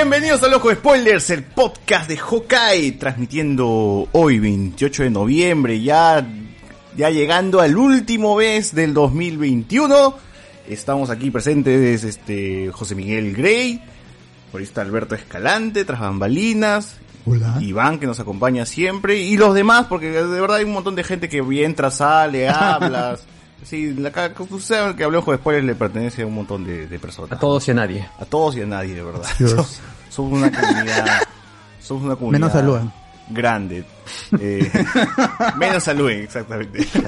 Bienvenidos a Loco Spoilers, el podcast de Hawkeye, transmitiendo hoy 28 de noviembre, ya, ya llegando al último mes del 2021. Estamos aquí presentes este José Miguel Grey, por ahí está Alberto Escalante, tras bambalinas, Iván que nos acompaña siempre, y los demás, porque de verdad hay un montón de gente que entra, sale, hablas. Sí, la, ustedes saben que Hablemos con Spoilers le pertenece a un montón de, de personas. A todos y a nadie. A todos y a nadie, de verdad. Somos, somos una comunidad. Somos una comunidad. Menos saluden. Grande. Eh, menos saluden, exactamente.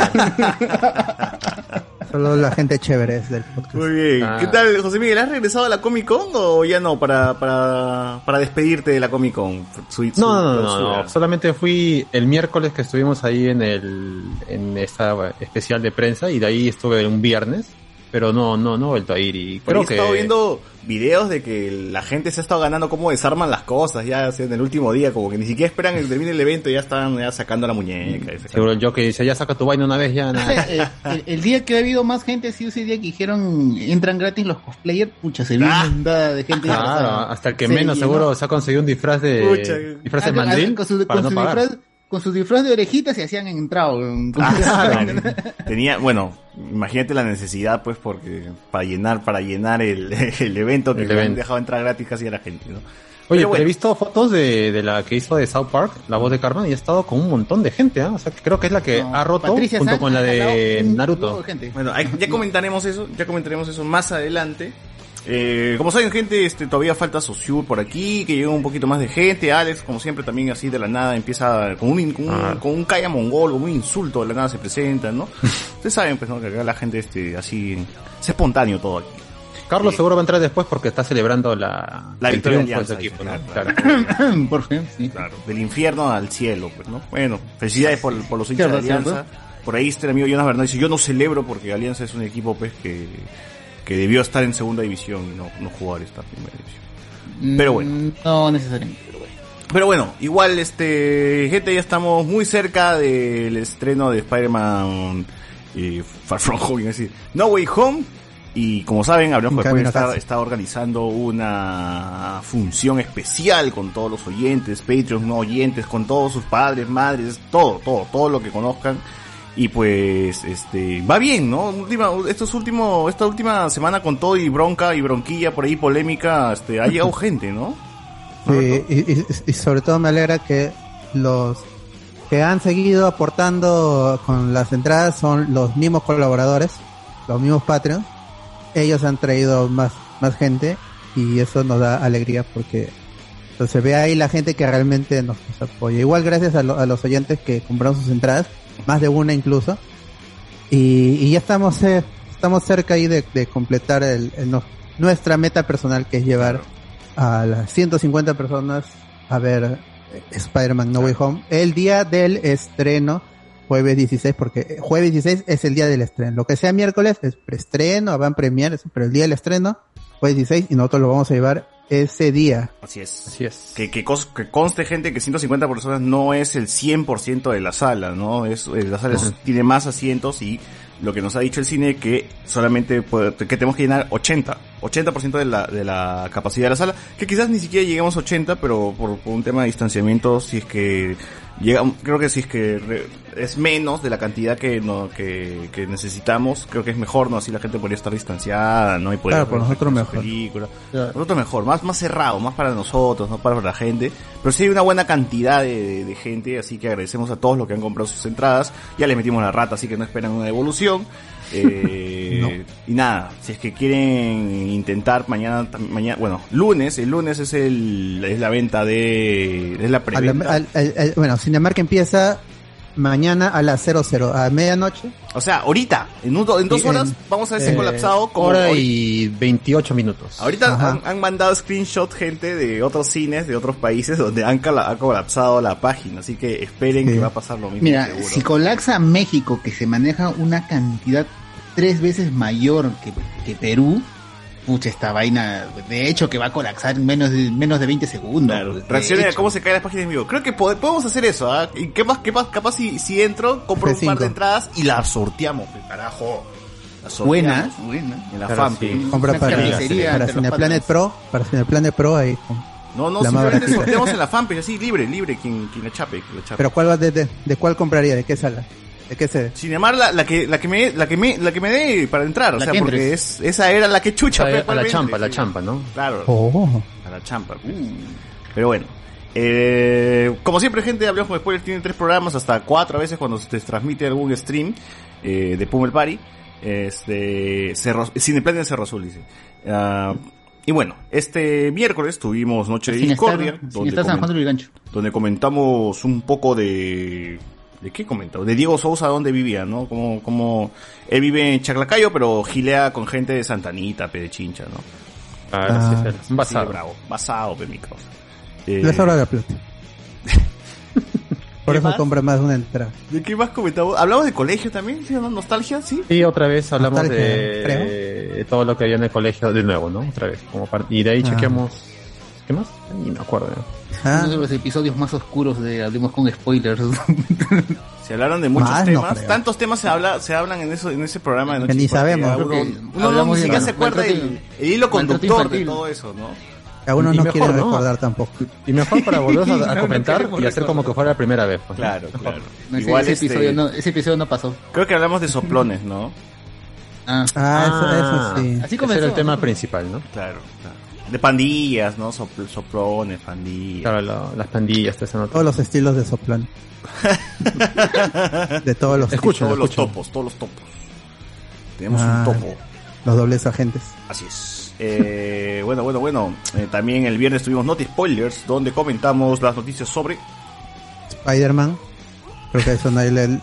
Solo la gente chévere es del podcast. Muy bien. Ah. ¿Qué tal, José Miguel? ¿Has regresado a la Comic Con o ya no para, para, para despedirte de la Comic Con? Su- su- No, no, no, no, clausura. no. Solamente fui el miércoles que estuvimos ahí en el, en esta especial de prensa y de ahí estuve un viernes, pero no, no, no he vuelto a ir y creo he que estado viendo videos de que la gente se ha estado ganando cómo desarman las cosas ya en el último día, como que ni siquiera esperan que termine el evento y ya están ya sacando la muñeca. seguro el jockey dice ya saca tu vaina una vez ya. nada. Eh, el, el día que ha habido más gente ha sido ese día que dijeron entran gratis los cosplayers, pucha, se vio Ah. inundada de gente. Claro, disfrazada. hasta el que Se menos llenó. seguro se ha conseguido un disfraz de Pucha. disfraz de Ah, mandril con su, para con no su pagar. disfraz, con su disfraz de orejitas se hacían entrado. Ah, claro. Tenía, bueno, imagínate la necesidad, pues, porque para llenar, para llenar el, el evento que El le dejado entrar gratis casi a la gente, ¿no? Oye, bueno. he visto fotos de, de la que hizo de South Park, la voz de Carmen, y ha estado con un montón de gente, ¿ah? O sea, que creo que es la que No, ha roto Patricia junto Sanz con la de Naruto. de gente. Bueno, ya comentaremos eso, ya comentaremos eso más adelante. Eh, como saben, gente, este, todavía falta Sociur por aquí, que llega un poquito más de gente. Alex, como siempre, también así de la nada empieza con un, con un, Ah. con un calla mongol, con un insulto, de la nada se presenta, ¿no? Ustedes saben, pues, ¿no? Que acá la gente, este, así, es espontáneo todo aquí. Carlos seguro va a entrar después porque está celebrando la, La victoria de triunfo de su Alianza, equipo, Claro. claro. Por fin, sí. Claro, del infierno al cielo, pues, ¿no? Bueno, felicidades por, por los hinchas de Alianza. Por ahí este amigo Jonas Bernal dice, yo no celebro porque Alianza es un equipo, pues, que, que debió estar en segunda división y no, no jugar esta primera división. Pero bueno. Mm, No necesariamente. pero bueno. Pero bueno, igual, este, gente, ya estamos muy cerca del estreno de Spider-Man eh, Far From Home, decir, No Way Home. Y como saben, Hablamos a está, está organizando una función especial con todos los oyentes, Patreons, no oyentes, con todos sus padres, madres, todo, todo, todo lo que conozcan. Y pues, este, va bien, ¿no? Última, estos últimos, esta última semana con todo y bronca y bronquilla por ahí polémica, este, ha llegado gente, ¿no? Sí, y, y- y sobre todo me alegra que los que han seguido aportando con las entradas son los mismos colaboradores, los mismos Patreons. Ellos han traído más, más gente y eso nos da alegría porque pues, se ve ahí la gente que realmente nos, nos apoya. Igual gracias a, lo- a los oyentes que compraron sus entradas, más de una incluso. Y, y ya estamos, eh, estamos cerca ahí de, de completar el, el no- nuestra meta personal que es llevar a las 150 personas a ver eh, Spider-Man No Way Home el día del estreno jueves 16 porque jueves 16 es el día del estreno lo que sea miércoles es preestreno van premier eso, pero el día del estreno jueves 16 y nosotros lo vamos a llevar ese día Así es. Así es. Que, que, que conste gente que 150 personas no es el 100% de la sala, ¿no? Es, eh, la sala es- tiene más asientos y lo que nos ha dicho el cine que solamente puede- que tenemos que llenar 80, 80% de la, de la capacidad de la sala, que quizás ni siquiera lleguemos a 80, pero por, por un tema de distanciamiento, si es que llegamos, creo que si es que re- es menos de la cantidad que, no, que, que necesitamos. Creo que es mejor, ¿no? Así la gente podría estar distanciada, ¿no? Y poder Claro, por nosotros mejor. películas. Ya. Nosotros mejor, más, más cerrado, más para nosotros, no para la gente. Pero sí hay una buena cantidad de, de- de gente, así que agradecemos a todos los que han comprado sus entradas. Ya les metimos la rata, así que no esperan una devolución. Eh, Y nada, si es que quieren intentar mañana, mañana, bueno, lunes, el lunes es el, es la venta de, es la preventa. al- al- al- bueno, Cinemark empieza mañana a las 00, a medianoche. O sea, ahorita, en, un- en dos horas, en- vamos a ver si eh, colapsado como Hora hoy. y 28 minutos. Ahorita han, han mandado screenshot gente de otros cines, de otros países, donde han, cala- ha colapsado la página, así que esperen Sí. que va a pasar lo mismo. Mira, seguro. si colapsa México, que se maneja una cantidad tres veces mayor que, que Perú, pucha, esta vaina, de hecho que va a colapsar en menos de, menos de 20 segundos. Claro, pues, reaccionen a cómo se caen las páginas en vivo. Creo que pode- podemos hacer eso, ¿ah? ¿Y qué más, qué más, capaz si, si entro, compro un F5. par de entradas y las sorteamos, pe, carajo. Las sorteamos Buena, buena. En la Claro, fanpage. sí. Compra para, carnicería para. Pro, para Cineplanet Pro ahí. No, no, La simplemente sorteamos en la fanpage, así, libre, libre, quien, quien la chape, quien la chape. Pero ¿cuál va de, de, de cuál compraría? ¿De qué sala? ¿De qué sede? Cinemar la, la que la que me la que me la que me dé para entrar, o La sea, que porque entres. es esa era la que chucha a, pe, la- a la actualmente, champa, la sí. champa, ¿no? Claro. Oh. A la champa. Pero bueno. Eh, como siempre, gente, Hablamos con Spoilers tiene tres programas, hasta cuatro a veces cuando se transmite algún stream eh, de Pummel Party. Este, Cerro, Cineplan en Cerro Azul, dice. Ah, y bueno, este miércoles tuvimos Noche de Sin estar, Discordia, sin donde, estar San comen- Juan del Gancho. donde comentamos un poco de... ¿De qué comentamos? De Diego Sousa, dónde vivía, ¿no? Como, como él vive en Chaclacayo, pero gilea con gente de Santanita, pe de Chincha, ¿no? Claro, Ah. sí, sí, basado. bravo. Basado, pe mi causa. Eh, Les sobra la plata. Por ¿Qué eso más? compra más de una entrada. ¿De qué más comentamos? ¿Hablamos de colegio también? ¿Sí, no? ¿Nostalgia? ¿Sí? Sí, otra vez hablamos de, de todo lo que había en el colegio de nuevo, ¿no? Otra vez. Como y de ahí Ah. chequeamos... ¿Qué más? Ni me acuerdo. ¿no? Ah, Uno de los episodios más oscuros de Hablemos con Spoilers. Se hablaron de muchos Más no temas. creo. Tantos temas se habla, se hablan en eso, en ese programa de Que Noche ni sabemos. Uno, uno no, ni siquiera se acuerda el, el hilo conductor de todo eso, ¿no? algunos Y no mejor, quieren ¿no? recordar tampoco. Y mejor para volver a, a No, no comentar y hacer como que fuera la primera vez. pues, ¿no? Claro, claro. No, ese, Igual ese este, episodio no, ese episodio no pasó. creo que hablamos de soplones, ¿no? Ah, Ah, Ah. eso, eso sí. así Ese comenzó. era el tema así principal, ¿no? Claro, claro. De pandillas, ¿no? Sopl- soplones, pandillas. Claro, lo- las pandillas, te hacen Todos los estilos de soplón. de todos los Escucha. todos los escucho. topos, todos los topos. Tenemos Ah. un topo. los dobles agentes. Así es. Eh, bueno, bueno, bueno. Eh, también el viernes tuvimos Not Spoilers, donde comentamos las noticias sobre. Spider-Man. Creo que eso a nadie, le,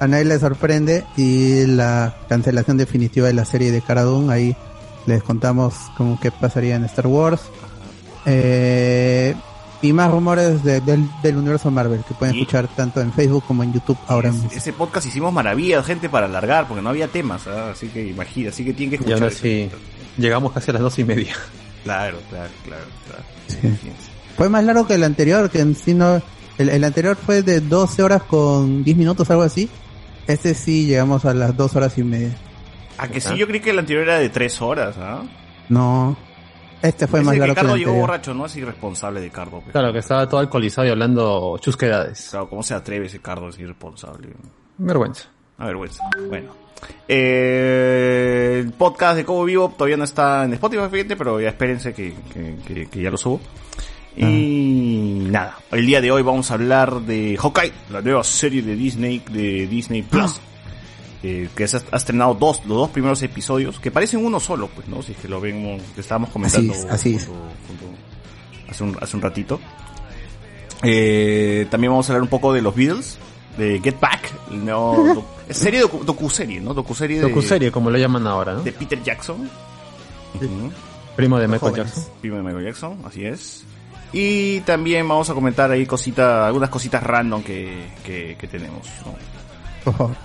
a nadie le sorprende. Y la cancelación definitiva de la serie de Cara Dune. Ahí les contamos como qué pasaría en Star Wars. Eh, y más rumores de- del, del universo Marvel que pueden Y- escuchar tanto en Facebook como en YouTube ahora Es- mismo. ese podcast hicimos maravillas, gente, para alargar, porque no había temas, ¿ah? así que imagina, así que tienen que Y escuchar. ahora eso. sí, llegamos casi a las dos y media. Claro, claro, claro, claro. Sí. Fue más largo que el anterior, que en sí no... El, el anterior fue de 12 horas con 10 minutos, algo así. Este sí llegamos a las 2 horas y media. Ah, que sí, yo creí que el anterior era de tres horas, ¿ah? No. Este fue Ese más que largo que el llegó anterior. borracho, ¿no? Es irresponsable de Cardo. pe. Claro, que estaba todo alcoholizado y hablando chusquedades. Claro, ¿cómo se atreve ese Cardo a ser irresponsable? Vergüenza. Una vergüenza. Bueno. Eh, el podcast de Cobo Vivo todavía no está en Spotify, fíjate, pero ya espérense que, que, que- que ya lo subo. Y nada, el día de hoy vamos a hablar de Hawkeye, la nueva serie de Disney, de Disney Plus. Eh, que se ha ha estrenado dos, los dos primeros episodios, que parecen uno solo, pues, ¿no? Si es que lo vemos, que estábamos comentando Así es, así es. junto- junto- hace, un, hace un ratito. Eh, también vamos a hablar un poco de los Beatles, de Get Back, el nuevo doc- es serie docu, docuserie, ¿no? Docuserie de, Docuserie, como lo llaman ahora, ¿no? de Peter Jackson. Primo de Michael jóvenes. Jackson. Primo de Michael Jackson, así es. Y también vamos a comentar ahí cosita, algunas cositas random que, que, que tenemos, ¿no? Por favor.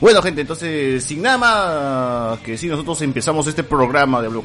Bueno, gente, entonces, sin nada más que decir, nosotros empezamos este programa de Blog.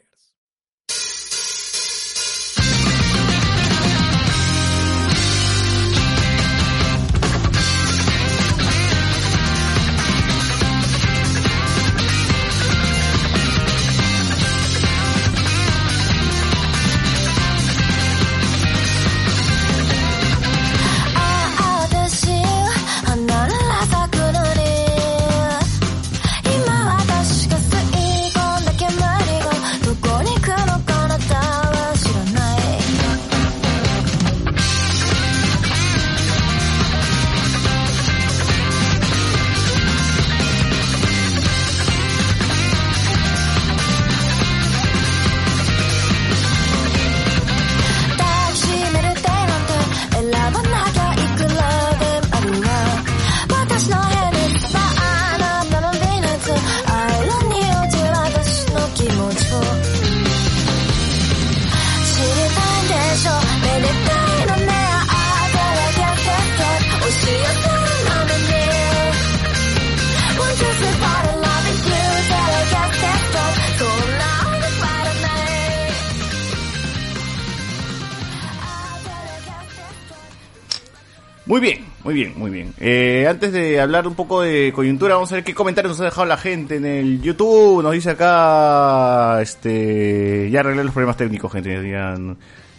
Muy bien, muy bien. Eh, antes de hablar un poco de coyuntura, vamos a ver qué comentarios nos ha dejado la gente en el YouTube. Nos dice acá, este, ya arreglé los problemas técnicos, gente. Ya, no-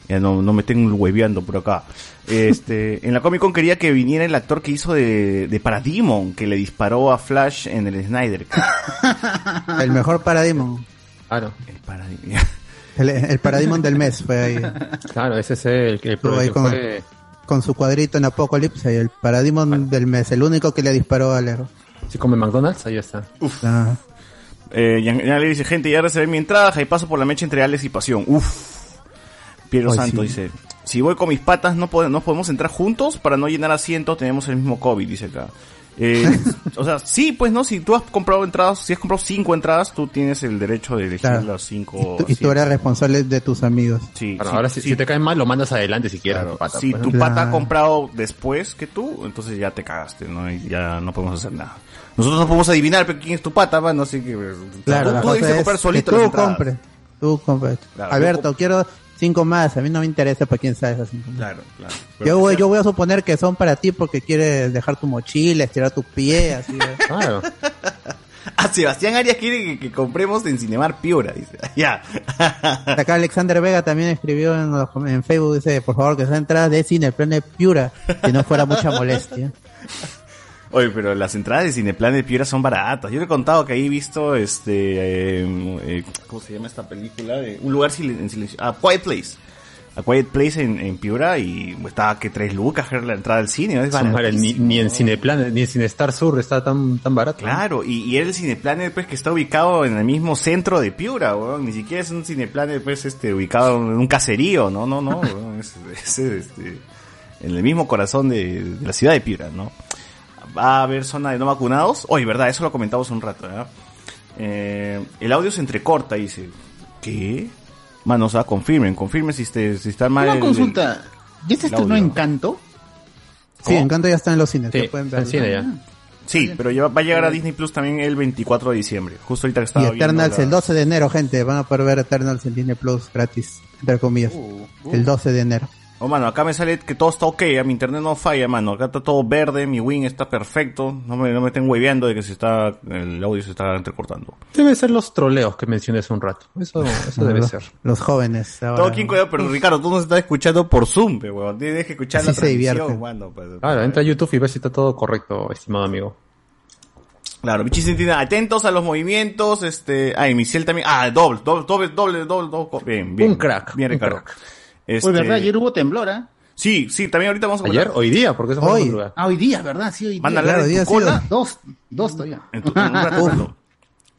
ya no, no me estén hueveando por acá. Este, en la Comic Con quería que viniera el actor que hizo de, de Parademon, que le disparó a Flash en el Snyder. El mejor Parademon. Claro, El Parademon. El, el Parademon del mes fue ahí. claro, ese es el que, el ahí que con, fue... con su cuadrito en Apocalypse y el Parademon del mes, el único que le disparó al héroe. Si come McDonald's, ahí está. Ah, Eh, ya, ya le dice, gente, ya reservé mi entrada y paso por la mecha entre Alex y Pasión. Uf. Piero Ay, Santo sí. dice, si voy con mis patas, ¿no, podemos, ¿no podemos entrar juntos? Para no llenar asientos, tenemos el mismo COVID, dice acá. Eh, o sea, sí, pues no, si tú has comprado entradas, si has comprado cinco entradas, tú tienes el derecho de elegir Claro. las cinco. y, tú, y tú asientos. eres responsable de tus amigos. Sí, sí, ahora si, sí, si te cae mal, lo mandas adelante si quieres. claro. pata, si pues, tu pata ha Claro. comprado después que tú, entonces ya te cagaste, ¿no? Y ya no podemos hacer nada. Nosotros no podemos adivinar pero quién es tu pata, bueno, así que... Claro, tú, tú debes de es comprar que solito tú compres. Tú compres. Claro, Alberto, quiero cinco más. A mí no me interesa para quién sabe esas cinco más. Claro, claro. Yo voy, yo voy a suponer que son para ti porque quieres dejar tu mochila, estirar tu pie, así. ¿eh? Claro. Ah, Sebastián Arias quiere que, que compremos en Cinemar Piura, dice. Ya. Acá Alexander Vega también escribió en, los- en Facebook, dice, por favor, que sea entrada de cine, Planet Piura, que no fuera mucha molestia. Oye, pero las entradas de Cineplan de Piura son baratas. Yo le he contado que ahí he visto, este, eh, eh, ¿cómo se llama esta película? De un lugar silen- en silencio. Ah, Quiet Place. A Quiet Place en, en Piura y estaba que tres lucas era la entrada al cine. ¿no? Es Son baratos, ni, ni en. Cineplan, ni en Cinestar Sur está tan, tan barato. Claro, y, y era el Cineplanet pues que está ubicado en el mismo centro de Piura, weón. Ni siquiera es un Cineplanet pues este ubicado en un caserío, no, no, no, weón. Es, es, este, en el mismo corazón de, de la ciudad de Piura, ¿no? Va a haber zona de no vacunados. Oye, verdad, eso lo comentamos un rato, ¿verdad? Eh, el audio se entrecorta, dice. ¿Qué? Mano, o sea, confirmen, confirmen si, este, si está mal. Una el- consulta. ¿Ya se estrenó. Encanto? Sí, ¿Cómo? Encanto ya está en los cines, Sí, ya pueden verlo. cine ya. Sí, pero ya va a llegar a Disney Plus también el 24 de diciembre. Justo ahorita que Y estaba viendo Eternals la- el 12 de enero, gente, van a poder ver Eternals en Disney Plus gratis, entre comillas. Uh, El 12 de enero. Oh, mano, acá me sale que todo está ok, a mi internet no falla, mano. Acá está todo verde, mi win está perfecto. No me, no me estén hueveando de que se está, el audio se está entrecortando. Deben ser los troleos que mencioné hace un rato. Eso, eso debe los, ser. los jóvenes. ahora. Todo aquí, cuidado, pero Ricardo, tú nos estás escuchando por Zoom, weón. Tienes que escuchar Así la se transmisión, divierten. mano. pues. Claro, entra a YouTube y ve si está todo correcto, estimado amigo. Claro, Michi Centina, atentos a los movimientos, este, ah, y Michelle también, ah, doble, doble, doble, doble, doble, doble, bien, bien. Un crack, Bien, un Ricardo. crack. Este, Pues verdad, ayer hubo temblor, ¿ah? Sí, sí, también ahorita vamos a Ayer, hoy día, porque eso Hoy. Ah, hoy día, ¿verdad? Sí, hoy día. Mándale Claro, en día tu ha sido. cola, Dos, dos todavía. en, tu, en un rato, rato.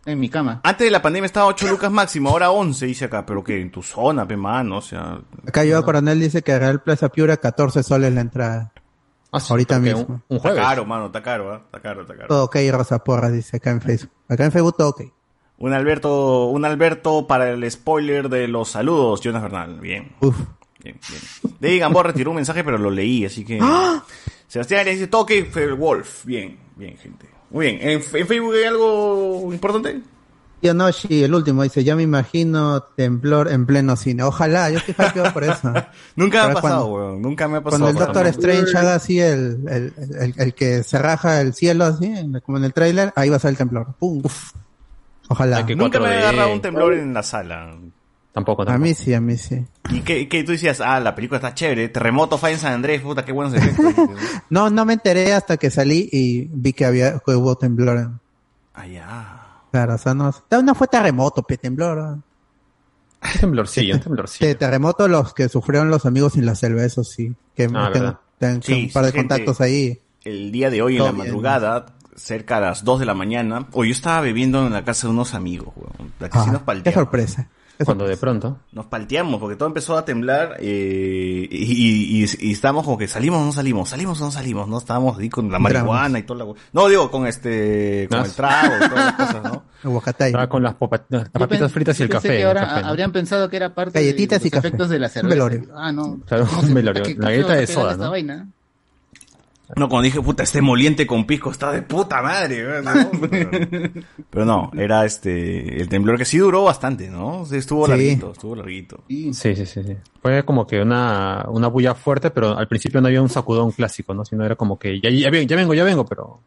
En mi cama. Antes de la pandemia estaba 8 lucas máximo, ahora 11, dice acá, pero que en tu zona, pe, mano, o sea, Acá yo Coronel dice que Real Plaza Piura 14 soles la entrada. Ah, sí, Ahorita mismo. Un, un está caro, mano, está caro, ¿ah? está caro, está caro. Todo ok, Rosa Porra dice acá en Facebook. Acá en Facebook todo ok. Un Alberto, un Alberto para el spoiler de los saludos, Jonas Bernal. Bien. Uf. Bien, bien. David Gamboa retiró un mensaje, pero lo leí, así que. Sebastián le dice toque Wolf. Bien, bien, gente. Muy bien. ¿En, en Facebook hay algo importante? Yonoshi, el último, dice, ya me imagino temblor en pleno cine. Ojalá, yo estoy hypeado por eso. Nunca me ha pasado, cuando- weón. Nunca me ha pasado. Cuando el Doctor. Strange haga así el, el, el, el que se raja el cielo así, en- como en el tráiler, ahí va a ser el temblor. Pum. Ojalá. Que Nunca me 4D. ha agarrado un temblor en la sala. Tampoco, A tampoco. mí sí, a mí sí. Y que, que tú decías, ah, la película está chévere. Terremoto falla en San Andrés, puta, qué buenos efectos. No, no me enteré hasta que salí y vi que había que hubo temblor. ah, ya. Claro, o sea, no, no fue terremoto, pe, temblor. temblorcillo, un De temblorcillo. terremoto los que sufrieron los amigos en la selva, eso sí. Que Ah, tengo, tengo Sí, un par de gente. contactos ahí. El día de hoy, en Todo la bien. madrugada, cerca a las 2 de la mañana, o yo estaba bebiendo en la casa de unos amigos, weón. La que sí Ah, nos qué sorpresa. Cuando de pronto. Nos palteamos porque todo empezó a temblar eh, y, y, y, y estábamos como que salimos o no salimos, salimos o no salimos, ¿no? Estábamos ahí con la marihuana y toda la... No, digo, con este, con el trago y todas las cosas, ¿no? Aguacatay. Estaba con las, popa- las papitas fritas y el café. que el ahora café, ¿no? habrían pensado que era parte Galletitas de y los café. efectos de la Un cerveza. velorio. Ah, no. Claro, ¿Cómo un velorio. La galleta de soda, esta ¿no? vaina? No, cuando dije, puta, este moliente con pisco está de puta madre, weón, ¿no? Pero, no, era este, el temblor que sí duró bastante, ¿no? Sí, Estuvo Sí. larguito, estuvo larguito. Sí. Sí, sí, sí. Fue como que una, una bulla fuerte, pero al principio no había un sacudón clásico, ¿no? Sino era como que ya, ya, ven- ya vengo, ya vengo, pero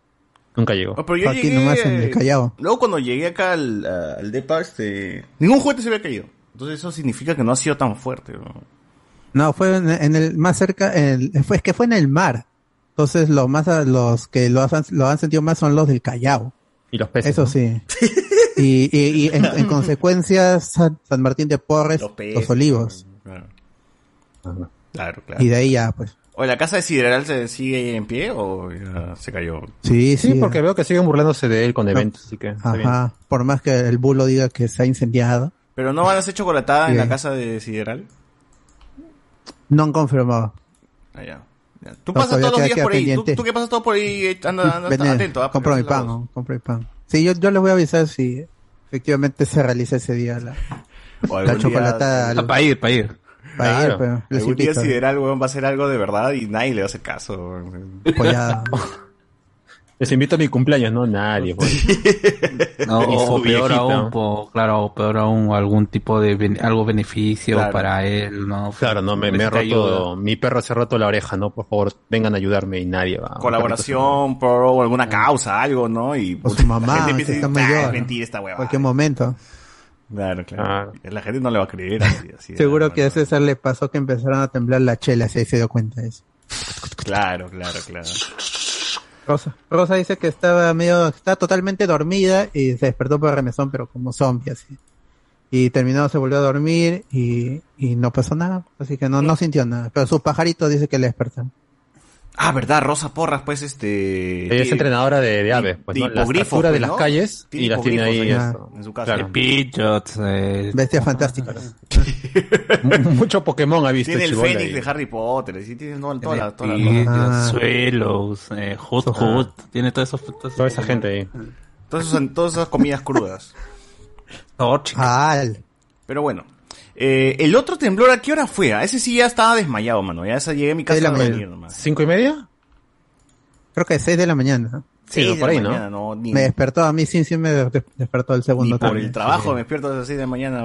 nunca llegó. No, pero yo Aquí llegué, nomás en el Callao. Luego cuando llegué acá al, al depa, este, ningún juguete se había caído. Entonces eso significa que no ha sido tan fuerte, ¿no? No, fue en, en el más cerca, en el- fue, es que fue en el mar. Entonces, lo más, a- los que lo han, lo han sentido más son los del Callao. Y los peces. Eso ¿no? sí. Y, y, y en, en consecuencia, San, San Martín de Porres, los, peces, olivos. Claro, claro. claro. Y de ahí ya, pues. Oye, ¿la casa de Sideral se sigue en pie o ya se cayó? Sí, sí. Sí, porque veo que siguen burlándose de él con eventos, así que está bien. Ajá. Por más que el bulo diga que se ha incendiado, ¿Pero no van a hacer chocolatada en la casa de Sideral? no han confirmado. Ah, ya. Tú No, pasas todos los días por ahí. ¿Tú, tú que pasas todo por ahí, eh, anda, anda atento. ¿ah? compro mi pan, ¿no? compro mi pan. Sí, yo, yo les voy a avisar si efectivamente se realiza ese día la, O la chocolatada. día- al- Para ir, para ir. para ir, pero les Algún día invito. Sideral, weón, va a hacer algo de verdad y nadie le va a hacer caso. Les invito a mi cumpleaños, no nadie. pues. No, o peor viejita. aún, po- claro, o peor aún, algún tipo de ben- algo beneficio Claro. para él, ¿no? Claro, no, me, me he Necesita roto, ayuda. mi perro se ha roto la oreja, ¿no? Por favor, vengan a ayudarme y nadie va. Colaboración por alguna causa, algo, ¿no? Y O su mamá, la gente que empieza a está decir, "Ah, mayor. es mentira esta hueva. Cualquier momento. Claro, claro. La gente no le va a creer así. así Seguro que a. César le pasó que empezaron a temblar las chelas y ahí se dio cuenta de eso. Claro, claro, claro. Rosa. Rosa dice que estaba medio, está totalmente dormida y se despertó por remesón, pero como zombie así. Y terminó, se volvió a dormir y, y no pasó nada. Así que no, no sintió nada. Pero su pajarito dice que le despertaron. Ah, verdad, Rosa Porras, pues este. Ella es entrenadora de, de aves, pues, de ¿no? Las hipogrifos, captura de pues, las ¿no? calles y las tiene ahí. en su casa. Claro. Eh, Bestias fantásticas. Mucho Pokémon ha visto Tiene el Fénix ahí. de Harry Potter, sí, tiene toda, toda la, toda la- Ah. Suelos, eh, Hoot Hoot, tiene todos esos todos Toda esa gente ahí. todas, esas, todas esas comidas crudas. Torch. Ah. Pero bueno. Eh, el otro temblor, ¿a qué hora fue? A ese sí ya estaba desmayado, mano. Ya esa- llegué a mi casa De la a dormir mañana. nomás. ¿Cinco y media? Creo que 6 de la mañana. Sí, Seis de por la ahí, ¿no? mañana, ¿no? Ni, Me despertó, a mí sí, sí me des- despertó el ni segundo. por también. el trabajo me despierto a las 6 de la mañana,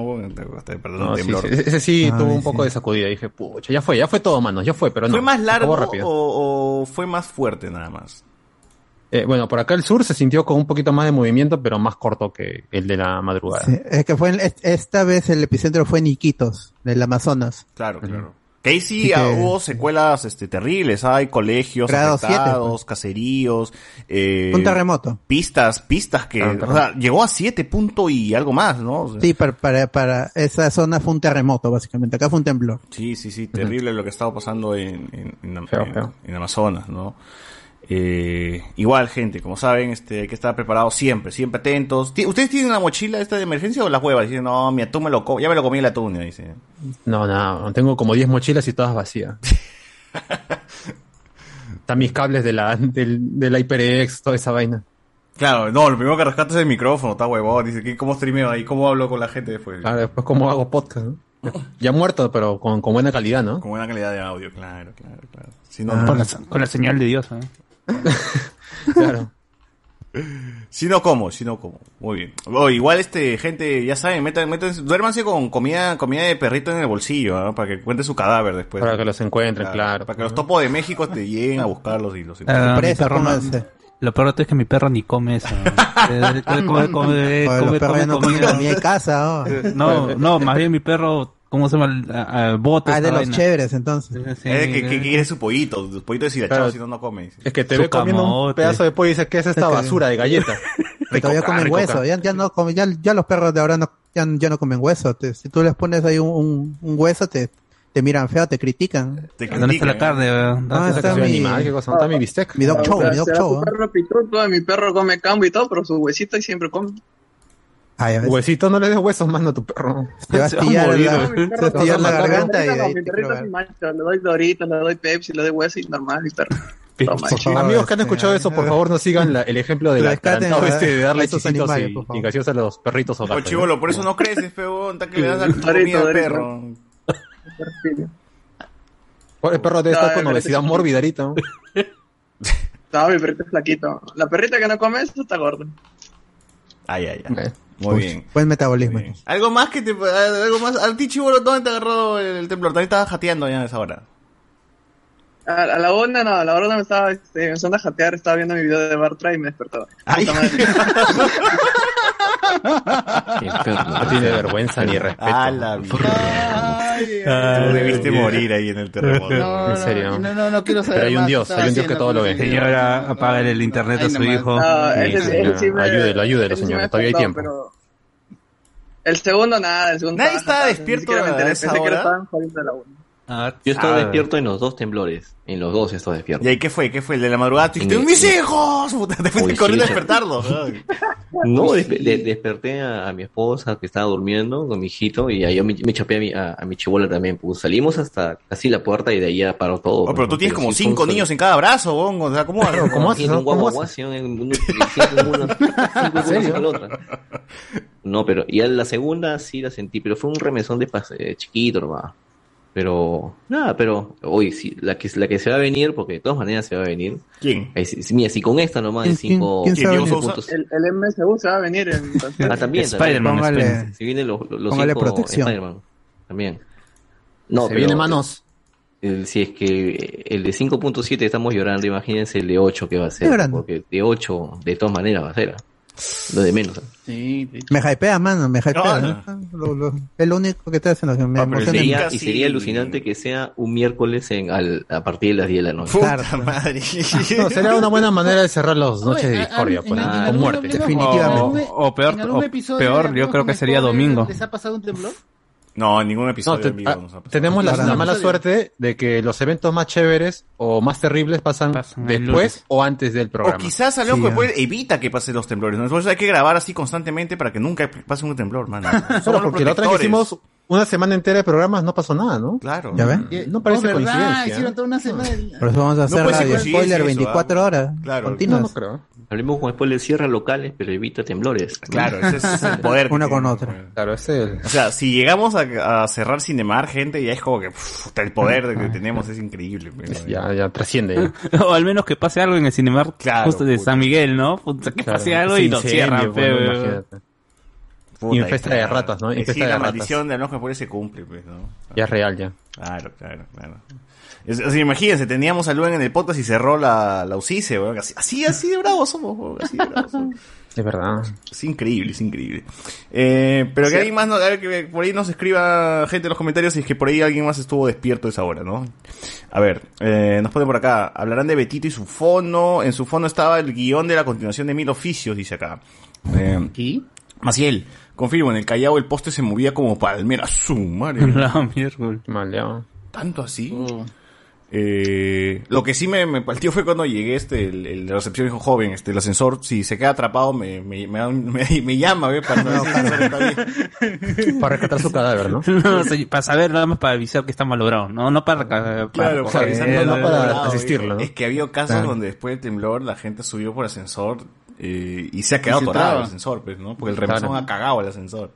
te- perdón, No, un sí, temblor. sí, ese sí tuvo un sí. poco de sacudida. Dije, pucha, ya fue, ya fue todo, mano, ya fue, pero no. ¿Fue más largo o fue más fuerte nada más? Eh, bueno, por acá el sur se sintió con un poquito más de movimiento, pero más corto que el de la madrugada. Sí, es que fue en- es- esta vez el epicentro fue en Iquitos, del Amazonas. Claro, claro. Que ahí sí, Sí ah, que- hubo secuelas este, terribles. Hay colegios Grado siete, afectados, caseríos, eh, Un terremoto. pistas, pistas que Claro, o sea, llegó a 7 puntos y algo más, ¿no? O sea, Sí, para, para, para esa zona fue un terremoto, básicamente. Acá fue un temblor. Sí, sí, sí, terrible lo que estaba pasando en, en, en- Feo, en- feo. en Amazonas, ¿no? Eh, igual, gente, como saben, este, hay que estar preparados siempre, siempre atentos. ¿Ustedes tienen la mochila esta de emergencia o la hueva? Dicen, no, mi atún me lo ya me lo comí el atún, dice. No, no, tengo como 10 mochilas y todas vacías. Están mis cables de la, del, de la HyperX, toda esa vaina. Claro, no, lo primero que rescata es el micrófono, está huevón. Dice, ¿qué, ¿cómo streameo ahí? ¿Cómo hablo con la gente después? Claro, después cómo hago podcast, ¿no? Ya muerto, pero con, con buena calidad, ¿no? Con buena calidad de audio, claro, claro, claro. Si no, Ah. Con la, con la señal de Dios, ¿eh? Claro. si no como, si no como. Muy bien. Oh, igual este, gente, ya saben, metan, metan, duérmanse con comida, comida de perrito en el bolsillo, ¿no? Para que cuente su cadáver después. Para que los encuentren, claro. Para que los topos de México te lleguen a buscarlos y los Ah, mi Presa, perro no-. Lo peor de todo es que mi perro ni come eso. Eh, come, come, come, come, come, come. No, no, más bien mi perro, ¿cómo se llama? A- a- Ah, es de los vaina. chéveres, entonces. Sí, Eh, que, que quiere su pollito, su pollito deshilachado, Claro. si no, no come. Es que te Su ve comiendo un pedazo de pollo y dices, ¿qué es esta Es que- basura de galleta? Que todavía comen hueso, ya, ya no comen, ya, ya los perros de ahora no, ya, ya no comen hueso. Te- si tú les pones ahí un, un, un hueso, te, te miran feo, te critican. Te ¿Dónde está la critican, carne? ¿eh? ¿Dónde Ah, está mi- animal, ¿qué cosa? ¿Dónde está mi bistec? Mi dog show, mi dog show. ¿eh? perro pituto, mi perro come cambo y todo, pero su huesito y siempre come. Huesito, no le des huesos, mano, a tu perro. te va a pillar la, te va a pillar la Mi garganta y perrito no, ahí mi perrito sin mancha, le doy Doritos, le doy Pepsi, le doy hueso y normal, mi perro. Favor, Amigos que han este, escuchado eso, por favor no sigan la- el ejemplo del Rescaten atarantado a- este de darle chisitos animales, y, y gaseosa a los perritos o gatos. chivolo, por eso no creces, peón. Está que le das la al perro. El perro debe No, estar con obesidad es- mórbida ahorita. ¿no? Mi perrito es flaquito. La perrita que no come, eso está gorda. Ay, ay, ay. Ok. Muy Uy, bien. Buen metabolismo. Bien. ¿Algo más que te... Algo más? ¿A ti, chivolo, dónde te agarró el temblor? También estabas jateando ya a esa hora. A, a la una, no, a la una me estaba este, empezando a jatear, estaba viendo mi video de Bartra y me despertaba. Ay. No tiene vergüenza ni respeto. A la vida. Tú debiste morir ahí en el terremoto. No, En serio. No, no, no quiero saber Pero hay un Dios, hay un Dios que todo lo ve. Señora, apágale el internet a su hijo. No, ayúdelo, ayúdelo, señora, todavía hay tiempo. pero El segundo nada, el segundo Nadie estaba despierto a esa hora. Ah, Yo estaba despierto en los dos temblores. En los dos estaba despierto. ¿Y ahí qué fue? ¿Qué fue? ¿El de la madrugada? Tú dijiste, el- ¡mis hijos! Puta, te fuiste corriendo a sí, despertarlos. No, despe- de- desperté a, a mi esposa que estaba durmiendo con mi hijito y ahí yo me, me chapé a mi, a, a mi chibola también. Pues salimos hasta casi la puerta y de ahí ya paró todo. Oh, pero tú tienes como cinco niños en cada brazo, bongo. O sea, ¿cómo ¿cómo haces? No? pero y a la segunda sí la sentí, pero fue un remesón de eh, chiquito nomás. Pero nada, pero hoy sí, la que la que se va a venir, porque de todas maneras se va a venir. ¿Quién? mira, si con esta nomás de ¿Quién- quién- cinco, quién se va a cinco venir? puntos. El, el MSU se va a venir en Ah, también, Spider-Man, Si vienen los, los Póngale cinco protección. Spider-Man, también. No, Se pero viene manos. el- si es que el de 5.7 estamos llorando, imagínense el de 8 que va a ser. Llorando. Porque de 8 de todas maneras va a ser. Lo de menos. ¿ah? Sí, sí. Me hypea, mano, me hypea. No, ¿no? Lo- lo- es lo único que estoy haciendo, que me Ah. Sería, casi- y sería alucinante que sea un miércoles en, al, a partir de las 10 de la noche. Puta Claro. madre. No, sería una buena manera de cerrar las noches de discordia, pues, ¿no? con muerte. Definitivamente. O- o peor- peor, yo creo que sería domingo. ¿Les ha pasado un temblor? No, ningún No, episodio te- en vivo ah, nos ha pasado. tenemos la, mala suerte de que los eventos más chéveres o más terribles pasan, después o antes del O programa. quizás algo Sí, que ya. puede, evita que pasen los temblores. ¿no? Eso hay que grabar así constantemente para que nunca pase un temblor, mano. Solo porque la otra vez que hicimos una semana entera de programas no pasó nada, ¿no? Claro. ¿Ya ven? Y- No parece oh, ¿verdad? coincidencia, Hicieron ¿eh? toda una semana. Por eso vamos a hacer ser radio spoiler eso, 24 ah. horas. Claro. No, Continuas. no creo. Hablemos con spoiler, cierra locales, pero evita temblores. Claro, ese es el poder. que Una con tiene. otra. Claro, ese es el... O sea, si llegamos a, a cerrar Cinemar, gente, ya es como que pff, el poder de que tenemos es increíble. pero- Ya, ya trasciende. ya. O al menos que pase algo en el Cinemark Claro, justo de puta. San Miguel, ¿no? Puta, que Claro. pase algo Sí, y lo cierran, bueno, pe, imagínate. Puta, y de claro. ratas, ¿no? Infesta sí, de la ratas. maldición de los japoneses se cumple, pues, ¿no? Ya es real, ya. Claro, claro, claro. Es- sea, imagínense, teníamos a Luen en el podcast y cerró la, la UCICE, weón. Así, así, así de bravos somos, weón. Así de bravos somos. Es verdad. Es increíble, es increíble. Eh, pero que alguien más, no- a ver, que por ahí nos escriba gente en los comentarios si es que por ahí alguien más estuvo despierto a esa hora, ¿no? A ver, eh, nos ponen por acá, hablarán de Betito y su fono. En su fono estaba el guion de la continuación de Mil Oficios, dice acá. Eh, ¿Y? Maciel, confirmo, en el Callao el poste se movía como palmera. Su madre. La mierda. ¿Tanto así? Oh. Eh, lo que sí me, me partió fue cuando llegué, este, el, el de recepción dijo, joven, este, el ascensor, si se queda atrapado, me, me, me, da un- me- me llama, ¿ve? Para bien. Para rescatar su cadáver, ¿no? No, para saber nada más para avisar que está malogrado, no, no para, para Claro, para- para eh, avisar no para asistirlo. ¿no? Es que había casos Claro. donde después del temblor la gente subió por ascensor eh, y se ha quedado atorado el ascensor, pues, ¿no? Porque el remesón Claro. ha cagado el ascensor.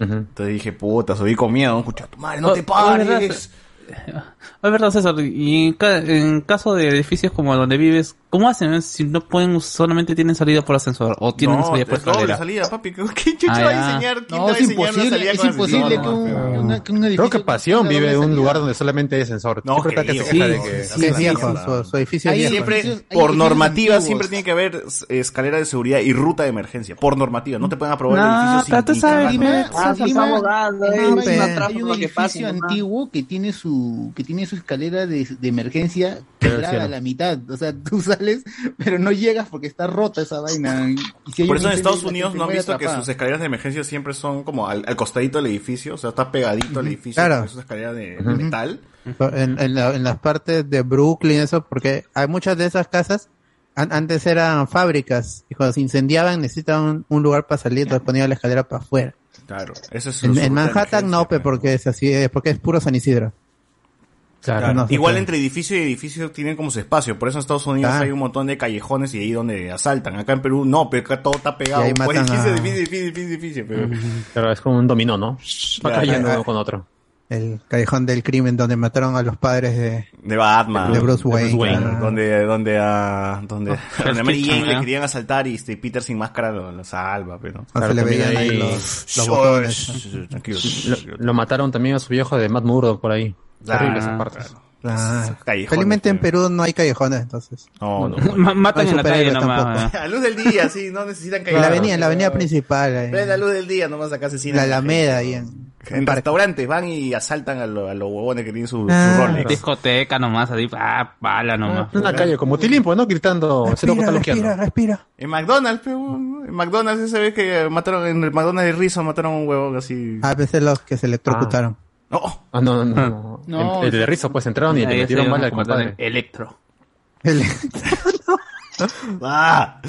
Entonces dije, puta, subí con miedo, escucha tu madre, no Oh, te pares. Es verdad, César. Y en, ca- en caso de edificios como donde vives, ¿cómo hacen eh? si no pueden, solamente tienen salida por ascensor o tienen no, salida por escalera? salida, papi. ¿Qué chucha Ah, va a diseñar? ¿Quién No, te va a es diseñar una imposible, salida es imposible ascensor? que un, No, una- que un edificio Creo que Pasión vive en un lugar donde solamente hay ascensor. No, Siempre que está que se digo, queja de no, que... Sí, es viejo, su, su edificio. Siempre, por normativa, siempre tiene que haber escalera de seguridad y ruta de emergencia. Por normativa, no te pueden aprobar el No, edificio pero tú sin sabes. Ah, se está Lima abogando, hay eh, un- edificio antiguo que tiene su que tiene su escalera de, de emergencia quebrada a la mitad. O sea, tú sales, pero no llegas porque está rota esa vaina. Y si hay Por un eso en Estados Unidos no han visto que sus escaleras de emergencia siempre son como al, al costadito del edificio, o sea, está pegadito al edificio, Claro. es una escalera de, de Ujú. metal. En, en, la- en las partes de Brooklyn, eso, porque hay muchas de esas casas, an- antes eran fábricas, y cuando se incendiaban necesitaban un lugar para salir, entonces ponían la escalera para afuera. Claro, eso es su En, en de Manhattan no, pe, porque es así, porque es puro San Isidro. Claro. no Igual entre edificio y edificio tienen como su espacio, por eso en Estados Unidos Ah. hay un montón de callejones y ahí donde asaltan. Acá en Perú no, pero acá todo está pegado. Y ahí Pues, matan edificio, a- edificio, edificio, edificio, edificio, pero- Pero es como un dominó, ¿no? Va Claro. cayendo Ah, uno con otro. El callejón del crimen donde mataron a los padres de, De Batman. de Bruce Wayne. Wayne. claro. Donde, donde, a donde, donde a Mary Kitchen, Jane le querían asaltar y este Peter sin máscara lo, lo salva, pero. No se Claro, le veían ahí los, los botones. Lo, lo mataron también a su viejo de Matt Murdock por ahí. Terrible esa claro. parte. Claro. Callejones, Felizmente en Perú no hay callejones, entonces. No, no. Matan No hay en la calle superhéroes nomás. tampoco. A luz del día, sí, no necesitan En callejones. la avenida, en la avenida principal, ahí. Ven la luz del día, nomás acá asesinan. la la Alameda, ahí en, En restaurantes van y asaltan a, lo- a los huevones que tienen su, su Ah. Rolex. Discoteca nomás, así, ah, bala nomás. En una calle como Tilimpo, ¿no? Gritando, Respira, está respira, loqueando. respira. En McDonald's, en McDonald's esa vez que mataron, en el McDonald's de Rizzo mataron a un huevón así. A veces los que se electrocutaron. No, Ah, no, no, no. No, el, el de Rizzo, pues entraron y le metieron mal al compadre. Electro. El- Ah,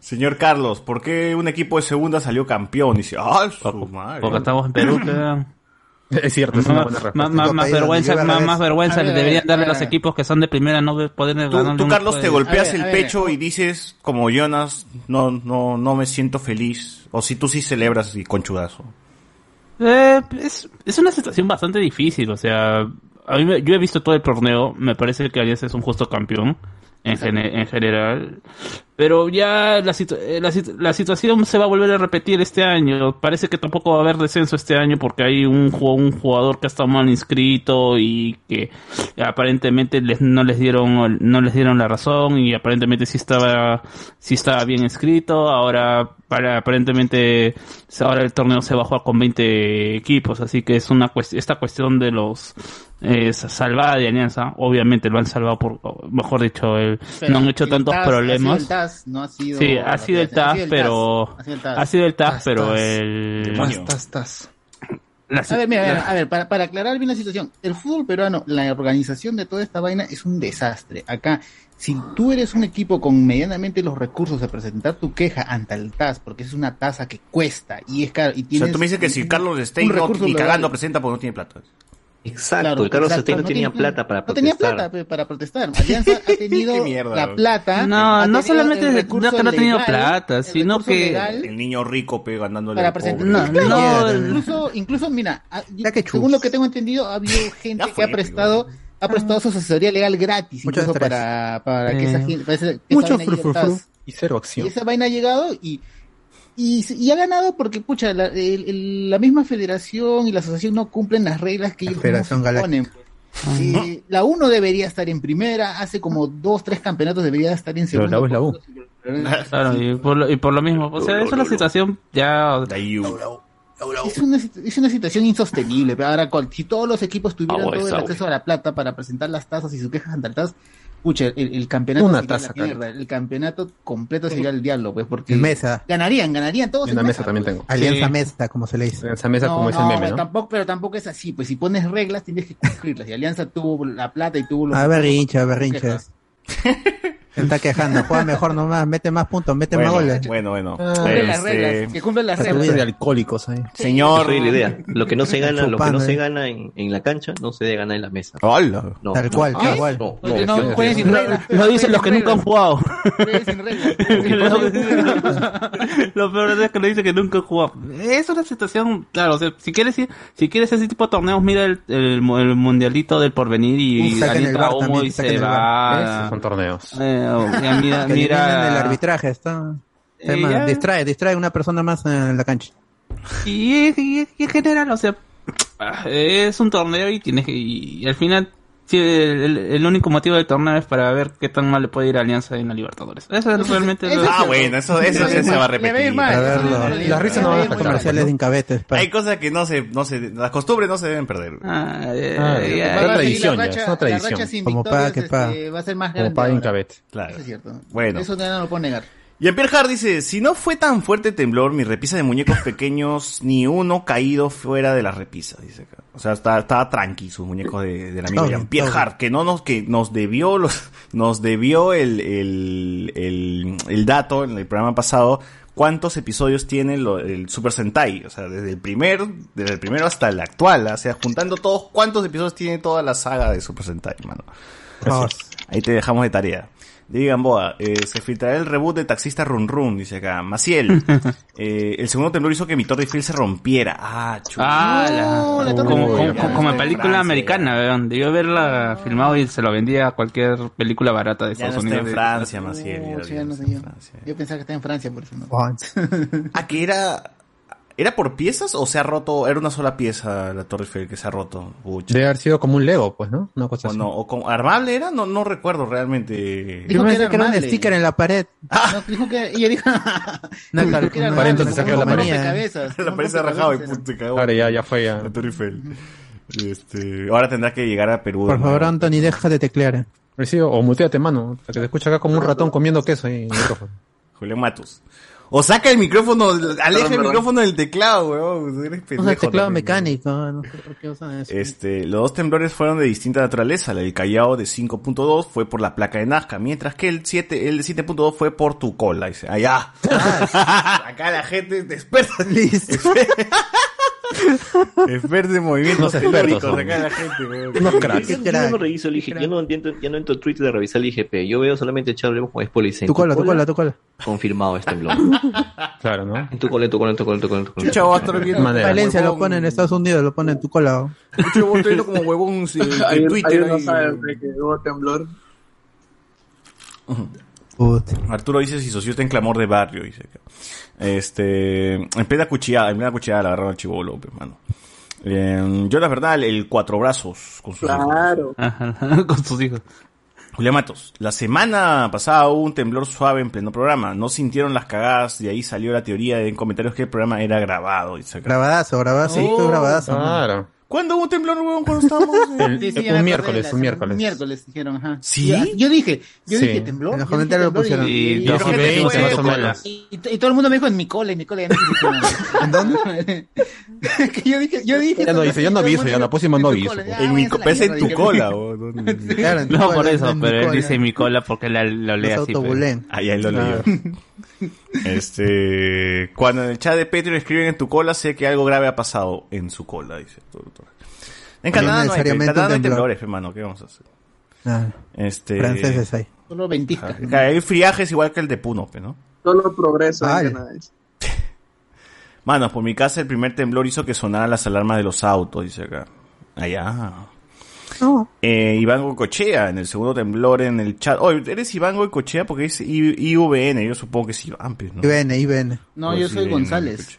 señor Carlos, ¿por qué un equipo de segunda salió campeón? Dice, ah, su madre. Porque estamos en Perú, Es cierto, es una Más, buena respuesta. más- vergüenza, más, vergüenza ver, le deberían darle a a los equipos que son de primera no poder Tú, ganar tú, Carlos, te golpeas ver, el a ver. pecho y dices, como Jonas, no, no, no me siento feliz. O si tú sí celebras y conchudazo. Eh, es, es una situación bastante difícil, o sea, a mí me- yo he visto todo el torneo, me parece que Alianza es un justo campeón en, en general, pero ya la, situ- eh, la, situ- la situación se va a volver a repetir este año, parece que tampoco va a haber descenso este año porque hay un, ju- un jugador que ha estado mal inscrito y que aparentemente les, no les dieron no les dieron la razón y aparentemente sí estaba sí estaba bien inscrito, ahora para aparentemente ahora el torneo se va a jugar con 20 equipos, así que es una cuestión, esta cuestión de los eh, salvada de Alianza, obviamente lo han salvado por, o mejor dicho, el- no han hecho tantos TAS, problemas. Ha sido el TAS, no ha sido. Sí, ha sido el TAS, pero Ha sido el TAS. ha sido el TAS, Tas, pero tas. el. Tas, tas. la- A ver, mira, a ver, para, para aclarar bien la situación, el fútbol peruano, la organización de toda esta vaina es un desastre. Acá, si tú eres un equipo con medianamente los recursos de presentar tu queja ante el TAS, porque es una tasa que cuesta y es caro, y O tienes sea, tú me dices que si Carlos Stein no, ni cagando presenta porque no tiene plata. Exacto, Claro, Carlos exacto, no, tenía plata para No tenía protestar. plata pe, para protestar. Alianza ha tenido mierda, la plata. No, no solamente el no que no ha tenido legal, plata, el sino que- legal El niño rico pe ganándole para presentar. No, no, incluso, incluso, mira, a- Ya que chus. según lo que tengo entendido, ha habido gente que ha prestado, ha prestado su asesoría legal gratis, Mucho incluso para, para que Eh, esa gente, para esa- que mucho vaina. Y cero Y acción. esa vaina ha llegado y, y, y ha ganado porque, pucha, la, el- el- la misma federación y la asociación no cumplen las reglas que La ellos Federación mismos Galáctica. ponen. Eh, la 1 debería estar en primera, hace como dos, tres campeonatos debería estar en Pero segunda. la U es la U. Claro, y por, lo, y por lo mismo, o sea, es una situación ya Es una, es una situación insostenible. Pero ahora, si todos los equipos tuvieran es todo el acceso a la plata para presentar las tasas y sus quejas ante el TAS, pucha, el, el campeonato Una sería taza, la mierda. El campeonato completo sería el diablo, pues, porque En mesa. ganarían, ganarían todos. En la mesa también pues. tengo. Alianza Sí. Mesa, como se le dice. Esa mesa como es el meme, pero ¿no? Tampoco, pero tampoco es así, pues si pones reglas tienes que cumplirlas. Y Alianza tuvo la plata y tuvo los... A berrinche, a berrinches. Se está quejando. Juega mejor nomás, mete más puntos, mete más Bueno, goles. bueno, bueno. Cumple las Este, reglas, que cumplen las reglas. de alcohólicos ahí. Señor. La idea. Lo que no se gana, lo que no se eh. gana en, en la cancha, no se debe ganar en la mesa. Hola. No, Tal no. cual, tal ¿Ah? cual. No, no, no, no, jueguen sin reglas. lo dicen los que nunca han jugado. sin reglas. Lo peor es que le dice que nunca jugó. Es una situación, claro, o sea, si quieres ir- si quieres ese tipo de torneos, mira el, el, el mundialito del porvenir y Uh, saquen el humo también, y se va. Esos son torneos. Eh, mira, mira- el arbitraje, está. tema, ya. distrae, distrae una persona más en la cancha. Y, y- y en general, o sea, es un torneo y tienes que, y, al final, el, el único motivo del torneo es para ver qué tan mal le puede ir a Alianza en la Libertadores. Eso es realmente eso lo- Ah, bueno, eso, eso, eso se va a repetir. A ver, lo- las risas no van a faltar. Comerciales de incabetes. pa. Hay cosas que no se, no se, las costumbres no se deben perder. Ah, eh, Ah, es una tradición ya, es una tradición. Como paga que paga. este, va a ser más Como grande. paga ahora. Incabet. Claro. Eso es cierto. Bueno. Eso ya no lo puedo negar. Jean Pierre Hart dice, si no fue tan fuerte el temblor, mi repisa de muñecos pequeños, ni uno caído fuera de la repisa, dice acá. O sea, estaba, estaba tranqui sus muñecos de, del amigo Todo bien, Jean Pierre todo bien. Hart, que no nos, que nos debió los, nos debió el, el, el, el dato en el programa pasado, cuántos episodios tiene lo- el Super Sentai, o sea, desde el primer, desde el primero hasta el actual, o sea, juntando todos, cuántos episodios tiene toda la saga de Super Sentai, mano. Ahí te dejamos de tarea. Digan Boa, eh, se filtrará el reboot de Taxista Run Run, dice acá. Maciel, eh, el segundo temblor hizo que mi Torre Eiffel se rompiera. Ah, chulo. Ah, la- No, la como, Torre como, como- como en Ya película está americana, weón. Debió haberla filmado y se lo vendía a cualquier película barata de ya Estados está Unidos. en Francia, Maciel. No, ya- ya ya no está sé yo. Francia. Yo pensaba que estaba en Francia, por eso no. Ah, que era... ¿Era por piezas o se ha roto? Era una sola pieza la Torre Eiffel que se ha roto. Pucha. Debe haber sido como un Lego, pues, ¿no? Una cosa O así. no, o con, ¿Armable era? No, no recuerdo realmente. Dijo que era que era un sticker en la pared. No, dijo que ella dijo dijo cal- que era armable, entonces saqueó la pared. La pared se rajaba y rompecabezas pum, se cagó. Claro, ya, ya fue ya. La Torre Eiffel. Este, ahora tendrá que llegar a Perú. Por favor, nuevo. Anthony, deja de teclear. Sí, o muteate, mano. Para que te escucha acá como un ratón comiendo queso ahí en el micrófono. Julián Matus. O saca el micrófono, aleja el perdón. micrófono del teclado, weón. Eres Usa pendejo el teclado también. mecánico. No sé por qué usan eso. Este, los dos temblores fueron de distinta naturaleza. El del Callao de 5.2 fue por la placa de Nazca, mientras que el 7, el de 7.2 fue por tu cola. Dice, allá. Acá la gente te experta. Listo. Experta en movimientos expertos acá la gente, weón. Unos cracks. Yo, yo no reviso el IGP, yo no entiendo, ya no entro a Twitter de revisar el IGP. Yo veo solamente Charlie con spoilers. En Tu cola, tu cola, tu cola. Confirmado este blog. Claro, ¿no? En tu cola, en tu cola, en tu cola, en tu cola, en. Chucha, va a estar viendo Valencia lo huevón. pone en Estados Unidos, lo pone en tu cola. Chucha, vos estoy viendo como huevón en Twitter. ahí no de que hubo temblor. Puta. Arturo dice si socio está en clamor de barrio, dice acá. Este, en plena cuchillada, en plena cuchillada la agarraron al chivo López, mano. Eh, yo la verdad, el cuatro brazos con sus hijos. Claro. Ajá, Con sus hijos. Julián Matos, la semana pasada hubo un temblor suave en pleno programa. No sintieron las cagadas, de ahí salió la teoría en comentarios que el programa era grabado. Dice acá. Grabadazo, grabadazo. Sí, Oh, grabadazo. Claro. ¿Cuándo hubo un temblor, huevón, cuando estábamos? El- Sí, sí, un ya acordé miércoles, un miércoles. Un miércoles dijeron, ajá. ¿Sí? Yo, yo dije, yo Sí. dije temblor. En los yo comentarios lo pusieron. Y, Y y- Pero 2020 gente más o fue- menos. y- y todo el mundo me dijo en mi cola, en mi. Ya si ¿En dónde? que yo dije, yo dije. Ya no dice, ya no aviso, ya la próxima no aviso. ya, En mi pesa en tu cola, No por eso, pero él dice mi cola porque lo lee así. pues. autobulen. Ahí ahí lo leyó. Este, cuando en el chat de Patreon escriben en tu cola, sé que algo grave ha pasado en su cola, dice. En Canadá no hay, en Canadá no hay temblores, hermano, ¿qué vamos a hacer? Ah, Este, franceses ahí. Solo ventiscas. Hay friajes igual que el de Puno, ¿no? Solo progreso Ay. en Canadá. Mano, por mi casa el primer temblor hizo que sonaran las alarmas de los autos, dice acá. Allá. No. Eh, Iván Goicochea, en el segundo temblor en el chat. Oye, ¿eres Iván Goicochea? Porque dice I- IVN, yo supongo que es Iván, pues, ¿no? IBN. No, Pues yo soy IVN, González.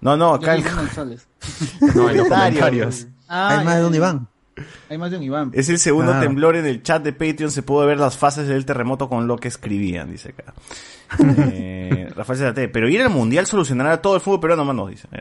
No, no, Yo acá soy el- González. No, en los Comentario. comentarios. Ah, Hay más de un. Iván. Hay más de un Iván. es el segundo Ah. temblor en el chat de Patreon. Se pudo ver las fases del terremoto con lo que escribían, dice acá. Eh, Rafael Zárate, pero ir al mundial solucionará todo el fútbol peruano, mano, dice.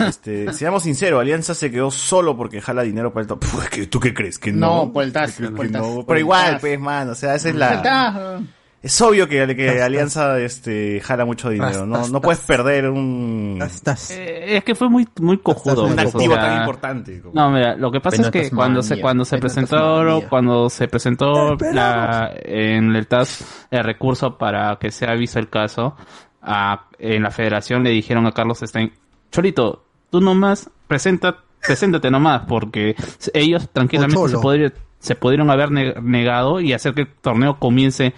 Este, seamos sinceros, Alianza se quedó solo porque jala dinero para el top. Puh, ¿qué- ¿Tú qué crees? ¿Que no? No, por el TAS, ¿Crees por el que TAS, no? por Pero igual, pues, mano, o sea, esa es la... Es obvio que, que Alianza este, jala mucho dinero, no, no puedes perder un, Estás. Eh, es que fue muy, muy cojudo. un activo tan importante. como- No, mira, lo que pasa es que cuando se cuando se presentó manía. cuando se presentó la en el TAS el recurso para que sea visto el caso a, en la Federación le dijeron a Carlos Stein, Cholito, tú nomás presenta preséntate nomás porque ellos tranquilamente se podrían se pudieron haber ne- negado y hacer que el torneo comience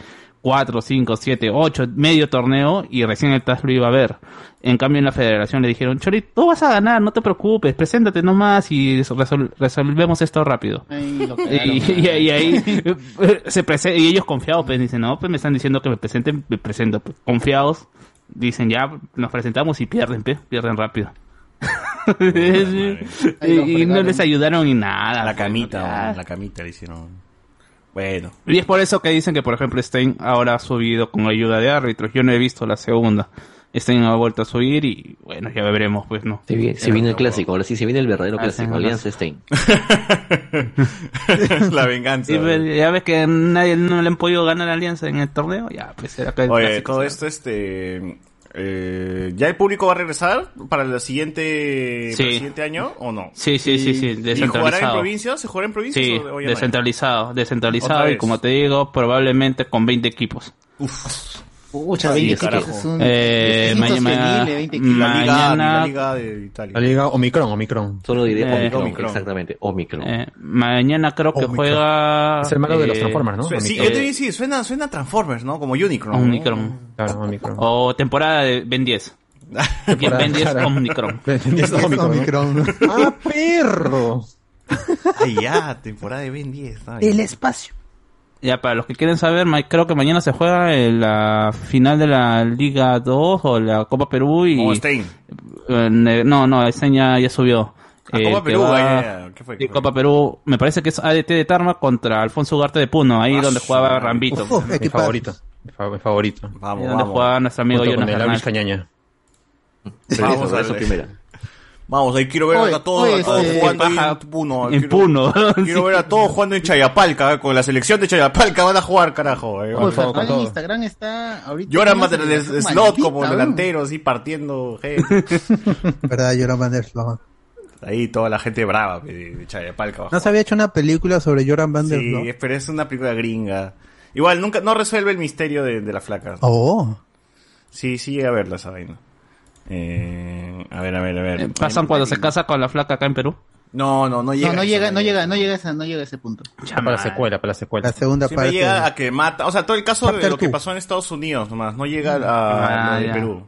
4, 5, 7, 8, medio torneo y recién el TAS lo iba a ver. En cambio en la federación le dijeron, Chori, tú vas a ganar, no te preocupes, preséntate nomás y resol- resolvemos esto rápido. Lo Y, y- y ahí eh, se prese- y ellos confiados pues dicen, no, pues me están diciendo que me presenten, me presento. Pues, confiados, dicen ya, nos presentamos y pierden, pues, pierden rápido. y, y no les ayudaron ni nada. La pues, camita, la camita le hicieron. Bueno. Y es por eso que dicen que, por ejemplo, Stein ahora ha subido con ayuda de árbitros. Yo no he visto la segunda. Stein ha vuelto a subir y, bueno, ya veremos, pues, ¿no? Se viene, se viene el clásico, ahora sí se viene el verdadero Ah, clásico, Alianza Stein. la venganza. Sí, pero ya ves que nadie no le han podido ganar a Alianza en el torneo, ya, pues será que el Oye, clásico todo será. esto, este. Eh, ¿Ya el público va a regresar para el siguiente, Sí. para el siguiente año o no? Sí, sí, sí, sí, ¿Y jugará en descentralizado. provincias? ¿Se jugará en provincias? Sí, descentralizado, descentralizado y como te digo, probablemente con 20 equipos. Pucha, Sí, 20 carajo. kilos es un- Eh, es mañana- insostenible, 20 kilos. La liga, Mañana- la liga de Italia. La liga Omicron, Omicron. Solo diré Eh, Omicron, Omicron. exactamente, Omicron. Eh, mañana creo que Omicron. juega... Es el malo de los eh, Transformers, ¿no? Sí, yo te digo, sí, suena, suena a Transformers, ¿no? Como Unicron. ¿no? Omicron. Claro, Omicron. O temporada de Ben 10. Bien, Ben 10 Claro. Omicron. Omicron, ¿no? Omicron. ¡Ah, perro! Ay, ya, temporada de Ben 10. ay. El espacio. Ya, para los que quieren saber, creo que mañana se juega en la final de la Liga 2 o la Copa Perú y... Como Stein. Eh, no, no, ese ya, ya subió. Ah, Eh, Copa Perú, va- ay, ay, ay, ¿qué fue? Sí, Copa Perú, me parece que es ADT de Tarma contra Alfonso Ugarte de Puno, ahí Ah, donde su jugaba. Rambito. Uf, Mi favorito. Mi fa- mi favorito. ahí Vamos, donde vamos. jugaba nuestro amigo Junto con Jonas el. Cañaña. Sí, Vamos a eso ver. Vamos, ahí quiero ver Oye, a todos, oye, a todos este, jugando en Puno. en quiero, Puno. Quiero ver a todos jugando en Chayapalca, eh, con la selección de Chayapalca van a jugar, carajo. eh. Con todo. en Instagram está ahorita. Lloran del slot maldita, como delantero, así partiendo gente. ¿Verdad? Jordan Van der Sloot. Ahí toda la gente brava de, Chayapalca. ¿No se había hecho una película sobre Jordan Van der Sí, pero es una película gringa. Igual, nunca, no resuelve el misterio de, de la flaca. Oh. Sí, sí llega a verla esa vaina. Eh, a ver, a ver, a ver. Eh, ¿Pasan cuando se casa con la flaca acá en Perú? No, no, no llega. No, llega, no llega, no llega a ese, no llega a ese punto. Para la secuela, para la secuela. La segunda Siempre parte. llega a que mata, o sea, todo el caso de lo que pasó en Estados Unidos nomás, no llega a, Ah, lo de ya. Perú.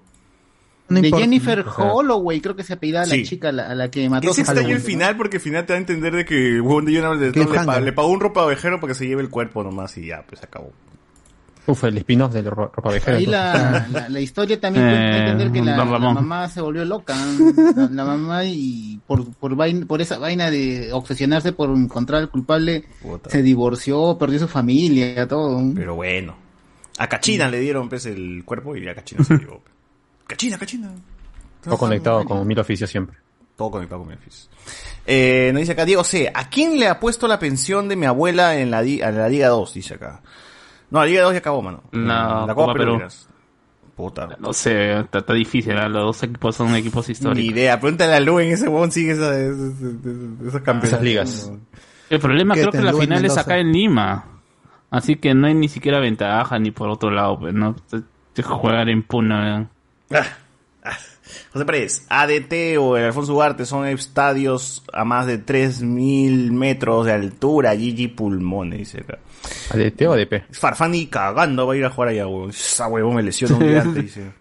No de. Jennifer Holloway, creo que se apellida a la Sí. chica a la, a la que mató. es extraño Halloween, el ¿no? final porque al final te da a entender de que el Jonathan Desmond le, pagó un ropavejero para que se lleve el cuerpo nomás y ya, pues se acabó. Uf, el spin-off del ro- ropa vejera. Ahí la, la, la historia también Eh, puede entender que la, mamá se volvió loca. La, la mamá y por, por, vaina- por esa vaina de obsesionarse por encontrar al culpable, Puta. se divorció, perdió su familia, todo. Pero bueno. A Cachina le dieron pues el cuerpo y a Cachina se llevó. Cachina, Cachina. Todo conectado con mil oficios siempre. Todo conectado con Memphis. Eh, nos dice acá, Diego C. ¿A quién le ha puesto la pensión de mi abuela en la, di- en la Liga 2? Dice acá. No, la Liga 2 ya acabó, mano. No, la Copa Perú. Puta. No sé, está, está difícil, ¿eh? los dos equipos son equipos Ni históricos. idea. Pregúntale a Lu en ese huevón sigue esa, esa- esa- esas ligas. El problema ¿Qué creo que la final es acá en Lima. Así que no hay ni siquiera ventaja ni por otro lado, pues, ¿no? Jugar en Puna. Ah, ah. José Pérez, ADT o el Alfonso Ugarte son estadios a más de 3.000 metros de altura. Gigi Pulmones, dice acá. ¿ADT o ADP? Farfán ni cagando va a ir a jugar allá, huevón. Esa huevón me lesiona un día antes, dice.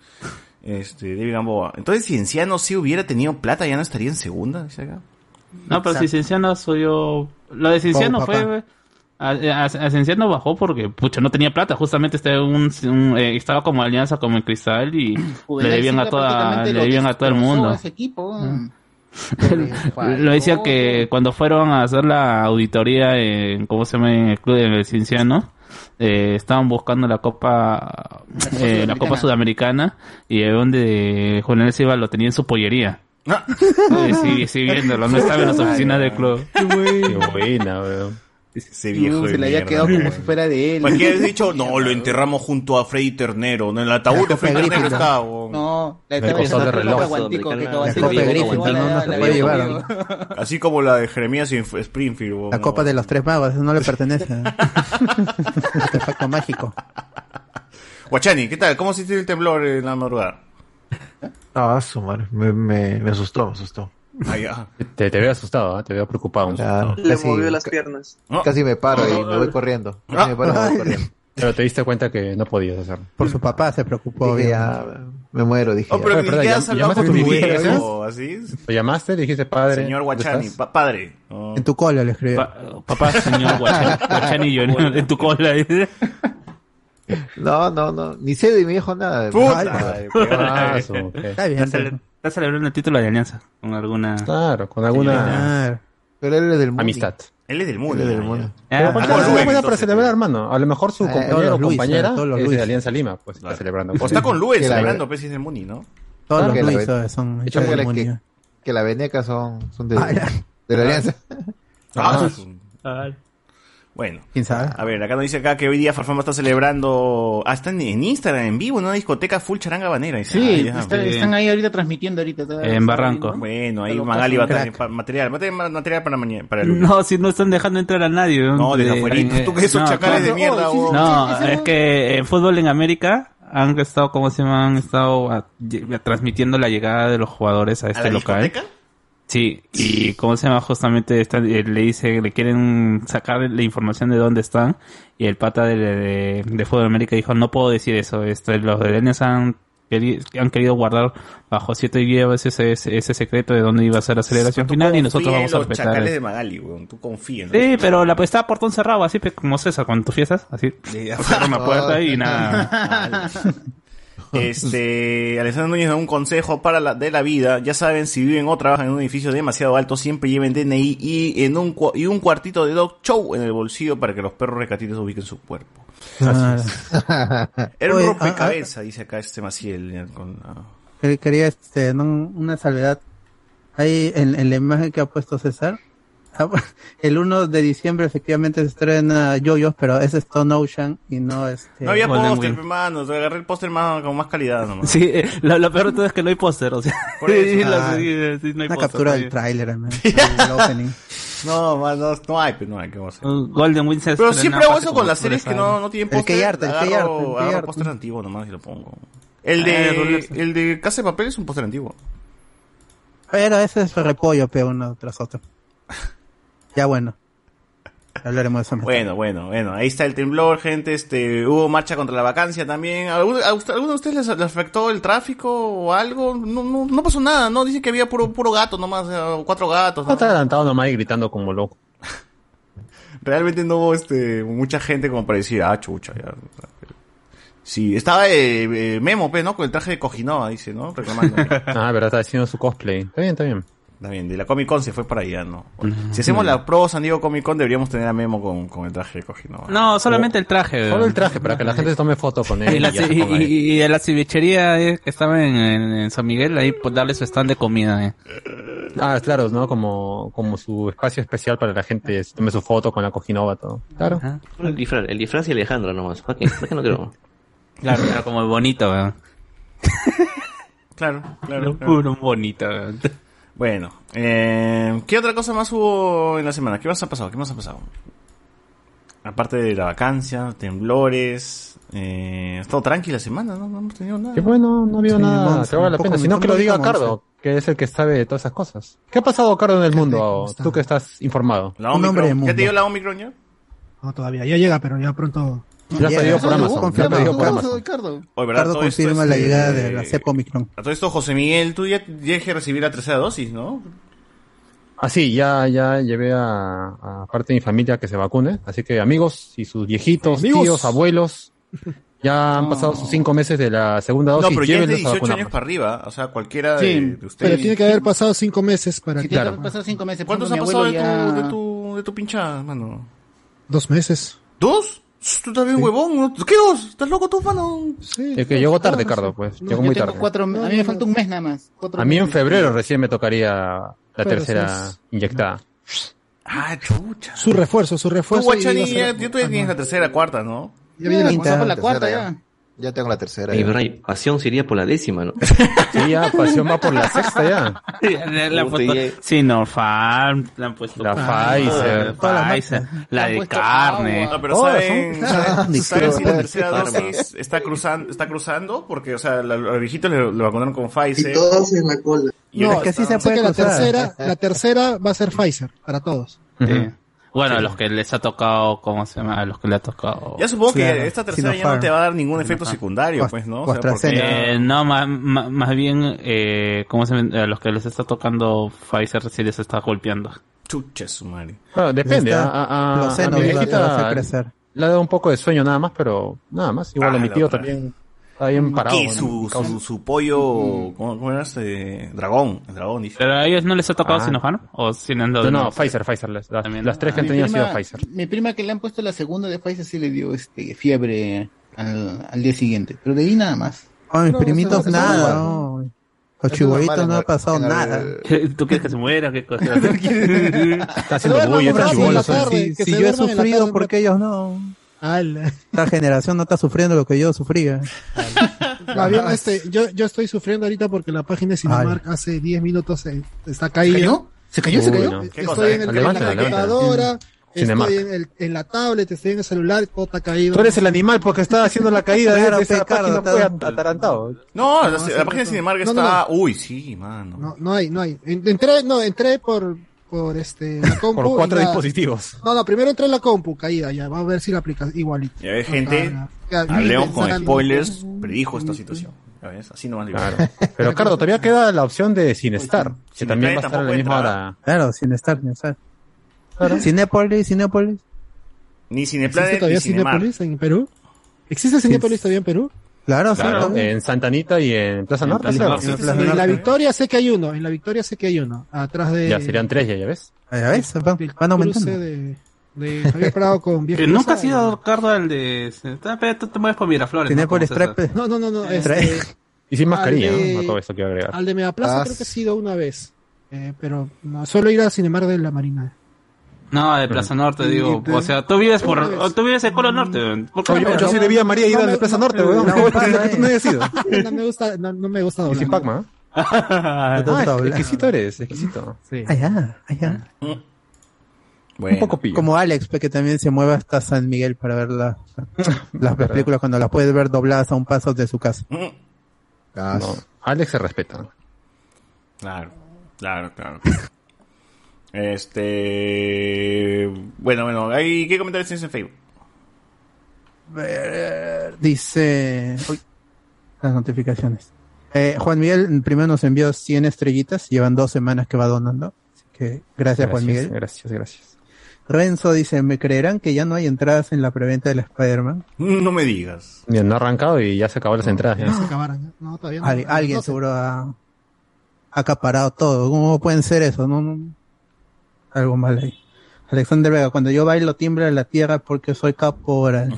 Este, David Gamboa. Entonces, si Enciano sí hubiera tenido plata, ya no estaría en segunda, dice acá. No, pero si Cienciano subió... Lo de Cienciano Oh, fue... A, a, a Cienciano bajó porque, pucha, no tenía plata. Justamente estaba, un, un- eh, estaba como alianza como en Cristal y le debían a toda, le debían a todo el mundo. a ese equipo. Lo decía que cuando fueron a hacer la auditoría en, ¿cómo se llama? En el club del Cienciano, eh, estaban buscando la Copa, eh, la Copa Sudamericana y de donde Juan Silva lo tenía en su pollería. Eh, sí, sí, viéndolo, no estaba en las oficinas del club. Qué buena, weón. Ese viejo Uh, se le había quedado como si fuera de él. Cualquiera había dicho, no, lo enterramos junto a Freddy Ternero. En el ataúd de Freddy Ternero está. No, la de reloj. Así como la de Jeremías y Springfield. La copa de los tres magos, eso no le pertenece. Artefacto mágico. Guachani, ¿qué tal? ¿Cómo sentiste el temblor en la madrugada? Ah, su madre. Me, me, me asustó, me asustó. Ah. Te, te veo asustado, ¿eh? te veo preocupado. Ya, Le casi, movió las piernas. No. casi me paro y me voy corriendo. Casi me paro y me voy corriendo. Pero te diste cuenta que no podías hacerlo. Por su papá se preocupó. Dije, ya, me muero, dije. Oh, pero ya. Oye, llam- con tu viejo, viejo, así. Lo llamaste, dijiste padre. Señor ¿dónde Guachani, pa- padre. Oh. En tu cola le escribió. Pa- papá, señor Guachani, Guachani Junior, en tu cola. No, no, no. Ni sé de mi viejo nada. Puta. Ah. Está bien. Está cele- está celebrando el título de alianza con alguna. Claro, con alguna Claro. Pero él es del mundo. amistad. Él es del Él mundo. es del mundo. Pero Ah, buena para entonces, celebrar, hermano. A lo mejor su Eh, todos compañero o compañera es de Alianza Lima, pues Claro. está celebrando. O está con Luis celebrando, pues, si es del Muni, ¿no? Todos Ah, los que la Luis son hechos del que, mundo. que la veneca son, son de, Ah, de la alianza. Ah, Ah, Bueno. ¿Quién sabe? A ver, acá nos dice acá que hoy día Farfama está celebrando. Ah, están en Instagram en vivo, en una discoteca full charanga banera. Sí, ah, ya. está- Sí. están ahí ahorita transmitiendo ahorita. En Barranco. Bueno, ahí Magali va a pa- material, va a tener material para mañana, para el lunes. No, si no están dejando entrar a nadie. No, desde afuera. Tú que esos no, chacales de mierda, Oh, sí, sí, huevón. No, es que en fútbol en América han estado, ¿cómo se llama? Han estado ah, transmitiendo la llegada de los jugadores a ¿A este la local. discoteca? Sí, y ¿cómo se llama? Justamente está- eh, le dice, le quieren sacar la información de dónde están. Y el pata de, de, de Fútbol América dijo, no puedo decir eso. Esto, los de han, han querido guardar bajo siete llaves ese, ese, secreto de dónde iba a ser la celebración Tú final y nosotros vamos a respetar. chacales de Magali, weón. Tú confías. Sí, pero la pues estaba portón cerrado, así como César, cuando tú fiestas, así. Cierra una puerta y nada. Este, Alessandro Núñez da un consejo para la, de la vida. Ya saben, si viven o trabajan en un edificio demasiado alto, siempre lleven DNI y, en un, y un cuartito de dog show en el bolsillo para que los perros recatitos ubiquen su cuerpo. Claro. Era un rompecabezas, dice acá este Maciel. con, ah. Quer- Quería este, una salvedad. Ahí en, en la imagen que ha puesto César, ah, el 1 de diciembre efectivamente se estrena Yoyos, pero es Stone Ocean y no este. No había póster, hermano. Agarré el póster más, con más calidad nomás. Sí, eh, lo, lo peor de todo es que no hay póster, o sea. Por eso. Sí, Ah, sí, sí, no hay una póster, captura del tráiler, opening. No, no, no hay, pues no hay, ¿qué vamos a hacer? Uh, Golden Wind Pero estrena siempre hago eso con las series que no, no tienen El póster. El agarro- Keyart, el agarro Keyart. póster antiguo nomás y lo pongo. El Ah, de, Rolex. el de Casa de Papel es un póster antiguo. Pero ese es repollo, pero uno tras otro. Ya bueno. Hablaremos de eso más tarde. Bueno, bueno, bueno. Ahí está el temblor, gente. Este, hubo marcha contra la vacancia también. ¿Alguno, a usted- alguno de ustedes les, les afectó el tráfico o algo? No, no, no pasó nada, ¿no? Dicen que había puro, puro gato nomás, eh, cuatro gatos. No ¿no? está adelantado nomás y gritando como loco. Realmente no hubo este, mucha gente como para decir, ah, chucha, ya. Sí, estaba eh, eh, Memo, pe, ¿no? Con el traje de Cojinoa, dice, ¿no? Reclamando. Ah, pero está haciendo su cosplay. Está bien, está bien. Bien, de la Comic Con se fue para allá, ¿no? Si hacemos la Pro San Diego Comic Con, deberíamos tener a Memo con, con el traje de Cojinoa. No, solamente el traje. Solo el traje, para que la gente se tome foto con él. Y, la, y la cevichería eh, que estaba en, en- en San Miguel, ahí pues darle su stand de comida. eh. Ah, claro, ¿no? Como, como su espacio especial para la gente se tome su foto con la cojinova, todo. Claro. Ajá. El disfraz, el disfraz y Alejandro nomás. ¿Para qué? ¿Para qué no quiero? Claro, era como bonito. weón. Claro, claro. Claro. puro bonito. weón. Bueno, eh, ¿qué otra cosa más hubo en la semana? ¿Qué más ha pasado? ¿Qué más ha pasado? Aparte de la vacancia, temblores, eh, ha estado tranquila la semana, ¿no? No hemos tenido nada. Qué bueno, no vio Sí, nada Monse, que valga la pena. Sino que lo diga Cardo, que es el que sabe de todas esas cosas. ¿Qué ha pasado, Cardo, en el mundo? Tú que estás informado. La Un hombre de Omicron. ¿Ya te dio la Omicron ya? No, todavía. Ya llega, pero ya pronto. Ya pedido por Amazon. Ya pedido por confirma la llegada de la cepa Omicron. A todo esto, José Miguel, tú ya llegué a recibir la tercera dosis, ¿no? Ah, sí, ya, ya llevé a, a parte de mi familia que se vacune. Así que amigos y sus viejitos, Amigos. tíos, abuelos, ya han pasado sus cinco meses de la segunda No, dosis. pero ya es de llévenlos a 18 años para arriba. O sea, cualquiera Sí, de, de Pero ustedes. tiene que haber pasado cinco meses para Si que. Claro. han pasado cinco meses, ¿Cuántos han pasado de tu, de tu, de tu pinchada, mano? Dos meses. ¿Dos? Tú también, huevón. ¿no? ¿Qué dos? ¿Estás loco tú, mano? Sí. Es que llegó tarde, Cardo, pues. Yo muy tarde. cuatro, a mí me falta un mes nada más. Cuatro A mí en meses. febrero recién me tocaría la Pero tercera inyectada. Ah, chucha. Su refuerzo, su Tú, refuerzo. y Guachani, ya, ya tú ya tienes la tercera, cuarta, ¿no? Ya viene la la cuarta ya. Ya tengo la tercera. Hay pasión sería por la décima, ¿no? Sí, ya, pasión va por la sexta ya. Han Puta, puesto ya- Sinopharm, le han puesto La Pfizer, las Pfizer, la de carne. agua. No, pero ¿saben, saben, saben si la Pharma. tercera dosis está cruzando, está cruzando? Porque, o sea, la- los viejitos le, le vacunaron con Pfizer. en la cola. Y No, es que sí se puede que la tercera, la tercera va a ser Pfizer para todos. Sí. Bueno, a los que les ha tocado, ¿cómo se llama? A los que le ha tocado. Ya supongo Claro, que esta tercera ya no Sinopharm. te va a dar ningún efecto Ajá. secundario, pues, ¿no? o sea, porque. Eh, no, más, más, más bien, eh, ¿cómo se llama? A los que les está tocando Pfizer sí les está golpeando. chucha su madre. Bueno, depende. Está- A, a, los a senos mi a viejita hacer crecer. le ha dado un poco de sueño nada más, pero nada más. Igual Ah, a mi tío también está bien parado. ¿Qué? Su, su, su pollo, ¿cómo, cómo era este? Dragón, el dragón, dice. ¿Pero a ellos no les ha tocado Ah. Sinopharm? ¿O dado No, no? Pfizer, Pfizer. Las, las- También. las tres que han tenido han sido prima- Pfizer. Mi prima que le han puesto la segunda de Pfizer sí le dio este fiebre al, al día siguiente. Pero de ahí nada más. Ay, mis No, primitos nada. no. Los normal no ha pasado nada. ¿Tú quieres que se muera? ¿Qué cosa? Está haciendo un está tarde. Si, yo he sufrido, tarde, porque ellos no? Ala. Esta generación no está sufriendo lo que yo sufría. Más bien, este, yo, yo estoy sufriendo ahorita porque la página de Cinemark hace 10 minutos eh, está caída. cayó? ¿Se cayó? ¿Se cayó? no. ¿Qué Estoy cosa, en, el, en la computadora, Cinemark. estoy en, el, en la tablet, estoy en el celular, todo está caído. Tú eres el animal porque está haciendo la caída Claro, de esa página pues, atarantado. No, la, No, la hace página de. Cinemark No, no, está... Uy, sí, mano. No, no hay, no hay. En- Entré, no, entré por, por este, la compu. Por cuatro ya- dispositivos. No, no, primero entré en la compu, caída, ya, va a ver si la aplica igualito. Ya ves, gente, Ah, León con spoilers predijo esta situación. ¿Ya ves? Así nomás digo. Claro. Pero Cardo, todavía queda la opción de Sinestar, que Cineplay también va a estar a la misma entra. hora. Claro, sin estar, sin estar. Cinépolis, Cinépolis. Ni Cineplanet ¿Existe todavía ni Cinemark. Cinépolis en Perú? ¿Existe Cinépolis todavía en Perú? Claro, sí. Claro, todavía. en Santa Anita y en Plaza En Norte. Plaza claro. Norte. En Plaza En la. Victoria sé que hay uno, en la Victoria sé que hay uno, atrás de... Ya serían tres, ya, ya ves. Ya ves, van, van aumentando. de, de Javier Prado con Vieja Que nunca ha Plaza. sido Cardo el de... Tú te mueves por Miraflores. Como César. trae... No, no, no, no, este, Y sin mascarilla, Al de- ¿no? No todo esto que iba a agregar. al de Megaplaza Ah, creo que he sido una vez, eh, pero no, solo ir a Cinemark de la Marina. No, de Plaza Norte, digo. de- O sea, tú vives por... O Tú vives en Colo Norte. ¿Por qué Oye, no? yo sí le vi a María en me- la Plaza no Norte, me- weón. no, ¿Cómo no, es que tú no hayas ido? No me gusta, no, no me gusta Y doblar. sin Pac-Man. Ah, Ah, exquisito eres, exquisito. Sí. Allá, allá. Bueno. Un poco pillo. Como Alex, pe, que también se mueve hasta San Miguel para ver la- las películas cuando las puedes ver dobladas a un paso de su casa. Mm. No, Alex se respeta. Claro, claro, claro. Este. Bueno, bueno, ¿hay, ¿qué comentarios tienes en Facebook? Dice... Uy, las notificaciones. Eh, Juan Miguel primero nos envió 100 estrellitas, llevan dos semanas que va donando. Así que gracias, Juan Miguel. Gracias, gracias. Renzo dice, ¿me creerán que ya no hay entradas en la preventa del Spider-Man? No me digas. Bien, no ha arrancado y ya se acabó las entradas. ya. Ya se acabaron. ¿eh? No, todavía no. Al- alguien No sé. seguro ha, ha acaparado todo. ¿Cómo pueden ser eso? No, no- Algo mal ahí. Alexander Vega, cuando yo bailo tiembla la tierra porque soy caporal.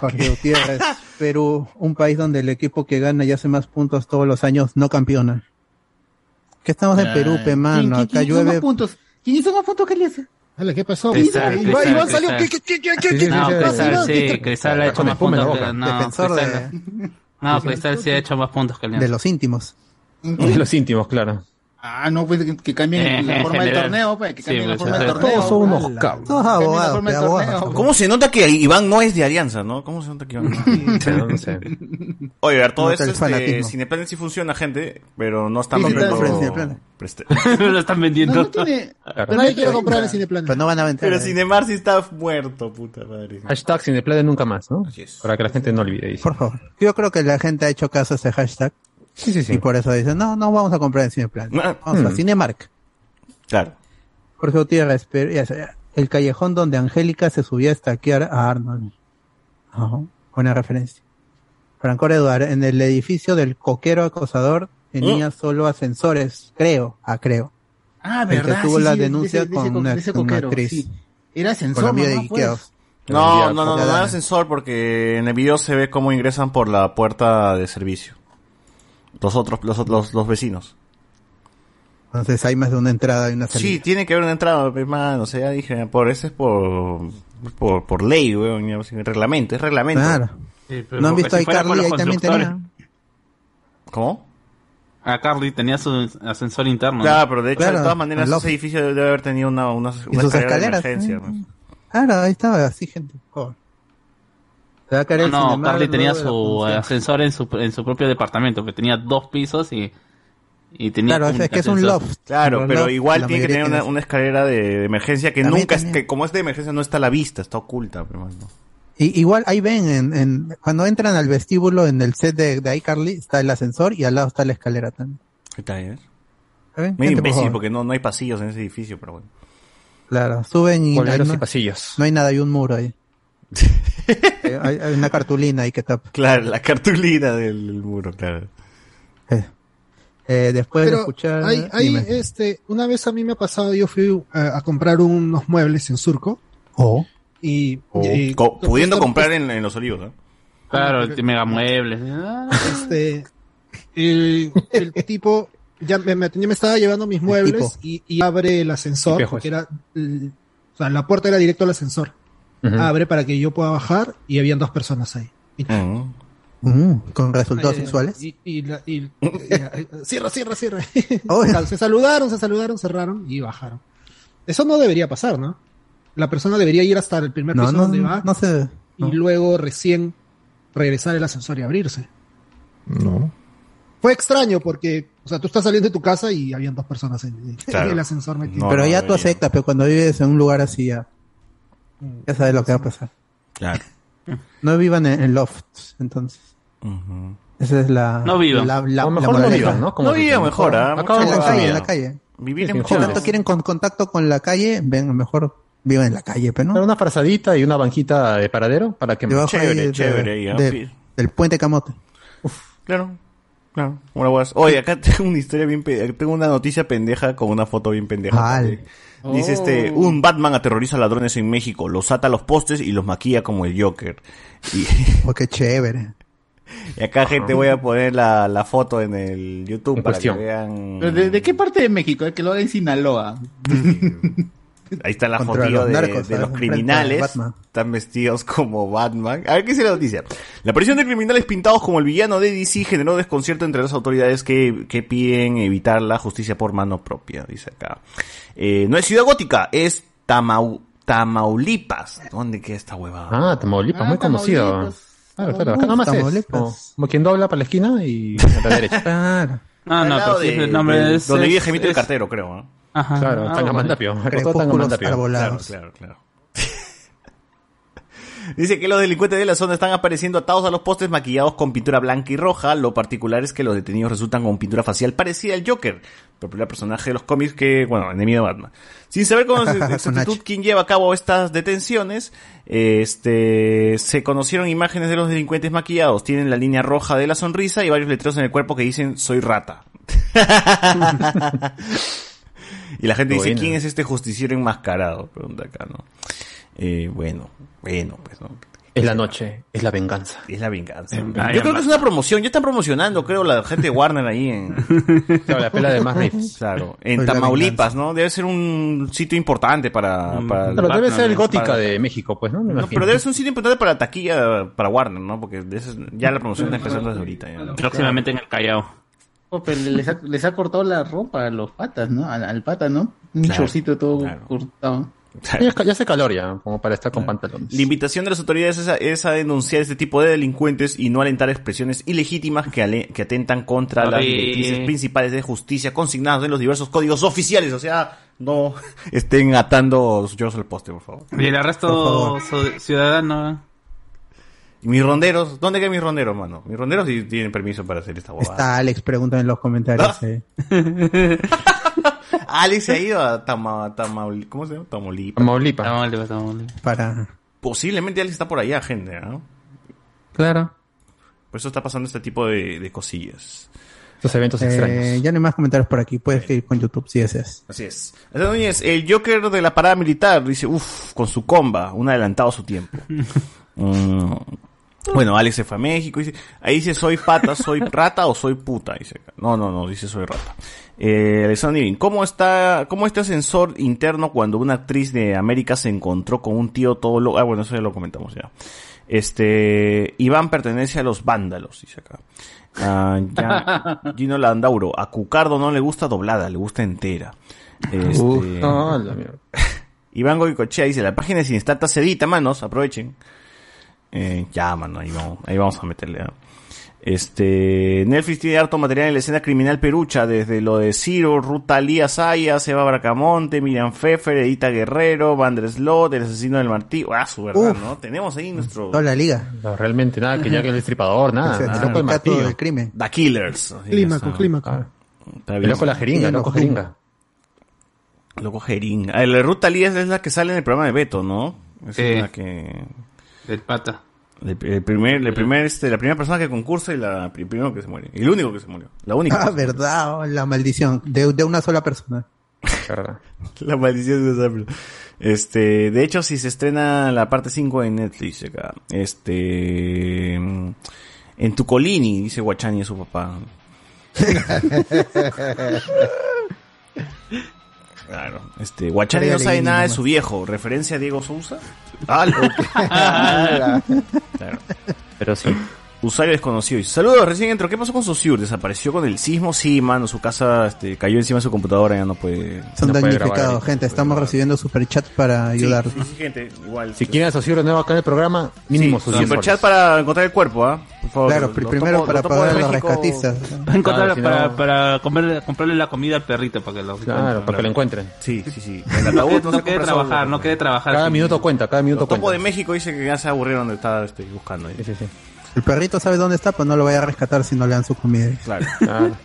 Jorge Gutiérrez, Perú, un país donde el equipo que gana y hace más puntos todos los años no campeona. Que estamos en Perú, pe ¿Quién- mano, quién- acá quién hizo llueve. más puntos? ¿Quién hizo más puntos que ¿qué pasó? Cristal, Iván, salió. ¿Qué, qué, qué, qué, Sí, qué, sí, No, Cristal sí, Cristal ha hecho más puntos. No, Defensor de, Cristal, no, Cristal sí ha hecho más puntos que de Alianza. los íntimos. De los íntimos, claro. Ah, no, pues que, cambien Eh, la forma del torneo, pues, que Sí, cambien la pues, forma del torneo. Todos son unos cabros. Todos abogados, torneo. ¿Cómo se nota que Iván no es de Alianza, no? ¿Cómo se nota que Iván no? No, no sé. Oye, a ver, todo esto el este. Cineplanet sí funciona, gente, pero no están Sí, vendiendo... Cineplanet, Cineplanet. preste- lo están No, vendiendo. no tiene. Claro. Nadie quiere comprar en Cineplan. Pero no van a vender. Pero. Cinemar sí está muerto, puta madre. Hashtag de nunca más, ¿no? Así es. Para que la gente no olvide. Por favor. Yo creo que la gente ha hecho caso a ese hashtag Sí, sí, sí. y por eso dice, no, no vamos a comprar en Cineplan. Ah, Vamos a hmm. Cinemark. Claro. Jorge Gutiérrez, pero ya sé, el callejón donde Angélica se subía a estaquear a Arnold. Ajá, buena referencia. Franco Eduard, en el edificio del coquero acosador tenía solo ascensores, creo, ah, creo. Ah, El que verdad. tuvo sí, la sí, de- denuncia de ese- con co- una- de con una actriz. sí. Era ascensor, vía de ¿no? Pues. No, no, no, no, no hay ascensor porque en el video se ve cómo ingresan por la puerta de servicio. Los otros, los, los, los vecinos. Entonces hay más de una entrada y una salida. Sí, tiene que haber una entrada, hermano. O sea, ya dije, por eso es por, por, por ley, weón. Reglamento, es reglamento. Claro. Sí, pero ¿No han visto si Carly? Ahí también tenía. ¿Cómo? Ah, Carly tenía su ascensor interno. ¿no? Claro, pero de hecho, Claro, de todas maneras, ese edificio debe haber tenido una, una, una sus escalera escaleras, de emergencia. ¿eh? Claro, ahí estaba así, gente. Joder. Se va a caer No, el no, Carly tenía su función. ascensor en su, en su propio departamento, que tenía dos pisos y, Y tenía Claro, es que es un loft. Claro, pero loft, igual tiene que tener una, escalera de, de emergencia que También nunca, es, que como es de emergencia no está a la vista, está oculta. Pero bueno. Y, igual ahí ven, en, en- cuando entran al vestíbulo en el set de, de iCarly, está el ascensor y al lado está la escalera también. ¿Qué tal, eh? ¿Está bien? Medio Gente, por imbécil favor. porque no, no hay pasillos en ese edificio, pero bueno. Claro, suben y no, y pasillos. no hay nada, hay un muro ahí. hay, una cartulina ahí que tapa. Claro, la cartulina del, del muro, claro. Eh, después de escuchar... hay, este, una vez a mí me ha pasado, yo fui a, a comprar unos muebles en Surco Oh. y, O y- co- pudiendo comprar en, en los olivos, ¿no? Claro, el mega muebles. Ah, este el, el tipo ya me, me- ya me estaba llevando mis muebles y, y abre el ascensor porque era el- o sea la puerta era directo al ascensor Abre para que yo pueda bajar y habían dos personas ahí Mm, con resultados Eh, sexuales. y, y la- y- cierra cierra cierra Oh. se saludaron se saludaron cerraron y bajaron eso no debería pasar no la persona debería ir hasta el primer piso no, donde va no sé. y luego recién regresar el ascensor y abrirse No. Fue extraño porque, o sea, tú estás saliendo de tu casa y habían dos personas en, el ascensor metido. pero ya tú aceptas, pero cuando vives en un lugar así ya, ya sabes lo que va a pasar. Claro. No vivan en, en lofts, entonces. Esa es la... No vivan. La, la, O la mejor no moraleja. vivan, ¿no? Como No vivan mejor, ¿ah? Acá en la calle, en la calle. Vivir en Si tanto quieren con contacto con la calle, ven, mejor vivan en la calle, pero no. Pero una frazadita y una banquita de paradero para que Debajo Chévere, de- chévere, ¿ah? de- Sí. del puente Camote. Claro. Claro. Una guas- Oye, acá tengo una historia bien pe- tengo una noticia pendeja con una foto bien pendeja. Vale. Dice este, un Batman aterroriza a ladrones en México, los ata a los postes y los maquilla como el Joker. Y, Oh, qué chévere. y acá gente voy a poner la, la foto en el YouTube En para cuestión. que vean. ¿Pero ¿De, de qué parte de México? Es que lo haga en Sinaloa. Ahí está la los de, narcos, de ¿sabes? los criminales. Están vestidos como Batman. A ver qué dice la noticia. La aparición de criminales pintados como el villano de DC generó desconcierto entre las autoridades que, que piden evitar la justicia por mano propia, dice acá. Eh, no es Ciudad Gótica, es Tamau- Tamaulipas. ¿Dónde queda esta huevada? Ah, Tamaulipas, Ah, muy conocido. Tamaulipas. Claro, claro. Acá nomás es Tamaulipas. como, quien dobla para la esquina y a la derecha. Claro. Ah, no, pero sí, el nombre de- es... donde vive es- Gemito el cartero, creo. ¿no? Ajá. Claro, Ah, Tangamandapio. Crepúsculos Tangamandapio. Claro, arbolados. claro, claro. Dice que los delincuentes de la zona están apareciendo atados a los postes maquillados con pintura blanca y roja. Lo particular es que los detenidos resultan con pintura facial parecida al Joker, popular personaje de los cómics que, bueno, enemigo de Batman. Sin saber con exactitud quién lleva a cabo estas detenciones, este, se conocieron imágenes de los delincuentes maquillados. Tienen la línea roja de la sonrisa y varios letreros en el cuerpo que dicen soy rata. y la gente dice. ¿quién es este justiciero enmascarado? Pregunta acá, ¿no? Eh, bueno, bueno, pues no. Es la noche, es la venganza. Es la venganza. Yo creo que es una promoción. Ya están promocionando, creo, la gente de Warner ahí en, Claro, la pela de más Reeves. claro, en la Tamaulipas, ¿no? Debe ser un sitio importante para, para el Claro, debe Batman, ser el gótica Para- de México, pues, ¿no? Me No, pero debe ser un sitio importante para la taquilla, para Warner, ¿no? Porque ya la promoción está empezando desde ahorita. ya, ¿no? Próximamente en el Callao. Oh, pero les ha, les ha cortado la ropa a los patas, ¿no? Al, al pata, ¿no? Un Claro, chorcito todo claro. cortado. Ya, ya hace calor ya, como para estar con pantalones. La invitación de las autoridades es a, es a denunciar este tipo de delincuentes y no alentar expresiones ilegítimas que, ale- que atentan contra las directrices principales de justicia consignadas en los diversos códigos oficiales. O sea, no estén atando sus al poste, por favor. Y el arresto ciudadano. Y mis ronderos, ¿dónde quedan mis ronderos, mano? Mis ronderos sí tienen permiso para hacer esta bobada. Está Alex, pregunta en los comentarios. Ah. eh. Alex se ha ido a Tama, ¿cómo se llama? Tamaulipas. Tamaulipas. Tamaulipas, Tamaulipas. Para... Posiblemente Alex está por allá, gente, ¿no? Claro. Por eso está pasando este tipo de, de cosillas. Estos eventos Eh, extraños. ya no hay más comentarios por aquí. Puedes ir con YouTube si deseas. Así es. Núñez, el Joker de la parada militar, dice, uff, con su comba, un adelantado a su tiempo. Mm. Bueno, Alex se fue a México, dice, ahí dice, soy pata, soy rata o soy puta, dice. No, no, no, dice, soy rata. Eh, Alexander ¿cómo está, cómo este ascensor interno cuando una actriz de América se encontró con un tío todo lo, ah, bueno, eso ya lo comentamos ya. Este, Iván pertenece a los vándalos, dice acá. Ah, ya, Gino Landauro, a Cucardo no le gusta doblada, le gusta entera. Este, Uf, no, la. Iván Goicochea dice, la página Sinstata se edita, manos, aprovechen. Eh, ya, mano, ahí vamos, ahí vamos a meterle. ¿ah? Este, Netflix tiene harto material en la escena criminal perucha, desde lo de Ciro, Ruta Lía Saya, Seba Bracamonte, Miriam Pfeffer, Edita Guerrero, Van der Slot, El asesino del martillo. Ah, su verdad, Uf. ¿no? Tenemos ahí nuestro... Toda la liga. No, realmente nada, que ya que el destripador, nada. Es loco el del crimen. The Killers. Clímaco, está. clímaco. Está El bien. loco la jeringa, el loco jeringa. Loco jeringa. Ah, La Ruta Lía es la que sale en el programa de Beto, ¿no? Es la que... Del pata. El, el primer, el primer, este, la primera persona que concursa y la, el primero que se muere. Y el único que se murió. La única. Ah, verdad, oh, la maldición de, de una sola persona. La maldición de esa película. Este, de hecho, si se estrena la parte 5 en Netflix acá. Este, en Tucolini, dice Guachani a su papá. Claro, este, Guachani no sabe nada de su viejo. ¿Referencia a Diego Sousa? Ah, lo- Claro. Pero sí. Usuario desconocido. Y, Saludos, recién entró. ¿Qué pasó con Sociur? ¿Desapareció con el sismo? Sí, mano, su casa este, cayó encima de su computadora, ya no puede... Son no damnificados, grabar. gente. Estamos recibiendo superchats para Sí, ayudar. sí, sí, gente, igual. Si quieren asociar de nuevo acá en el programa, mínimo Sí, sus 10 superchat para encontrar el cuerpo, ¿ah? Por favor. Claro, primero los para pagar a los rescatistas. Para, encontrar, Claro, para, para comer, comprarle la comida al perrito para que lo Claro, para que lo encuentren. Sí, sí, sí. El No, ataúd quede- no no se quede trabajar, solo. no quede trabajar. Cada minuto cuenta, cada minuto Los topos cuenta. de México dice que ya se aburrieron de estar este, buscando. ahí. Sí, sí, sí. El perrito sabe dónde está, pues no lo vaya a rescatar si no le dan su comida. Claro, Claro.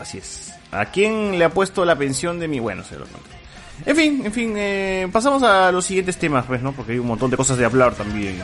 así es. ¿A quién le ha puesto la pensión de mi... Bueno, se lo cuento. En fin, en fin, eh, pasamos a los siguientes temas, pues, ¿no? Porque hay un montón de cosas de hablar también.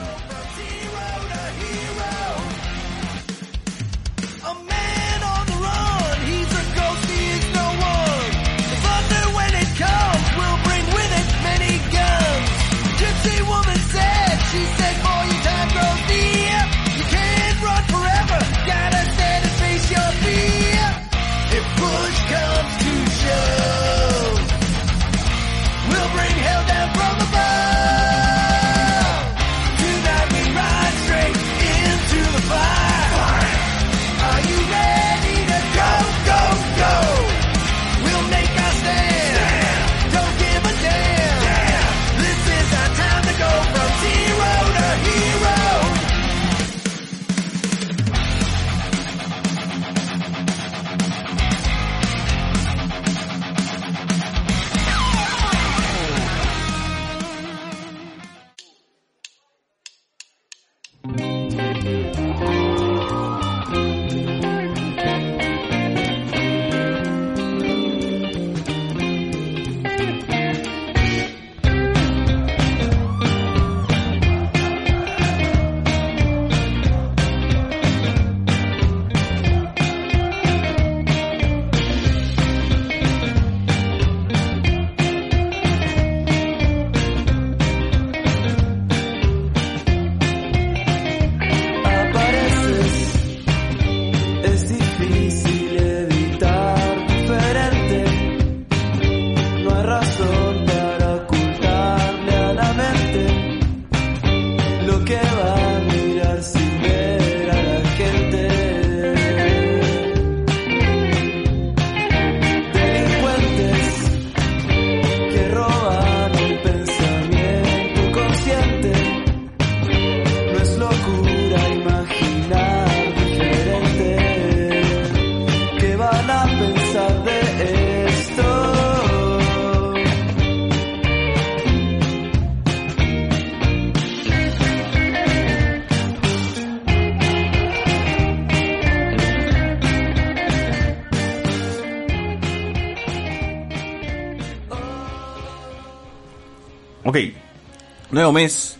Nuevo mes,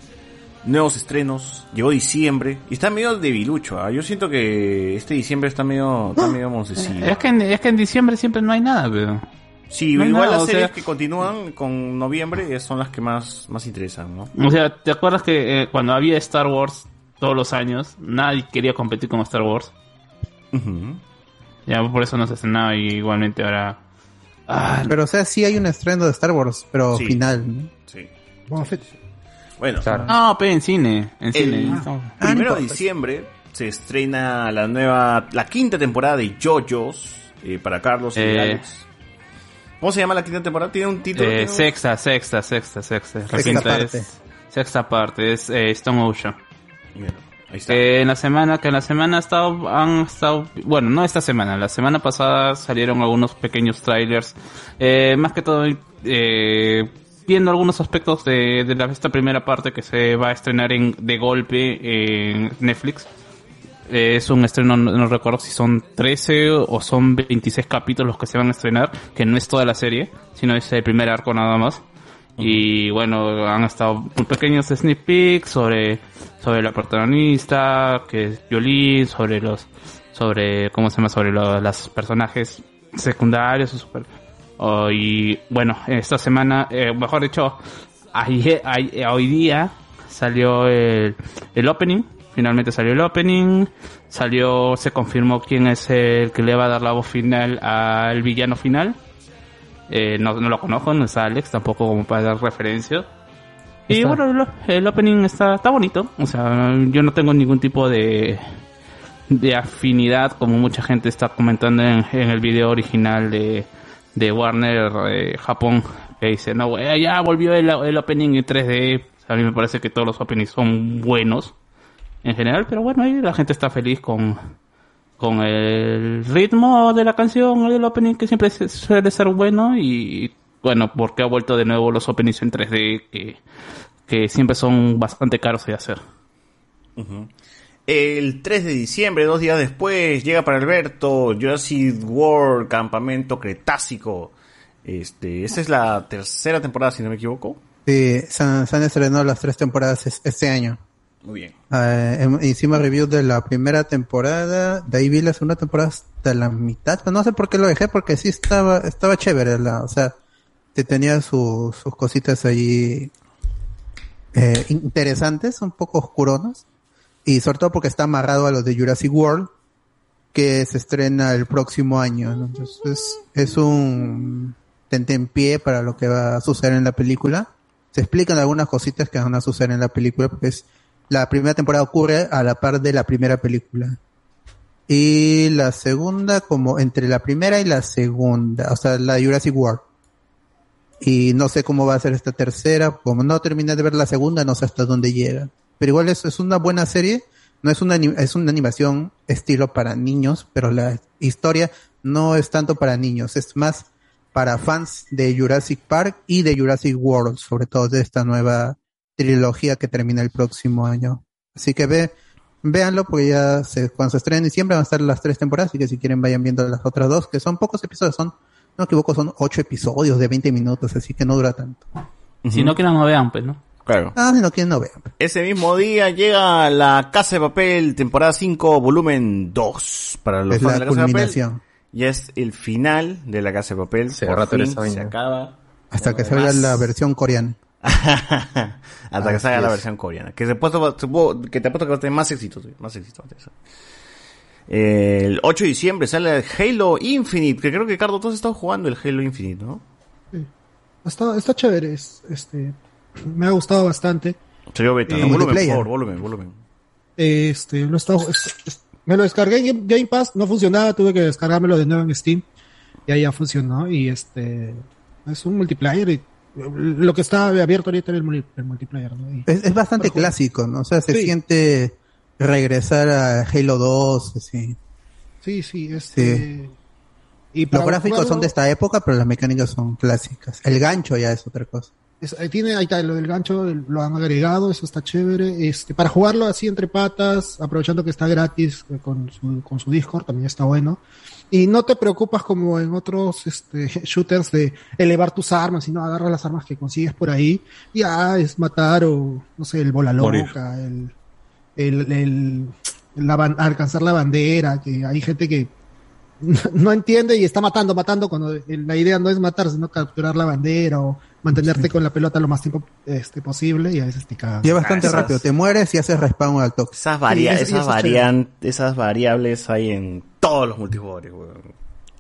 nuevos estrenos, llegó diciembre y está medio debilucho. ¿ah? Yo siento que este diciembre está medio, está medio moncecillo. Es que, en, es que en diciembre siempre no hay nada, pero... Sí, no igual nada, las series sea- que continúan con noviembre son las que más, más interesan, ¿no? O sea, ¿te acuerdas que eh, cuando había Star Wars todos los años, nadie quería competir con Star Wars? Ujú. Ya por eso no se estrenaba y igualmente ahora... Ah, Pero, o sea, sí hay un estreno de Star Wars, pero Sí. final. ¿no? Sí. Boba Fett. Bueno, no, pero en cine, en el cine. primero Ah, de no. diciembre se estrena la nueva, la quinta temporada de JoJo's eh, para Carlos y Eh. Alex. ¿Cómo se llama la quinta temporada? ¿Tiene un título? Eh, ¿Tiene un- sexta, sexta, sexta, sexta. La Sexta quinta parte. es- sexta parte es eh, Stone Ocean. Bien. Que en la semana, que en la semana ha estado, han estado, bueno, no esta semana, la semana pasada salieron algunos pequeños trailers, eh, más que todo, eh, viendo algunos aspectos de, de la, esta primera parte que se va a estrenar en, de golpe en Netflix. Eh, es un estreno, no, no recuerdo si son 13 o son 26 capítulos los que se van a estrenar, que no es toda la serie, sino es el primer arco nada más. Y bueno, han estado muy pequeños sneak peeks sobre, sobre la protagonista, que es Violín, sobre los, sobre, ¿cómo se llama? Sobre los, los personajes secundarios o super, oh, y bueno, esta semana, eh, mejor dicho, ayer, ay- hoy día salió el, el opening, finalmente salió el opening, salió, se confirmó quién es el que le va a dar la voz final al villano final. Eh, no, no lo conozco, no es Alex, tampoco como para dar referencia. Y Está. bueno, el opening está, está bonito. O sea, yo no tengo ningún tipo de, de afinidad, como mucha gente está comentando en, en el video original de, de Warner eh, Japón, que dice, no, güey, ya volvió el, el opening en 3D. O sea, a mí me parece que todos los openings son buenos en general, pero bueno, ahí la gente está feliz con, con el ritmo de la canción, el opening que siempre suele ser bueno y bueno, porque ha vuelto de nuevo los openings en 3D que, que siempre son bastante caros de hacer. El 3 de diciembre, dos días después, llega para Alberto Jurassic World Campamento Cretácico. Este, esa es la tercera temporada, si no me equivoco. Sí, se han, se han estrenado las tres temporadas es- este año. Muy bien. Eh, hem- hicimos review de la primera temporada, de ahí vi la segunda temporada hasta la mitad, pero no sé por qué lo dejé, porque sí estaba, estaba chévere, la, o sea, te tenía su- sus cositas allí eh, interesantes, un poco oscuronas, y sobre todo porque está amarrado a los de Jurassic World, que se estrena el próximo año, entonces es un tentempié para lo que va a suceder en la película. Se explican algunas cositas que van a suceder en la película, porque es la primera temporada ocurre a la par de la primera película. Y la segunda como entre la primera y la segunda, o sea, la de Jurassic World. Y no sé cómo va a ser esta tercera, como no terminé de ver la segunda, no sé hasta dónde llega. Pero igual es, es una buena serie, no es una, es una animación estilo para niños, pero la historia no es tanto para niños, es más para fans de Jurassic Park y de Jurassic World, sobre todo de esta nueva trilogía que termina el próximo año. Así que ve, véanlo porque ya se, cuando se estrene en diciembre van a estar las tres temporadas, así que si quieren vayan viendo las otras dos, que son pocos episodios, son, no me equivoco, son ocho episodios de 20 minutos, así que no dura tanto. Si no quieren, no vean, pues, ¿no? Claro. Ah, no quieren, no vean. Ese mismo día llega la Casa de Papel, temporada 5, volumen 2. Para los Es fans la de la Casa de culminación. Papel. Ya es el final de la Casa de Papel. Se Por rato fin se acaba. Hasta que salga la versión coreana. Hasta que salga la versión coreana. Que, se puesto, supongo- que te apuesto que va a tener más éxito. sí, Más éxito. tener. El 8 de diciembre sale el Halo Infinite. Que creo que Cardo, has estado jugando el Halo Infinite, ¿no? Está, está chévere, es- este, me ha gustado bastante. Salió beta. Eh, ¿no? volumen, por multiplayer. favor, volumen, volumen. Este, lo he estado- es- es- me lo descargué en Game- Pass, no funcionaba, tuve que descargármelo de nuevo en Steam. Y ahí ya funcionó. Y este, es un multiplayer. Y lo que está abierto ahorita era el, multiplayer, ¿no? Y- Es, es bastante clásico, ¿no? O sea, se Sí. siente regresar a Halo 2, así. Sí, sí, este. Y Los gráficos jugarlo- son de esta época, pero las mecánicas son clásicas. El gancho ya es otra cosa. Es- tiene, ahí está, lo del gancho lo han agregado, eso está chévere. Este, para jugarlo así entre patas, aprovechando que está gratis eh, con su, con su Discord, también está bueno. Y no te preocupas como en otros este, shooters de elevar tus armas, sino agarras las armas que consigues por ahí. Y ah, es matar o, no sé, el bola loca, el, el, el- la alcanzar la bandera, que hay gente que no entiende y está matando, matando cuando la idea no es matar, sino capturar la bandera o mantenerte con la pelota lo más tiempo este, posible y a veces te cagan. Y es bastante esas- rápido. Te mueres y haces respawn al toque. Esas, varia- Sí, esas, es varian- esas variables hay en todos los multijugadores, weón.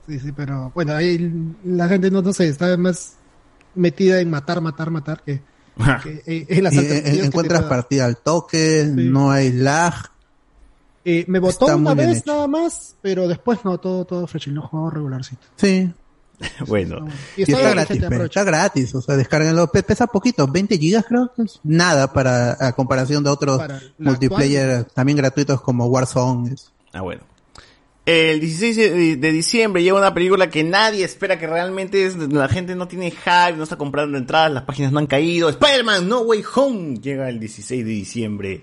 Sí, sí, pero bueno, ahí la gente no, no sé, está más metida en matar, matar, matar que, que eh, en las Y, eh, que encuentras partida al toque, Sí. no hay lag. Eh, me botó Está una vez hecho. nada más, pero después no, todo, todo fresh, no juego regularcito. Sí. bueno. Y está, gratis, pero está gratis, o sea, descárganlo. Pe- Pesa poquito, 20 gigas creo que es nada para a comparación de otros multiplayer también gratuitos como Warzone. Ah, bueno. El 16 de, de diciembre llega una película que nadie espera que realmente es, la gente no tiene hype, no está comprando entradas, las páginas no han caído. Spider-Man No Way Home llega el 16 de diciembre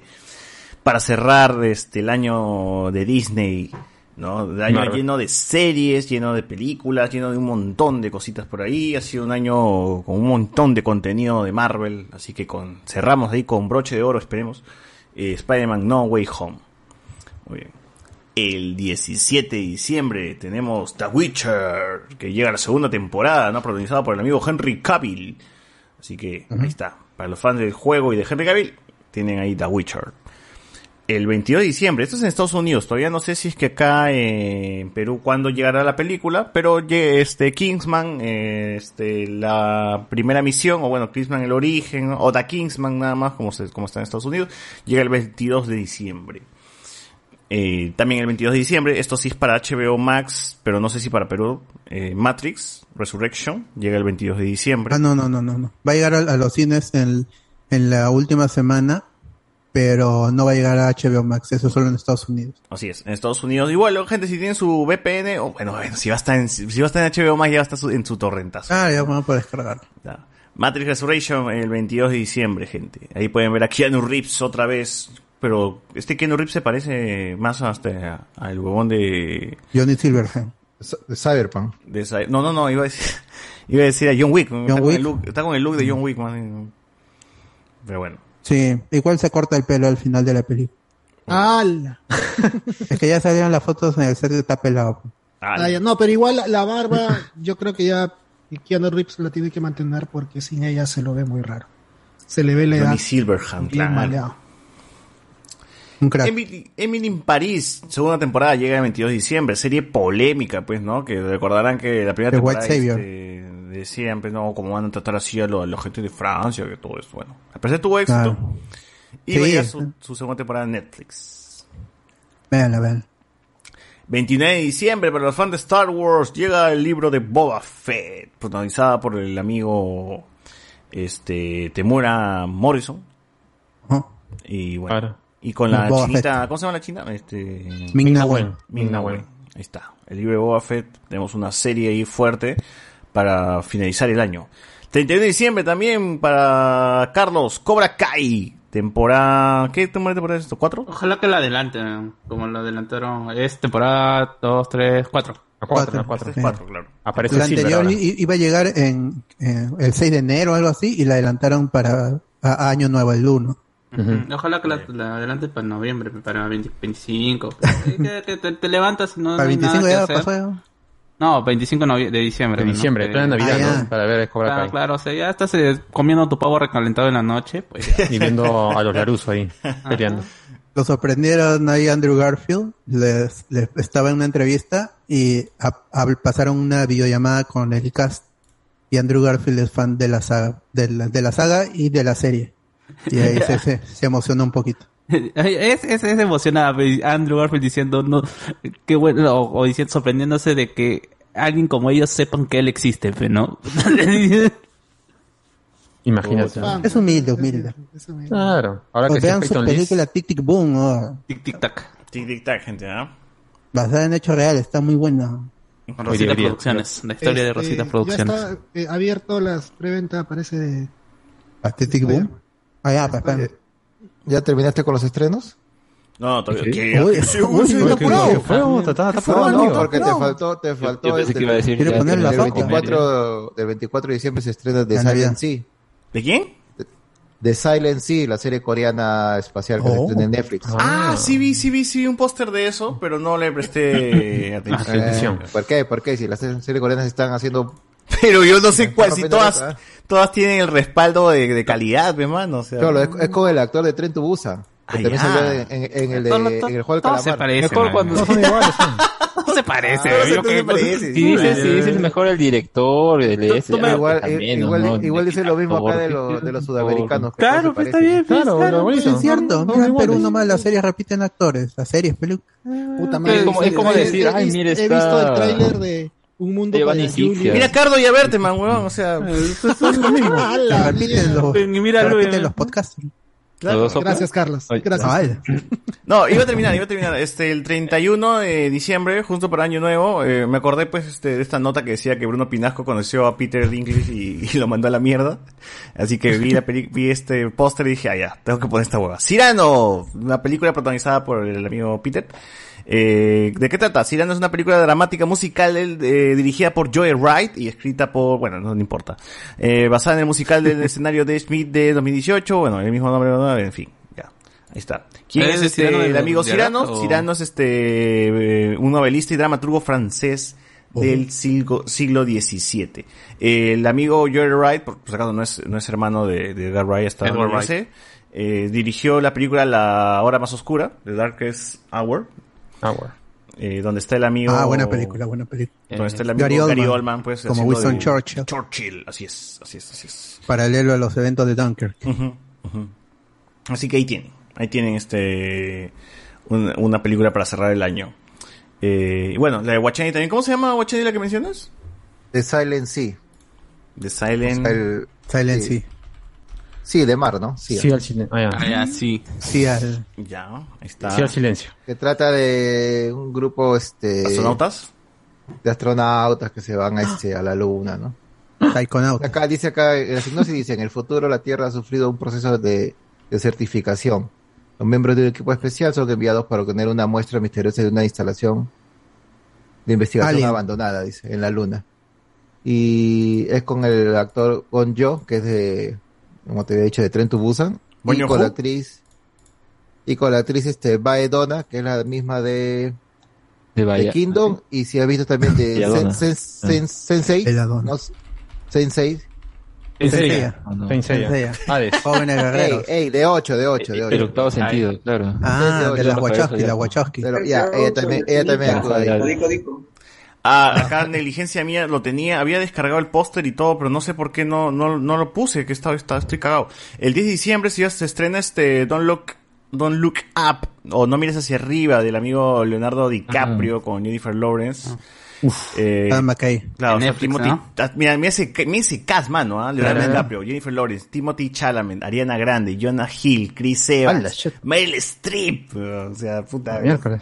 para cerrar este el año de Disney, ¿no? El año Marvel. lleno de series, lleno de películas, lleno de un montón de cositas por ahí. Ha sido un año con un montón de contenido de Marvel, así que con cerramos ahí con broche de oro, esperemos. Eh, Spider-Man No Way Home. Muy bien. El 17 de diciembre tenemos The Witcher, que llega a la segunda temporada, ¿no? Protagonizada por el amigo Henry Cavill. Así que ahí está. Para los fans del juego y de Henry Cavill, tienen ahí The Witcher. El 22 de diciembre, esto es en Estados Unidos, todavía no sé si es que acá eh, en Perú cuándo llegará la película, pero este Kingsman, eh, este la primera misión, o bueno, Kingsman el origen, o The Kingsman nada más, como, se, como está en Estados Unidos, llega el 22 de diciembre. Eh, también el 22 de diciembre, esto sí es para HBO Max, pero no sé si para Perú, eh, Matrix Resurrection, llega el 22 de diciembre. Ah, no, no, no, no, no. Va a llegar a, a los cines en, en la última semana, pero no va a llegar a HBO Max, eso solo en Estados Unidos. Así es, en Estados Unidos. Igual, gente, si tienen su VPN, o bueno, bueno, si va a estar en, si va a estar en HBO Max, ya va a estar su- en su torrentazo. Ah, ya vamos a poder descargar. Ya. Matrix Resurrection el 22 de diciembre, gente. Ahí pueden ver a Keanu Reeves otra vez. Pero este Keanu Reeves se parece más hasta al huevón de... Johnny Silverhand. De Cyberpunk. de esa- no, no, no, iba a decir, iba a decir a John Wick. está, Con Wick. el look, está con el look de John Wick, man. Pero bueno. Sí, igual se corta el pelo al final de la película. ¡Hala! Es que ya salieron las fotos en el set que está pelado. Ah, ya. No, pero igual la, la barba, yo creo que ya Keanu Reeves la tiene que mantener porque sin ella se lo ve muy raro. Se le ve la edad. Silverhand, bien claro. maleado. Un crack. Emily, Emily in París, segunda temporada, llega el 22 de diciembre. Serie polémica, pues, ¿no? Que recordarán que la primera The temporada White Savior. este, decían, pues, ¿no? Cómo van a tratar así a, lo- a la gente de Francia, que todo eso. Bueno, al parecer tuvo éxito. Claro. Y Sí. va a llegar su, su segunda temporada en Netflix. Véanla, véanla. 29 de diciembre, para los fans de Star Wars, llega el libro de Boba Fett, protagonizada por el amigo este Temura Morrison. Y bueno, Claro. Y con la Boba chinita, Fett. ¿cómo se llama la china? Este, Ming-Na Wen. Ming-Na Wen. Ahí está. El libro de Boba Fett, tenemos una serie ahí fuerte para finalizar el año. 31 de diciembre también para Carlos, Cobra Kai, temporada, ¿qué temporada, temporada es esto? ¿Cuatro? Ojalá que la adelanten, como lo adelantaron. Es temporada 2, 3, 4. A Cuatro. Este es cuatro, claro. Aparece La Silver anterior ahora. iba a llegar en, eh, el 6 de enero o algo así y la adelantaron para a- a Año Nuevo, el 1. Ojalá que la, la para noviembre, para 20 25. que, que te, te levantas no, Para no hay 25 nada ya pasó ya. No, 25 novie- de diciembre. De ¿no? diciembre, Que- plena Navidad, Ah. ¿no? Para ver Cobra Claro, Kai. claro, o sea, ya estás eh, comiendo tu pavo recalentado en la noche, pues ya. Y viendo a los Laruso ahí, peleando. Lo sorprendieron ahí Andrew Garfield, les, les- estaba en una entrevista y a- a- pasaron una videollamada con el cast y Andrew Garfield es fan de la saga, de la, de la saga y de la serie. Y ahí se, se, se emocionó un poquito. Es, es, es emocionada Andrew Garfield diciendo no qué bueno o, o diciendo sorprendiéndose de que alguien como ellos sepan que él existe, ¿no? Imagínate. Fan. Es humilde, humilde. Es humilde. Claro. Ahora Pues que vean su película Tic Tic Boom, oh, tic tic tac. Tic tic tac, gente, ¿ah? basada en hechos reales, está muy buena. Con Rosita. Producciones, la historia de Este, Rosita Producciones. Ya está eh, abierto las preventa, parece de. ¿A Tic Tic Boom? Ah, ya, pues, espérame. ¿Ya terminaste con los estrenos? No, todavía. ¿Qué? ¿qué? Uy, ¿Qué? uy, fue? No, porque te faltó, te faltó yo pensé este, que iba a decir ¿Quiere ya poner la del foto? 24, del 24 de diciembre se estrena The Silent. Sea. ¿De quién? The Silent Sea, la serie coreana espacial que se Oh. estrena en Netflix. Ah, sí vi, sí vi, sí vi un póster de eso, pero no le presté atención. Eh, atención. ¿Por qué? ¿Por qué? Si las series coreanas están haciendo... Pero yo no sé cuál, si todas, la- todas tienen el respaldo de, de calidad, mi hermano. O sea, Claro, es, es con el actor de Tren to Busan. Que Ah, también salió en, en- en el, de, Todo- en el juego del todo se calamar. parece, Mejor man. cuando no son iguales. No se parece, Ah, yo no se que- parece. Si dices, si dices mejor el director, el ese, Tú me- ah, igual, también, igual, ¿no? igual dice lo mismo acá de, los de los sudamericanos. Claro, pues se está bien, Claro, claro, lo bonito. es cierto, mira, en Perú nomás las series repiten actores, las series, películas. Puta Es como- es como decir, ay, mira, He visto el tráiler de, Un mundo para. Julia. Mira Cardo y a verte, man, huevón, o sea... Son lo mismo. Se repiten los, Ni se míralo, repiten los podcasts. Claro. Gracias, Carlos. Gracias. No, iba a terminar, iba a terminar. Este, el 31 de diciembre, justo para Año Nuevo, eh, me acordé pues este, de esta nota que decía que Bruno Pinasco conoció a Peter Dinklage y, y lo mandó a la mierda. Así que vi la peli- vi este póster y dije, ah, ya, tengo que poner esta hueva. Cyrano, una película protagonizada por el amigo Peter. Eh, ¿De qué trata? Cyrano es una película dramática musical eh, dirigida por Joe Wright y escrita por, bueno, no, no importa. Eh, basada en el musical del escenario de Smith de 2018, bueno, el mismo nombre, ¿no? en fin, ya. Ahí está. ¿Quién ¿Es este, el amigo Cyrano? Cyrano es este, eh, un novelista y dramaturgo francés del siglo, siglo XVII. Eh, el amigo Joe Wright, por, por acaso no es, no es hermano de, de Edgar Wright, sé, eh, dirigió la película La Hora Más Oscura, The Darkest Hour, Ah, bueno. eh, donde está el amigo... Ah, buena película, buena película. Donde está el amigo Gary Gary Oldman, Oldman, pues, como Winston de- Churchill. Churchill, así es, así es, así es. Paralelo a los eventos de Dunkirk. Ujú, ujú. Así que ahí tienen, ahí tienen este un- una película para cerrar el año. Eh, y bueno, la de Wachani también. ¿Cómo se llama Wachani la que mencionas? The Silent Sea. The Silent. El- Silent sí. Sea. Sí, de mar, ¿no? Sí. Sí al silencio. Ah, ya. Ah, ya, sí. Sí, al- Ya, ahí está. Sí al silencio. Que trata de un grupo este ¿Astronautas? de astronautas que se van a, este, a la luna, ¿no? Taikonauta. Acá dice acá, en la sinopsis dice, en el futuro la Tierra ha sufrido un proceso de, de certificación. Los miembros del equipo especial son enviados para obtener una muestra misteriosa de una instalación de investigación Alien. abandonada, dice, en la Luna. Y es con el actor Gon Jo, que es de, como te había dicho, de Tren to Busan. Y con la actriz, y con la actriz este, Bae Donna, que es la misma de, De de Bahía. Kingdom, y si has visto también de. Sen- Sen- Sen- Sensei. Sensei. Ah. Senseiya. Hades. Jóvenes Ey, guerreros. ey, de 8, de 8, de 8. El octavo sentido, claro. Ah, de las Wachowski, las Wachowski. Pero ya, ella también, ella también ahí. Dico, dico. Ah, acá negligencia mía lo tenía, había descargado el póster y todo, pero no sé por qué no, no, no lo puse, que estaba, estaba- estoy cagado. El 10 de diciembre si ya se estrena este Don't Look, Don't Look Up, o No mires hacia arriba, del amigo Leonardo DiCaprio con Jennifer Lawrence. Eh, Adam McKay. Claro, o sea, Netflix, Timothy, ¿no? ah, mira, me hace, me hace cast, mano, ¿ah? Leonardo Claro. DiCaprio, Jennifer Lawrence, Timothy Chalamet, Ariana Grande, Jonah Hill, Chris Evans. Meryl Streep, o sea, puta, Miércoles.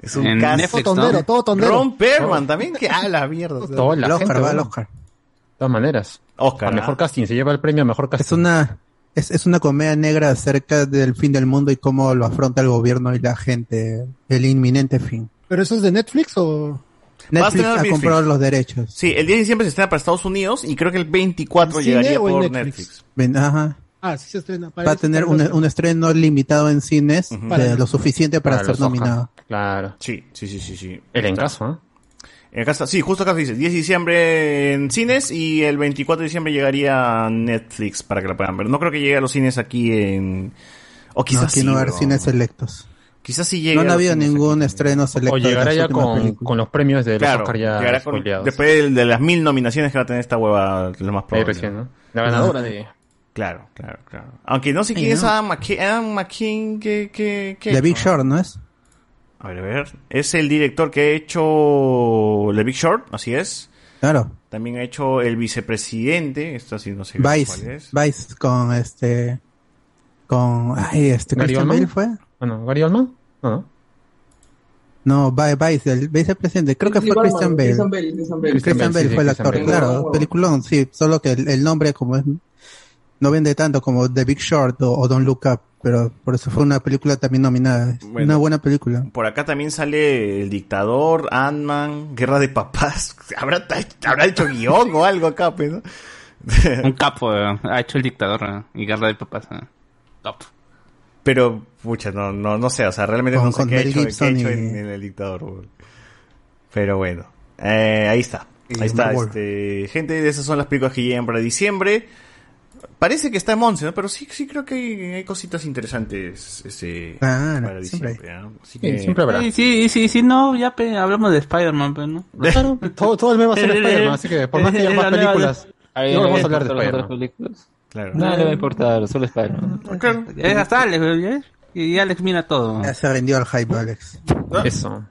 Es un En. Netflix, Todo tondero, ¿no? todo tondero. Ron Perlman también, que a la mierda. o sea. Toda la El gente, Oscar, va el bueno. Oscar. De todas maneras. Oscar, Al mejor ¿ah? casting. Se lleva el premio a mejor casting. Es una, es, es una comedia negra acerca del fin del mundo y cómo lo afronta el gobierno y la gente, el inminente fin. ¿Pero eso es de Netflix o...? Va a Netflix ha comprado los derechos. Sí, el 10 de diciembre se estrena para Estados Unidos y creo que el 24 ¿En cine llegaría por Netflix? Netflix. Ven- Ajá. Ah, sí se estrena. Va a tener un, un estreno limitado en cines de lo suficiente para, ser nominado. Claro. Sí, sí, sí, sí, sí. El encaso, ¿eh? En casa, sí, justo acá dice 10 de diciembre en cines y el 24 de diciembre llegaría a Netflix para que la puedan ver. No creo que llegue a los cines aquí en o No, quizás aquí sí, no va a haber cines selectos. Quizás sí llegue. No a han los habido ningún aquí. estreno selecto. O llegará ya con, con los premios de los Claro, Oscar ya llegará con- después de, de las mil nominaciones que va a tener esta hueva, lo más probable. recién, ¿no? La ganadora de... Claro, claro, claro. Aunque no sé quién es ¿no? Adam McKay, Adam McKay, que, que, que The Big Short, ¿no es? A ver, a ver. Es el director que ha hecho The Big Short, así es. Claro. También ha hecho El Vicepresidente, esto sí no sé cuál Vice, es. Vice con este, con, ay, este, ¿Gary Christian Oldman? Bale fue. Bueno, ¿Gary Oldman? No, no. No, Vi- Vice, el vicepresidente, creo que fue Christian Bale. Christian Bale, Christian Bale. Christian Bale, Bale sí, fue el actor, Bale. claro, Wow. peliculón, sí, solo que el, el nombre como es, no vende tanto como The Big Short o, o Don't Look Up, pero por eso fue una película también nominada, Bueno. una buena película. Por acá también sale El Dictador, Ant-Man, Guerra de Papás. ¿Habrá, habrá hecho guion o algo acá, pues, ¿no? Un capo eh, ha hecho el dictador eh, y guerra de papás. eh. Top. Pero, pucha, no, no, no sé, o sea, realmente Con- no sé qué ha hecho, qué ha Gibson hecho y- en, en El Dictador. Pero bueno, eh, ahí está. Y Ahí está, este, gente, esas son las películas que llegan para diciembre. Parece que está en Monse, ¿no? Pero sí, sí creo que hay, hay cositas interesantes este, Claro, para siempre diciembre. ¿no? Así Sí, que- siempre habrá. Sí, sí, sí, sí, no, ya pe, hablamos de Spider-Man, pero no. Claro, todo, todo el mes va a ser Spider-Man, así que por más que haya más películas, no no vamos a hablar de Spider-Man. Claro. Nada le va a importar, solo Spider-Man. Claro. Es hasta Alex, ¿eh? Y Alex mira todo. Ya se rindió al hype, Alex. Eso.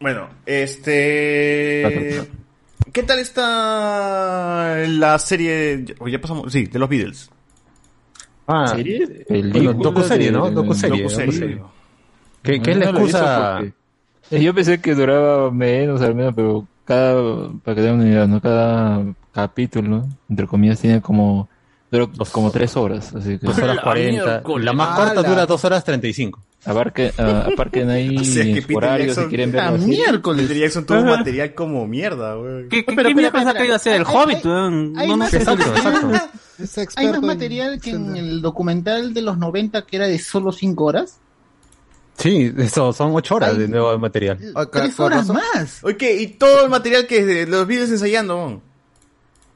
Bueno, este... ¿Qué tal está la serie? o ya pasamos, sí, de los Beatles. Ah, ¿Serie? Bueno, docuserie, ¿no? Docuserie. Docuserie. ¿Qué, qué es la excusa? porque- Eh, Yo pensé que duraba menos, al menos, pero cada, para que tengan una idea, ¿no? Cada capítulo, entre comillas, tiene como, duró como tres horas, así que. Dos horas La 40. miércoles. La más corta dura dos horas 35. Abarque, ah, aparquen ahí O sea, que su Peter horario si Jackson- quieren Ah, verlo así. miércoles. Peter Jackson tuvo un material como mierda, güey. ¿Qué, qué, Pero, qué pero, mierda espera, que iba a ser el hay- Hobbit? hay- hay No, no más- sé. Exacto, exacto. Hay más en- material que en el documental de los 90 que era de solo 5 horas. Sí, eso son ocho horas Ay. de nuevo material. Ah, Tres con horas razón. más. Oye, y todo el material que los Beatles ensayando, weón.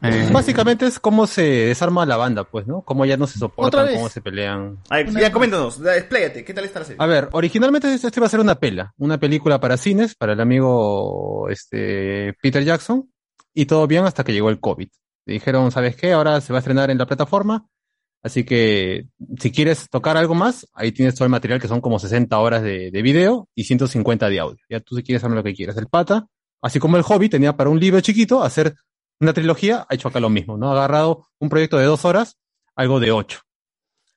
Eh, Básicamente es cómo se desarma la banda, pues, ¿no? Cómo ya no se soportan, cómo se pelean. A ver, ya coméntanos, expláyate, ¿qué tal está la serie? A ver, originalmente esto iba a ser una pela, una película para cines, para el amigo este, Peter Jackson, y todo bien hasta que llegó el COVID. Le dijeron, ¿sabes qué? Ahora se va a estrenar en la plataforma, así que si quieres tocar algo más, ahí tienes todo el material que son como 60 horas de, de video y 150 de audio. Ya tú si quieres hacer lo que quieras. El pata, así como el hobby, tenía para un libro chiquito hacer una trilogía, ha hecho acá lo mismo, ¿no? Ha agarrado un proyecto de dos horas, algo de ocho.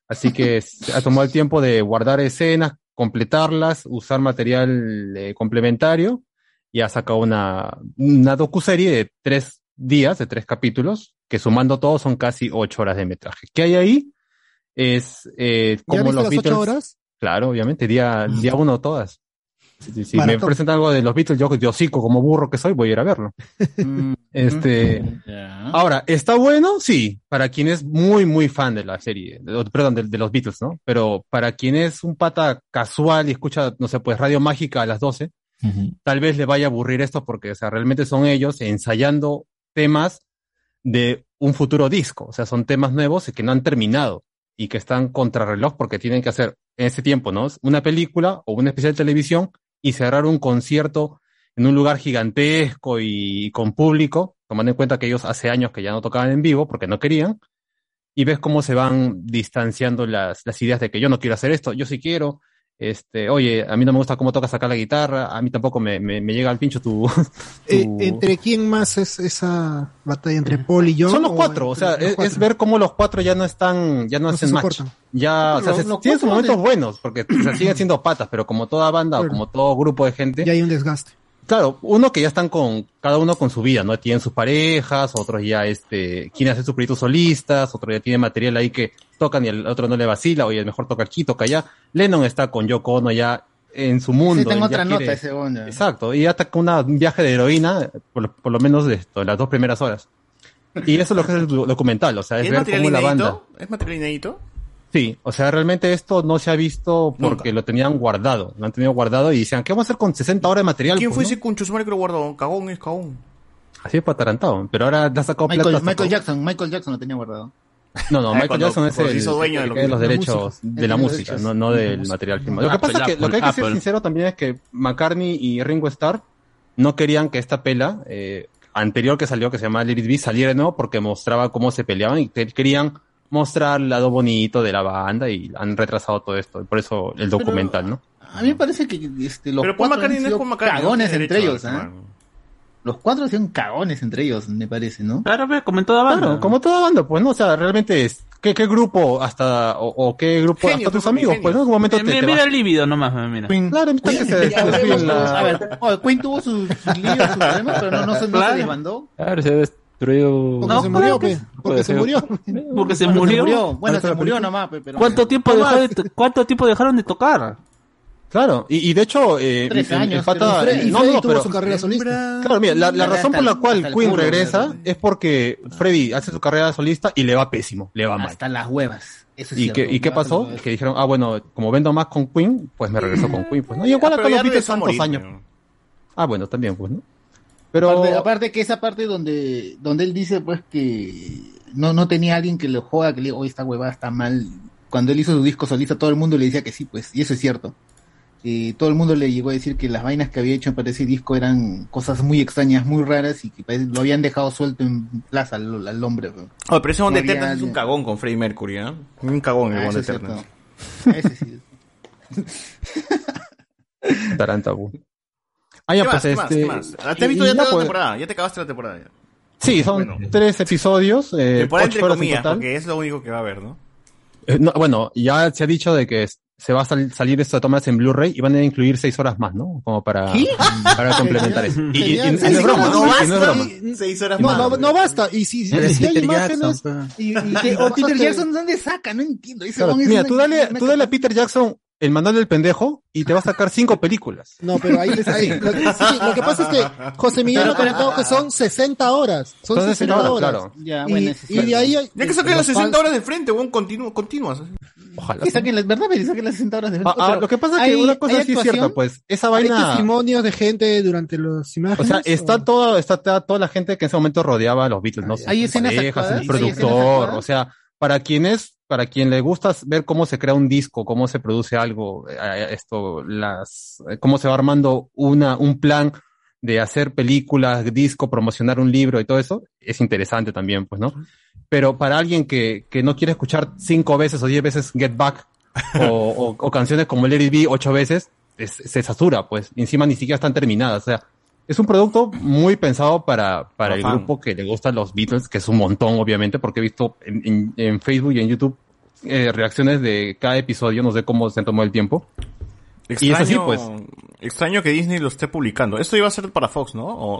Así que se ha tomado el tiempo de guardar escenas, completarlas, usar material eh, complementario y ha sacado una, una docuserie de tres días, de tres capítulos, que sumando todo son casi ocho horas de metraje. ¿Qué hay ahí? Es eh, ¿Ya como viste los las Beatles. ocho horas? Claro, obviamente, día, día uno todas. Si, me Maratón. presentan algo de los Beatles, yo de hocico como burro que soy, voy a ir a verlo. Este. Ahora, ¿está bueno? Sí, para quien es muy, muy fan de la serie, de- perdón, de, de los Beatles, ¿no? Pero para quien es un pata casual y escucha, no sé, pues Radio Mágica a las 12, Ujú. tal vez le vaya a aburrir esto porque, o sea, realmente son ellos ensayando temas de un futuro disco, o sea, son temas nuevos y que no han terminado y que están contrarreloj porque tienen que hacer en ese tiempo, ¿no? Una película o un especial de televisión y cerrar un concierto en un lugar gigantesco y con público, tomando en cuenta que ellos hace años que ya no tocaban en vivo porque no querían, y ves cómo se van distanciando las, las ideas de que yo no quiero hacer esto, yo sí quiero, este, oye, a mí no me gusta cómo tocas acá la guitarra, a mí tampoco me, me, me llega al pincho tu... Eh, tu- ¿Entre quién más es esa batalla entre Paul y John? Son los cuatro, o sea, es, ver cómo los cuatro ya no están, ya no, No se hacen match. Ya, o sea, Los- se- los tienen sus momentos de- buenos, porque o siguen siendo patas, pero como toda banda o como todo grupo de gente, Ya hay un desgaste. Claro, uno que ya están con, cada uno con su vida, ¿no? Tienen sus parejas, otros ya, este, quieren hacer sus proyectos solistas, otro ya tiene material ahí que tocan y el otro no le vacila, oye, mejor toca aquí, toca allá. Lennon está con Yoko Ono ya en su mundo. Sí, tengo otra quiere- nota ese onda. Exacto, y hasta con una- un viaje de heroína, por, lo- por lo menos de esto, las dos primeras horas. Y eso es lo que es el do- documental, o sea, es, ¿Es ver cómo la banda. ¿Es material inédito? Sí, o sea, realmente esto no se ha visto porque Nunca. lo tenían guardado, lo han tenido guardado y decían, ¿qué vamos a hacer con 60 horas de material? ¿Quién Pues, fue ¿no? ese cuncho sumario que lo guardó? Cagón es cagón. Así es patarantado, pero ahora ya ha sacado plata. Michael, Michael todo. Jackson, Michael Jackson lo tenía guardado. No, no, Ah, Michael cuando- Jackson es el, hizo dueño de lo que los de la derechos de la música, no, no de la del música. material filmado. Lo que Apple, pasa es que, lo que hay que Apple. ser sincero también es que McCartney y Ringo Starr no querían que esta pela eh, anterior que salió, que se llamaba Let It Be, saliera de nuevo porque mostraba cómo se peleaban y que- querían mostrar el lado bonito de la banda y han retrasado todo esto. Por eso el documental, ¿no? A mí me parece que este, los Pero cuatro han sido cagones entre ellos, reclamar. Los cuatro sido cagones entre ellos, me parece, ¿no? Claro, como en toda banda. Claro, como toda banda, pues, ¿no? O sea, realmente es, ¿qué, qué grupo hasta, o, o qué grupo, Genios, hasta tus amigos, genios. pues, ¿no? En un momento te, Eh, mira, te mira el líbido nomás, mira. Claro, está que se Ya desvíen vemos, la- A ver, Queen tuvo sus, sus líos, sus problemas, pero no, no, se, no Claro. se desbandó. Claro, se ha destruido. Porque No, se murió, pe. que Porque se murió. Porque se Bueno, murió. Bueno, ¿Has visto se murió nomás, pe, pero... ¿Cuánto tiempo, dejó de to- ¿Cuánto tiempo dejaron de tocar? Claro, y, y de hecho, eh, Tres el- el años, pata- tres- Y no, Freddy no, tuvo pero, su carrera solista. claro, mira, la, la razón por el- la cual el Queen regresa es porque Freddy hace su carrera solista y le va pésimo, le va mal. Hasta las huevas. Eso es ¿Y cierto. qué, ¿Y qué pasó? Que dijeron, ah, bueno, como vendo más con Queen, pues me regreso con Queen, pues, ¿no? Y igual Ah, acá pero los Beatles tantos morir, años. pero- Ah, bueno, también, pues, ¿no? Pero, Aparte, aparte que esa parte donde, donde él dice pues que no, no tenía alguien que le joda, que le diga, oye, esta huevada está mal. Cuando él hizo su disco solista, todo el mundo le decía que sí, pues, y eso es cierto. Y todo el mundo le llegó a decir que las vainas que había hecho para ese disco eran cosas muy extrañas, muy raras, y que lo habían dejado suelto en plaza al, al hombre. pues. Oye, pero ese Bond No había Eternal es un cagón con Freddie Mercury, ¿ah? Un cagón el Ah, Bond eso es Eternal. cierto. Ese sí. Taranta, pues. Ah, ya, ¿Qué pues, más? ¿Qué más? este, ¿Qué más? Ah, ¿Te y- visto ya toda la pues- temporada? Ya te acabaste la temporada. Ya. Sí, son Bueno. tres episodios, eh, temporada ocho entre en comillas, porque es lo único que va a haber, ¿no? Eh, no, bueno, ya se ha dicho de que se va a sal- salir esto de tomas en Blu-ray y van a incluir seis horas más, ¿no? Como para, ¿Qué? para complementar eso. Y, y- y- y no es broma, No basta. broma. Seis horas No, más. no, no basta. Y si, si, si hay imágenes. Jackson, Y, y- y- o Peter Jackson, ¿dónde saca? No entiendo. Claro, mira, tú dale, tú dale a Peter Jackson el manual del pendejo y te va a sacar cinco películas. No, pero ahí, ahí lo, sí, lo que pasa es que José Miguel ha comentado que son 60 horas. Son Son 60 60 horas. claro. Ya, Y, bueno, y de ahí hay- Ya que saquen los las 60 fans- horas de frente, weón, continuo, continuas. Ojalá. Que saquen las verdad, pero saquen las 60 horas de Ah, ah, Pero lo que pasa es que ¿hay- una cosa hay sí es cierta, pues, esa ¿Hay vaina, testimonios de gente durante las o imágenes? sea, está toda, está toda, toda la gente que en ese momento rodeaba a los Beatles, ¿no? ¿Hay escenas parejas, el ¿Hay productor, o sea, para quien es, para quien le gusta ver cómo se crea un disco, cómo se produce algo, eh, esto, las, eh, cómo se va armando una, un plan de hacer películas, disco, promocionar un libro y todo eso, es interesante también, pues, ¿no? Pero para alguien que, que no quiere escuchar cinco veces o diez veces Get Back o, o- o canciones como Let It Be ocho veces, es- se satura, pues, encima ni siquiera están terminadas, o sea, es un producto muy pensado para, para el fan. grupo que le gustan los Beatles, que es un montón, obviamente, porque he visto en, en- en Facebook y en YouTube eh, reacciones de cada episodio, no sé cómo se tomó el tiempo. Extraño, Y es así, pues. Extraño que Disney lo esté publicando. Esto iba a ser para Fox, ¿no? O,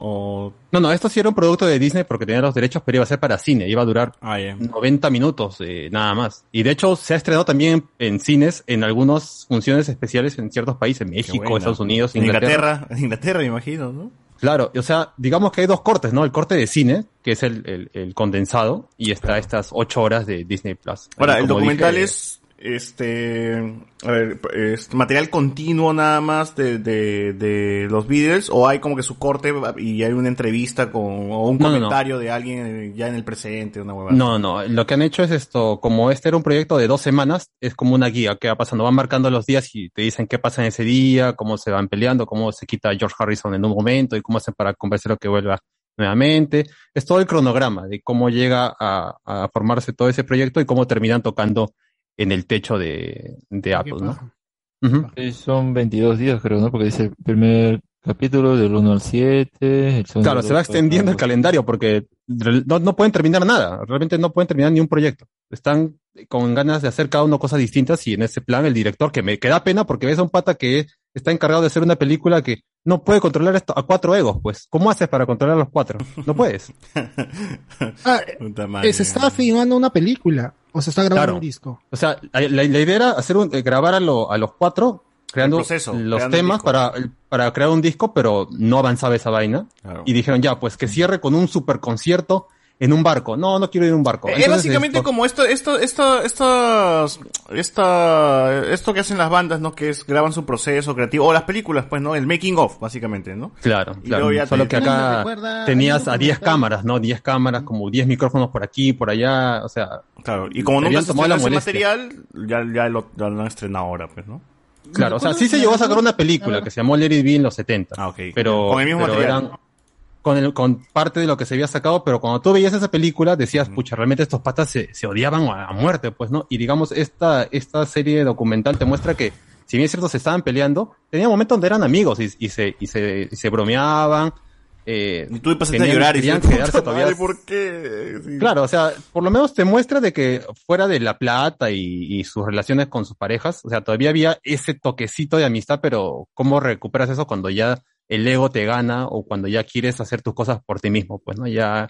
o- No, no, esto sí era un producto de Disney porque tenía los derechos, pero iba a ser para cine, iba a durar Ah, ya. 90 minutos, eh, nada más. Y de hecho se ha estrenado también en cines, en algunas funciones especiales en ciertos países, México. Estados Unidos, Inglaterra. Inglaterra. En Inglaterra, me imagino, ¿no? Claro, o sea, digamos que hay dos cortes, ¿no? El corte de cine, que es el, el- el condensado, y está estas ocho horas de Disney Plus. Ahora, el documental dije, es este a ver, es material continuo nada más de, de, de los Beatles o hay como que su corte y hay una entrevista con o un No, no, no. comentario de alguien eh, ya en el presente, una huevada. No, no, lo que han hecho es esto, como este era un proyecto de dos semanas, es como una guía que va pasando, van marcando los días y te dicen qué pasa en ese día, cómo se van peleando, cómo se quita George Harrison en un momento y cómo hacen para convencerlo que vuelva nuevamente. Es todo el cronograma de cómo llega a, a formarse todo ese proyecto y cómo terminan tocando en el techo de, de Apple, ¿no? Son 22 días, creo, ¿no? Porque dice el primer capítulo del 1 al 7. El segundo Claro, se va extendiendo el calendario porque no, no pueden terminar nada, realmente no pueden terminar ni un proyecto. Están con ganas de hacer cada uno cosas distintas y en ese plan el director, que me queda pena porque ves a un pata que está encargado de hacer una película que no puede controlar esto a cuatro egos, pues. ¿Cómo haces para controlar los cuatro? No puedes. Ah, eh, se está filmando una película o se está grabando Claro. un disco. O sea, la, la- la idea era hacer un, eh, grabar a, lo- a los cuatro, creando proceso, los creando temas para, para crear un disco, pero no avanzaba esa vaina. Claro. Y dijeron, ya, pues que cierre con un super concierto en un barco. No, no quiero ir en un barco. Es Entonces, básicamente esto- como esto, esto, esto, estas, esta, esto que hacen las bandas, ¿no? Que es, graban su proceso creativo, o las películas, pues, ¿no? El making of, básicamente, ¿no? Claro, Y claro. ya Solo te- que Me acá recuerda- tenías a un 10 documental- cámaras, ¿no? 10 cámaras, como 10 micrófonos por aquí, por allá, o sea. Claro, y como nunca se tomado ese material, ya, ya lo, ya lo han estrenado ahora, pues, ¿no? Claro, o sea, sí se llegó a sacar una película que se llamó It Be en los 70. Ah, ok. Pero, Con el mismo pero material. eran con, el, con parte de lo que se había sacado, pero cuando tú veías esa película decías, pucha, realmente estos patas se, se odiaban a, a muerte, pues, ¿no? Y digamos, esta, esta serie documental te muestra que, si bien es cierto, se estaban peleando, tenía momentos donde eran amigos y, y se, y se, y se bromeaban. Eh, Y tú empezaste a tenían- llorar y querían quedarse "Puta todavía madre, ¿por qué? Sí. Claro, o sea, por lo menos te muestra de que fuera de la plata y, y sus relaciones con sus parejas, o sea, todavía había ese toquecito de amistad, pero ¿cómo recuperas eso cuando ya el ego te gana o cuando ya quieres hacer tus cosas por ti mismo? Pues, ¿no? Ya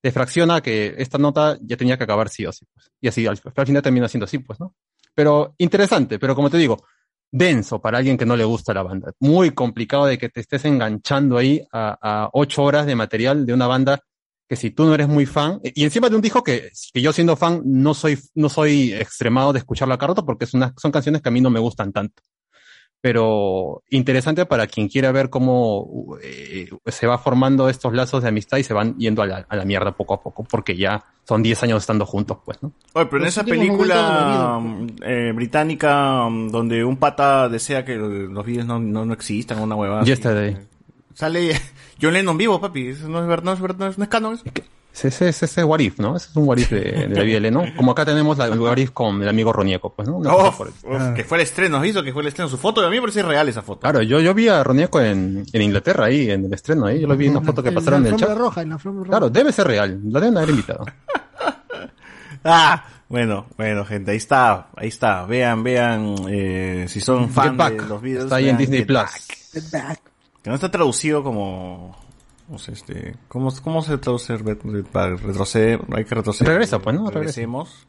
te fracciona que esta nota ya tenía que acabar sí o sí, pues. Y así, al, al final termina siendo así, pues, ¿no? Pero interesante, pero como te digo, denso para alguien que no le gusta la banda. Muy complicado de que te estés enganchando ahí a, a ocho horas de material de una banda que si tú no eres muy fan, y encima de un disco que, que yo siendo fan no soy, no soy extremado de escuchar la carota porque son canciones que a mí no me gustan tanto. Pero interesante para quien quiera ver cómo eh, se va formando estos lazos de amistad y se van yendo a la, a la mierda poco a poco, porque ya son 10 años estando juntos, pues, ¿no? Oye, pero en Los esa película mm, eh, británica mm, donde un pata desea que los vídeos no, no, no existan, una huevada. Yesterday. Sale John Lennon vivo, papi. Eso no es verdad, no es verdad, no es, no es canon. eso. Ese, ese, ese es What If, ¿no? Ese es un What If de, de la BL, ¿no? Como acá tenemos la, el What If con el amigo Ronieco, pues, ¿no? Uf, uf, que fue el estreno, ¿has visto que fue el estreno? Su foto, a mí me parece real esa foto. Claro, yo, yo vi a Ronieco en, en Inglaterra ahí, en el estreno ahí. Yo lo vi en una foto que En pasaron la en el chat. roja, en la roja. Claro, debe ser real. Lo deben haber invitado. Ah, bueno, bueno, gente, ahí está, ahí está. Vean, vean, eh, si son Get fan Back. de los videos. Está ahí en Disney Get Plus. Back. Que no está traducido como, sé, este, ¿cómo, cómo se traduce retroceder? Hay que retroceder. Regresa, pues, ¿no? Regresemos.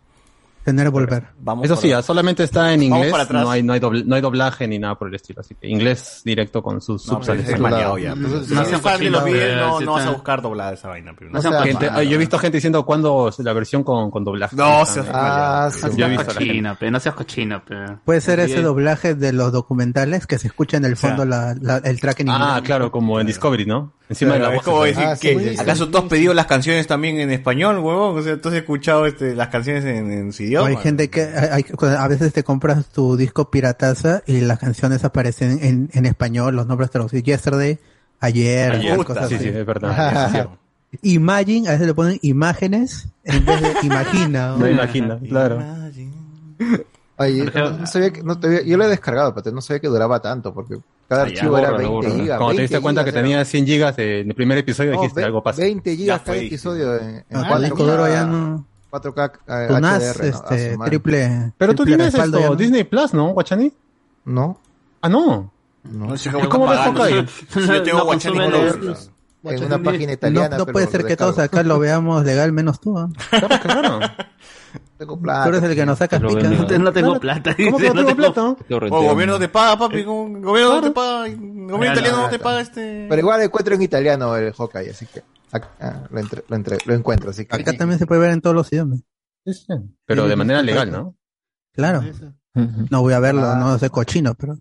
Tener volver. Vamos Eso sí, ah, solamente está en Vamos inglés. para atrás. No hay, no, hay dobl- no hay doblaje ni nada por el estilo. Así que inglés directo con sus No, pues, subtitles. es mañado ya. Si no eres sean fan de los cochinos, videos, no, si no vas a buscar doblada esa vaina. pero No sean seas Gente- ah, yo he visto gente diciendo cuándo es la versión con, con doblaje. No, Ah, seas Ah, sí. Yo he visto la pe, no seas cochina, pe. Puede ser ese doblaje de los documentales que se escucha en el sea, fondo la, la- el track en inglés. Ah, claro, como en Discovery, ¿no? Encima Claro, de la es voz. como ¿sabes? decir Ah, que sí, acaso sí. tú has pedido las canciones también en español, huevón, o sea, tú has escuchado este, las canciones en, en O idioma. hay gente que hay- a veces te compras tu disco pirataza y las canciones aparecen en, en español, los nombres traducidos. Yesterday, ayer, Ayer, cosas sí, así. sí, es verdad. Ah, es cierto. Imagine, a veces le ponen imágenes en vez de imagina. No imagina, claro. Oye, no, no sabía que, no te yo lo he descargado, pero no sabía que duraba tanto, porque cada archivo era borra, 20 borra. gigas. Cuando te 20 diste cuenta que gigas era. tenía 100 gigas de- en el primer episodio, No, dijiste algo pasa. 20 gigas cada episodio en, en Ah, 4K, disco duro ya no. 4K eh, Tu NAS, HDR, ¿no? Ah, este, madre. triple. Pero tú triple tienes respaldo esto, ¿no? Disney Plus, ¿no, Guachani? No, Ah, no. no. No sé ¿Y cómo ves. Hawkeye? Si yo tengo No Guachani Plus. los- En una página italiana. no puede ser que todos acá lo veamos legal menos tú. ¿ah? Claro, claro. Tengo Tú eres el que nos sacas Lo pica. No te- no tengo Claro. plata. ¿Cómo que no tengo plata? O gobierno te paga, papi, con- gobierno no te paga, gobierno Claro, italiano no te paga este... Pero igual encuentro en italiano el Hawkeye, así que ah, lo, entre- lo, entre- lo encuentro. Así que Acá también se puede ver en todos los idiomas. Sí, sí. Pero de manera legal, ¿no? Claro. No voy a verlo, Ah. no sé cochino, pero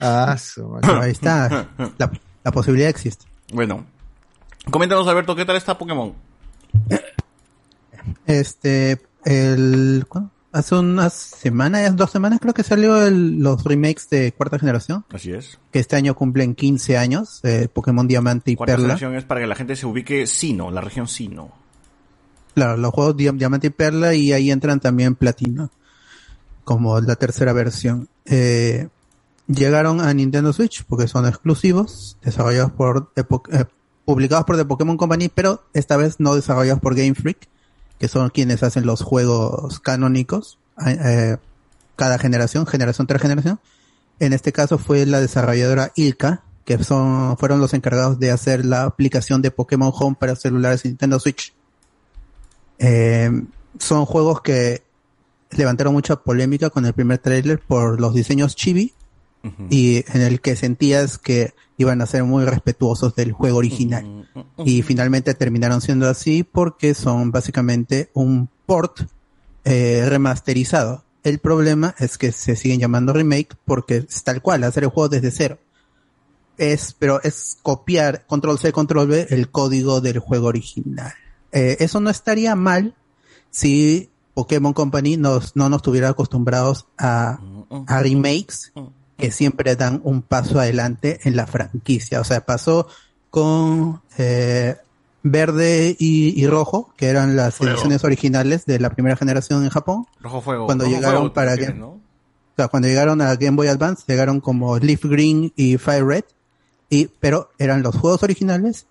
Ah, su ahí está. La, la posibilidad existe. Bueno, coméntanos Alberto, ¿qué tal está Pokémon? Este, el, ¿cuándo? hace unas semanas, dos semanas creo que salió el- los remakes de cuarta generación, Así es. que este año cumplen 15 años, eh, Pokémon Diamante y Cuarta Perla. generación es para que la gente se ubique Sino, la región Sino. Claro, los juegos Diam- Diamante y Perla y ahí entran también Platino, como la tercera versión. Eh, llegaron a Nintendo Switch porque son exclusivos, desarrollados por, eh, publicados por The Pokémon Company, pero esta vez no desarrollados por Game Freak, que son quienes hacen los juegos canónicos, eh, cada generación, generación tras generación. En este caso fue la desarrolladora Ilka, que son, fueron los encargados de hacer la aplicación de Pokémon Home para celulares Nintendo Switch. Eh, son juegos que levantaron mucha polémica con el primer tráiler por los diseños chibi y en el que sentías que iban a ser muy respetuosos del juego original. Y finalmente terminaron siendo así porque son básicamente un port eh, remasterizado. El problema es que se siguen llamando remake porque es tal cual, hacer el juego desde cero. Es, pero es copiar, control C, control V, el código del juego original. Eh, eso no estaría mal si Pokémon Company nos, no nos tuviera acostumbrados a, a remakes que siempre dan un paso adelante en la franquicia. O sea, pasó con eh, Verde y, y Rojo, que eran las Fuego. ediciones originales de la primera generación en Japón. Rojo Fuego. Cuando Rojo llegaron Fuego, para ¿te que- refieres, ¿no? O sea, cuando llegaron a Game Boy Advance, llegaron como Leaf Green y Fire Red, y, pero eran los juegos originales,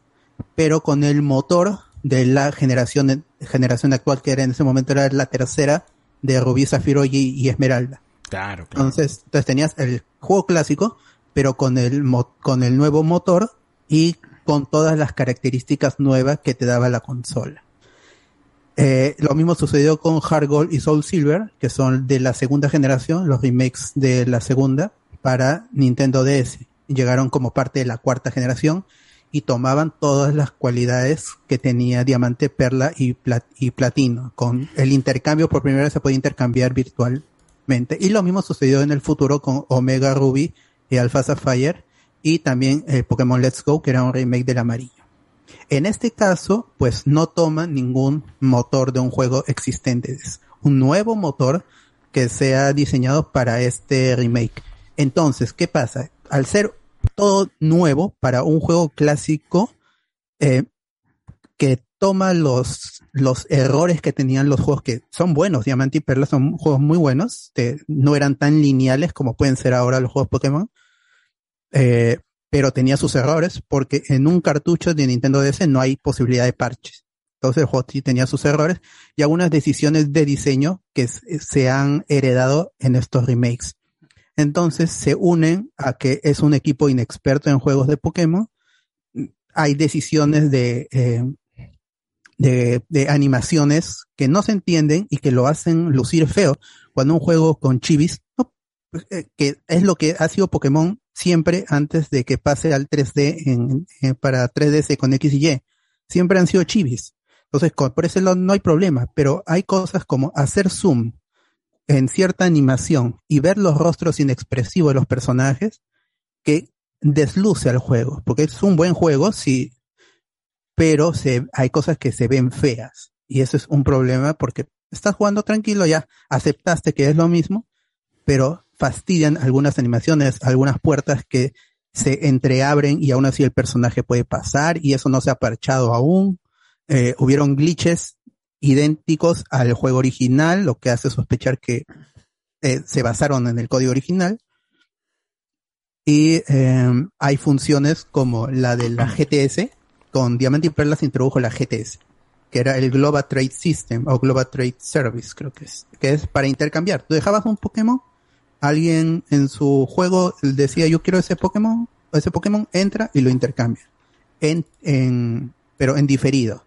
pero con el motor de la generación, generación actual, que era en ese momento era la tercera de Rubí, Zafiro y, y Esmeralda. Claro, claro. Entonces, entonces tenías el juego clásico, pero con el, con el nuevo motor y con todas las características nuevas que te daba la consola. Eh, lo mismo sucedió con Hard Gold y Soul Silver, que son de la segunda generación, los remakes de la segunda para Nintendo DS. Llegaron como parte de la cuarta generación y tomaban todas las cualidades que tenía Diamante, Perla y, Plat- y Platino. Con el intercambio, por primera vez se podía intercambiar Y lo mismo sucedió en el futuro con Omega Ruby y Alpha Sapphire y también el Pokémon Let's Go, que era un remake del amarillo. En este caso, pues no toma ningún motor de un juego existente. Es un nuevo motor que sea diseñado para este remake. Entonces, ¿qué pasa? Al ser todo nuevo para un juego clásico, eh, que toma los, los errores que tenían los juegos que son buenos, Diamante y Perla son juegos muy buenos, no eran tan lineales como pueden ser ahora los juegos Pokémon, eh, pero tenía sus errores porque en un cartucho de Nintendo DS no hay posibilidad de parches. Entonces el juego tenía sus errores y algunas decisiones de diseño que s- se han heredado en estos remakes. Entonces se unen a que es un equipo inexperto en juegos de Pokémon. Hay decisiones de, eh, de, de animaciones que no se entienden y que lo hacen lucir feo. Cuando un juego con chivis, pues, eh, que es lo que ha sido Pokémon siempre antes de que pase al 3D en, para 3DS con X y Y. Siempre han sido chivis. Entonces, por ese lado no hay problema, pero hay cosas como hacer zoom en cierta animación y ver los rostros inexpresivos de los personajes que desluce al juego, porque es un buen juego, sí, pero se, hay cosas que se ven feas y eso es un problema porque estás jugando tranquilo, ya aceptaste que es lo mismo, pero fastidian algunas animaciones, algunas puertas que se entreabren y aún así el personaje puede pasar y eso no se ha parchado aún. Eh, hubieron glitches idénticos al juego original, lo que hace sospechar que eh, se basaron en el código original. Y eh, hay funciones como la de la GTS, con Diamante y Perla se introdujo la GTS, que era el Global Trade System o Global Trade Service, creo que es, que es para intercambiar. Tú dejabas un Pokémon, alguien en su juego decía yo quiero ese Pokémon, ese Pokémon entra y lo intercambia. Pero en diferido.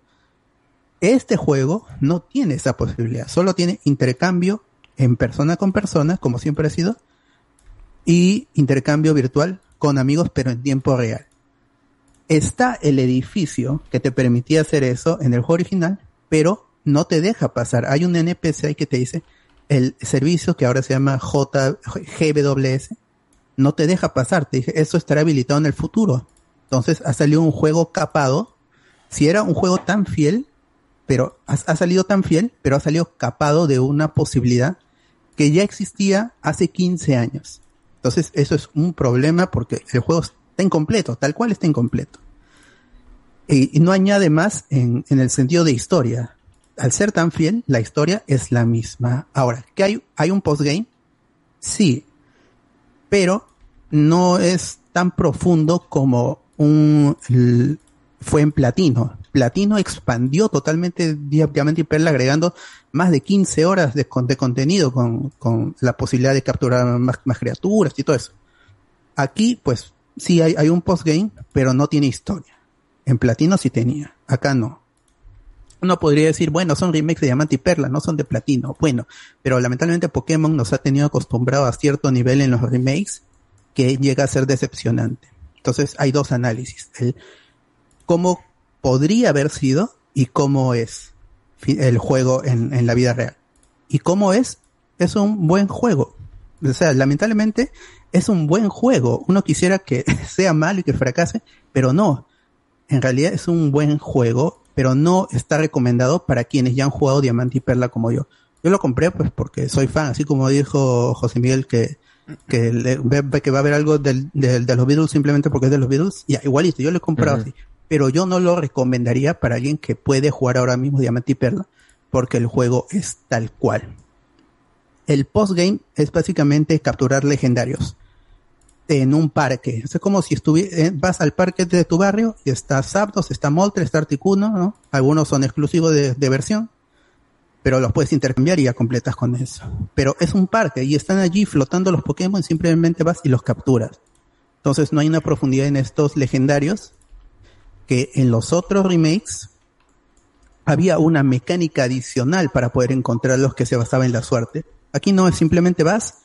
Este juego no tiene esa posibilidad, solo tiene intercambio en persona con persona, como siempre ha sido, y intercambio virtual con amigos, pero en tiempo real. Está el edificio que te permitía hacer eso en el juego original, pero no te deja pasar. Hay un NPC ahí que te dice el servicio que ahora se llama J, GWS, no te deja pasar. Te dije, eso estará habilitado en el futuro. Entonces ha salido un juego capado. Si era un juego tan fiel, pero ha, ha salido tan fiel, pero ha salido capado de una posibilidad que ya existía hace 15 años. Entonces, eso es un problema porque el juego está incompleto, tal cual está incompleto. Y, no añade más en, en el sentido de historia. Al ser tan fiel, la historia es la misma. Ahora, ¿que hay, hay un postgame? Sí, pero no es tan profundo como un fue en Platino. Platino expandió totalmente Di- Diamante y Perla agregando más de 15 horas de, de contenido con, con la posibilidad de capturar más, más criaturas y todo eso. Aquí, pues, sí hay, hay un postgame, pero no tiene historia. En Platino sí tenía, acá no. Uno podría decir, bueno, son remakes de Diamante y Perla, no son de Platino. Bueno, pero lamentablemente Pokémon nos ha tenido acostumbrado a cierto nivel en los remakes que llega a ser decepcionante. Entonces hay dos análisis. El cómo podría haber sido y cómo es el juego en, en la vida real. Y cómo es, es un buen juego. O sea, lamentablemente es un buen juego. Uno quisiera que sea malo y que fracase, pero no. En realidad es un buen juego, pero no está recomendado para quienes ya han jugado Diamante y Perla como yo. Yo lo compré pues porque soy fan, así como dijo José Miguel que, que, le- que va a haber algo del, del- de los Beatles simplemente porque es de los Beatles. Ya, igualito, yo lo he comprado así. Pero yo no lo recomendaría para alguien que puede jugar ahora mismo Diamante y Perla, porque el juego es tal cual. El postgame es básicamente capturar legendarios en un parque. Es como si eh, vas al parque de tu barrio y está Zapdos, está Moltres, está Articuno, ¿no? Algunos son exclusivos de, de versión, pero los puedes intercambiar y ya completas con eso. Pero es un parque y están allí flotando los Pokémon, simplemente vas y los capturas. Entonces no hay una profundidad en estos legendarios que en los otros remakes había una mecánica adicional para poder encontrarlos que se basaba en la suerte. Aquí no es simplemente vas,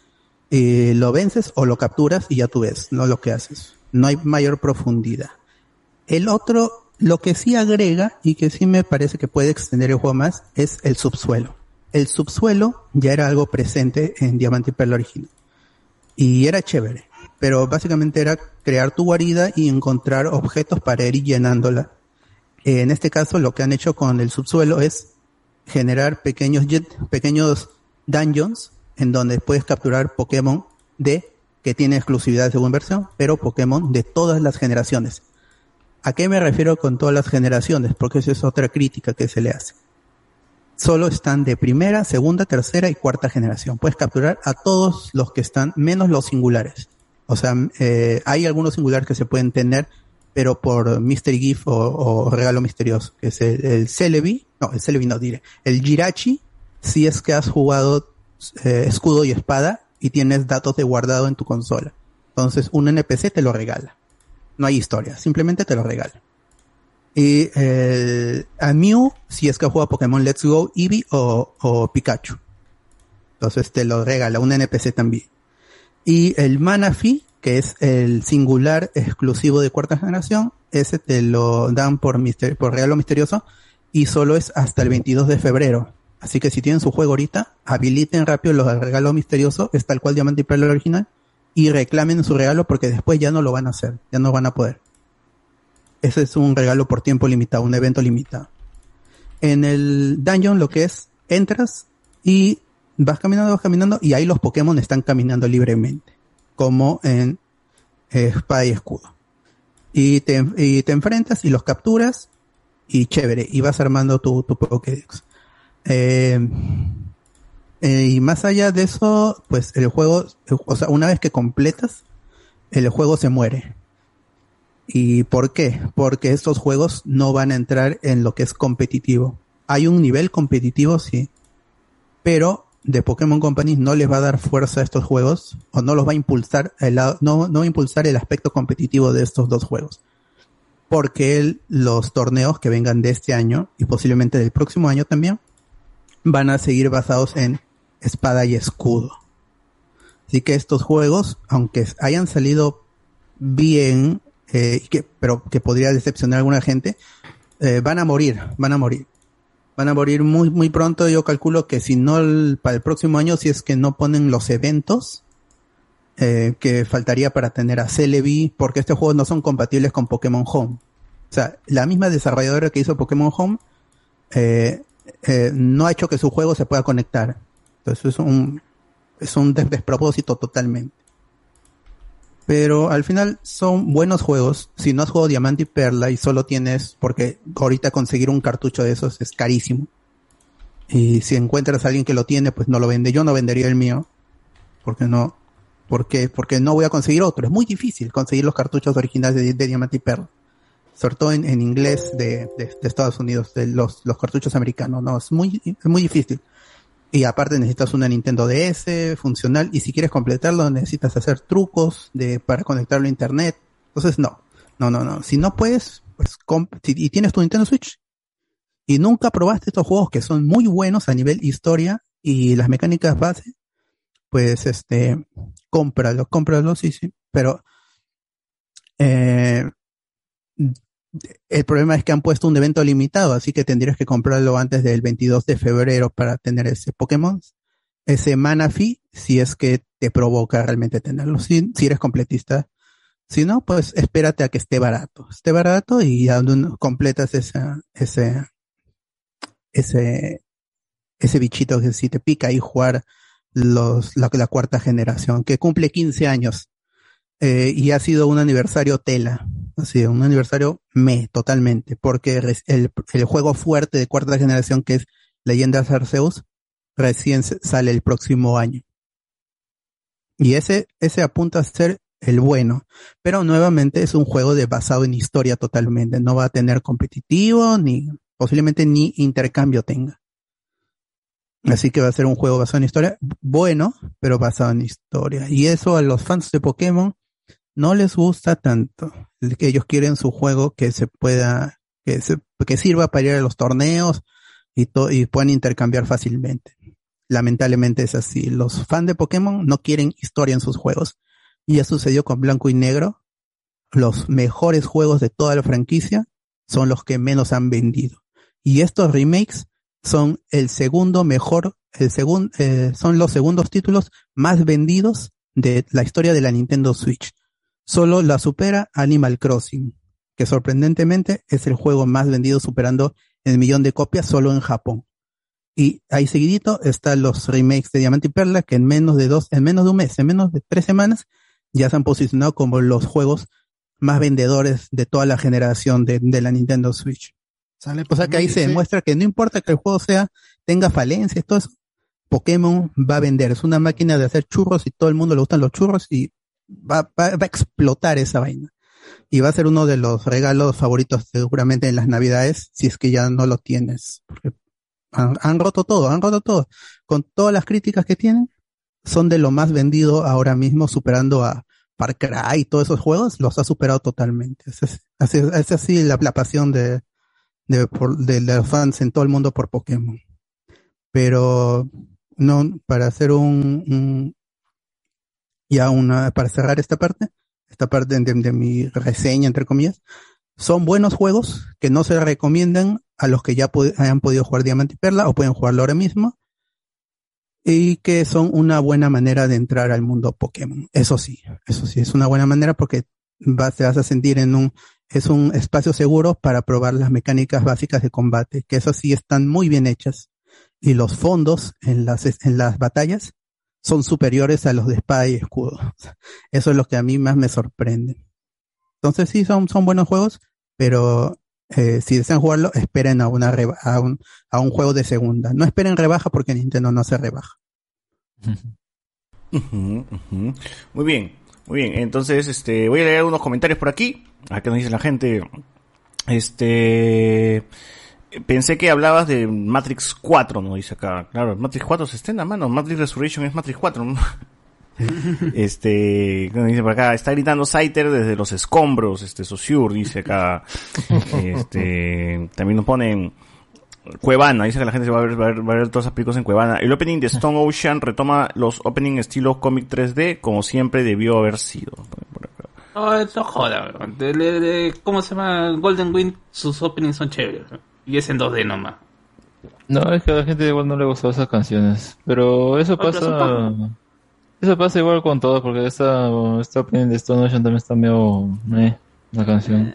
eh, lo vences o lo capturas y ya tú ves, no lo que haces. No hay mayor profundidad. El otro, lo que sí agrega y que sí me parece que puede extender el juego más es el subsuelo. El subsuelo ya era algo presente en Diamante y Perla original. Y era chévere. Pero básicamente era crear tu guarida y encontrar objetos para ir llenándola. En este caso lo que han hecho con el subsuelo es generar pequeños pequeños dungeons en donde puedes capturar Pokémon de que tiene exclusividad según versión, pero Pokémon de todas las generaciones. ¿A qué me refiero con todas las generaciones? Porque esa es otra crítica que se le hace. Solo están de primera, segunda, tercera y cuarta generación. Puedes capturar a todos los que están, menos los singulares. O sea, eh, hay algunos singulares que se pueden tener, pero por Mystery Gift o, regalo misterioso, que es el, el Celebi, no, el Celebi no diré, el Jirachi, si es que has jugado eh, escudo y espada y tienes datos de guardado en tu consola. Entonces, un NPC te lo regala. No hay historia, simplemente te lo regala. Y el a Mew, si es que juega Pokémon Let's Go, Eevee o, o Pikachu. Entonces te lo regala un NPC también. Y el Manaphy, que es el singular exclusivo de cuarta generación, ese te lo dan por, mister- por regalo misterioso y solo es hasta el 22 de febrero. Así que si tienen su juego ahorita, habiliten rápido los regalos misteriosos, es tal cual Diamante y Perla original, y reclamen su regalo porque después ya no lo van a hacer, ya no van a poder. Ese es un regalo por tiempo limitado, un evento limitado. En el dungeon lo que es, entras y vas caminando, vas caminando y ahí los Pokémon están caminando libremente, como en eh, espada y escudo. Y te, y te enfrentas y los capturas y chévere, y vas armando tu, tu Pokédex. Eh, eh, y más allá de eso, pues el juego, o sea, una vez que completas, el juego se muere. ¿Y por qué? Porque estos juegos no van a entrar en lo que es competitivo. Hay un nivel competitivo, sí, pero de Pokémon Company no les va a dar fuerza a estos juegos o no los va a impulsar el no, no va a impulsar el aspecto competitivo de estos dos juegos. Porque los torneos que vengan de este año y posiblemente del próximo año también van a seguir basados en espada y escudo. Así que estos juegos, aunque hayan salido bien, eh, pero que podría decepcionar a alguna gente, eh, van a morir, van a morir. Van a morir muy, muy pronto. Yo calculo que si no para el próximo año, si es que no ponen los eventos eh, que faltaría para tener a Celebi, porque estos juegos no son compatibles con Pokémon Home. O sea, la misma desarrolladora que hizo Pokémon Home eh, no ha hecho que su juego se pueda conectar. Entonces es un, es un des- despropósito totalmente. Pero al final son buenos juegos. Si no has jugado Diamante y Perla y solo tienes, porque ahorita conseguir un cartucho de esos es carísimo. Y si encuentras a alguien que lo tiene, pues no lo vende. Yo no vendería el mío. Porque no, porque, porque no voy a conseguir otro. Es muy difícil conseguir los cartuchos originales de Diamante y Perla. Sobre todo en, en inglés de, de- Estados Unidos, de los, los cartuchos americanos. No, es muy, es muy difícil. Y aparte necesitas una Nintendo DS funcional y si quieres completarlo necesitas hacer trucos de, para conectarlo a internet. Entonces no, no, no, no. Si no puedes, pues y tienes tu Nintendo Switch y nunca probaste estos juegos que son muy buenos a nivel historia y las mecánicas base, pues este, cómpralo, cómpralo, sí, sí. Pero eh, el problema es que han puesto un evento limitado, así que tendrías que comprarlo antes del 22 de febrero para tener ese Pokémon, ese Manaphy, si es que te provoca realmente tenerlo, si, eres completista. Si no, pues espérate a que esté barato. Esté barato y ya completas esa, ese, ese, ese bichito que si te pica y jugar los, la, la cuarta generación, que cumple 15 años. Eh, y ha sido un aniversario tela. Sido un aniversario me, totalmente. Porque el, el juego fuerte de cuarta generación, que es Leyendas Arceus, recién sale el próximo año. Y ese, ese apunta a ser el bueno. Pero nuevamente es un juego de basado en historia totalmente. No va a tener competitivo, ni posiblemente ni intercambio tenga. Así que va a ser un juego basado en historia, bueno, pero basado en historia. Y eso a los fans de Pokémon no les gusta tanto. Que ellos quieren su juego que se pueda, que, se, que sirva para ir a los torneos y, to- y puedan intercambiar fácilmente. Lamentablemente es así. Los fans de Pokémon no quieren historia en sus juegos. Y ya sucedió con Blanco y Negro. Los mejores juegos de toda la franquicia son los que menos han vendido. Y estos remakes son el segundo mejor, el segun- eh, son los segundos títulos más vendidos de la historia de la Nintendo Switch. Solo la supera Animal Crossing, que sorprendentemente es el juego más vendido superando el millón de copias solo en Japón. Y ahí seguidito están los remakes de Diamante y Perla que en menos de dos, en menos de un mes, en menos de tres semanas, ya se han posicionado como los juegos más vendedores de toda la generación de, de la Nintendo Switch. Sale O sea que ahí se demuestra que no importa que el juego sea, tenga falencias, todo eso, Pokémon va a vender. Es una máquina de hacer churros y todo el mundo le gustan los churros y va, va, va a explotar esa vaina. Y va a ser uno de los regalos favoritos seguramente en las navidades, si es que ya no lo tienes. Porque han, han roto todo, han roto todo. Con todas las críticas que tienen, son de lo más vendido ahora mismo, superando a Far Cry y todos esos juegos, los ha superado totalmente. Es así- es así la, la pasión de, de, por- de los fans en todo el mundo por Pokémon. Pero no, para hacer un, un- ya una, para cerrar esta parte, esta parte de, mi reseña, entre comillas, son buenos juegos que no se recomiendan a los que ya hayan podido jugar Diamante y Perla o pueden jugarlo ahora mismo y que son una buena manera de entrar al mundo Pokémon. Eso sí, eso sí, es una buena manera porque vas, te vas a sentir en un, es un espacio seguro para probar las mecánicas básicas de combate, que eso sí están muy bien hechas. Y los fondos en las, en las batallas son superiores a los de espada y escudo. Eso es lo que a mí más me sorprende. Entonces sí, son, son buenos juegos, pero eh, si desean jugarlo, esperen a, una a, un, a un juego de segunda. No esperen rebaja porque Nintendo no se rebaja. Muy bien, muy bien. Entonces, este, voy a leer unos comentarios por aquí. A qué nos dice la gente. Este, pensé que hablabas de Matrix 4, ¿no? Dice acá. Claro, Matrix 4 se estrena, mano. Matrix Resurrection es Matrix 4. ¿no? este, ¿qué nos dice por acá? Está gritando Saiter desde los escombros, este, Sosur, dice acá. Este, también nos ponen, Cuevana, dice que la gente se va a ver, va a ver, va a ver todas esas películas en Cuevana. El opening de Stone Ocean retoma los opening estilo cómic 3D como siempre debió haber sido. No, no joda, ¿Cómo se llama? Golden Wind, sus openings son chéveres. Y es en 2D nomás. No, es que a la gente igual no le gustó esas canciones. Pero eso pasa. Eso pasa igual con todo, porque esta, esta opening de Stone Ocean también está medio. meh, la canción.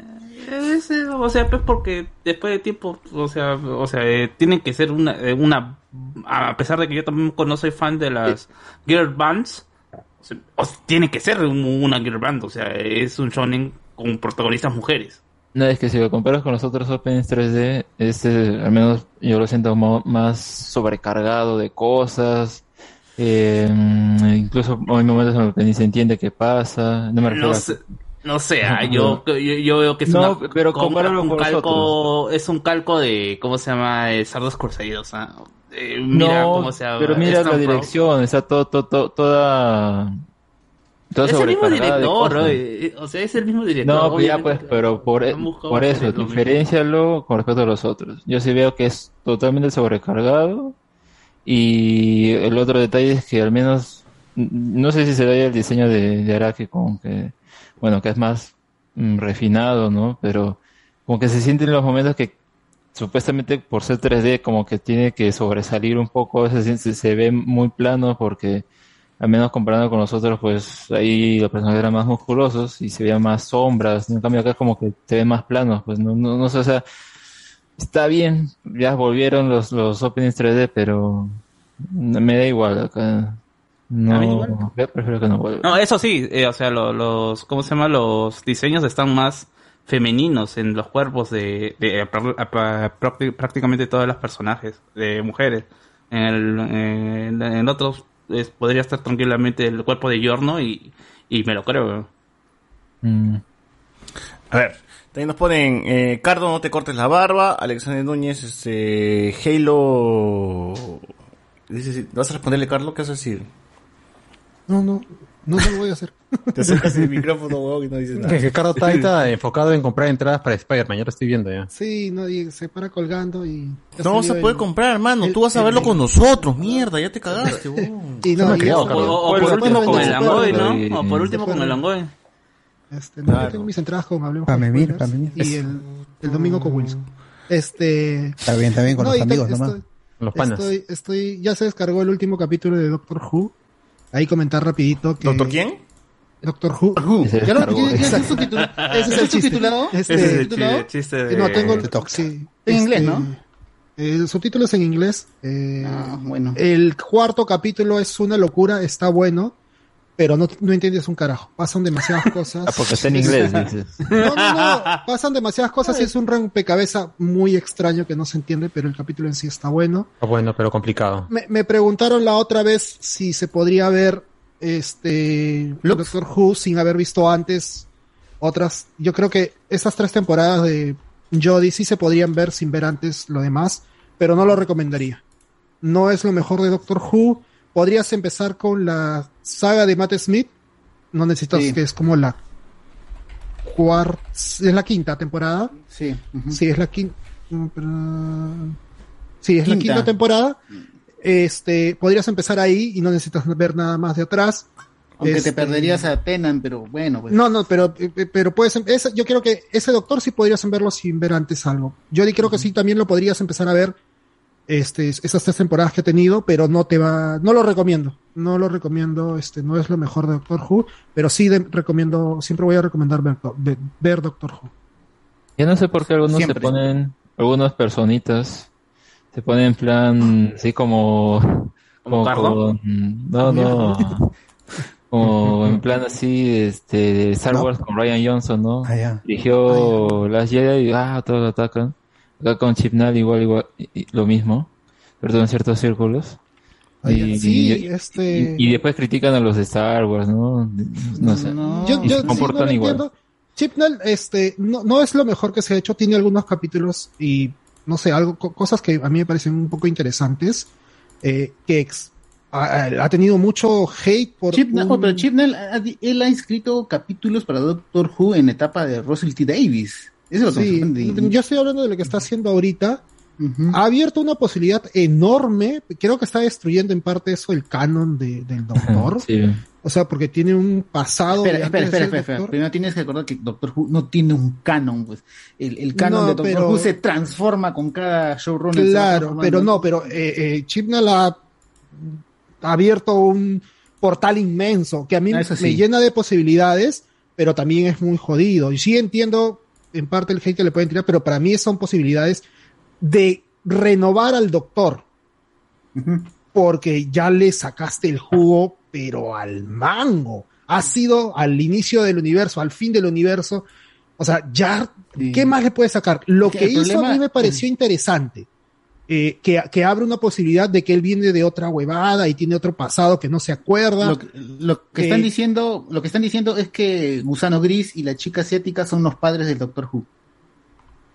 Es, eh, o sea, pues porque después de tiempo, o sea, o sea, eh, tiene que ser una, eh, una, a pesar de que yo también no soy fan de las girl bands, o sea, tiene que ser un- una girl band, o sea, es un shonen con protagonistas mujeres. No, es que si lo comparas con los otros openings 3D, este, al menos yo lo siento más sobrecargado de cosas. eh, incluso hay momentos en los que ni se entiende qué pasa. No me refiero No a- sé, no sé, ah, yo, yo, yo veo que es No, una, pero un calco, es un calco de, ¿cómo se llama? Eh, Sardos Cruzados, ah. Eh, mira no, cómo se llama. pero mira la Pro. dirección, está todo, todo, todo- toda, Es el mismo director, cosas. eh, o sea, es el mismo director. No, pues ya pues, pero por, buscado por eso, diferencialo con respecto a los otros. Yo sí veo que es totalmente sobrecargado y el otro detalle es que al menos, no sé si se ve el diseño de, de Araki con que, bueno, que es más mm, refinado, ¿no? Pero como que se sienten los momentos que supuestamente por ser 3D como que tiene que sobresalir un poco, a veces se, se ve muy plano porque al menos comparando con los otros, pues ahí los personajes eran más musculosos y se veían más sombras. En cambio acá como que se ven más planos, pues no, no, no sé, o sea, está bien, ya volvieron los, los openings 3D, pero me da igual acá. No, A igual. yo prefiero que no vuelva. No, eso sí, eh, o sea, lo- los, ¿cómo se llama? Los diseños están más femeninos en los cuerpos de, de apra- apra- prácti- prácticamente todos los personajes de mujeres. En, el, en, en otros es- podría estar tranquilamente el cuerpo de Yorno y, y me lo creo. Mm. A ver, también nos ponen, eh, Cardo, no te cortes la barba, Alexander Núñez, este, Halo... Dice, ¿Vas a responderle, Carlos? ¿Qué vas a decir? No, no, no se lo voy a hacer. Te acercas el micrófono, huevón, y no dices nada. Que Ricardo está ahorita enfocado en comprar entradas para Spider-Man, ya lo estoy viendo ya. Sí, no, y se para colgando y... No a poder el- comprar, hermano. el- Tú vas a el- verlo con nosotros, mierda. Ya te cagaste, huevón. Y no, y criado, eso- Carlos. O, o Bueno, por se último puede con el se puede- ¿no? O por se último puede- con el Langoy. Este, no, Claro. yo tengo mis entradas con Hablemos con Spoilers. Y el, el domingo con Wilson. Este... Está bien, está bien con no, los y amigos nomás. Los panas. Estoy, estoy, ya se descargó el último capítulo de Doctor Who. Ahí comentar rapidito que... ¿Doctor quién? Doctor Who. Se ¿Ya lo descargó. ya- ya es Exacto. subtitulado? Ese es el ¿Es chiste. subtitulado? Este, Ese es el chiste de... No, tengo Te toca. sí, En inglés, este, ¿no? El subtítulo es en inglés. eh, Ah, bueno. El cuarto capítulo es una locura, está bueno. Pero no, no entiendes un carajo. Pasan demasiadas cosas. Ah, porque está en inglés, dices. No, no, no. Pasan demasiadas cosas y es un rompecabezas muy extraño que no se entiende, pero el capítulo en sí está bueno. Ah, Bueno, pero complicado. Me, me preguntaron la otra vez si se podría ver este Doctor Who sin haber visto antes otras. Yo creo que esas tres temporadas de Jodie sí se podrían ver sin ver antes lo demás, pero no lo recomendaría. No es lo mejor de Doctor Who. Podrías empezar con la saga de Matt Smith. No necesitas Sí. que es como la cuarta, es la quinta temporada. Sí. Sí, es la quinta. Sí, es la Quinta. temporada. Este, podrías empezar ahí y no necesitas ver nada más de atrás. Aunque Este, te perderías a Tenan, pero bueno, pues. No, no, pero, eh, pero puedes, em- ese- yo creo que ese doctor sí podrías verlo sin ver antes algo. Yo creo que sí también lo podrías empezar a ver, este, esas tres temporadas que he tenido, pero no te va, no lo recomiendo. No lo recomiendo, este, no es lo mejor de Doctor Who, pero sí de- recomiendo, siempre voy a recomendar ver, ver- ver Doctor Who. Yo no sé por qué algunos Siempre. se ponen, algunas personitas se ponen en plan, así como, como con- no, no, como en plan así, este, de Star ¿No? Wars con Ryan Johnson, ¿no? Ah. Dirigió las Jedi y ah, todos lo atacan. Acá con Chipnal igual, igual, y- y lo mismo, pero en ciertos círculos. Y, Sí, y- este- y después critican a los de Star Wars, ¿no? No sé. Yo, Y yo se sí, comportan no lo igual. Chipnell, este, no, no es lo mejor que se ha hecho, tiene algunos capítulos y, no sé, algo, co- cosas que a mí me parecen un poco interesantes, eh, que ex- ha, ha tenido mucho hate por... Chibnall, un- oh, pero Chibnall, ha- él ha escrito capítulos para Doctor Who en etapa de Russell T. Davis. Eso es lo que me Sí, yo estoy hablando de lo que está haciendo ahorita. Ha abierto una posibilidad enorme, creo que está destruyendo en parte eso el canon de- del Doctor. Sí. O sea, porque tiene un pasado... Espera, espera, espera, espera. Primero tienes que recordar que Doctor Who no tiene un canon, pues. El, el canon No, de Doctor pero- Who se transforma con cada showrunner. Claro, pero no, pero eh, eh, Chibnall ha ha abierto un portal inmenso que a mí Ah, sí. me llena de posibilidades, pero también es muy jodido. Y sí entiendo en parte el hate que le pueden tirar, pero para mí son posibilidades de renovar al doctor. Porque ya le sacaste el jugo, pero al mango. Ha sido al inicio del universo, al fin del universo. O sea, ya, ¿qué más le puede sacar? Lo Que hizo a mí me pareció interesante. Eh, que, que abre una posibilidad de que él viene de otra huevada y tiene otro pasado que no se acuerda. Lo que, lo que Eh, están diciendo, lo que están diciendo es que Gusano Gris y la chica asiática son los padres del Doctor Who.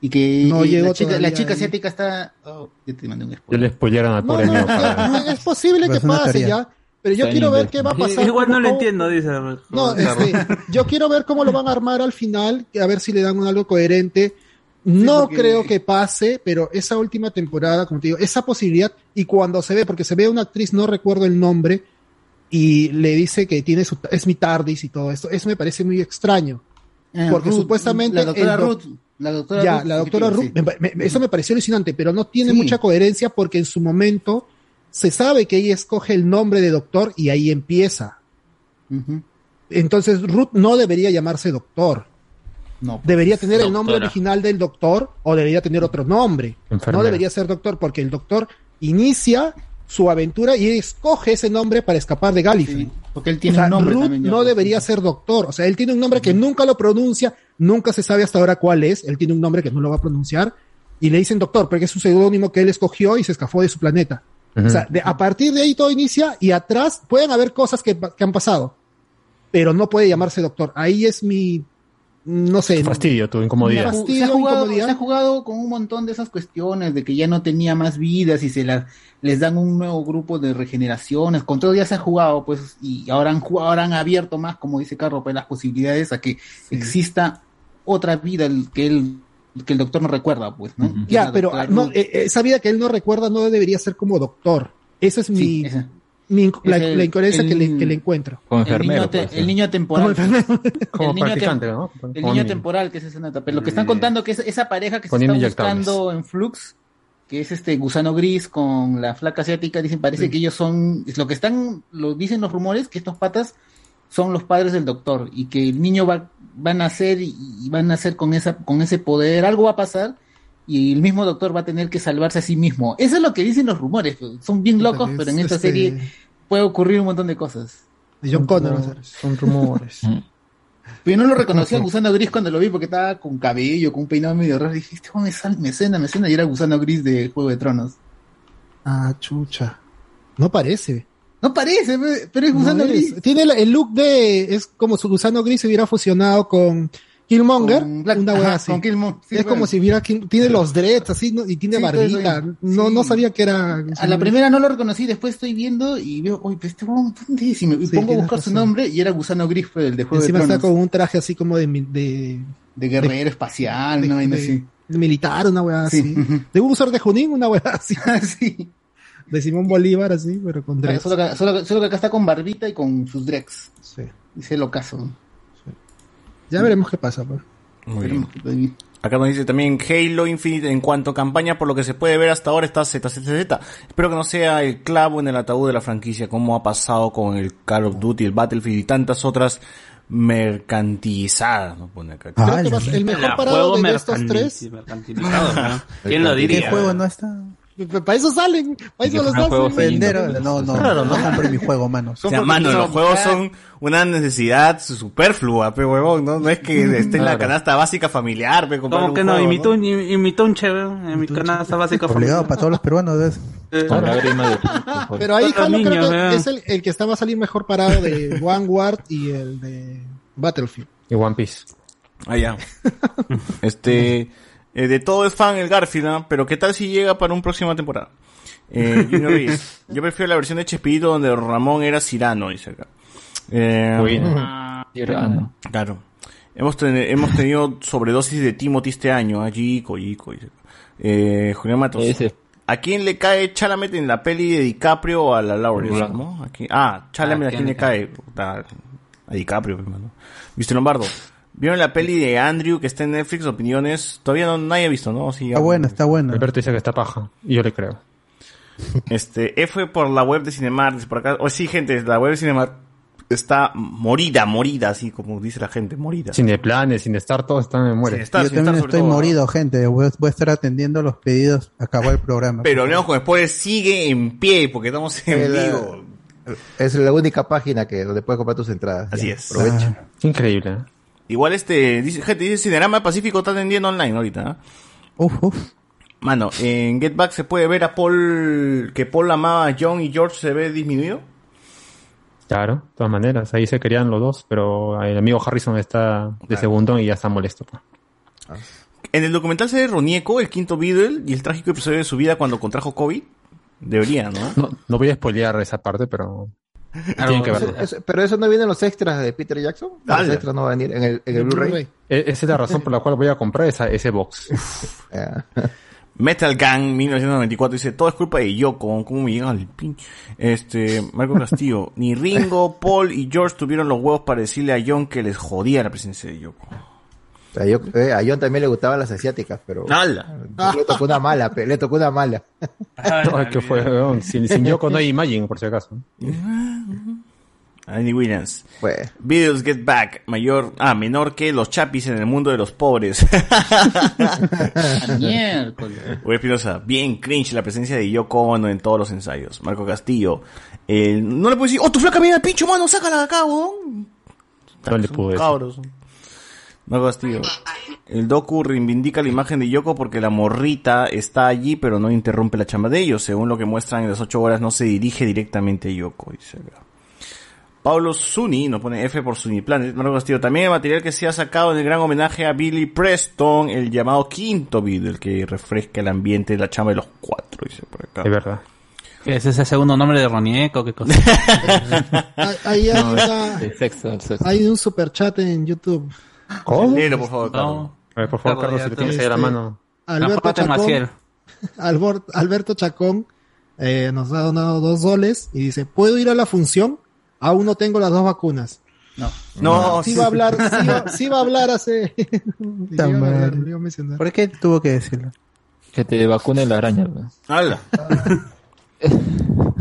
Y que No y llegó la, chica, la asiática está. oh, ya te mandé un spoiler. le spoilearon al No, pobre no, amigo. no, para- no, es posible que pase teoría. ya, pero yo quiero ver qué va a pasar. Igual no lo cómo- entiendo, dice. No, este, yo quiero ver cómo lo van a armar al final, a ver si le dan algo coherente. No porque- creo que pase, pero esa última temporada, como te digo, esa posibilidad, y cuando se ve, porque se ve una actriz, no recuerdo el nombre, y le dice que tiene su, es mi TARDIS y todo esto, eso me parece muy extraño. Ah, porque Ruth, supuestamente La doctora doc- Ruth. La doctora ya, Ruth, la doctora sí. Ruth, me- me- eso me pareció alucinante, pero no tiene Sí. mucha coherencia porque en su momento se sabe que ella escoge el nombre de doctor y ahí empieza. Entonces Ruth no debería llamarse doctor. No. Debería tener el nombre original del doctor o debería tener otro nombre. Enfermera. No debería ser doctor porque el doctor inicia su aventura y escoge ese nombre para escapar de Gallifrey. Sí, porque él O tiene sea, un nombre Ruth también. no pues. debería ser doctor. O sea, él tiene un nombre que nunca lo pronuncia, nunca se sabe hasta ahora cuál es. Él tiene un nombre que no lo va a pronunciar y le dicen doctor porque es un seudónimo que él escogió y se escapó de su planeta. O sea, de- a partir de ahí todo inicia y atrás pueden haber cosas que, que han pasado, pero no puede llamarse doctor. Ahí es mi, no sé, Fastidio, tu Se incomodidad. fastidio, se ha jugado, incomodidad. se ha jugado con un montón de esas cuestiones de que ya no tenía más vidas y se las les dan un nuevo grupo de regeneraciones. Con todo ya se ha jugado, pues, y ahora han, ju- ahora han abierto más, como dice Carlos, pues, las posibilidades a que exista otra vida que él que el doctor no recuerda, pues, ¿no? Ya, la pero no, Ruth. eh, esa vida que él no recuerda no debería ser como doctor. Esa es mi, Sí, esa. Mi inc- la, el- la incoherencia que, le, el- que le encuentro. Como el niño, enfermero. te- pues, el niño temporal. Como enfermero. Como el niño practicante, tem- ¿no? El Como niño niño. temporal, que es esa nota. Pero lo que están contando que es esa pareja que se está buscando en Flux, que es este gusano gris con la flaca asiática, dicen, parece que ellos son, es lo que están, lo dicen los rumores, que estos patas son los padres del doctor y que el niño va, va a nacer y, y va a nacer con esa, con ese poder, algo va a pasar y el mismo doctor va a tener que salvarse a sí mismo. Eso es lo que dicen los rumores, son bien locos, pero en esta este, serie puede ocurrir un montón de cosas. De John Connor. a. Son rumores. Pero yo no lo reconocí al gusano gris cuando lo vi porque estaba con cabello, con un peinado medio raro. Dije, este me, sal- me suena, me suena. Y era gusano gris de Juego de Tronos. Ah, chucha. No parece. No parece, pe- pero es gusano No gris. es. Tiene el, el look de. Es como su gusano gris se hubiera fusionado con Killmonger. Con Black- una wea así. con Killmonger, sí, es bueno. como si hubiera. Kill- Tiene los dreads así ¿no? y tiene Sí, eso barbita. No, Sí. no sabía que era. A la primera no lo reconocí, después estoy viendo y veo, oye, pero este huevón, ¿dónde es? Y me y pongo a buscar su nombre y era Gusano Gris, fue el de Juego Encima de está con un traje así como de. de De guerrero espacial, de- vaina de- así. militar, una weá Sí, así. De un usuario de Junín, una weá así. sí. De Simón Bolívar, así, pero con dreads. Solo que, solo, solo que acá está con barbita y con sus drex. Sí. Dice lo caso. Ya veremos qué pasa, pues. Muy bien. Acá nos dice también Halo Infinite en cuanto a campaña, por lo que se puede ver hasta ahora está ZZZ. Espero que no sea el clavo en el ataúd de la franquicia, como ha pasado con el Call of Duty, el Battlefield y tantas otras mercantilizadas. ¿no? Pone acá. Creo que el mejor parado de estos tres. ¿Quién lo ¿Qué diría? juego no está? Para eso salen, para eso los hacen. Vender, no, no, Claro, no ¿no? compré mi juego, mano. O sea, mano, los juegos son una necesidad superflua, pe huevón, ¿no? No es que esté en la canasta básica familiar, pe, comprar Como un que no, juego, imitó un, imitó un chévere en mi canasta básica. Obligado para todos los peruanos Pero ahí Halo creo que vean. es el, el que está va a salir mejor parado de Vanguard y el de Battlefield. Y One Piece. Ah, ya. este, eh, de todo es fan el Garfield, ¿no? pero ¿qué tal si llega para una próxima temporada? Eh, Junior Ruiz, yo prefiero la versión de Chespirito donde Ramón era Cirano, dice acá. Eh, Bueno. Cirano. Claro. Hemos, ten- hemos tenido sobredosis de Timothy este año, allí, Coyico, dice. acá. Eh, Julián Matos. Ese. ¿A quién le cae Chalamet en la peli de DiCaprio o a la Lawrence? Blanco. ¿no? ¿A quién- Ah, Chalamet, ¿a quién le cae? A DiCaprio, hermano. Mr. Lombardo. ¿Vieron la peli de Andrew que está en Netflix? Opiniones. Todavía no nadie ha visto, ¿no? Sí, Está buena, está buena. Alberto dice que está paja. Y yo le creo. Este, F por la web de Cinemar, por acá. O sí, gente, la web de Cinemar está morida, morida, así como dice la gente, morida. Sin de planes, sin estar, todos están en muere. Sin estar, Yo estar también estoy todo, ¿no? morido, gente. Voy, voy a estar atendiendo los pedidos. Acabó el programa. Pero Hablemos con Spoilers sigue en pie porque estamos en El, vivo. Es la única página que donde puedes comprar tus entradas. Así Ya, es. Aprovecha. Increíble. ¿Eh? Igual este, dice, gente, dice Cinerama Pacífico está atendiendo online ahorita. ¿ah? Uf, uf. Mano, en Get Back se puede ver a Paul, que Paul amaba a John y George se ve disminuido. Claro, de todas maneras. Ahí se querían los dos, pero el amigo Harrison está de segundón y ya está molesto. pues. En el documental se ve Ronieco, el quinto Beatle, y el trágico episodio de su vida cuando contrajo COVID. Debería, ¿no? No, no voy a spoilear esa parte, pero tienen que verlo. Eso- pero eso no viene en los extras de Peter Jackson. Los Ala. extras no van a venir en el, en el Blu-ray. E- Esa es la razón por la cual voy a comprar esa, ese box. Metal Gang 1994 dice, todo es culpa de Yoko, ¿cómo me llega al pin? Este, Marco Castillo, ni Ringo, Paul y George tuvieron los huevos para decirle a John que les jodía la presencia de Yoko. A, yo- eh, a John también le gustaban las asiáticas, pero ¡Hala! le tocó una mala, pe- le tocó una mala. Ay, ¿qué fue? Sin, sin Yoko no hay Imagine, por si acaso. Andy Williams. Pues, Beatles Get Back, mayor, ah, menor que los chapis en el mundo de los pobres. Uy, Espinosa, bien cringe la presencia de Yoko Ono en todos los ensayos. Marco Castillo, eh, no le puedo decir, oh, tu flaca viene al pincho, mano, sácala de acá, weón. No le pude decir. cabros. Marco Castillo, el docu reivindica la imagen de Yoko porque la morrita está allí, pero no interrumpe la chamba de ellos. Según lo que muestran en las ocho horas, no se dirige directamente a Yoko, dice acá. Pablo Zuni nos pone F por Zuni Planet. Marco Castillo, también el material que se ha sacado en el gran homenaje a Billy Preston, el llamado quinto video, el que refresca el ambiente de la chamba de los cuatro, dice por acá. Es verdad. ¿Es ese segundo nombre de Ronieco? ¿Qué cosa? Ahí hay, una- El sexo, el sexo. hay un super chat en YouTube. ¿Cómo? Léelo, por favor, Carlos. No. Por favor, Carlos, Carlos, si le te- tienes ahí a la mano. Alberto Chacón, Alberto Chacón eh, nos ha donado dos soles y dice, ¿puedo ir a la función? Aún no tengo las dos vacunas. No. No, sí va a hablar, sí va, sí va a hablar hace... ¿Por qué tuvo que decirlo? Que te vacune la araña. weón. ¡Hala!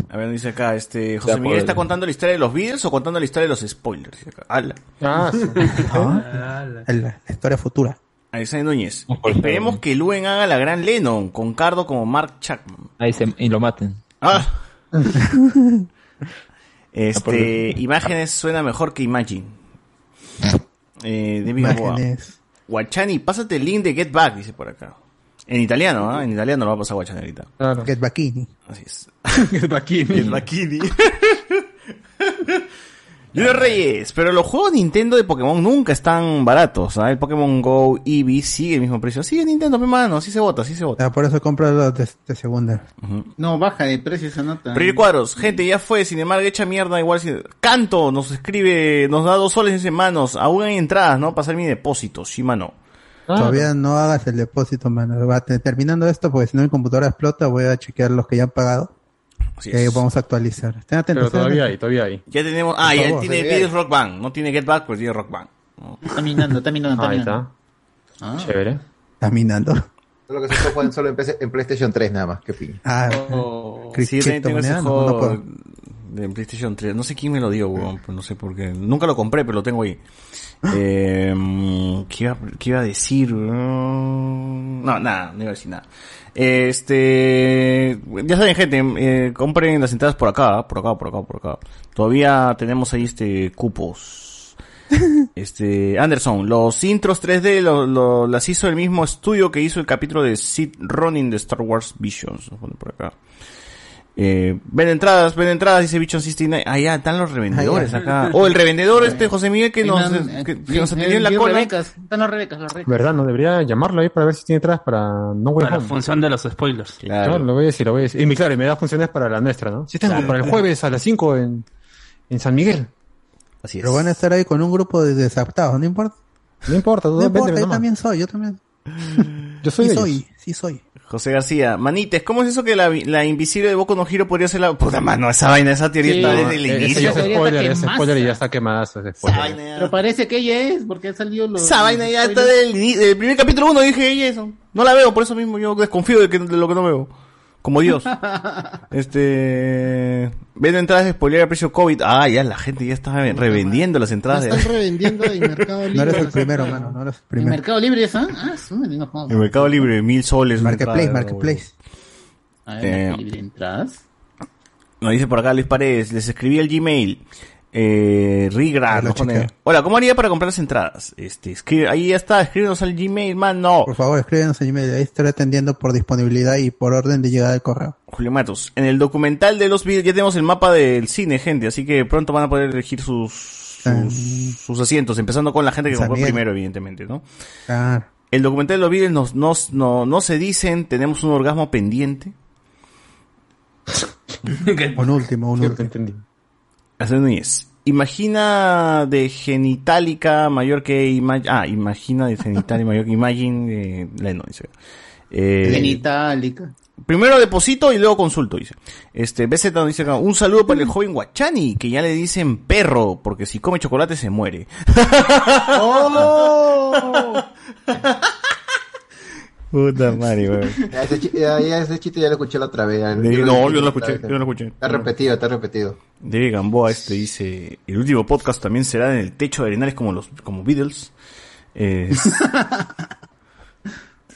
A ver, dice acá, este, José Miguel está contando la historia de los Beatles o contando la historia de los spoilers. Dice acá. ¡Hala! Ah, sí. ¿Ah? La, la historia futura. Alexander Núñez. Esperemos que Luen haga la gran Lennon, con Cardo como Mark Chapman. Ahí se, y lo maten. Ah. Este, imágenes suena mejor que Imagine. Eh, David. Guachani, pásate el link de Get Back, dice por acá. En italiano, ¿ah? En italiano lo va a pasar Guachani ahorita. Get Bacchini. Así es. Get Bacchini. Get Bacchini. Reyes, pero los juegos Nintendo de Pokémon nunca están baratos. ¿ah? El Pokémon Go Eevee sigue el mismo precio. Sigue Nintendo, mi mano, así se vota, así se vota. Ah, por eso compro los de, de segunda. No, baja de precio esa nota. Primer cuadros, gente, ya fue, sin embargo, echa mierda igual. si- Canto nos escribe, nos da dos soles en manos. Aún hay entradas, ¿no? Pasar mi depósito, Shima no. Todavía no hagas el depósito, mano. Va, te- terminando esto, porque si no mi computadora explota, voy a chequear los que ya han pagado. Así y ahí es. vamos a actualizar. Estén atentos. Pero todavía hay, todavía hay. Ya tenemos, ah, ya tiene Beatles Rock Band. No tiene Get Back, pero tiene Rock Band. Está minando, está minando, está Ahí minando. está. Ah. Chévere. Caminando. Solo que se solo en, PC en PlayStation 3 nada más. Qué pin. Ah, Oh. Sí, yo tengo ese no, no juego puedo. de PlayStation 3. No sé quién me lo dio, weón, pues no sé por qué. Nunca lo compré, pero lo tengo ahí. Eh, ¿qué, iba, qué iba a decir? Mm, No, nada, no iba a decir nada. Este, ya saben, gente, eh, compren las entradas por acá, por acá, por acá, por acá. Todavía tenemos ahí este cupos. Este, Anderson, los intros 3D lo- lo- las hizo el mismo estudio que hizo el capítulo de Sid Ronin de Star Wars Visions. Por acá. Eh, ven entradas, ven entradas, dice Bichon 69. Ah, ya, están los revendedores acá. O el revendedor este, José Miguel, que nos, que, eh, que nos eh, atendió en la cola. Rebecas, Están los rebecas, los rebecas. ¿Verdad? No debería llamarlo ahí para ver si tiene entradas para No Way Para la función de los spoilers. Claro, lo voy a decir, lo voy a decir. Y mi- claro, y me da funciones para la nuestra, ¿no? Sí, tengo Claro. para el jueves a las 5 en, en San Miguel. Así es. Pero van a estar ahí con un grupo de desadaptados, no importa. No importa, tú No importa, yo nomás. también soy, yo también. Yo soy sí soy, sí soy. José García, Manites, ¿cómo es eso que la, la invisible de Boku no Hiro podría ser la puta mano? Esa vaina, esa teoría Sí. está desde el ese inicio. ya es Teoría spoiler, quemaza. spoiler y ya está quemada, ese spoiler. Pero parece que ella es, porque ha salido los. Esa vaina ya está del, del primer capítulo uno, dije ella eso. No la veo, por eso mismo yo desconfío de, que, de lo que no veo. Como Dios. este. Vendo entradas de spoiler a precio COVID. Ah, ya la gente ya está revendiendo las La entradas están de, revendiendo en Mercado Libre. No eres el primero, mano, no eres el ¿En primero. Mercado Libre esa? Ah, su madre, no jodas. en Mercado Libre, mil soles. Marketplace, entrada, Marketplace. A ver, Eh, Mercado Libre, entradas. Nos dice por acá Luis Paredes, les escribí el Gmail. Eh, Rigra, pone. Hola, ¿cómo haría para comprar las entradas? Este, escribe, ahí ya está, escríbenos al Gmail, man, no. Por favor, escríbenos en Gmail. Ahí estaré atendiendo por disponibilidad y por orden de llegada del correo. Julio Matos, en el documental de los videos ya tenemos el mapa del cine, gente, así que pronto van a poder elegir sus, sus, sus asientos, empezando con la gente que San compró Miguel. primero, evidentemente, ¿no? Claro. El documental de los videos nos, nos, no, no se dicen, tenemos un orgasmo pendiente. Un último, un Sí, último. entendí. Núñez. Imagina de genitálica mayor que ima- ah, imagina de genitálica mayor que Imagine de Leno, dice. Eh, Genitálica. primero deposito y luego consulto, dice. Este, BZ nos dice acá, un saludo para el joven Guachani, que ya le dicen perro, porque si come chocolate se muere. ¡Oh! Puta madre, weón. Ya ese, chi- ya- ya ese chiste ya lo escuché la otra vez. ya- Sí, yo no, dije yo no lo escuché, yo no lo escuché. Está repetido, está repetido. De Gamboa este dice, el último podcast también será en el techo de arenales como los como Beatles. Eh,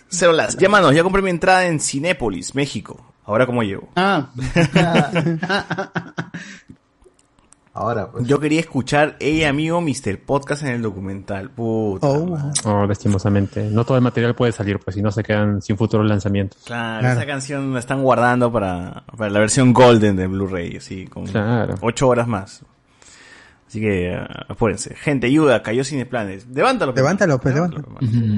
Cero las, llámanos, ya compré mi entrada en Cinépolis, México. Ahora cómo llevo. Ah. Ahora, pues. Yo quería escuchar Ella amigo Mr. Podcast en el documental. Puta Oh. Oh, lastimosamente. No todo el material puede salir, pues si no se quedan sin futuros lanzamientos. Claro, Claro. esa canción la están guardando para, para la versión Golden de Blu-ray, así, con Claro. ocho horas más. Así que, ah, apúrense. Gente, ayuda, cayó sin planes. Levántalo. pe, Levántalo, pues, hermano.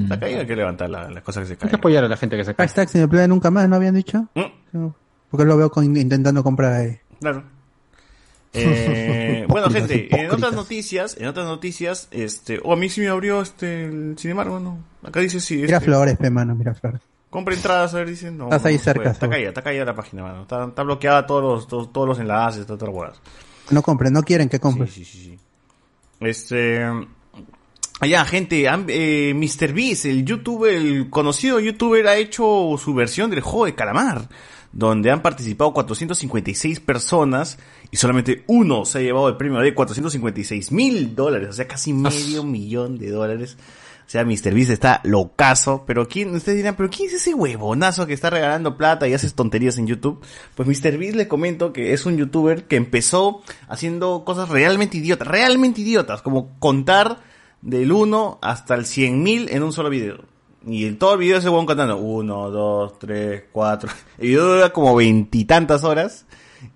Está caído, hay que levantar la- las cosas que se Hay que caen. apoyar a la gente que se cae. Hashtag sin empleo nunca más, ¿no habían dicho? Mm, Porque lo veo con- intentando comprar ahí. Claro. Eh, bueno, gente, en otras noticias, en otras noticias, este, o a mí sí me abrió este, el sin embargo, no. Acá dice sí. Mira este, flores, pe, mano, mira flores. Compra entradas, a ver, dicen. No, Estás ahí no cerca. Está caída, está caída la página, mano. Está, está bloqueada todos los, todos, todos los enlaces, todas las huevas. No compren, no quieren que compren. Sí, sí, sí, sí. Este. Allá, gente, eh, Mr. Beast, el youtuber, el conocido youtuber, ha hecho su versión del juego de calamar. donde han participado 456 personas y solamente uno se ha llevado el premio de 456 mil dólares, o sea, casi medio millón de dólares. O sea, Mr. Beast está locazo, pero quién, ustedes dirán, pero ¿quién es ese huevonazo que está regalando plata y hace tonterías en YouTube? Pues Mr. Beast le comento que es un youtuber que empezó haciendo cosas realmente idiotas, realmente idiotas, como contar del 1 hasta el 100 mil en un solo video. Y en todo el video ese huevón contando 1, 2, 3, 4. El video dura como veintitantas horas.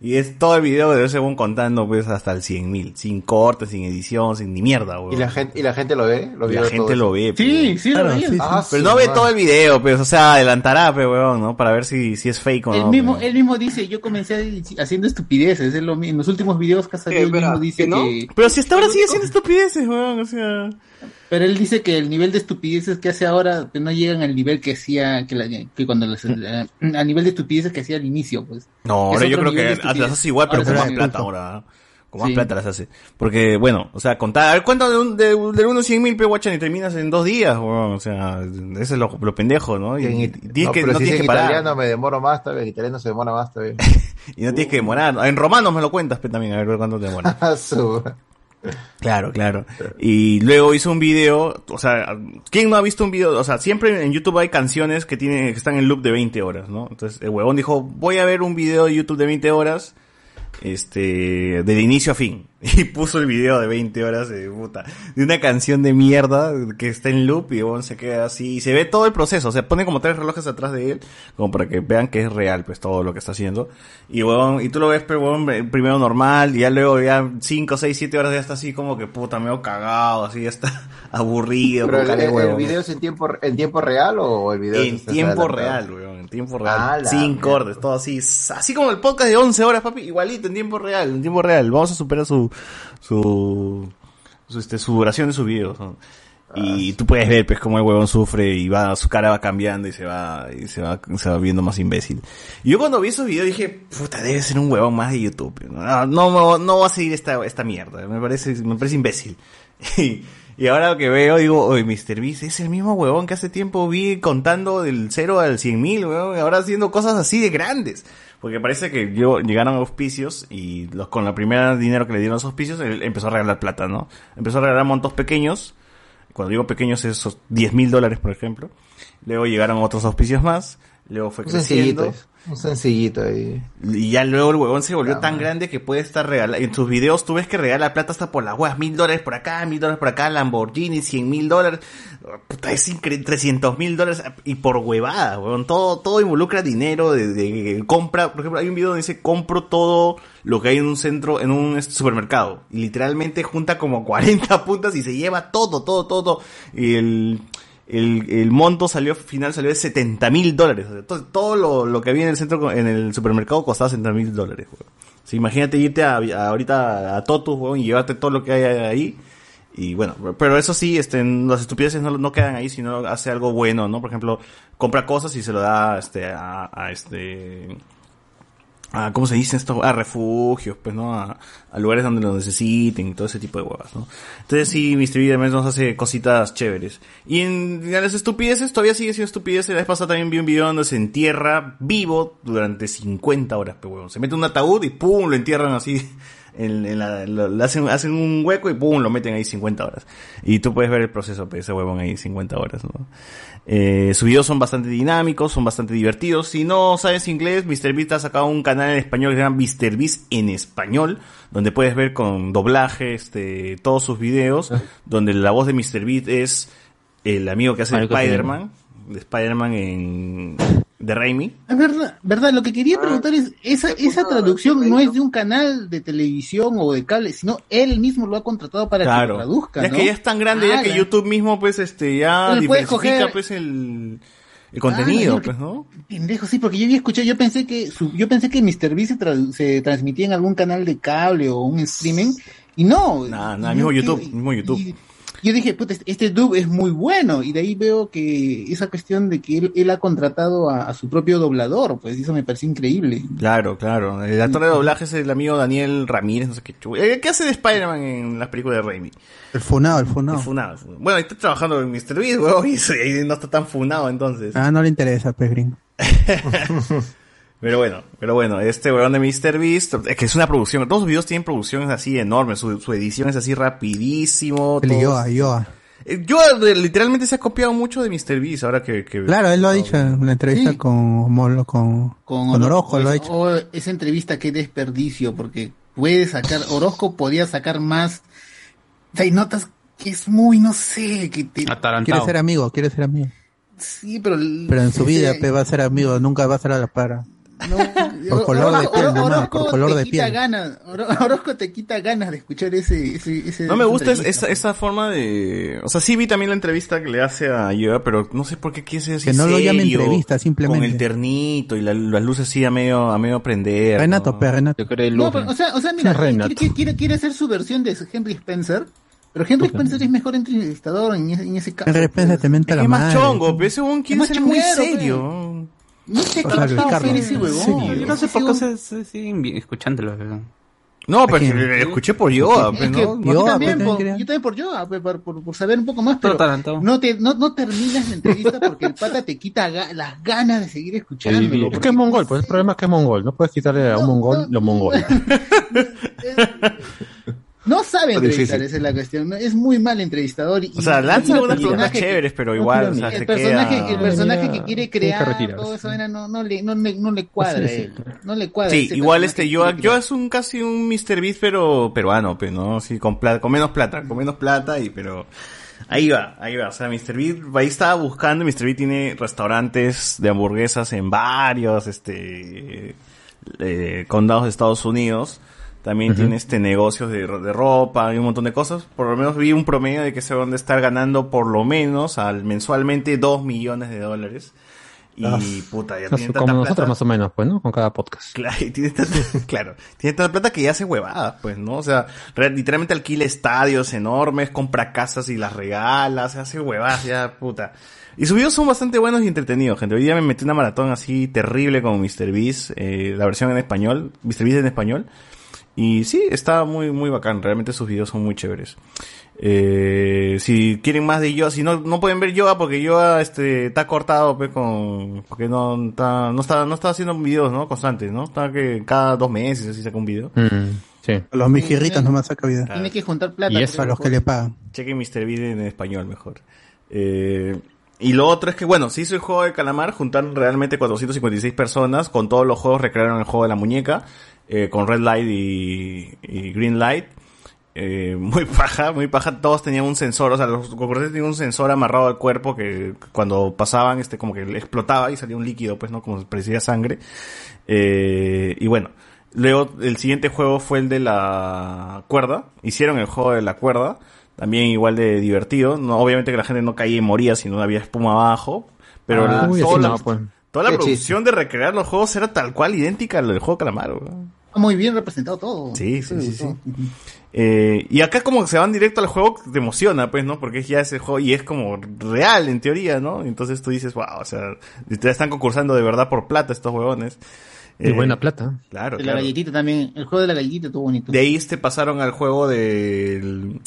Y es todo el video de ese huevón contando pues hasta el 100 mil. Sin cortes, sin edición, sin ni mierda, huevón. ¿Y la gente, y la gente lo ve? ¿Lo Y la gente todo lo ve. pues. sí, lo veía. Ah, Pero no ve todo el video, pues, o sea, adelantará, pues, weón, ¿no? Para ver si, si es fake o Él no. mismo, pues. él mismo dice, yo comencé haciendo estupideces, es lo mismo. En los últimos videos que ha salido, él mismo dice que... Pero si hasta ahora sigue haciendo estupideces, weón, o sea... Pero él dice que el nivel de estupideces que hace ahora pues, no llegan al nivel que hacía, que, la- que cuando las, eh, a nivel de estupideces que hacía al inicio, pues. No, ahora yo creo que las hace igual, pero Ahora con es más plata ahora. ¿ah? Con más Sí. plata las hace. Porque, bueno, o sea, contar, a ver, ¿cuánto de un, de, del 1 a 100 mil, pe, guachan, y terminas en dos días? O sea, ese es lo, lo pendejo, ¿no? Y, tienes no, que, pero no si tienes en que parar. italiano me demoro más, tal vez. En italiano se demora más, tal vez. Y no tienes que demorar. En romanos me lo cuentas, pe, también, a ver cuánto te demora. Claro, claro. Y luego hizo un video, o sea, ¿quién no ha visto un video? O sea, siempre en YouTube hay canciones que tienen, que están en loop de 20 horas, ¿no? Entonces el huevón dijo, voy a ver un video de YouTube de 20 horas, este, de inicio a fin. Y puso el video de 20 horas de puta, de una canción de mierda que está en loop y huevón se queda así, y se ve todo el proceso, o sea, pone como tres relojes atrás de él, como para que vean que es real, pues todo lo que está haciendo. Y huevón, y tú lo ves, pero huevón, eh, primero normal, y ya luego ya 5, 6, 7 horas ya está así como que puta, medio cagado, así ya está aburrido, ¿Pero el, el- video es en tiempo, en tiempo real o el video En tiempo real, weón, en tiempo real. Sin cortes, todo así. Así como el podcast de 11 horas, papi, igualito, en tiempo real, en tiempo real. Vamos a superar su, su, su, este, su duración de sus videos. ¿no? Y tú puedes ver, pues, cómo el huevón sufre y va, su cara va cambiando y se va, y se va, se va viendo más imbécil. Y yo cuando vi esos videos dije, puta, debe ser un huevón más de YouTube. No, no, no, no va a seguir esta, esta mierda. Me parece, me parece imbécil. Y, y ahora lo que veo, digo, oye, Mr. Beast es el mismo huevón que hace tiempo vi contando del 0 al 100 mil, huevón, y ahora haciendo cosas así de grandes. Porque parece que yo, llegaron auspicios y los, con la primera dinero que le dieron los auspicios, él empezó a regalar plata, ¿no? Empezó a regalar montos pequeños. Cuando digo pequeños, esos 10 mil dólares, por ejemplo. Luego llegaron otros auspicios más. Luego fue creciendo. Un sencillito ahí. Y ya luego el huevón se volvió tan grande que puede estar regalando. En sus videos tú ves que regala plata hasta por las huevas. Mil dólares por acá, mil dólares por acá, Lamborghini, cien mil dólares. Puta, es increíble. 300 mil dólares. Y por huevada, huevón. Todo, todo involucra dinero de, de compra. Por ejemplo, hay un video donde dice compro todo lo que hay en un centro, en un este, supermercado. Y literalmente junta como 40 puntas y se lleva todo, todo, todo. todo. Y el, el, el monto salió, final salió de 70 mil dólares. O sea, todo, todo lo, lo que había en el centro, en el supermercado costaba 70 mil dólares. O sea, imagínate irte a, a- ahorita a Totus, weón, y llevarte todo lo que hay ahí. Y bueno, pero eso sí, este, las estupideces no, no quedan ahí, sino hace algo bueno, ¿no? Por ejemplo, compra cosas y se lo da, este, a este, a, ¿cómo se dice esto? A refugios, pues, ¿no? A, a lugares donde lo necesiten y todo ese tipo de huevas, ¿no? Entonces sí. B además nos hace cositas chéveres. Y en, las estupideces, todavía sigue siendo estupideces. La vez pasada también vi un video donde se entierra vivo durante 50 horas, pues, huevón. Se mete un ataúd y pum, lo entierran así. En, en la, lo- hacen, hacen un hueco y pum, lo meten ahí 50 horas. Y tú puedes ver el proceso, pues, ese huevón ahí 50 horas, ¿no? Eh, sus videos son bastante dinámicos, son bastante divertidos. Si no sabes inglés, MrBeast ha sacado un canal en español que se llama MrBeast en español, donde puedes ver con doblaje este, todos sus videos, donde la voz de MrBeast es el amigo que hace de Spider-Man, de Spider-Man en de Raimi. Es verdad, verdad, lo que quería preguntar es, esa, esa traducción no es de un canal de televisión o de cable, sino él mismo lo ha contratado para que lo traduzca, ya ¿no? que ya es tan grande, ya que Ah, YouTube mismo, pues, este, ya diversifica, coger- pues, el, el contenido, Ah, pues, ¿no? Pendejo, sí, porque yo había escuchado, yo pensé que su, yo pensé que Mr. B se, se transmitía en algún canal de cable o un streaming, y no. Nada, nada, mismo que- YouTube, mismo YouTube. Yo dije, puta, este- este dub es muy bueno, y de ahí veo que esa cuestión de que él, él ha contratado a, a su propio doblador, pues eso me pareció increíble. Claro, claro. El actor de doblaje es el amigo Daniel Ramírez, no sé qué chulo. ¿Qué hace de Spider-Man en las películas de Raimi? El funado, el funado. El funado, el funado. Bueno, está trabajando en Mr. Beast, weón, y no está tan funado entonces. Ah, no le interesa, pues, gringo. Pero bueno, pero bueno, este weón de Mr. Beast, es que es una producción, todos sus videos tienen producciones así enormes, su, su edición es así rapidísimo. El todos- Yoa, Yoa. Eh, Yoa de- literalmente se ha copiado mucho de Mr. Beast, ahora que... que- Claro, él lo ha dicho en una entrevista con Molo, con, con, Orozco, lo ha dicho. oh, esa entrevista, qué desperdicio, porque puede sacar, Orozco podía sacar más. O sea, hay notas que es muy, no sé, que te... Quiere ser amigo, quiere ser amigo. Sí, pero... Pero en su vida pe, va a ser amigo, nunca va a ser a la para. Por color de piel, nomás, Orozco por color te de quita piel. ganas, Oro- Orozco te quita ganas de escuchar ese... ese, ese- No me gusta es- esa, esa forma de... O sea, sí vi también la entrevista que le hace a Yoa, pero no sé por qué quiere ser así Que no lo llame entrevista, simplemente. Con el ternito y la- las luces así a medio, a medio prender. Renato, ¿no? pe, Renato. No, pero, o sea, o sea, mira, Sí, Renato. quiere, quiere, quiere hacer su versión de Henry Spencer, pero Henry Spencer es mejor entrevistador en ese, en ese caso. Henry Spencer te menta Es la que es más madre. chongo, pero ese quiere más ser muy serio. No sé qué hacer ese ¿en huevón. Yo no sé por qué se, se siguen vi- escuchándolo. No, pero escuché por Yoa, Es pues, que ¿no? yo, Yoa, también, por, yo también por Yoa, pe, por, por- por saber un poco más, pero no, te, no, no terminas la entrevista porque el pata te quita ga- las ganas de seguir escuchándolo. Es porque que es mongol, pues el problema es que es mongol. No puedes quitarle a un mongol lo mongol. No sabe entrevistar, esa es la cuestión. Es muy mal entrevistador. Y, O sea, lanza algunas preguntas chéveres, pero igual, o sea, el se personaje, queda... el personaje que quiere que crear, todo eso no, no, le, no, le, no le cuadra él. No le cuadra. Sí, igual este Yoa crear. es un casi un Mr. Beast pero peruano, pues, ¿no? Sí, con plata, con menos plata, con menos plata y pero ahí va, ahí va, o sea, Mr. Beast ahí estaba buscando, Mr. Beast tiene restaurantes de hamburguesas en varios este eh, condados de Estados Unidos. También tiene este negocios de, de ropa y un montón de cosas. Por lo menos vi un promedio de que se van a estar ganando por lo menos al mensualmente 2 millones de dólares. Y Ah, puta, ya tiene como plata. nosotros más o menos, pues, ¿no? Con cada podcast. Claro, tiene tanta, claro, tiene tanta plata que ya hace huevadas, pues, ¿no? O sea, literalmente alquila estadios enormes, compra casas y las regala, se hace huevadas, ya, puta. Y sus videos son bastante buenos y entretenidos, gente. Hoy día me metí una maratón así terrible con Mr. Beast, eh, la versión en español, Mr. Beast en español. Y sí, está muy, muy bacán. Realmente sus videos son muy chéveres. Eh, si quieren más de Yoa, si no, no pueden ver Yoa porque Yoa, este, está cortado, pues, con, porque no está, no está, no está haciendo videos, ¿no? Constantes, ¿no? Está que cada dos meses así saca un video. Mm, sí. Los mijirritos nomás saca vida. Tiene que juntar plata. Y eso, A los que le pagan. Chequen Mr. Bean en español mejor. Eh, y lo otro es que, bueno, se hizo el juego de calamar, juntaron realmente 456 personas, con todos los juegos recrearon el juego de la muñeca, eh, con Red Light y, y Green Light. Eh, muy paja, muy paja, todos tenían un sensor, o sea, los concursantes tenían un sensor amarrado al cuerpo que cuando pasaban, este, como que explotaba y salía un líquido, pues, ¿no? Como parecía sangre. Eh, y bueno, luego el siguiente juego fue el de la cuerda, hicieron el juego de la cuerda, también igual de divertido, no, obviamente que la gente no caía y moría si no había espuma abajo, pero Ah, la- uy, toda la, no, pues. toda la Qué producción de recrear los juegos era tal cual idéntica a lo del juego Calamar, weón. Está muy bien representado todo. Sí, sí, sí, sí. Eh, y acá como que se van directo al juego, te emociona, pues, ¿no? Porque ya es el juego y es como real en teoría, ¿no? Entonces tú dices, wow, o sea, te están concursando de verdad por plata estos huevones. Y Eh, buena plata. Claro, De claro. la galletita también. El juego de la galletita estuvo bonito. De ahí este pasaron al juego de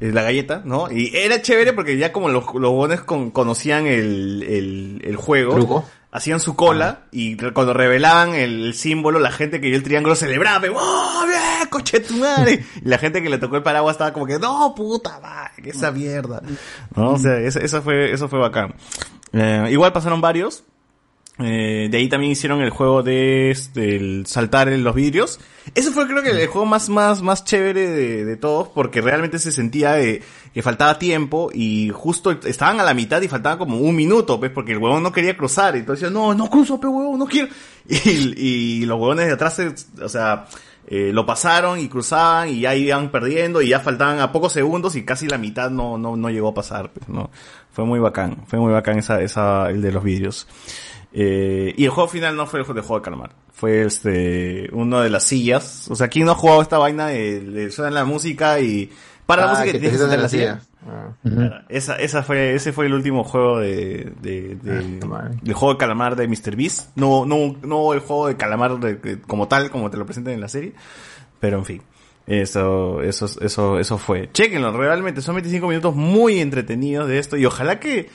la galleta, ¿no? Y era chévere porque ya como los, los con- conocían el, el, el juego, Truco. hacían su cola y cuando revelaban el, el símbolo, la gente que vio el triángulo celebraba, ¡Oh, bien, coche tu madre! Y la gente que le tocó el paraguas estaba como que, ¡No, puta madre! que esa mierda! ¿No? O sea, eso, eso fue, eso fue bacán. Eh, igual pasaron varios. Eh, de ahí también hicieron el juego de este, el saltar en los vidrios. Eso fue creo que el juego más, más, más chévere de, de todos porque realmente se sentía que faltaba tiempo y justo estaban a la mitad y faltaba como un minuto, pues, porque el huevón no quería cruzar. Y entonces no, no cruzo, pe huevón, no quiero. Y, y los huevones de atrás, o sea, eh, lo pasaron y cruzaban y ya iban perdiendo y ya faltaban a pocos segundos y casi la mitad no, no, no llegó a pasar, pues, no. Fue muy bacán, fue muy bacán esa, esa, el de los vidrios. Eh, y el juego final no fue el de juego de calamar. Fue este, uno de las sillas. O sea, ¿quién no ha jugado esta vaina de, de suena la música y para la Ah, música que tienes que sientas sentar en en la la silla? silla. Ah. Esa, esa fue, ese fue el último juego de, de, de- del juego de calamar de Mr. Beast. No, no, no el juego de calamar de- de- como tal, como te lo presentan en la serie. Pero en fin. Eso, eso, eso, eso fue. Chequenlo, realmente son 25 minutos muy entretenidos de esto y ojalá que,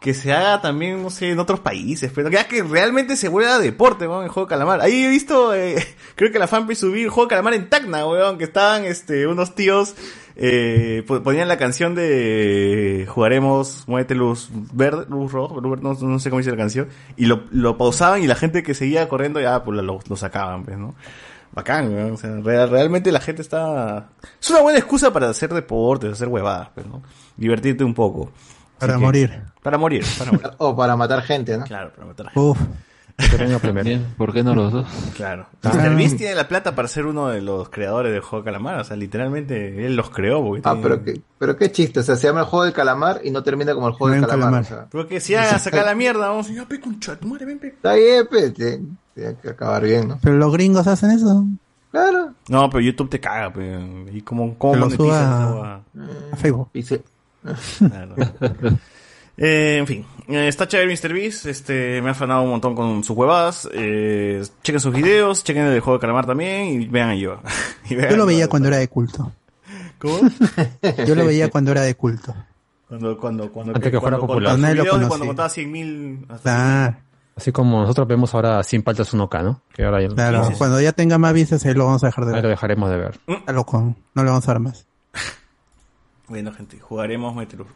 que se haga también, no sé, en otros países, pero ya que realmente se vuelva deporte, weón, el juego de calamar. Ahí he visto, eh, creo que la fanpage subí el juego de calamar en Tacna, weón, que estaban, este, unos tíos, eh, po- ponían la canción de jugaremos, muévete luz verde, luz rojo, no, no sé cómo dice la canción, y lo, pausaban y la gente que seguía corriendo ya, pues lo, sacaban, pues, ¿no? Bacán, weón, o sea, real- realmente la gente está... Es una buena excusa para hacer deportes, hacer huevadas, pues, ¿no? Divertirte un poco. Para que- morir. Para morir, para morir. O para matar gente, ¿no? Claro, para matar Uf. Bien, ¿Por qué no los dos? Claro. Ah. Mr. Beast tiene la plata para ser uno de los creadores del juego de calamar. O sea, literalmente él los creó. Porque Ah, tiene- pero qué, pero qué chiste, o sea, se llama el juego del calamar y no termina como el juego del calamar. calamar. O sea, Porque si hagan sacar la mierda, vamos a decir, ya, pe, concha, tu madre, ven, pe. está bien, pues, tiene, que acabar bien, ¿no? Pero los gringos hacen eso. Claro. No, pero YouTube te caga, pe. ¿Y cómo, cómo monetizas suba esa hueá? A Facebook. Y se- Claro. Eh, en fin, eh, está chévere Mr. Beast, este, me ha afanado un montón con sus huevadas, eh, chequen sus videos, chequen el juego de calamar también y vean a. Y vean Yo lo a- veía cuando era de culto. ¿Cómo? Yo lo veía cuando era de culto. Cuando, cuando, cuando, Antes que fuera cuando popular. contaba su Nadie lo video de conocía. cuando contaba 100 mil. Ah, Así como nosotros vemos ahora sin paltas 1K, ¿no? Que ahora ya claro. Sí, sí. Cuando ya tenga más vistas, ahí lo vamos a dejar de ahí lo ver. dejaremos de ver. Está loco. No le vamos a dar más. Bueno, gente, jugaremos Metro.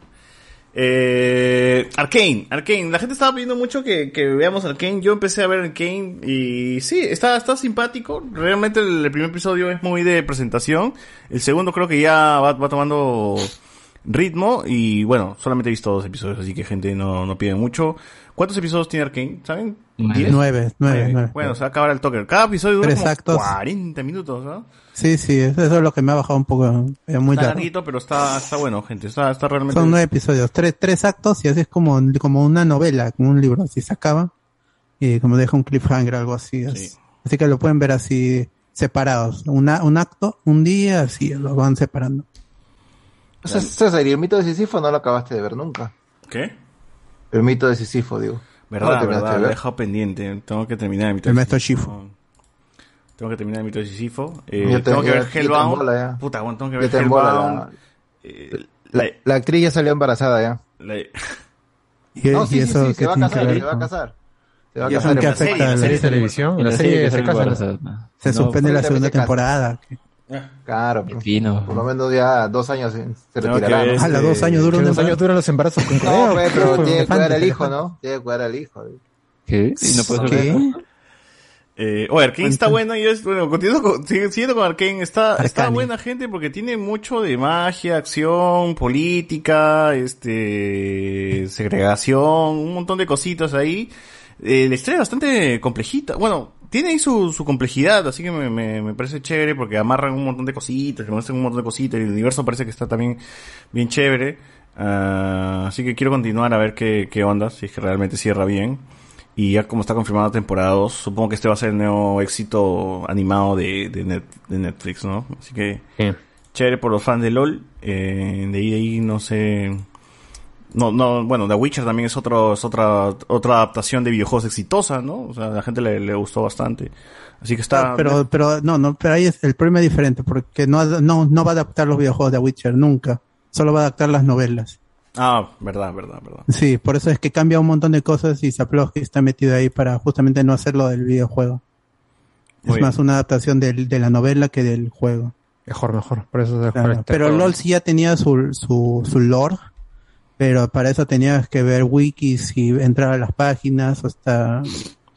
Eh, Arkane, Arkane. La gente estaba pidiendo mucho que, que veamos Arkane. Yo empecé a ver Arkane y sí, está, está simpático. Realmente el, el primer episodio es muy de presentación. El segundo creo que ya va, va tomando ritmo y bueno, solamente he visto dos episodios, así que gente no, no pide mucho. ¿Cuántos episodios tiene Arkane? ¿Saben? ¿Diez? Nueve, nueve, nueve. Bueno, se va a acabar el toque. Cada episodio dura Tres como actos. 40 minutos, ¿no? Sí, sí, eso es lo que me ha bajado un poco. Es muy está largo. larguito, pero está, está bueno, gente. Está, está realmente... Son nueve episodios, tres, tres actos y así es como, como una novela, como un libro, así se acaba y como deja un cliffhanger, algo así. es- Así que lo pueden ver así separados. Una, un acto, un día, así lo van separando. O sea, César, ¿y el mito de Sísifo no lo acabaste de ver nunca? ¿Qué? El mito de Sísifo, digo. ¿No Verdad, terminaste verdad, lo he dejado pendiente. Tengo que terminar el mito El de maestro Sísifo. Tengo que terminar el mito de Sísifo. Eh, te- tengo que ver te Hellbound. ya. Puta, bueno, tengo que ver te Hellbound. la- Eh, La, la actriz ya salió embarazada ya. la- Y, No, y sí, sí, eso sí, que se va a casar, se va a casar. Se va a ¿Y eso casar en qué la serie. afecta? la La serie serie de televisión, En la serie se embarazada. Se No, suspende la segunda se casa. temporada. Claro, pues. Fino. por lo menos ya dos años se se retirará. ¿no? A los dos años dura ¿Qué un dos años duran los embarazos con No, pues, pero tiene que cuidar al hijo. ¿no? Tiene que cuidar al hijo. ¿Qué? Y no ¿Qué? Eh, oye, Arkane está buena. Yo, es- bueno, continuando con, sigue- siguiendo con Arkane. Está, está buena gente porque tiene mucho de magia, acción, política, este, segregación, un montón de cositas ahí. Eh, la historia es bastante complejita. Bueno, tiene ahí su, su complejidad, así que me, me, me parece chévere porque amarran un montón de cositas, muestran un montón de cositas. Y el universo parece que está también bien chévere. Ah, así que quiero continuar a ver qué, qué onda, si es que realmente cierra bien. Y ya como está confirmado temporada 2, supongo que este va a ser el nuevo éxito animado de, de, Net- de Netflix, ¿no? Así que chévere por los fans de LOL. Eh, de ahí, de ahí no sé... No, no, bueno, The Witcher también es otro, es otra, otra adaptación de videojuegos exitosa, ¿no? O sea, a la gente le, le gustó bastante. Así que está... Ah, pero, pero no, no, pero ahí es, el problema es diferente porque no, no, no va a adaptar los videojuegos de Witcher nunca. Solo va a adaptar las novelas. Ah, verdad, verdad, verdad. Sí, por eso es que cambia un montón de cosas y Saplovsky está metido ahí para justamente no hacerlo del videojuego. Muy es más una adaptación del- de la novela que del juego. Mejor, mejor. Por eso es Claro, mejor este Pero juego. LOL sí ya tenía su, su, su lore, pero para eso tenías que ver wikis y entrar a las páginas, hasta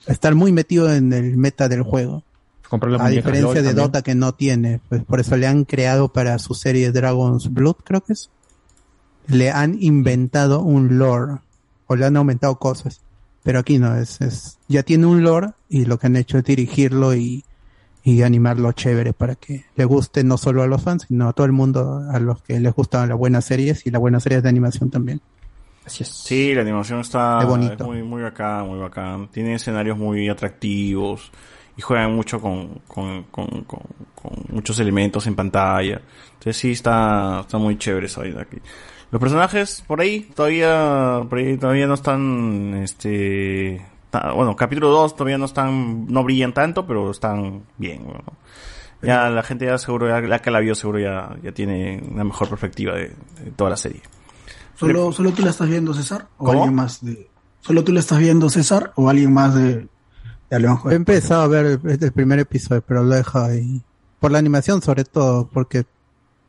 estar muy metido en el meta del juego. Comprar la A diferencia de. Dota que no tiene, pues por eso le han creado para su serie Dragon's Blood, creo que es. Le han inventado un lore, o le han aumentado cosas. Pero aquí no, es, es, ya tiene un lore y lo que han hecho es dirigirlo y, y animarlo chévere para que le guste no solo a los fans, sino a todo el mundo, a los que les gustan las buenas series y las buenas series de animación también. Así es. Sí, la animación está Qué bonito. es muy, muy bacán, muy bacán. Tiene escenarios muy atractivos y juegan mucho con, con, con, con, con muchos elementos en pantalla. Entonces sí está, está muy chévere esa aquí. Los personajes por ahí todavía, por ahí todavía no están, este, ta- bueno, capítulo 2 todavía no están, no brillan tanto, pero están bien, ¿no? Ya la gente ya seguro, ya, la que la vio seguro ya, ya tiene una mejor perspectiva de, de toda la serie. ¿Solo, ¿Solo tú la estás viendo, César? ¿O ¿Cómo? alguien más de... ¿Solo tú la estás viendo, César? ¿O alguien más de, de? He empezado a ver el, el primer episodio, pero lo he dejado ahí. Por la animación, sobre todo, porque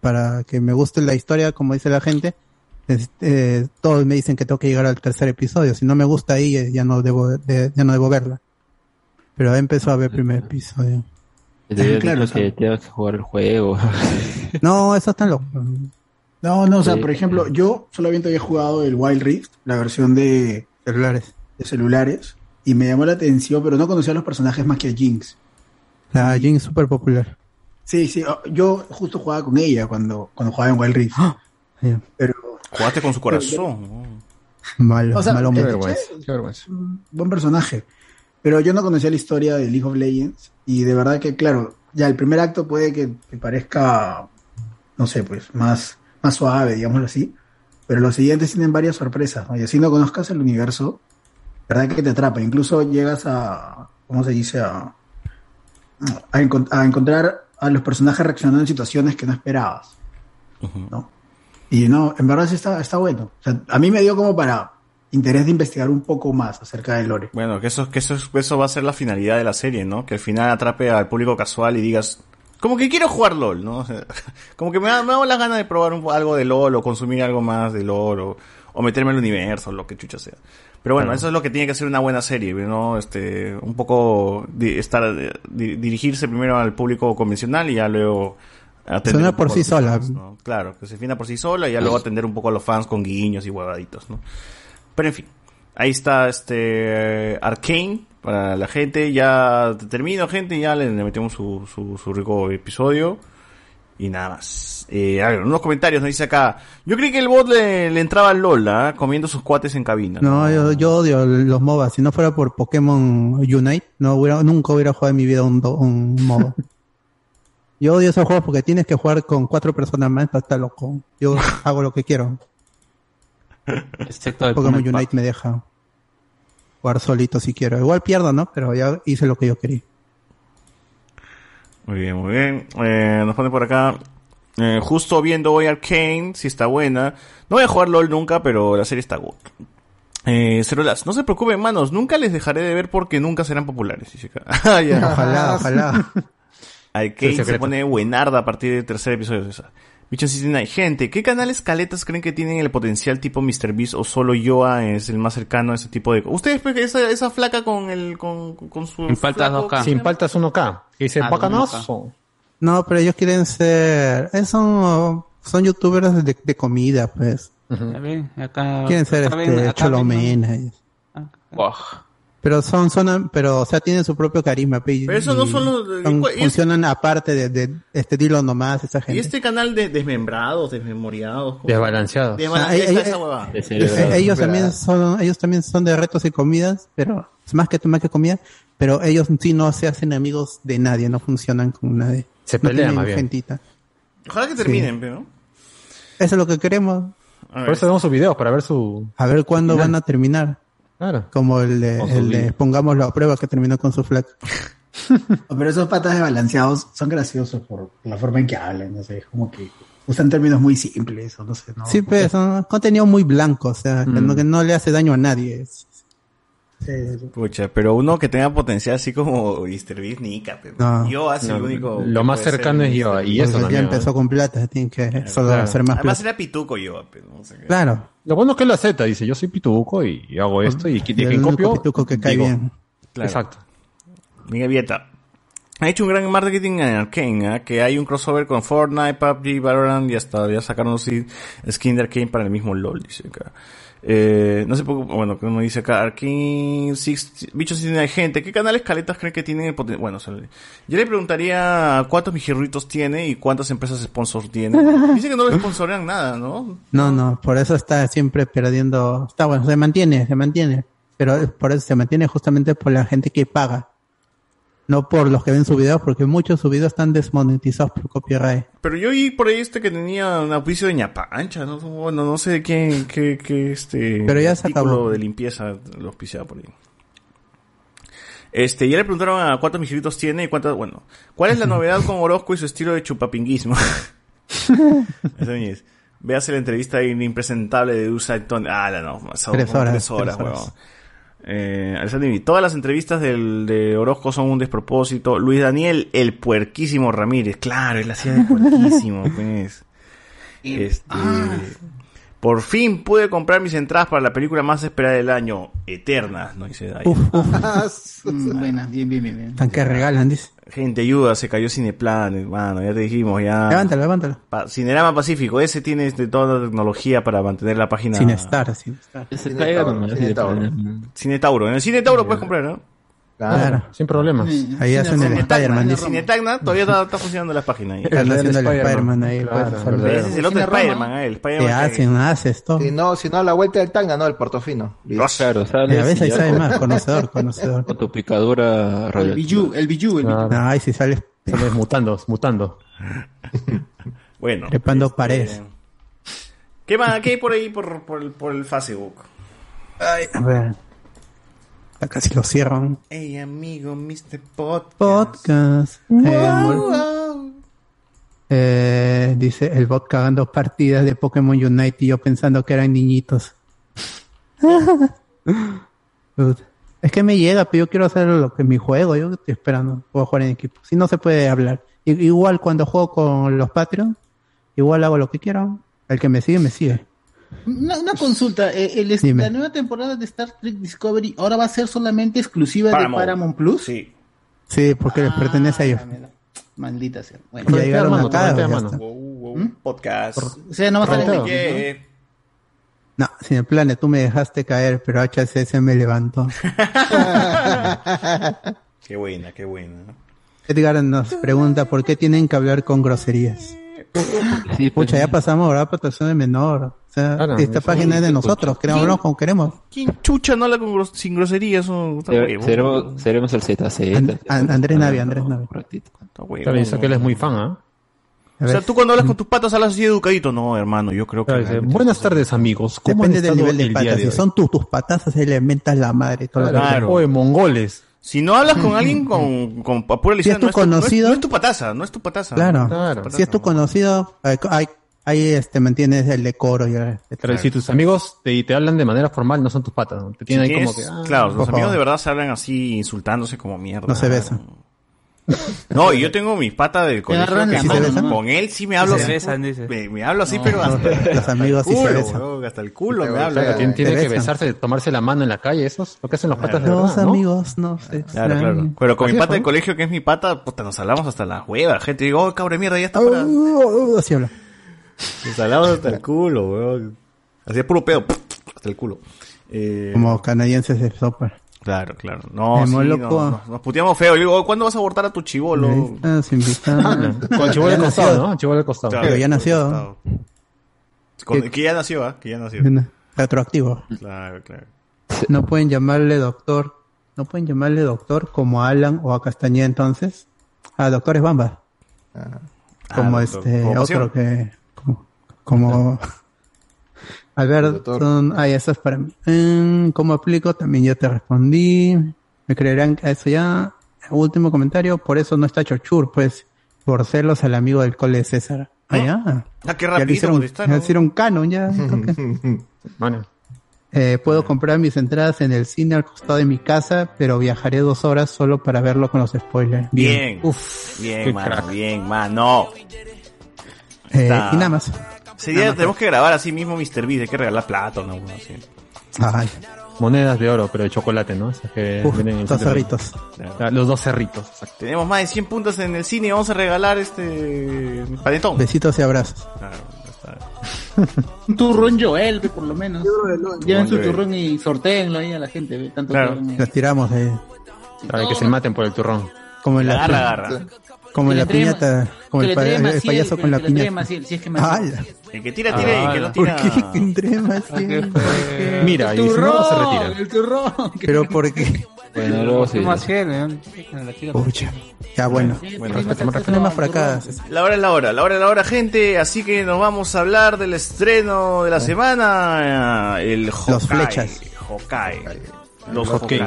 para que me guste la historia, como dice la gente, es- eh, todos me dicen que tengo que llegar al tercer episodio. Si no me gusta ahí, eh, ya no debo, de- ya no debo verla. Pero he empezado a ver el primer episodio. Te Claro, que tengo que jugar el juego. No, eso está loco. No, no, o sea, por ejemplo, yo solamente había jugado el Wild Rift, la versión de celulares. De celulares, y me llamó la atención, pero no conocía a los personajes más que a Jinx. La Jin es súper popular. Sí, sí, oh, yo justo jugaba con ella cuando, cuando jugaba en Wild Rift. Pero Jugaste con su corazón. Malo, O sea, qué vergüenza, Qué vergüenza. buen personaje. Pero yo no conocía la historia de League of Legends y de verdad que, claro, ya el primer acto puede que, que parezca, no sé, pues más, más suave, digámoslo así, pero los siguientes tienen varias sorpresas, ¿no? Y así no conozcas el universo, verdad que te atrapa. Incluso llegas a, ¿cómo se dice? A, a encontrar a los personajes reaccionando en situaciones que no esperabas, ¿no? Y no, en verdad sí está, está bueno. O sea, a mí me dio como para interés de investigar un poco más acerca del lore. Bueno, que eso, que eso, es- eso va a ser la finalidad de la serie, ¿no? Que al final atrape al público casual y digas, como que quiero jugar LOL, ¿no? Como que me da, me da la gana de probar un- algo de LOL o consumir algo más de LOL o, o meterme al universo, lo que chucha sea. Pero bueno, Claro. eso es lo que tiene que ser una buena serie, ¿no? Este, un poco di- estar, di- dirigirse primero al público convencional y ya luego atender por sí sola. fans, ¿no? Claro, que se defina por sí sola y ya luego atender un poco a los fans con guiños y huevaditos, ¿no? Pero en fin, ahí está este Arcane para la gente. Ya termino, gente, ya le, metemos su, su, su rico episodio. Y nada más. Eh, a ver, unos comentarios nos dice acá. Yo creí que el bot le, le entraba al LOL, ¿ah? comiendo sus cuates en cabina. No, yo, yo odio los MOBA. Si no fuera por Pokémon Unite, no hubiera, nunca hubiera jugado en mi vida un, un MOBA. yo odio esos juegos porque tienes que jugar con cuatro personas más, está loco. Yo hago lo que quiero. Excepto el Pokémon Unite me deja jugar solito si quiero. Igual pierdo, ¿no? Pero ya hice lo que yo quería. Muy bien, muy bien. Eh, nos pone por acá. eh, justo viendo hoy Arcane, si está buena. No voy a jugar LOL nunca, pero la serie está good. Eh, Cerolas, no se preocupen, manos, nunca les dejaré de ver porque nunca serán populares. Ah, ya. Ojalá, ojalá. Arcane El se pone buenarda a partir del tercer episodio de esa. Bicho hay gente, ¿qué canales caletas creen que tienen el potencial tipo MrBeast o solo Yoa es el más cercano a ese tipo de Ustedes pues, esa, esa flaca con el con, con su Sin faltas flaco, 2K. Sin faltas 1K. Que dice, Ah, bacanazo. No, pero ellos quieren ser... eh, son, son youtubers de, de comida, pues. Ven, acá- Quieren ser acá este, acá Cholomena. y- Pero son, son, pero, o sea, tienen su propio carisma. pe, y- Pero eso no y son los- son- y es- funcionan aparte de, de este dilo nomás, esa Y gente. este canal de desmembrados, desmemoriados. Desbalanceados. Desbalanceados, Ah, esa eh, eh, huevada. Eh, ellos también son, ellos también son de retos y comidas, pero es más que más que comida, pero ellos sí no se hacen amigos de nadie, no funcionan con nadie. Se No pelean tienen más bien. gentita. Ojalá que terminen, pero. Eso es lo que queremos. Por eso vemos sus videos, para ver su... A ver cuándo Final. van a terminar. Claro. Como el de, el de pongámoslo a prueba que terminó con su flag. Pero esos patas desbalanceados son graciosos por la forma en que hablan, no sé, es como que usan términos muy simples, o no sé, ¿no? Sí, pero son contenido muy blanco, o sea, que, Mm. no, que no le hace daño a nadie. Es- Pucha, pero uno que tenga potencial así como Mr. Beast, pero No. Yo hace el No, único. lo que más cercano es Mr. y eso ya empezó con plata, tienen que solo Claro. hacer más Además plata. era pituco yo, pero no sé qué. Claro. Lo bueno es que él lo acepta, dice, yo soy pituco y hago esto y, de Y el copio, pituco que cae digo. bien. Claro. Exacto. Miguel Vieta. Ha hecho un gran marketing en Arkane, ¿ah? que hay un crossover con Fortnite, PUBG, Valorant y hasta ya sacaron skin de Arkane para el mismo LOL, dice acá. Eh, no sé, bueno, como dice acá, Arkane, Six, bichos tiene gente, ¿qué canales caletas creen que tienen el potencial? Bueno, o sea, yo le preguntaría cuántos mijirritos tiene y cuántas empresas sponsor tiene. Dice que no le sponsorean nada, ¿no? No, no, por eso está siempre perdiendo. Está bueno, se mantiene, se mantiene. Pero por eso se mantiene justamente por la gente que paga. No por los que ven sus videos, porque muchos de sus videos están desmonetizados por copyright. Pero yo vi por ahí este que tenía un auspicio de ñapancha, ¿no? Bueno, no sé quién, qué, qué, este... Pero ya se acabó. de limpieza lo auspiciaba por ahí. Este, ya le preguntaron a cuántos mijeritos tiene y cuántos, bueno, ¿cuál es la novedad con Orozco y su estilo de chupapinguismo? Veas la entrevista impresentable de Usain Tony. Ah, no, no. Son Tres horas, tres horas, tres horas. weón. Eh, Alessandro todas las entrevistas del, de Orozco son un despropósito. Luis Daniel, el puerquísimo Ramírez. Claro, él hacía de puerquísimo, pues. Este, Por fin pude comprar mis entradas para la película más esperada del año, Eternas, no dice Daya. Mm, Buena, bien, bien, bien. bien. Tan que regalan, dice. Gente, ayuda, se cayó Cineplan, hermano, ya te dijimos, ya. Levántalo, levántalo. Pa- Cinerama Pacífico, ese tiene este, toda la tecnología para mantener la página. Sin estar, sin estar. Se caiga nomás, así de plano. Cine Tauro. En el Cine Tauro puedes comprar, ¿no? Claro. Sin problemas. Ahí hacen el Spider-Man. Cine Tacna todavía está, está funcionando la página ahí. Están haciendo el Spider-Man ahí. Claro, pues. Ese es el otro. Spider-Man, eh, el Spider-Man. Que- hacen, haces todo. Si no, si no, a la vuelta del tanga, no, el portofino. Claro, Y sales a veces ahí con- más, conocedor, conocedor. Con tu picadura El radioactiva. Biju, el Biju, el Biju. No, ahí sí sales Sales mutando, mutando. Bueno. trepando este, paredes. ¿Qué más? ¿Qué hay por ahí por, por, el- por el Facebook? A ver. Ya casi lo cierran. Hey, amigo, Mr. Podcast. Podcast. Eh, mol- eh, dice el bot cagando partidas de Pokémon Unite y yo pensando que eran niñitos. Es que me llega, pero yo quiero hacer lo que mi juego, yo estoy esperando, puedo jugar en equipo. Si no se puede hablar. Igual cuando juego con los Patreon, igual hago lo que quiero. El que me sigue, me sigue. Una, una consulta, eh, el- la nueva temporada de Star Trek Discovery ahora va a ser solamente exclusiva Paramount. de Paramount Plus. Sí. Sí, porque les pertenece a ellos. Maldita sea. Bueno, Ya llegaron mano, acá. torrentea, ya mano. está. Wow, wow, Podcast. o sea, no va a. No, sin el plan, tú me dejaste caer, pero HCS me levantó. Qué buena, qué buena. Edgar nos pregunta por qué tienen que hablar con groserías. Sí, pues, Pucha, ya pasamos ahora a protección de menor. O sea, Claro, esta eso página es de sí, nosotros, hablar como queremos. ¿Quién chucha no habla con gros- sin groserías? Ser- huevo. seremos, seremos el ZZ. An- An- Andrés Navi, Andrés Navi. Está huevo. Claro, dice que él es muy fan, ¿ah? O sea, tú cuando hablas con tus patas hablas así educadito. No, hermano, yo creo que... Claro, dice, Buenas tardes, amigos. ¿Cómo depende del nivel de patas. de Si son tus, tus patazas, ahí le mentas la madre. Todo lo que- Claro. Oye, mongoles. Si no hablas con alguien con, con a pura Si licencia, es tu no, es tu, no es- no es tu pataza, no es tu pataza. Claro. Claro. Si es tu conocido, hay, hay- ahí este, mantienes el decoro. Y el- Pero si tus amigos te, te hablan de manera formal, no son tus patas. ¿no? Te Si tienen ahí como que. ah, claro, los amigos de verdad se hablan así, insultándose como mierda. No se besan. No, y yo tengo mis patas del colegio agarran que la sí mano, se besan. ¿no? Con él sí me hablo Se así, besan, dice. Me, me hablo así, pero hasta Los amigos sí se culo, besan. weón, hasta el culo me Claro. Claro, tiene, que besarse, tomarse la mano en la calle, eso es lo que hacen los patas de Los verdad, ¿no? amigos no se Claro, claro. extrañan. Pero con mi pata del colegio, que es mi pata, puta, nos hablamos hasta la hueva. Gente, digo, oh, cabrón mierda, ya está para... Uh, Así habla. Nos hablamos hasta el culo, weón. Así es puro pedo, hasta el culo. Eh, Como canadienses de sopa. Claro, claro. No, sí, no, no, nos puteamos feo. Le digo, "Oh, ¿cuándo vas a abortar a tu chivolo? Estás invitado. Con chivolo al costado. ¿no? Chivolo al costado. Claro, Pero ya nació. Con- que ya nació, ¿ah? Que ya nació. Retroactivo. Claro, claro. No pueden llamarle doctor. No pueden llamarle doctor como a Alan o a Castañeda entonces. A doctor es Bamba. Como Ah, doctor. este Como otro pasión. que. Como. como Alberto. Ah, eso es para mí. Mm, ¿Cómo aplico? También yo te respondí. Me creerán que eso ya. Último comentario. Por eso no está Chochur, pues. Por celos al amigo del cole de César. Ah, ya. Ah, qué Ya le rápido hicieron, ya hicieron canon, ya. Bueno, Eh, puedo comprar mis entradas en el cine al costado de mi casa, pero viajaré dos horas solo para verlo con los spoilers. Bien. Uf. Bien, mano, crack. bien, mano. Eh, Está- y nada más. Sería, tenemos que grabar así mismo Mr. Beast, hay que regalar plata, ¿no? Así. Ay, monedas de oro, pero de chocolate, ¿no? Esas que Uf, vienen en el dos cerritos. Ah, Los dos cerritos. exacto. Tenemos más de 100 puntos en el cine y vamos a regalar este panetón. Besitos y abrazos. Claro, ya está. Un turrón Joel, por lo menos. Lleven su turrón y sorteenlo ahí a la gente, tanto Claro. que- Los tiramos de. Para que se maten por el turrón. Como en la, Agarra, agarra. Como la piñata. Como el, payaso con la piñata. Maciel, si es que Maciel- ¡Hala! El que tira, tira y el que no ¿Por tira. qué que entre Maciel? Mira, y si no, se retira. El turrón. Pero ¿por qué? Bueno, luego sí. Pucha. Ya bueno. Bueno, más por acá. La hora es la hora, la hora es la hora, gente. Así que nos vamos a hablar del estreno de la semana. El Los Hawkeye. flechas. Hawkeye. Los Hawkeye.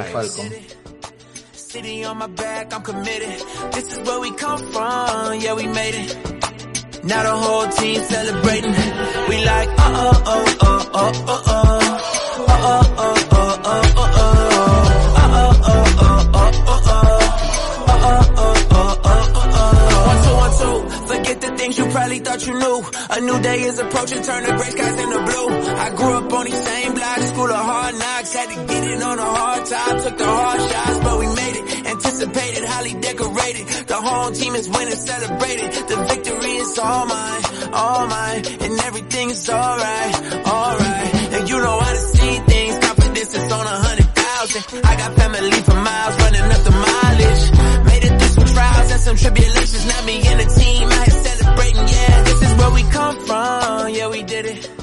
City on my back, I'm committed. This is where we come from, yeah, we made it. Now the whole team celebrating. We like, uh oh, oh, oh, oh, oh, oh. Uh oh, oh, oh, oh, oh, oh. Uh oh, oh, oh, oh, oh, oh. Uh oh, oh, oh, oh, oh, oh. One, two, one, two. Forget the things you probably thought you knew. A new day is approaching, turn the gray skies into blue. I grew up on these same blocks, school of hard knocks. Had to get it on a hard time, took the hard shots, but we made it. Anticipated, highly decorated. The whole team is winning, celebrated. The victory is all mine, all mine, and everything is alright, alright. And you know how to see things, confidence is on a hundred thousand. I got family for miles, running up the mileage. Made it through some trials and some tribulations. Now me and the team out here celebrating, yeah. This is where we come from, yeah, we did it.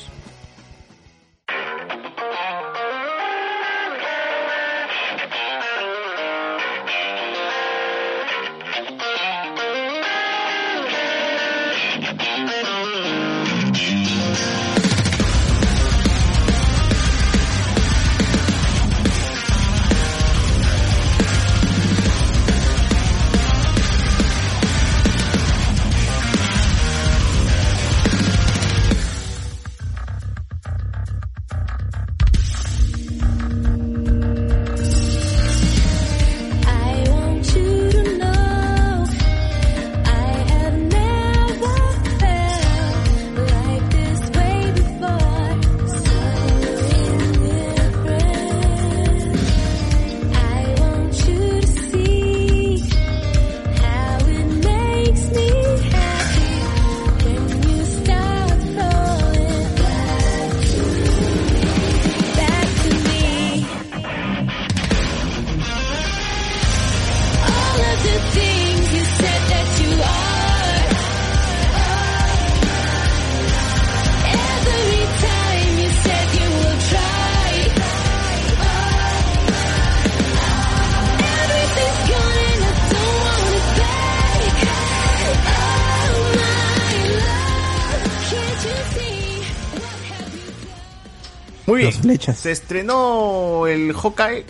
Se estrenó el Hawkeye.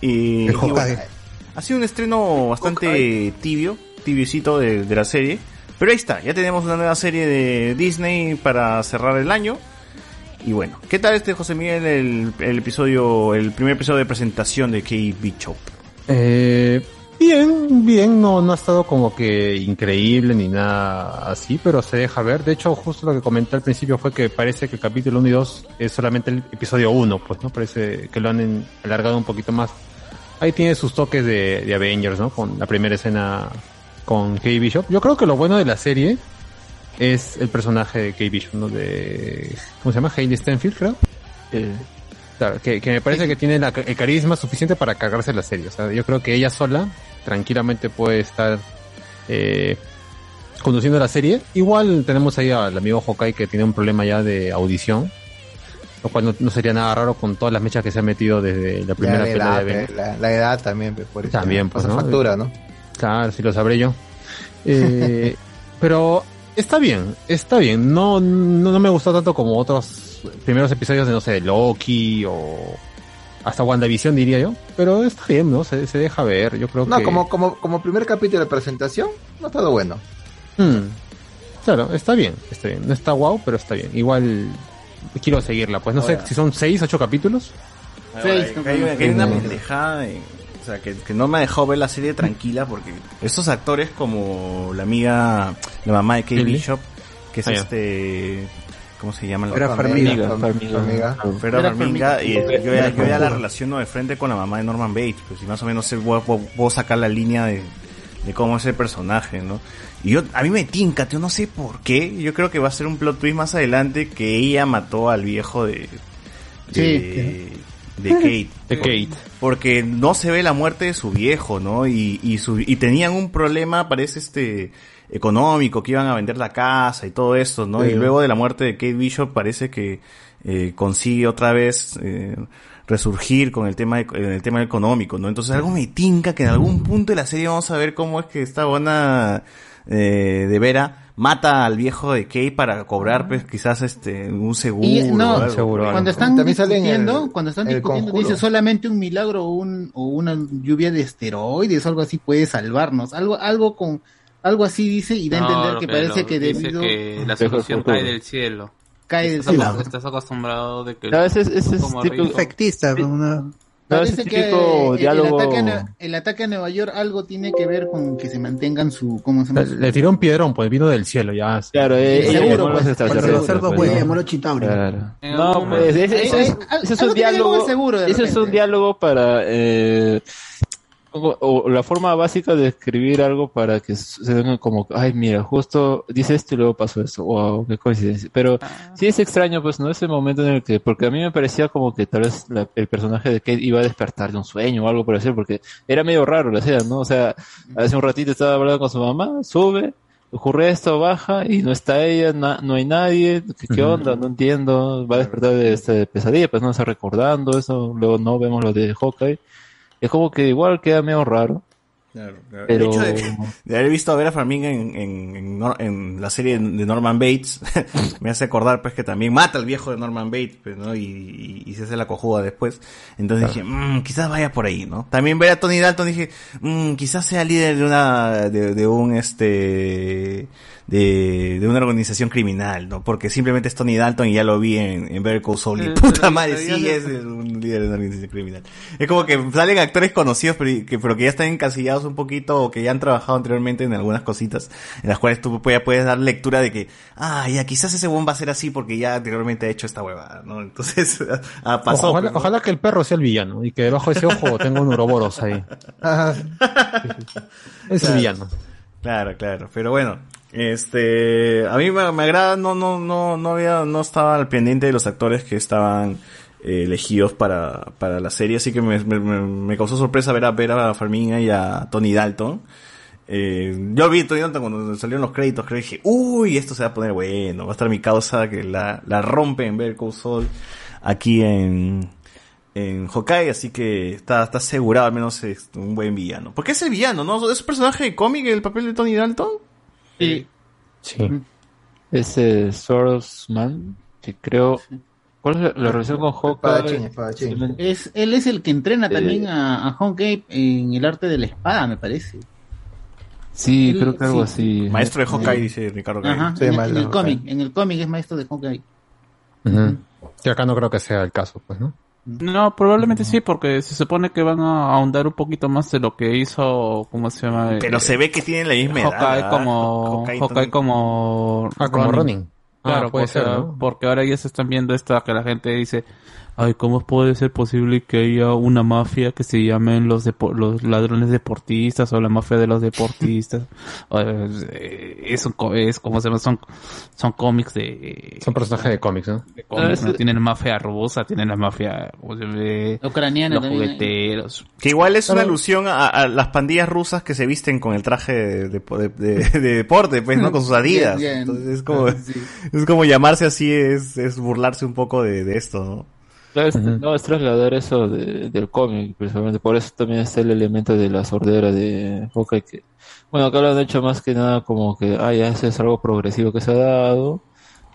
Y, El y bueno, Hawkeye. ha sido un estreno bastante tibio, tibiecito de, de la serie. Pero ahí está, ya tenemos una nueva serie de Disney para cerrar el año. Y bueno, ¿qué tal este José Miguel el, el episodio, el primer episodio de presentación de Kate Bishop? Eh, bien, bien, no, no ha estado como que increíble ni nada así, pero se deja ver. De hecho, justo lo que comenté al principio fue que parece que el capítulo 1 y 2 es solamente el episodio 1, pues, ¿no? Parece que lo han alargado un poquito más. Ahí tiene sus toques de, de Avengers, ¿no? Con la primera escena con Kate Bishop. Yo creo que lo bueno de la serie es el personaje de Kate Bishop, ¿no? De, ¿cómo se llama? Hailey Stenfield, creo. Claro, que, que me parece que tiene la- el carisma suficiente para cargarse la serie. O sea, yo creo que ella sola tranquilamente puede estar eh, conduciendo la serie. Igual tenemos ahí al amigo Hawkeye que tiene un problema ya de audición. Lo cual no, no sería nada raro con todas las mechas que se ha metido desde la primera la, edad, de Avengers. la, la edad también, pe, por eso También, pues, pasa ¿no? factura, ¿no? Claro, sí lo sabré yo. Eh, pero está bien, está bien. No, no, no me gustó tanto como otros primeros episodios de, no sé, Loki o hasta WandaVision diría yo. Pero está bien, ¿no? Se, se deja ver. Yo creo No, que... como, como, como primer capítulo de presentación, no ha estado bueno. Hmm. Claro, está bien, está bien. No está guau, pero está bien. Igual quiero seguirla. Pues no sé si son seis, ocho capítulos. Seis, que hay, una- que hay una Mm. pendejada de- o sea, que, que no me ha dejado ver la serie tranquila porque estos actores como la amiga, la mamá de Kate. Bishop, que es Ah, este, ¿cómo se llama? Vera Farmiga. Farmiga. Vera Vera Farmiga, y Farmiga. yo ya, yo ya la relaciono de frente con la mamá de Norman Bates, pues y más o menos sé, puedo, puedo- puedo sacar la línea de, de cómo es el personaje, ¿no? Y yo, a mí me tinca, yo no sé por qué, yo creo que va a ser un plot twist más adelante que ella mató al viejo de, de, de Kate. De Kate. Porque no se ve la muerte de su viejo, ¿no? Y, y, su, y tenían un problema, parece este, económico, que iban a vender la casa y todo esto, ¿no? Sí. Y luego de la muerte de Kate Bishop parece que eh, consigue otra vez eh, resurgir con el tema, de- en el tema económico, ¿no? Entonces algo me tinca que en algún punto de la serie vamos a ver cómo es que esta buena eh, de Vera, mata al viejo de Kay para cobrar, pues, quizás este, un seguro. Y, no, o algo. cuando están discutiendo, el- cuando están discutiendo, dice solamente un milagro o, un, o una lluvia de esteroides o algo así puede salvarnos. Algo, algo con, algo así dice y da a entender que parece lo- que debido que la solución cae del cielo. cae del cielo. estás acostumbrado de que No, ese es- ese es como tipo-. Efectista, una... No, Parece que el, diálogo- ataque a, Nue- el ataque a Nueva York algo tiene que ver con que se mantengan su, ¿cómo se llama? Le, le tiró un piedrón, pues vino del cielo, ya. Claro, eh, Sí, ella seguro, pues, extraterrestres, Los cerdos, pues. Claro. No, algún pues ese, momento- ese es, Eh, eh, ese un diálogo. seguro, ese es un diálogo para eh, o, la forma básica de escribir algo para que se venga como, ay, mira, justo dice esto y luego pasó esto. Wow, qué coincidencia. Pero sí es extraño, pues, ¿no? Ese momento en el que, porque a mí me parecía como que tal vez la- el personaje de Kate iba a despertar de un sueño o algo por decir, porque era medio raro la escena, ¿no? O sea, hace un ratito estaba hablando con su mamá, sube, ocurre esto, baja y no está ella, na- no hay nadie, ¿qué, qué onda? No entiendo, va a despertar de esta pesadilla, pues no está recordando eso, luego no vemos lo de Hawkeye. Es como que igual queda medio raro. Claro, claro. Pero- El hecho de, de haber visto a Vera Farmiga en, en, en, en la serie de Norman Bates me hace acordar pues que también mata al viejo de Norman Bates pues, ¿no? y, y, y se hace la cojuda después. Entonces dije, "Mm, quizás vaya por ahí, ¿no? También ver a Tony Dalton dije, "Mm, quizás sea líder de una, de, de un este, de, de una organización criminal, ¿no? Porque simplemente es Tony Dalton y ya lo vi en, en Better Call Saul y puta madre, sí es un líder de una organización criminal. Es como que salen actores conocidos, pero que, pero que ya están encasillados un poquito o que ya han trabajado anteriormente en algunas cositas, en las cuales tú ya puedes dar lectura de que, ah, ya quizás ese buen va a ser así porque ya anteriormente ha hecho esta huevada, ¿no? Entonces, pasó. ojalá, pues, ¿no? ojalá que el perro sea el villano y que debajo de ese ojo tenga un uroboros ahí. Es el villano. Claro, claro. Pero bueno, este, a mí me, me agrada, no, no, no, no había, no estaba al pendiente de los actores que estaban eh, elegidos para, para la serie, así que me, me, causó sorpresa ver a Vera Farmiga y a Tony Dalton. Eh, yo vi a Tony Dalton cuando salieron los créditos, creo que dije, uy, esto se va a poner bueno, va a estar mi causa que la, la rompe en Call Saul aquí en, en Hawkeye, así que está, está asegurado al menos es un buen villano. Porque es el villano, ¿no? ¿Es un personaje de cómic el papel de Tony Dalton? Sí. Sí. Ese Sorosman, que creo... ¿Cuál es la, la relación con Hawkeye? espadachín. Es, él es el que entrena Eh. también a, a Hawkeye en el arte de la espada, me parece. Sí, Él- creo que algo sí. así. Maestro de Hawkeye, dice Ricardo. Ajá, Sí, en, mal, en el cómic, en el cómic es maestro de Hawkeye. Que acá no creo que sea el caso, pues, ¿no? No, probablemente sí, porque se supone que van a ahondar un poquito más de lo que hizo, ¿cómo se llama? Pero Eh, se ve que tienen la misma edad. Hawkeye ¿ah? como, Hawkeye como, Ah, como Ronin. Claro, Ah, puede porque, ser, ¿no? porque ahora ya se están viendo esto que la gente dice, ay, ¿cómo puede ser posible que haya una mafia que se llamen los depo- los ladrones deportistas o la mafia de los deportistas? Eh, es, un co- es como se llama, son, son cómics de, Son personajes de cómics, ¿no? de cómics, Ah, ¿no? sí. Tienen mafia rusa, tienen la mafia. Ucraniana los también. jugueteros. Que igual es una alusión a, a las pandillas rusas que se visten con el traje de, de- de- de deporte, pues, ¿no? Con sus adidas. Bien, bien. Entonces es como, Sí. es como llamarse así, es, es burlarse un poco de, de esto, ¿no? Claro, es- Ujú. No, es trasladar eso de- del cómic, precisamente. Por eso también está el elemento de la sordera de Hawkeye. Que, bueno, acá lo han hecho más que nada como que, ah, ya eso es algo progresivo que se ha dado.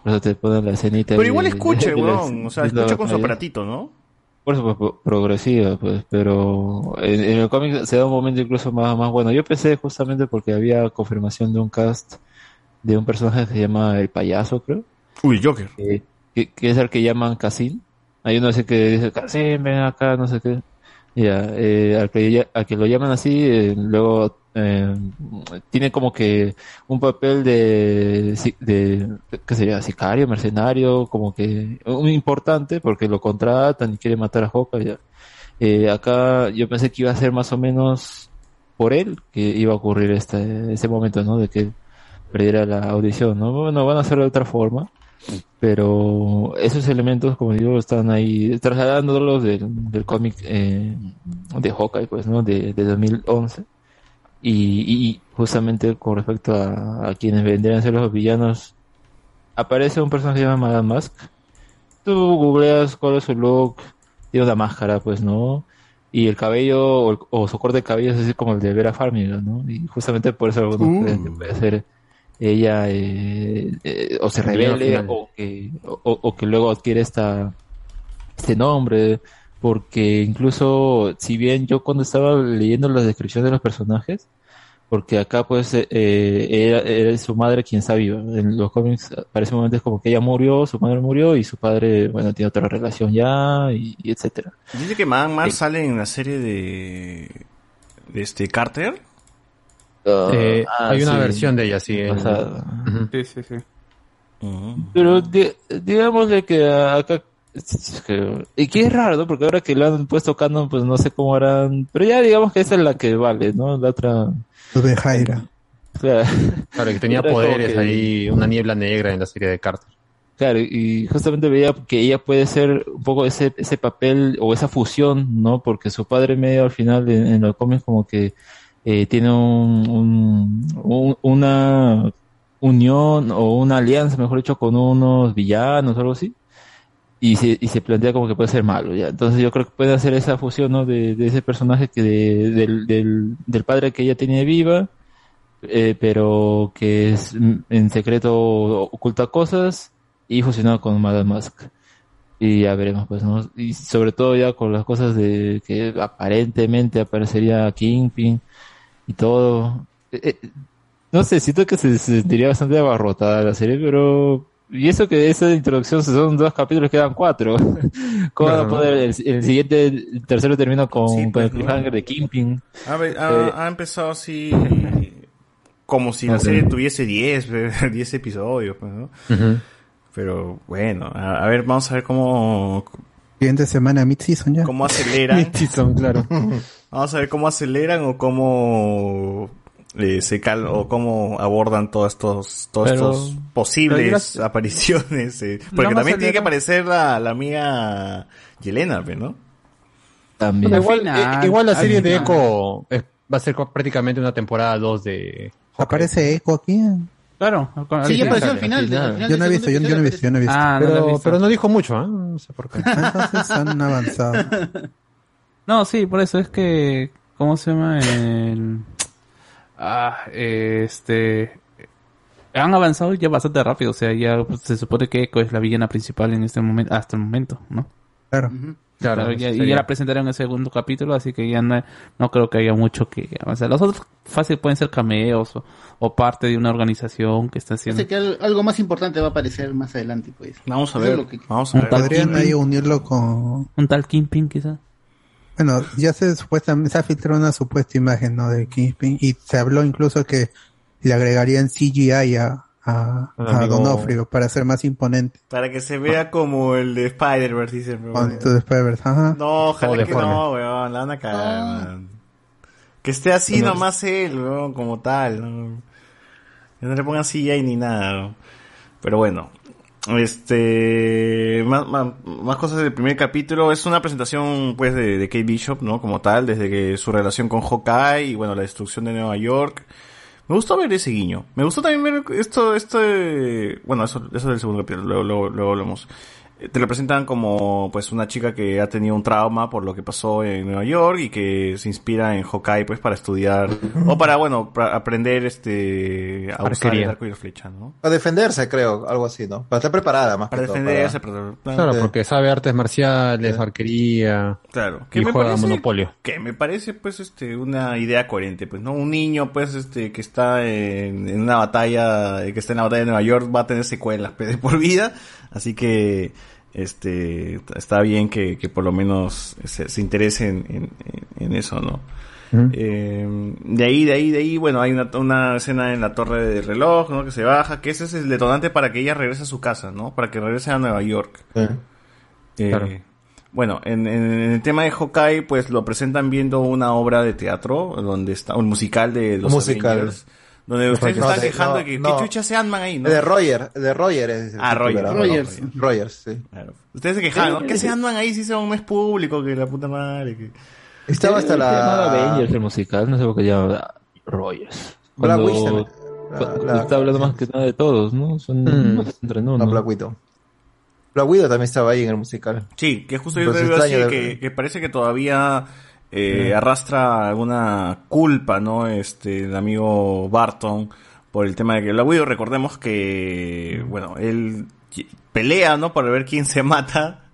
Por eso te ponen la escenita. Pero igual escuche, weón. O sea, escucha con su aparatito, ¿no? Por eso, pues, pro- progresiva, pues, pero en, en el cómic se da un momento incluso más, más bueno. Yo pensé justamente porque había confirmación de un cast de un personaje que se llama El Payaso, creo. Uy, Joker. que, que, que es el que llaman Casin. Hay uno así que dice, Casin, ven acá, no sé qué. Ya, eh, al, que, al que lo llaman así, eh, luego eh, tiene como que un papel de, de, ¿qué sería? Sicario, mercenario, como que un importante porque lo contratan y quiere matar a Hawkeye. ya. Eh, acá yo pensé que iba a ser más o menos por él que iba a ocurrir este, ese momento, ¿no? De que perdiera la audición, ¿no? Bueno, van a hacerlo de otra forma, pero esos elementos, como digo, están ahí trasladándolos del, del cómic eh, de Hawkeye, pues, ¿no? De, de 2011. Y, y justamente con respecto a, a quienes vendrían a ser los villanos, aparece un personaje que se llama Madame Mask. Tú googleas cuál es su look, tiene una máscara, pues, ¿no? y el cabello o, el- o su corte de cabello es así como el de Vera Farmiga, ¿no? Y justamente por eso algunos Uh. creen que puede ser ella eh, eh, o se revele o que, o, o que luego adquiere esta, este nombre, porque incluso si bien yo cuando estaba leyendo la descripción de los personajes, porque acá pues eh, eh, era, era su madre quien está viva. En los cómics parece momentos como que ella murió, su madre murió y su padre, bueno, tiene otra relación ya y, y etcétera. Dice que Madame Mars sale en la serie de, de este Carter. Eh, ah, hay una sí. versión de ella, sí. en-. Sí, sí, sí. Pero di- digamos de que acá y que es raro, ¿no? Porque ahora que lo han puesto canon, pues no sé cómo harán, pero ya digamos que esa es la que vale, ¿no? La otra Lo de Jaira. Claro, Claro, que tenía Era poderes que- ahí, una niebla negra en la serie de Carter. Claro, y justamente veía que ella puede ser un poco ese, ese papel o esa fusión, ¿no? Porque su padre medio al final en, en los cómics como que eh, tiene un, un- un- una unión o una alianza, mejor dicho, con unos villanos o algo así. Y se, y se plantea como que puede ser malo, ¿ya? Entonces yo creo que puede hacer esa fusión, ¿no? De, de ese personaje que de- del, del, del padre que ella tiene viva, eh, pero que es en secreto oculta cosas y fusionado con Madame Mask. Y ya veremos, pues, ¿no? Y sobre todo ya con las cosas de que aparentemente aparecería Kingpin y todo. Eh, eh, no sé, siento que se, se sentiría bastante abarrotada la serie, pero... Y eso que esa introducción son dos capítulos, quedan cuatro. ¿Cómo van a poder? El, el siguiente, el tercero termina con, Sí, con pues, el cliffhanger de Kingpin. Ha, ha- Eh, ha empezado así como si No la serie tuviese 10, 10 episodios, pues, ¿no? Pero bueno, a, a ver, vamos a ver cómo, Siguiente semana, mid-season ya. cómo aceleran. Mid-season, claro. Vamos a ver cómo aceleran o cómo eh, se cal o cómo abordan todos estos todos Pero- estos posibles pero apariciones. eh, Porque también tiene que aparecer la, la amiga Yelena, pues, ¿no? También. Igual, final, eh, igual la serie de final. Echo eh, va a ser prácticamente una temporada 2 de... ¿Aparece Echo aquí? Claro. Sí, ya apareció al final. al final Yo no he visto, yo, no he visto, yo no he visto. Ah, no lo he Pero, visto. pero no dijo mucho, ¿ah? No sé por qué. Entonces han avanzado. No, sí, por eso es que, ¿cómo se llama? El... Ah, este... Han avanzado ya bastante rápido, o sea, ya pues, se supone que Echo es la villana principal en este momento, hasta el momento, ¿no? Claro. Claro, Claro, ya, sería- ya la presentarán en el segundo capítulo, así que ya no, no creo que haya mucho que avanzar. Los otros fácil pueden ser cameos o, o parte de una organización que está haciendo. Sé que al- algo más importante va a aparecer más adelante, pues. Vamos a ver, lo que- vamos a ver. tal Podrían ahí unirlo con... Un tal Kingpin, quizá. Bueno, ya se supuestamente se ha filtrado una supuesta imagen, ¿no? De Kingpin y se habló incluso que le agregarían CGI a, a, a Donofrio para ser más imponente. Para que se vea como el de Spider-Verse, bueno. tu Spider-Verse, ajá. No, ojalá Todo que deforme. no, weón, la van a cagar, man. Que esté así nomás él, weón, como tal, ¿no? Que no le pongan CGI ni nada, ¿no? Pero bueno. Este, más, más, más cosas del primer capítulo. Es una presentación, pues, de, de Kate Bishop, ¿no? Como tal, desde que su relación con Hawkeye y, bueno, la destrucción de Nueva York. Me gustó ver ese guiño. Me gustó también ver esto, de... Bueno, eso, eso del segundo capítulo, luego, luego, luego hablamos. Eh, Te lo presentan como, pues, una chica que ha tenido un trauma por lo que pasó en Nueva York y que se inspira en Hawkeye, pues, para estudiar, o para, bueno, para aprender, este, a usar Arquería. el arco y la flecha, ¿no? Para defenderse, creo, algo así, ¿no? Para estar preparada más Para que todo, defenderse, para- para- Claro, Sí. porque sabe artes marciales, arquería Claro, y juega Monopolio. que me parece pues este una idea coherente, pues no un niño pues este que está en, en una batalla, eh, que está en la batalla de Nueva York va a tener secuelas pues, de por vida, así que este está bien que, que por lo menos se, se interese en, en, en eso, ¿no? Eh, de ahí, de ahí, de ahí, bueno, hay una, una escena en la torre de reloj, ¿no? Que se baja, que ese es el detonante para que ella regrese a su casa, ¿no? Para que regrese a Nueva York. Eh, Claro. Bueno, en, en- en el tema de Hawkeye, pues lo presentan viendo una obra de teatro, donde está un musical de los musical. Avengers, donde ustedes No, están de- quejando no, de que no. ¿qué chucha hace Ant-Man ahí, no? De Roger, de Roger es Ah, Roger, Rogers. ¿no? Rogers, sí. Claro. Ustedes se quejaban, ¿no? ¿Qué hace Ant-Man ahí si son mes público? Que la puta madre. Que... Estaba hasta Se llamaba la... Avengers el musical, no sé por qué llamaba Rogers. Black Cuando- Widow la- está hablando más que nada de todos, ¿no? Son Mm. más entre uno. No, Black Widow. Black Widow también estaba ahí en el musical. Sí, que justo yo Pues te digo extraño así, de- que, que parece que todavía eh, arrastra alguna culpa, ¿no? Este, el amigo Barton, por el tema de que Black Widow, recordemos que, bueno, él pelea, ¿no? Para ver quién se mata.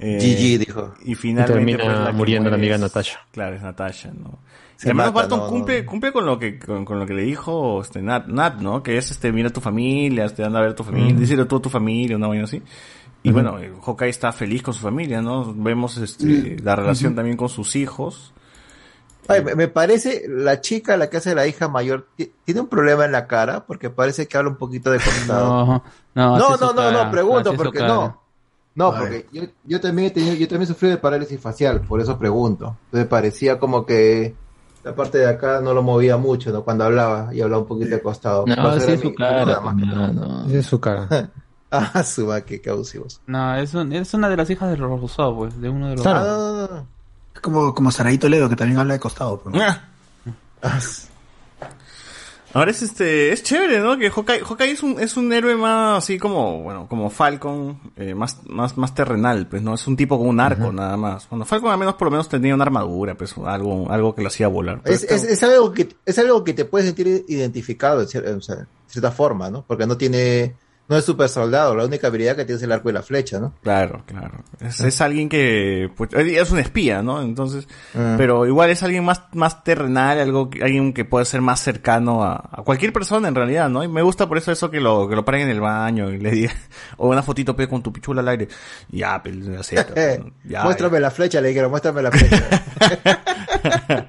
eh, GG, dijo. Y finalmente. termina pues, la que muriendo la amiga es- Natasha. Claro, es Natasha, ¿no? Se y además mata, Barton no, cumple, no. cumple con lo que, con, con lo que le dijo este Nat, Nat, ¿no? Que es este, mira tu familia, este, anda a ver tu familia, Mm. decirle tú a tu familia, una vaina así. Y bueno, eh, Hawkeye está feliz con su familia, ¿no? Vemos este, la relación también con sus hijos. Ay, me, me parece, la chica, la que hace la hija mayor, ti- tiene un problema en la cara, porque parece que habla un poquito de costado. No, no, no, no, cara, pregunto, porque no. No, porque yo, yo también he tenido, yo también sufrí de parálisis facial, por eso pregunto. Entonces parecía como que la parte de acá no lo movía mucho, ¿no? Cuando hablaba y hablaba un poquito de costado. No, es su mi- cara. nada más. no, no. Esa es su cara. Su va, qué causivos. No, es, un- es una de las hijas de los Rousseau, pues, de uno de los... Ah, Es como, como Saraí Toledo, que también habla de costado. pues, ¿no? Ahora es este, es chévere, ¿no? Que Hawkeye, Hawkeye es un, es un héroe más así como, bueno, como Falcon, eh, más, más, más terrenal, pues, ¿no? Es un tipo con un arco, nada más. Bueno, Falcon al menos por lo menos tenía una armadura, pues, algo, algo que lo hacía volar. Pero Es, este- es, es algo que, es algo que te puedes sentir identificado o sea, de cierta forma, ¿no? Porque no tiene, no es super soldado, la única habilidad que tiene es el arco y la flecha, ¿no? Claro, claro. Es, es alguien que, pues, es un espía, ¿no? Entonces, Ah. pero igual es alguien más, más terrenal, algo, alguien que puede ser más cercano a, a cualquier persona en realidad, ¿no? Y me gusta por eso eso que lo, que lo paren en el baño y le diga, o una fotito pe con tu pichula al aire. Ya, pues, le acepta, ¿no? Ya, muéstrame la flecha, le dijeron, muéstrame la flecha.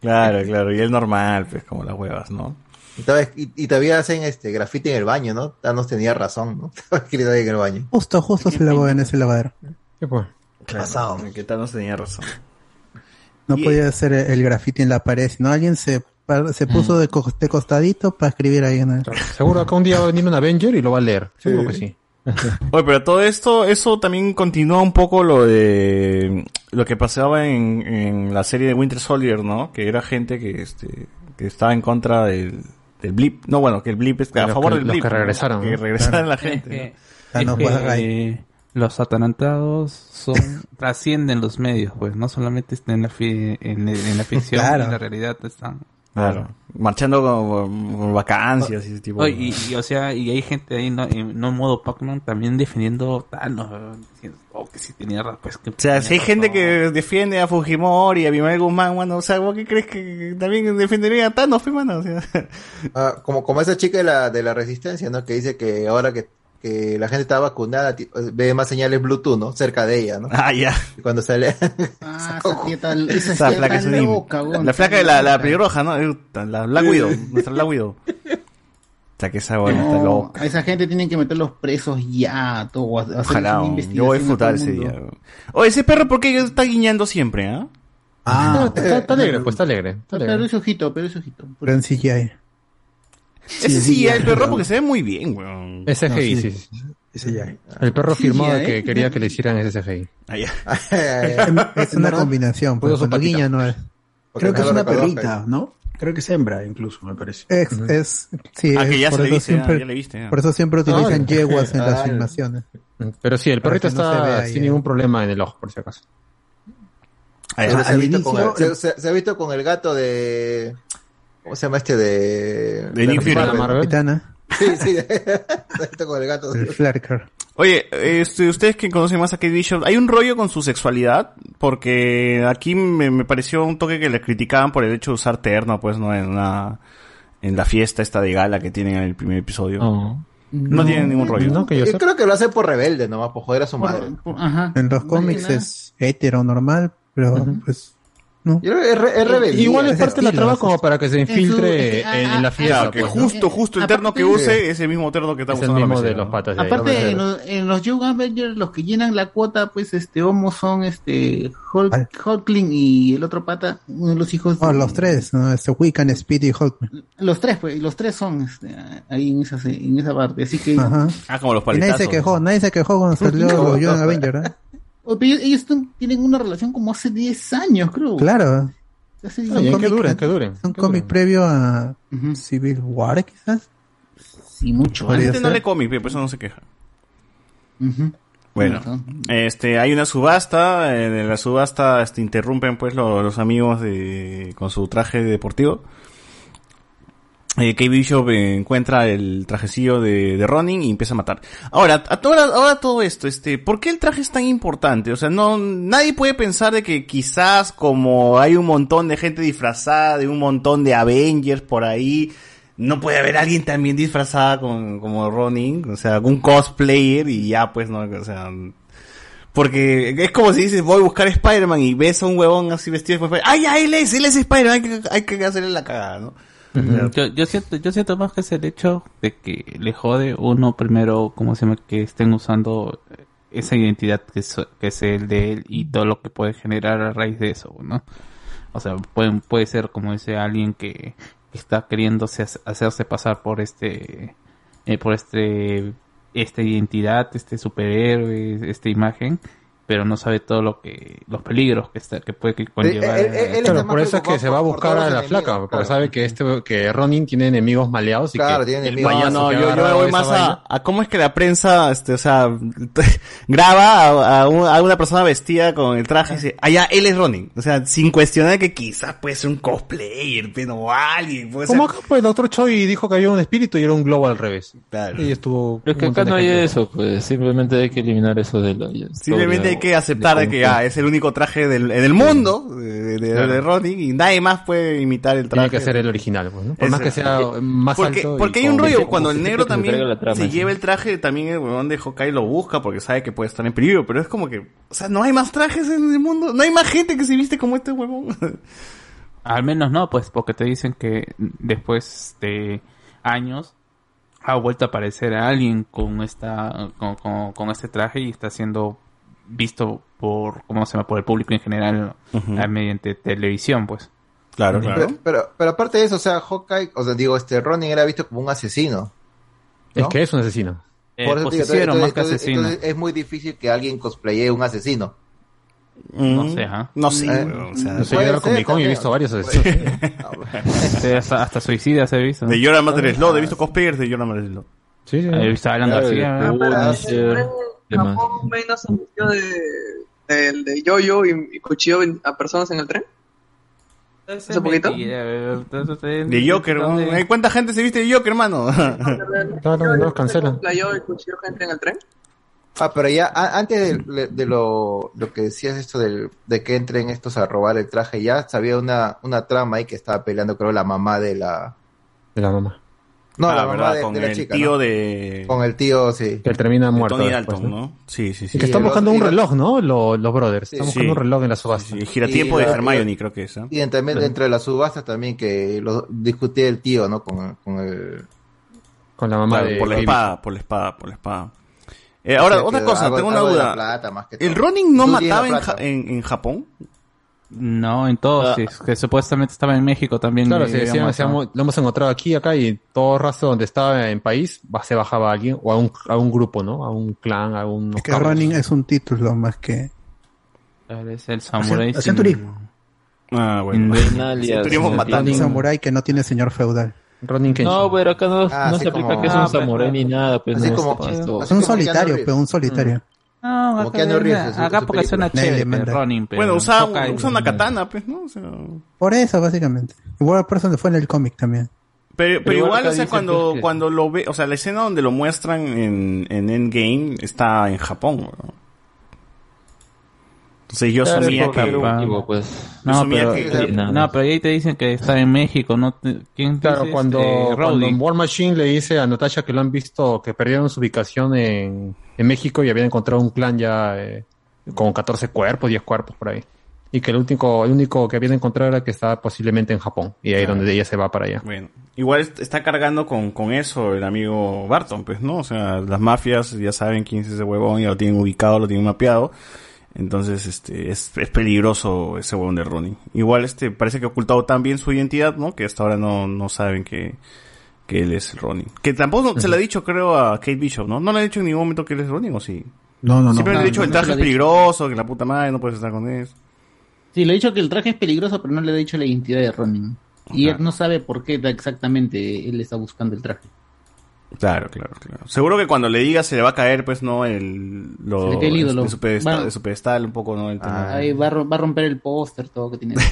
Claro, claro, y es normal, pues, como las huevas, ¿no? Y, todavía, y, y todavía hacen este grafiti en el baño, ¿no? Thanos tenía razón, ¿no? Estaba escrito ahí en el baño. Justo, justo se lavó en ese lavadero. ¿Qué pues? Pasado. Que Thanos tenía razón. No Y- podía hacer el graffiti en la pared, sino alguien se, se puso de, co- de costadito para escribir ahí en el... Seguro acá un día va a venir un Avenger y lo va a leer. Seguro que sí. Oye, pero todo esto, eso también continúa un poco lo de lo que pasaba en, en la serie de Winter Soldier, ¿no? Que era gente que este que estaba en contra del, del blip. No, bueno, que el blip es a Los favor que- del los blip. que ¿no? regresaron, Que regresaran Claro. la Es gente. que, ¿no? es Thanos que, juega eh, los atalantados son trascienden los medios, pues no solamente están en la fi- en, en la ficción, Claro. en la realidad están. Claro. Marchando con, con vacancias y ese tipo. De- y, y, o sea, y hay gente ahí, ¿no? En no modo Pac-Man también defendiendo Thanos, ¿no? diciendo, oh, que sí tenía razón, pues que O sea, si hay gente que defiende a Fujimori y a Abimael Guzmán, bueno, o sea, ¿vos qué crees que también defendería a Thanos, pues, mano? O sea, Ah, como, como esa chica de la, de la resistencia, ¿no? Que dice que ahora que, que la gente está vacunada, ti- ve más señales Bluetooth, ¿no? Cerca de ella, ¿no? ah, ya. Y cuando sale... Ah, esa tía tal, esa Esa tía flaca es un weón, La flaca de la, la pelirroja, ¿no? La Black Widow, nuestra Black Widow. O sea, que esa buena está No, loca. a esa gente tienen que meterlos presos ya, todo, hacer Ojalá, una yo voy a disfrutar ese día. Oye, ese perro, ¿por qué está guiñando siempre, ah? Ah, está, está alegre, pues está alegre. Está Pero alegre. ese ojito, pero ese ojito. Pero en Ese sí, el perro, porque se ve muy bien, weón. Es CGI, No, sí. ese ya. El perro firmó ya, que ¿eh? quería que le hicieran ese CGI. Ah, ya. Es una combinación, pues su guiña no es. Creo que es una perrita, ¿no? Creo que es hembra, incluso, me parece. Es, es, sí, Ah, es- que ya por, se le eso viste, ya, siempre, ya le viste, ya. por eso siempre utilizan Ah, yeguas en las ah, filmaciones. Pero sí, el perrito no está sin ahí, ningún ¿eh? problema en el ojo, por si acaso. Ah, ya. Pero se, ha al visto con el, inicio- se, se- se ha visto con el gato de... ¿Cómo se llama este de... De Nick Fury. Marvel? Marvel. Capitana, Sí, sí. visto con el gato. el Flarker. Oye, este, ustedes que conocen más a Kate Bishop, ¿hay un rollo con su sexualidad? Porque aquí me, me pareció un toque que le criticaban por el hecho de usar terno, pues, ¿no? En una, en la fiesta esta de gala que tienen en el primer episodio. No. No, tienen ningún rollo. No, que yo Yo sé. creo que lo hace por rebelde nomás, por joder a su madre. Por- ajá. En los cómics es hetero normal, pero pues no. Es, re- es rebelde. Igual es parte de la trama como para que se En su- infiltre en, ah, en la ah, fiesta. Claro, que pues, justo, justo el terno que de- use es el mismo terno que está Es el usando la mismo de mesera, los ¿no? patas de ahí. Aparte, ¿no? en los, en los Young Avengers, los que llenan la cuota, pues, este, Homo son, este, Hulkling y el otro pata, uno de los hijos. Oh, de- los tres, ¿no? Este Wiccan, Speed y Hulk. Los tres, pues, los tres son, este, ahí en esa, en esa parte. Así que, Ajá. Ah, como los Y nadie paletazos. se quejó, nadie se quejó cuando salió los Young Avengers, ¿eh? Oh, ellos, tienen una relación como hace 10 años, creo. Claro. Hace Está 10 bien, años. que duren, que duren. Es un que cómic duren. previo a. Civil War, quizás. Sí, mucho. Gente no lee cómic, pero por eso no se queja. Bueno, este, hay una subasta, eh, de la subasta este, interrumpen pues lo- los amigos de, con su traje deportivo. Eh, Kate Bishop encuentra el trajecillo de, de Ronin y empieza a matar. Ahora, a toda, ahora todo esto, este, ¿por qué el traje es tan importante? O sea, no, nadie puede pensar de que quizás como hay un montón de gente disfrazada, de un montón de Avengers por ahí, no puede haber alguien también disfrazada con, como Ronin, o sea, algún cosplayer y ya pues, no, o sea, porque es como si dices, voy a buscar Spider-Man y ves a un huevón así vestido de Spider-Man, ¡ay, ya, él es, él es Spider-Man! Hay que hacerle la cagada, ¿no? Yo, yo siento, yo siento más que es el hecho de que le jode uno primero, como se llama, que estén usando esa identidad que es, que es el de él y todo lo que puede generar a raíz de eso, ¿no? O sea, puede, puede ser como dice alguien que está queriéndose hac- hacerse pasar por este, eh, por este, esta identidad, este superhéroe, esta imagen, pero no sabe todo lo que, los peligros que está, que puede que conllevar. él- él- él Claro, por eso es que se va a buscar a la enemigos, flaca, porque sabe que este que Ronin tiene enemigos maleados y Claro, que tiene el enemigos. No, payaso no, que yo, yo voy más a, a cómo es que la prensa, este, o sea, graba a, a un- a una persona vestida con el traje y dice, ya, él es Ronin. O sea, sin cuestionar que quizás puede ser un cosplayer, pero alguien, puede ser... Acá, pues, el doctor Choi dijo que había un espíritu y era un globo al revés. Claro. Y estuvo. Pero es que acá no hay eso, pues simplemente hay que eliminar eso de la Simplemente hay que aceptar de que ah, es el único traje del, en el mundo de, de- Claro. de Ronin y nadie más puede imitar el traje. Tiene que ser el original, pues, ¿no? Por más que sea más porque, alto. y Porque hay un rollo, cuando el negro también trama, se sí. lleva el traje, también el huevón de Hawkeye lo busca porque sabe que puede estar en peligro, pero es como que, o sea, no hay más trajes en el mundo, no hay más gente que se viste como este huevón. Al menos no, pues, porque te dicen que después de años ha vuelto a aparecer alguien con esta, con, con- con este traje y está siendo visto por, ¿cómo se llama? Por el público en general eh, mediante televisión, pues. Claro, Pero, pero, pero aparte de eso, o sea, Hawkeye, o sea, digo, este Ronin era visto como un asesino. Es que es un asesino. Eh, Por eso te digo, justiciero entonces- más que entonces- asesino. entonces es muy difícil que alguien cosplaye un asesino. No sé, ¿ah? No sé, Eh, huevón, o sea, No sé, yo Comic Con y he visto varios asesinos. Sí, hasta, hasta suicidas he visto. de Jordan Matter Slot, he visto cosplayers de Jordan Matter Slot. Sí, sí. He visto a Alan Claro, García. Japón, menos anunció de, del de Yoyo y, y cuchillo a personas en el tren. ¿Hace poquito? De Joker. Ay, ¿cuánta gente se viste de Joker, hermano? Claro, no los cancelan. Y cuchillo gente en el tren. Ah, pero ya a- antes de, de lo, lo que decías esto del, de que entren estos a robar el traje, ya sabía una, una trama ahí que estaba peleando, creo, la mamá de la... De la mamá. No, Ah, la mamá ¿verdad? de, Con de la el chica. tío ¿no? de... Con el tío, sí. Que termina de muerto. Tony después, Dalton, ¿no? ¿no? Sí, sí, sí. Y que están buscando un reloj, ¿no? Los, los brothers. Están Sí. buscando un reloj en la subasta. Sí, el giratiempo Y de Hermione, creo que es. ¿eh? Y entre, dentro de las subastas también que lo discutía el tío, ¿no? Con, con el... Con la mamá Claro, de por la espada, por la espada, por la espada. Eh, ahora, o sea, otra cosa, algo- tengo una duda. plata más que ¿El. Ronin no mataba en, en Japón? No, en todos, sí, que supuestamente estaba en México también. Claro, digamos, se hemos- lo hemos encontrado aquí, acá, y todo rastro donde estaba en país, va- se bajaba a alguien, o a un, a un grupo, ¿no? A un clan, a un... Es que Ronin es un título más que. Es el samurái. Hacían sin- turismo. Ah, matando. Un samurái que no tiene señor feudal. Ronin Kenshin. No, pero acá no, Ah, no se aplica como- que es Ah, un pero- samurái ni nada, pues Así no, como- así un como solitario, pero un solitario. No, Como acá, en su- acá porque suena película. chévere, Nelly pero Ronin, pero Bueno, usa, Hawkeye, usa una no. katana, pues, ¿no? O sea, Por eso, básicamente. Igual Person fue en el cómic también. pero, pero Pero igual o sea, cuando, que- cuando lo ve, o sea, la escena donde lo muestran en, en Endgame está en Japón, ¿no? Entonces yo Claro, que... pues. Yo No, asumía pero, que- nada. no, pero ahí te dicen que está en México, ¿no? te- ¿Quién Claro, dice? cuando, Este, cuando. War Machine le dice a Natasha que lo han visto, que perdieron su ubicación en, en México y habían encontrado un clan ya eh, con 14 cuerpos, 10 cuerpos por ahí. Y que el único, el único que habían encontrado era que estaba posiblemente en Japón. Y ahí Claro. donde ella se va para allá. Bueno, igual est- está cargando con, con eso el amigo Barton, pues, ¿no? O sea, las mafias ya saben quién es ese huevón, ya lo tienen ubicado, lo tienen mapeado. Entonces, este, es, es peligroso ese huevón de Ronin. Igual, este, parece que ha ocultado tan bien su identidad, ¿no? Que hasta ahora no, no saben que, que él es Ronin. Que tampoco se le ha dicho, creo, a Kate Bishop, ¿no? No le ha dicho en ningún momento que él es Ronin, ¿o sí? No, no, no. Siempre le no, ha dicho, no, el traje es peligroso, que la puta madre no puedes estar con él. Sí, le he dicho que el traje es peligroso, pero no le he dicho la identidad de Ronin. Y él no sabe por qué exactamente él está buscando el traje. Claro, claro, claro. Seguro que cuando le diga se le va a caer, pues, ¿no? El, lo, Se le cae el ídolo. De su pedestal, Bueno. de su pedestal un poco, ¿no? El. Ahí va, a ro- va a romper el póster, todo que tiene.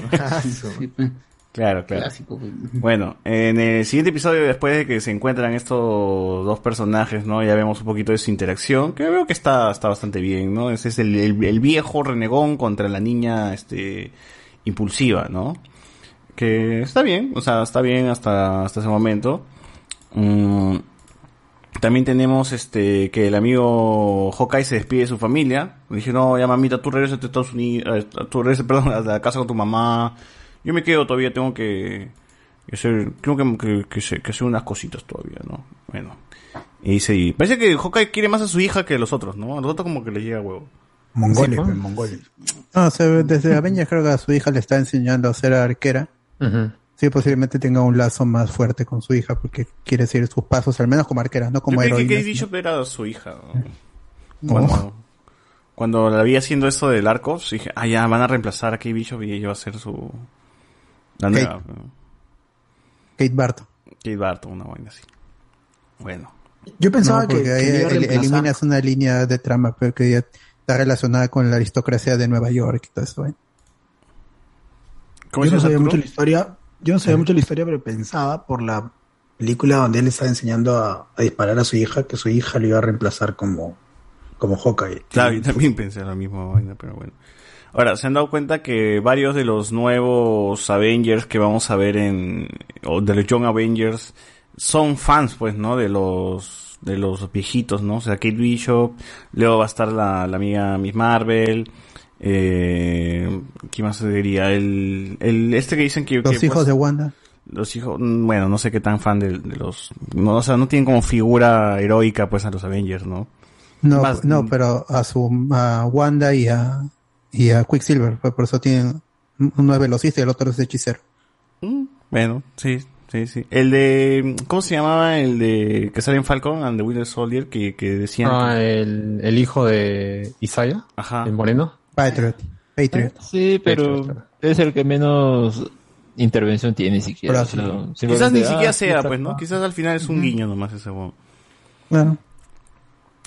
Sí, pues. Claro, claro. Clásico. Bueno, en el siguiente episodio, después de que se encuentran estos dos personajes, ¿no? Ya vemos un poquito de su interacción, que veo que está, está bastante bien, ¿no? Ese es el, el- el viejo renegón contra la niña, este, impulsiva, ¿no? Que está bien, o sea, está bien hasta, hasta ese momento. Mm, también tenemos este que el amigo Hawkeye se despide de su familia. Le dije, no, ya mamita, tú regresas a Estados Unidos, tú regresas, perdón, a la casa con tu mamá. Yo me quedo todavía, tengo que, que hacer, tengo que, que, que hacer- que hacer unas cositas todavía, ¿no? Bueno. Y dice, y parece que Hawkeye quiere más a su hija que a los otros, ¿no? A los otros como que les llega huevo. Mongoles, Sí, ¿no? mongoles. No, o sea, desde Avengers creo que a su hija le está enseñando a ser arquera. Sí, posiblemente tenga un lazo más fuerte con su hija porque quiere seguir sus pasos, al menos como arquera, no como que heroína. Sino- Bishop era su hija. ¿no? No. Cuando, cuando la vi haciendo eso del arco, dije, ah, ya, van a reemplazar a Kate Bishop y ella va a ser su... La Kate. nueva. Kate Barton. Kate Barton, una vaina así. Bueno. Yo pensaba No, que, que el- eliminas una línea de trama pero que ya está relacionada con la aristocracia de Nueva York y todo eso. ¿eh? ¿Cómo Yo no sabía mucho la historia, yo no sabía mucho la historia, pero pensaba por la película donde él estaba enseñando a, a disparar a su hija, que su hija le iba a reemplazar como, como Hawkeye. Claro, yo también pensé la misma vaina, pero bueno. Ahora, ¿se han dado cuenta que varios de los nuevos Avengers que vamos a ver en, o de los Young Avengers, son fans, pues, ¿no? De los, de los viejitos, ¿no? O sea, Kate Bishop, luego va a estar la, la amiga Miss Marvel, eh, ¿qué más se diría? El, el, este que dicen que... Los que, hijos pues, de Wanda. Los hijos, bueno, no sé qué tan fan de, de los, no, o sea, no tienen como figura heroica, pues, a los Avengers, ¿no? No, Más- no, pero a su a Wanda y a y a Quicksilver, pues por eso tienen uno es velocista y el otro es hechicero. Mm, Bueno, sí, sí, sí. El de, ¿cómo se llamaba? El de que sale en Falcon and the Winter Soldier que, que decían. Ah, que- el, el hijo de Isaiah, Ajá. el moreno. Patriot. Patriot. Sí, pero es el que menos intervención tiene siquiera. Pero o sea, Quizás ni siquiera ah, sea, pues, ¿no? Quizás al final es un guiño nomás ese huevo. Bueno.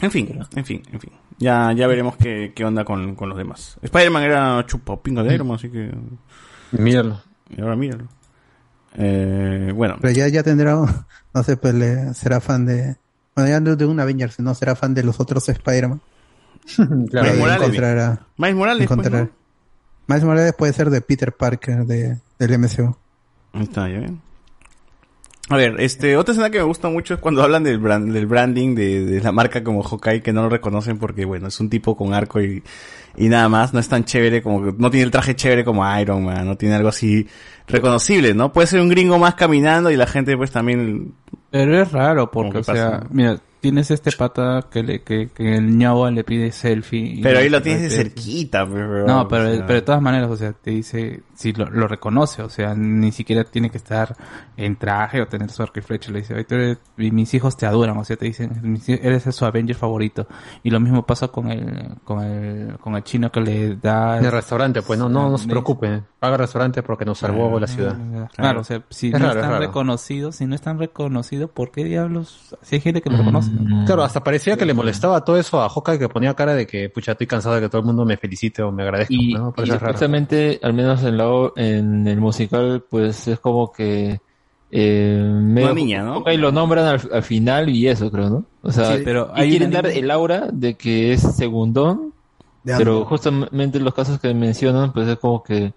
En fin, en fin, en fin. Ya, ya veremos qué, qué onda con, con los demás. Spider-Man era chupapinga de Iron Man, así que. Míralo. Y ahora míralo. Eh, bueno. Pero ya ya tendrá no sé, pues le, será fan de bueno, ya no de un Avengers, no será fan de los otros Spider-Man. Claro, Miles Morales. encontrará- Miles Morales, pues, encontrará- ¿no? Miles Morales puede ser de Peter Parker de, del MCU. Ahí está, ya ven. A ver, este, otra escena que me gusta mucho es cuando hablan del, brand- del branding de, de la marca como Hawkeye, que no lo reconocen porque, bueno, es un tipo con arco y, y nada más, no es tan chévere como, no tiene el traje chévere como Iron Man, no tiene algo así reconocible, ¿no? Puede ser un gringo más caminando y la gente pues también... Pero es raro porque, que o sea, pasa. mira, tienes este pata que le que, que el ñaua le pide selfie. y- Pero ahí lo tienes de cerquita, pero... No, pero, o sea, pero de todas maneras, o sea, te dice, si lo, lo reconoce, o sea, ni siquiera tiene que estar en traje o tener su arco y flecha, le dice, "Ay, tú eres- y mis hijos te adoran, o sea, te dicen, "Mis hi- eres su Avenger favorito. Y lo mismo pasa con el, con el, con el chino que le da... En el restaurante, pues no, no, no se preocupe. Paga el restaurante porque nos salvó la ciudad. Claro, o sea, si Es no raro, están reconocidos, si no están reconocidos, ¿por qué diablos? Si hay gente que lo reconoce. Claro, hasta parecía que le molestaba todo eso a Hawkeye que ponía cara de que, pucha, estoy cansado de que todo el mundo me felicite o me agradezca. Y, justamente, al menos en, la, en el musical, pues es como que... Eh, medio- niña, ¿no? Ok, lo nombran al, al final y eso, creo, ¿no? O sea, Sí, pero y quieren dar el aura de que es segundón, De pero justamente los casos que mencionan, pues es como que...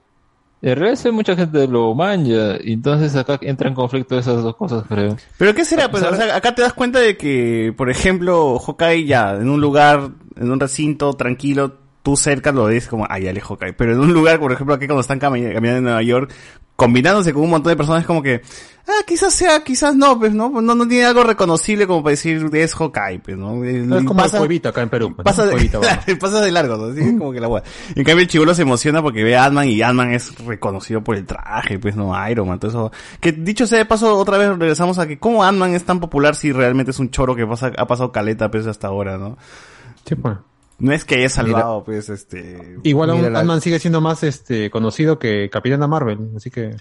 En realidad mucha gente lo manja, y entonces acá entra en conflicto esas dos cosas, creo. Pero ¿qué será? Pues, o sea, acá te das cuenta de que, por ejemplo, Hawkeye ya, en un lugar, en un recinto tranquilo, tú cerca lo ves como, ay, ya le Hawkeye. Pero en un lugar, por ejemplo, aquí cuando están cami- caminando en Nueva York, combinándose con un montón de personas, es como que, ah, quizás sea, quizás no, pues, ¿no? No, no tiene algo reconocible como para decir, es Hawkeye, pues, ¿no? Es Y como pasa- el cuevito acá en Perú. pues, ¿no? Pasa de, claro, pasa de largo, ¿no? Así es como que la hueá. En cambio el chivolo se emociona porque ve a Ant-Man y Ant-Man es reconocido por el traje, pues no, Iron Man, todo eso. Que dicho sea de paso, otra vez regresamos a que cómo Ant-Man es tan popular si realmente es un choro que pasa, ha pasado caleta, pues hasta ahora, ¿no? Sí, pues. No es que haya salvado, pues, este... Igual la- Ant-Man sigue siendo más este conocido que Capitana Marvel, así que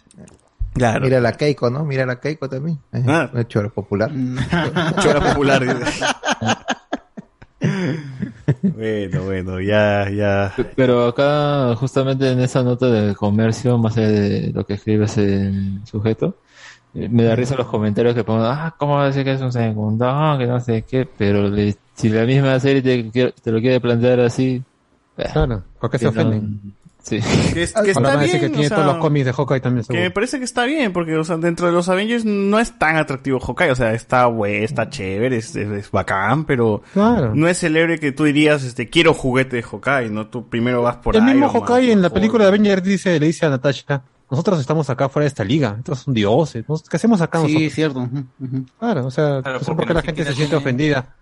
Claro. Mira la Keiko, ¿no? Mira la Keiko también. Ah. Popular. Chora popular. dice. bueno, bueno, ya, ya. Pero acá, justamente en esa nota de comercio, más allá de lo que escribe ese sujeto, me da risa los comentarios que ponen, ah, ¿cómo va a decir que es un segundón? Que no sé qué, pero le- si la misma serie te, te lo quiere plantear así. eh, Claro, ¿por qué se que no- ofenden? Sí. Que, es- que está van a decir bien, que tiene o sea, todos los cómics de Hawkeye también Que seguro. me parece que está bien, porque o sea, dentro de los Avengers no es tan atractivo Hawkeye, o sea, está güey, está chévere, es, es- es bacán, pero Claro. no es el héroe que tú dirías, este, quiero juguete de Hawkeye, ¿no? Tú primero vas por el mismo Man, Hawkeye en la película de Avengers dice, le dice a Natasha, nosotros estamos acá fuera de esta liga, estos son dioses. ¿qué hacemos acá Sí, nosotros? es cierto. Claro, o sea, Claro, sé porque por qué la gente se siente ofendida.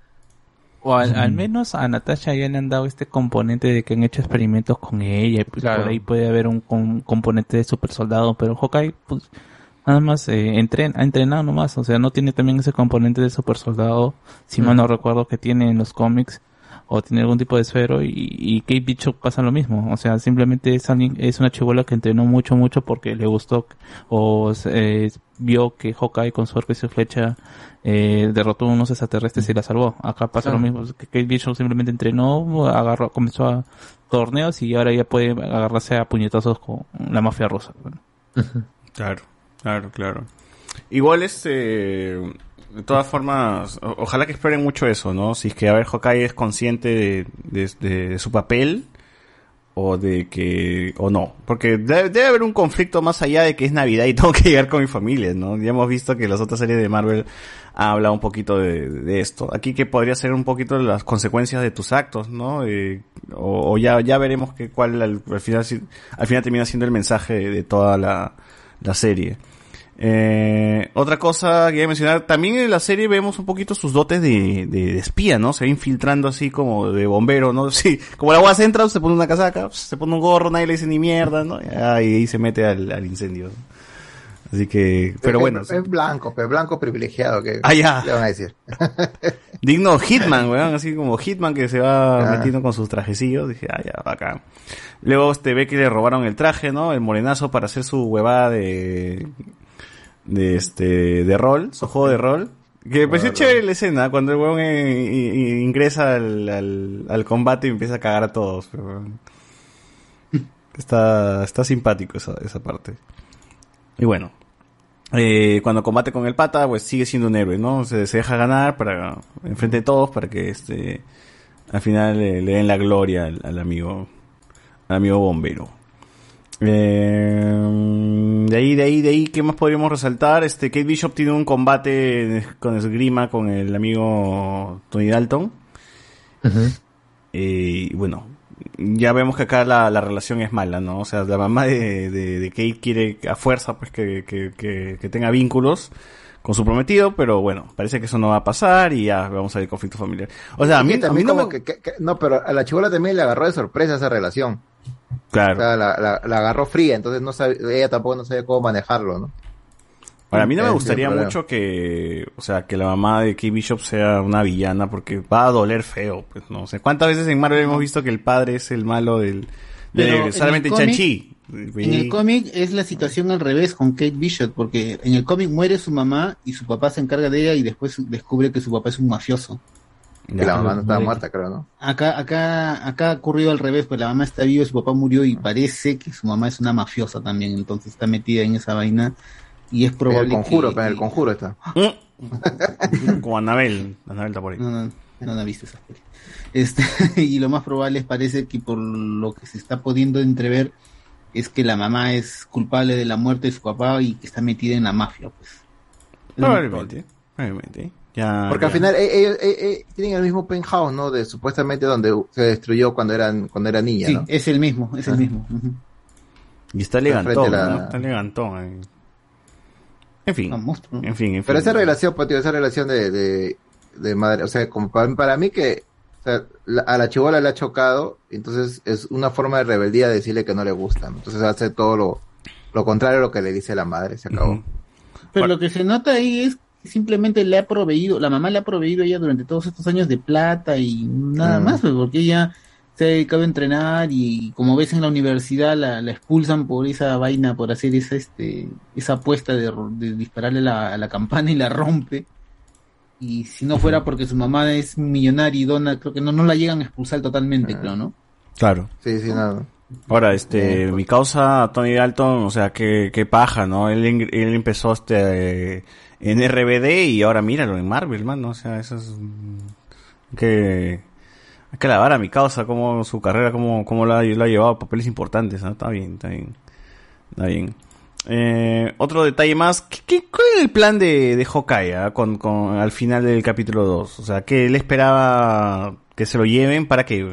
O al, al menos a Natasha ya le han dado este componente de que han hecho experimentos con ella y pues Claro. por ahí puede haber un componente de super soldado, pero Hawkeye pues nada más eh, entren, ha entrenado nomás, o sea, no tiene también ese componente de super soldado, si mal no recuerdo que tiene en los cómics o tiene algún tipo de suero y, y Kate Bishop pasa lo mismo, o sea, simplemente es alguien, es una chibola que entrenó mucho mucho porque le gustó o eh, vio que Hawkeye con su arco y su flecha eh, derrotó a unos extraterrestres y la salvó. Acá pasa Claro. lo mismo, Kate Bishop simplemente entrenó, agarró, comenzó a torneos y ahora ya puede agarrarse a puñetazos con la mafia rosa. Bueno. Claro, claro, claro. Igual es, eh, de todas formas, ojalá que esperen mucho eso, ¿no? Si es que, a ver, Hawkeye es consciente de, de- de su papel o de que, o no. Porque debe, haber un conflicto más allá de que es Navidad y tengo que llegar con mi familia, ¿no? Ya hemos visto que las otras series de Marvel han hablado un poquito de, de esto. Aquí que podría ser un poquito las consecuencias de tus actos, ¿no? Eh, o, ya, ya veremos que cuál al, al final, al final termina siendo el mensaje de, de toda la, la serie. Eh, otra cosa que quería mencionar, también en la serie vemos un poquito sus dotes de, de, de espía, ¿no? Se va infiltrando así como de bombero, ¿no? Sí, como la agua central, se pone una casaca, se pone un gorro, nadie le dice ni mierda, ¿no? Y ahí se mete al, al incendio. Así que, pero Es- bueno, Es, blanco, pero blanco privilegiado. que Ah, ya. le van a decir? digno Hitman, weón, así como Hitman que se va Ah. metiendo con sus trajecillos, dije, ah, ya, bacán. Luego este ve que le robaron el traje, ¿no? El morenazo para hacer su huevada de, de este, de rol, su juego de rol. Que me pareció chévere la escena, cuando el weón eh, i- i- ingresa al, al, al combate y empieza a cagar a todos, pero. Está, está simpático esa, esa parte. Y bueno, eh, cuando combate con el pata, pues sigue siendo un héroe, ¿no? Se, se deja ganar para enfrente de todos para que este al final le, le den la gloria al, al amigo al amigo bombero. Eh, de ahí, de ahí, de ahí, ¿qué más podríamos resaltar? Este Kate Bishop tiene un combate con esgrima con el amigo Tony Dalton. Eh, y bueno, ya vemos que acá la, la relación es mala, ¿no? O sea, la mamá de, de, de Kate quiere a fuerza pues que, que, que, que tenga vínculos con su prometido, pero bueno, parece que eso no va a pasar y ya vamos a ver conflicto familiar. O sea, a mí, a mí también no como me- que, que- que- no, pero a la chivola también le agarró de sorpresa esa relación. Claro. O sea, la, la- la agarró fría, entonces no sabe, ella tampoco no sabía cómo manejarlo, ¿no? Ahora, a mí no me gustaría mucho que, o sea, que la mamá de Kate Bishop sea una villana porque va a doler feo, pues no sé. ¿Cuántas veces en Marvel hemos visto que el padre es el malo del, de, solamente Chanchi? En el cómic es la situación al revés con Kate Bishop, porque en el cómic muere su mamá y su papá se encarga de ella y después descubre que su papá es un mafioso. Que la mamá no estaba muerta, creo, ¿no? Acá, acá, acá ha ocurrido al revés, pues la mamá está viva, su papá murió y parece que su mamá es una mafiosa también, entonces está metida en esa vaina y es probable el conjuro, que... pero en el conjuro está. Como Anabel. Anabel está por ahí. No, no, no la he visto esa serie. Este, y lo más probable es parece que por lo que se está pudiendo entrever es que la mamá es culpable de la muerte de su papá y que está metida en la mafia, pues. Probablemente. Probablemente. Ya, Porque al final eh, ellos eh, eh, tienen el mismo penthouse, ¿no? De supuestamente donde se destruyó cuando eran cuando era niña, Sí, ¿no? es el mismo, es el Ah. mismo. Y está elegantón, la- ¿no? Está elegantón. ahí. En fin. En fin, en Pero fin. esa relación, pues, tío, esa relación de, de, de madre, o sea, como para, para mí que o sea, la- a la chivola le ha chocado, entonces es una forma de rebeldía decirle que no le gusta, ¿no? entonces hace todo lo, lo contrario a lo que le dice la madre, se acabó. Pero lo que se nota ahí es simplemente le ha proveído, la mamá le ha proveído a ella durante todos estos años de plata y nada Mm. más, pues, porque ella se ha dedicado a entrenar y como ves en la universidad la, la expulsan por esa vaina, por hacer esa, este, esa apuesta de, de dispararle a la, a la campana y la rompe. Y si no fuera porque su mamá es millonaria y dona, creo que no, no la llegan a expulsar totalmente, creo, ¿no? Claro. Sí, sí, nada. Ahora, este, mi causa, Tony Dalton, o sea, qué, qué paja, ¿no? Él, él empezó este, eh, en RBD y ahora míralo en Marvel, mano, o sea, eso es... mm, Que, hay que alabar a mi causa, como su carrera, como, como la, la ha llevado a papeles importantes, ¿no? Está bien, está bien. Está bien. Eh, otro detalle más, ¿qué, qué- cuál es el plan de, de Hawkeye ah, con, con, al final del capítulo 2? O sea, que él esperaba que se lo lleven para que...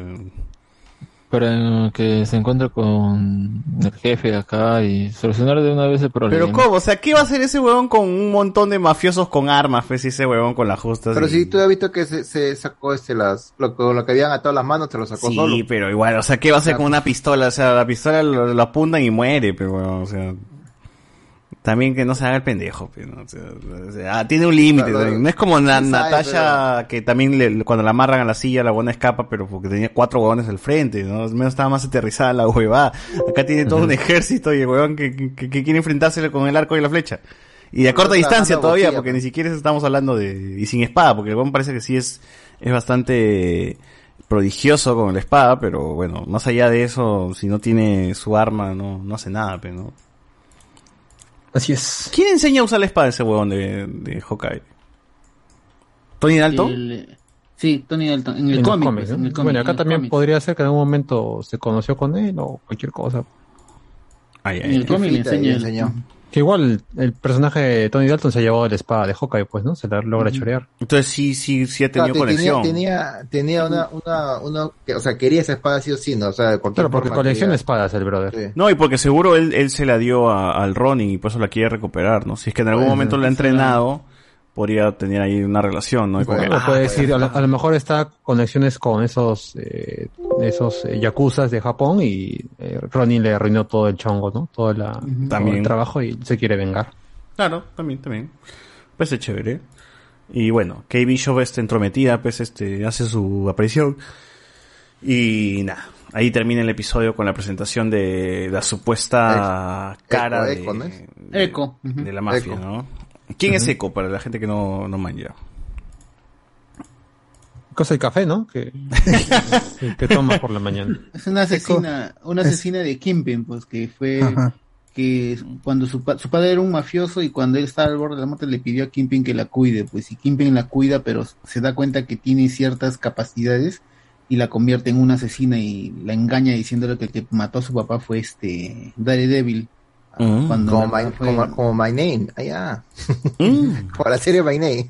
Para que se encuentre con el jefe acá y solucionar de una vez el problema. Pero ¿cómo? O sea, ¿qué va a hacer ese huevón con un montón de mafiosos con armas, pues, y ese huevón con las justas? Pero y- si tú has visto que se, se sacó este las lo, con lo que habían atado las manos, se lo sacó Sí, solo. pero igual, o sea, ¿qué va a hacer con una pistola? O sea, la pistola lo, lo apuntan y muere, pero bueno, o sea... También que no se haga el pendejo, pero, ¿no? O sea, o sea, ah, tiene un límite. Claro, también. no es como Na- sabe, Natasha, que también le- cuando la amarran a la silla, la buena escapa, pero porque tenía cuatro huevones al frente, ¿no? Al menos estaba más aterrizada la huevada. Acá tiene todo un ejército y el huevón que, que, que quiere enfrentárselo con el arco y la flecha. Y de a corta distancia todavía, boquilla, porque ni siquiera estamos hablando de... Y sin espada, porque el huevón parece que sí es, es bastante prodigioso con la espada, pero bueno, más allá de eso, si no tiene su arma, no, no hace nada, pero no. Así es. ¿Quién enseña a usar la espada ese huevón de, de Hawkeye? ¿Tony Dalton? El- sí, Tony Dalton. En el En cómic. cómics, pues, ¿no? en el cómic, bueno, en acá también podría ser que en algún momento se conoció con él o cualquier cosa. Ay, En el cómic le enseña. Que igual el personaje de Tony Dalton se ha llevado la espada de Hawkeye, pues, ¿no? Se la logra chorear. Entonces sí, sí, sí ha tenido Claro, conexión. Tenía, tenía, tenía una, una, una, que- o sea, quería esa espada sí o sí, ¿no? O sea, de cualquier Claro, porque colecciona espadas el brother. No, y porque seguro él, él se la dio a- al Ronin y por eso la quiere recuperar, ¿no? Si es que en algún momento la ha entrenado, podría tener ahí una relación, ¿no? Y como que, O ah, puede pues, decir, a, lo- a lo mejor está conexiones con esos eh, esos eh, yakuzas de Japón y eh, Ronin le arruinó todo el chongo, ¿no? Todo, la, todo También. el trabajo y se quiere vengar. Claro, también, también. Pues es chévere. Y bueno, Kate Bishop está entrometida, pues este, hace su aparición. Y nada, ahí termina el episodio con la presentación de la supuesta Eco, cara Eco, ¿no de, de- de la mafia, Eco. ¿no? ¿Quién es. Eco para la gente que no, no manja? Cosa del café, ¿no? Que, que, que toma por la mañana. Es una asesina, una asesina de Kimpin, pues, que fue Ajá. que cuando su, pa- su padre era un mafioso y cuando él estaba al borde de la muerte le pidió a Kimpin que la cuide, pues, y Kimpin la cuida, pero se da cuenta que tiene ciertas capacidades y la convierte en una asesina y la engaña diciéndole que el que mató a su papá fue este Daredevil. Cuando como, my, fue- como, como My Name, allá. como la serie My Name.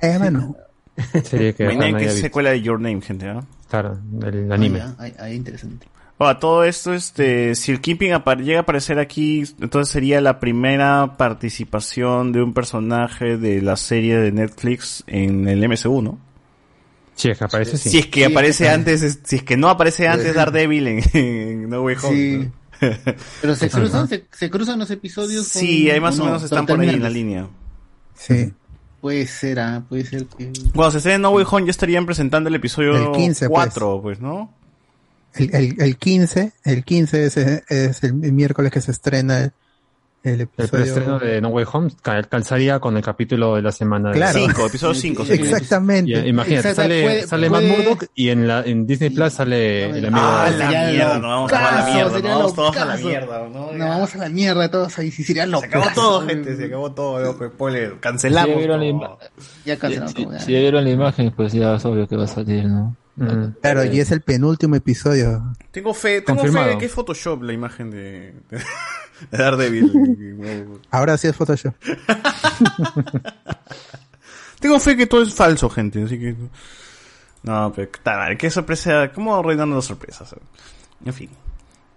Eh, bueno. Que My Name, que es visto. secuela de Your Name, gente. Claro, el anime. Ah, ahí- ahí interesante. Ahora, todo esto, este, si el Kingpin apa- llega a aparecer aquí, entonces sería la primera participación de un personaje de la serie de Netflix en el MCU, ¿no? Si es que aparece, sí. Si es que Sí, aparece sí. antes, es- si es que no aparece antes Daredevil en, en No Way Home. Sí. ¿no? Pero se cruzan, se, se cruzan los episodios. Sí, con- ahí más o no, menos están por ahí en la línea. Sí. Puede ser, ah, puede ser que. Cuando se esté en No Way Home ya estarían presentando el episodio El 15, pues. 4, pues, ¿no? El, el, el 15, el 15 es, es el miércoles que se estrena el, el El episodio. preestreno de No Way Home cal- calzaría con el capítulo de la semana. de- Claro. Cinco, episodio 5. Exactamente. Y, imagínate, Exacto, sale, puede- sale puede- Matt Murdock y en, la, en Disney Plus sale el amigo. Ah, de- la mierda, nos vamos a la mierda, nos vamos todos a la mierda, ¿no? No, vamos a la mierda todos ahí, sí sería loco. Se acabó todo, gente, se acabó todo, spoiler. Cancelamos. Si ya vieron la todo. ima- Ya cancelamos si- todo, ya. si ya vieron la imagen, pues ya es obvio que va a salir, ¿no? Mm. Claro, y es el penúltimo episodio. Tengo fe, tengo fe Confirmado. de que es Photoshop la imagen de, de Daredevil. Ahora sí es Photoshop. tengo fe que todo es falso, gente, así que... No, pero mal, qué sorpresa, ¿cómo arruinando las sorpresas? En fin.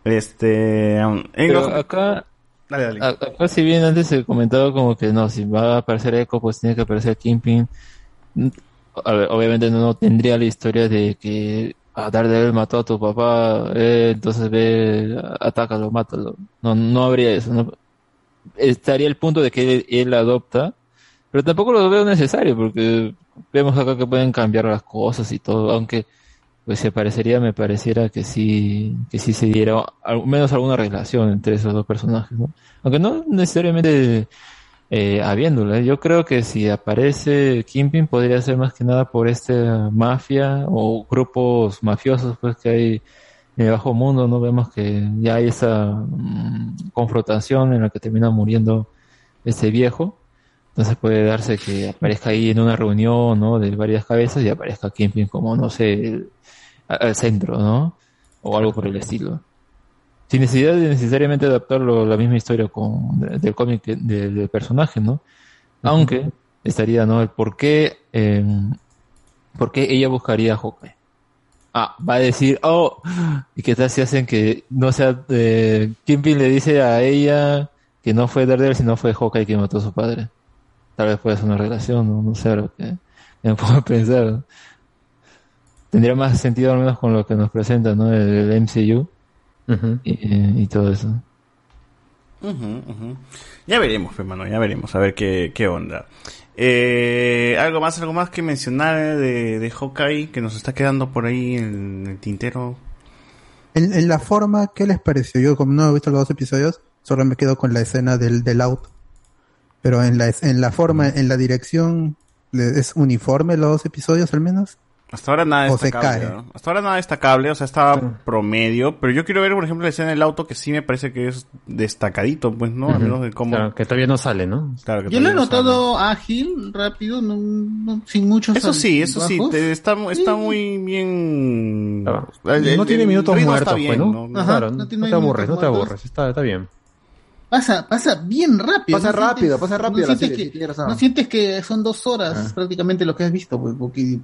Este... um, en acá, Dale, dale. a- acá si bien antes se comentaba como que no, si va a aparecer Echo, pues tiene que aparecer Kingpin. Obviamente no, tendría la historia de que a Daredevil mató a tu papá, eh, entonces ve, atácalo, mátalo. No, no habría eso. Estaría el punto de que él, adopta, pero tampoco lo veo necesario porque vemos acá que pueden cambiar las cosas y todo, aunque pues si aparecería, me pareciera que sí, que sí se diera al menos alguna relación entre esos dos personajes. Aunque no necesariamente eh, habiéndola. Yo creo que si aparece Kingpin podría ser más que nada por esta mafia o grupos mafiosos pues que hay en el bajo mundo, ¿no? Vemos que ya hay esa mm, confrontación en la que termina muriendo este viejo. Entonces puede darse que aparezca ahí en una reunión, ¿no? De varias cabezas y aparezca Kingpin como, no sé, al centro, ¿no? O algo por el estilo. Sin necesidad de necesariamente adaptarlo la misma historia con, de- del cómic de- de- del personaje, ¿no? Aunque estaría, ¿no? El por qué, eh, por qué ella buscaría a Hawkeye. Ah, va a decir, oh, y qué tal si hacen que no sea, eh, Kingpin le dice a ella que no fue Daredevil, sino fue Hawkeye quien mató a su padre. Tal vez puede ser una relación, no, no sé lo que, que me puedo pensar. Tendría más sentido al menos con lo que nos presenta, ¿no? El, el MCU y, y todo eso. Ya veremos, hermano, ya veremos, a ver qué, qué onda. Eh, algo más, algo más que mencionar de, de Hawkeye que nos está quedando por ahí en el tintero. En, en la forma, ¿qué les pareció? Yo como no he visto los dos episodios, solo me quedo con la escena del, del auto. Pero en la, en la forma, en la dirección, ¿le- ¿es uniforme los dos episodios al menos? Hasta ahora nada O se destacable. cae. ¿no? Hasta ahora nada destacable, o sea, está promedio. Pero yo quiero ver, por ejemplo, la escena del auto que sí me parece que es destacadito, pues, ¿no? Al menos de cómo. Claro, que todavía no sale, ¿no? Claro, que Yo lo he sale. notado ágil, rápido, no, no- sin muchos Eso sí, eso sí, altibajos. te- está, está muy bien. El- el- no tiene minutos muertos, está bien, pues, ¿no? ¿no? Ajá, claro, no te aburres, no te aburres, está, está bien. Pasa, pasa bien rápido. Pasa no rápido, sientes- pasa rápido No la sientes, serie, que, tienes razón. no sientes que son dos horas Ah. prácticamente lo que has visto, pues, porque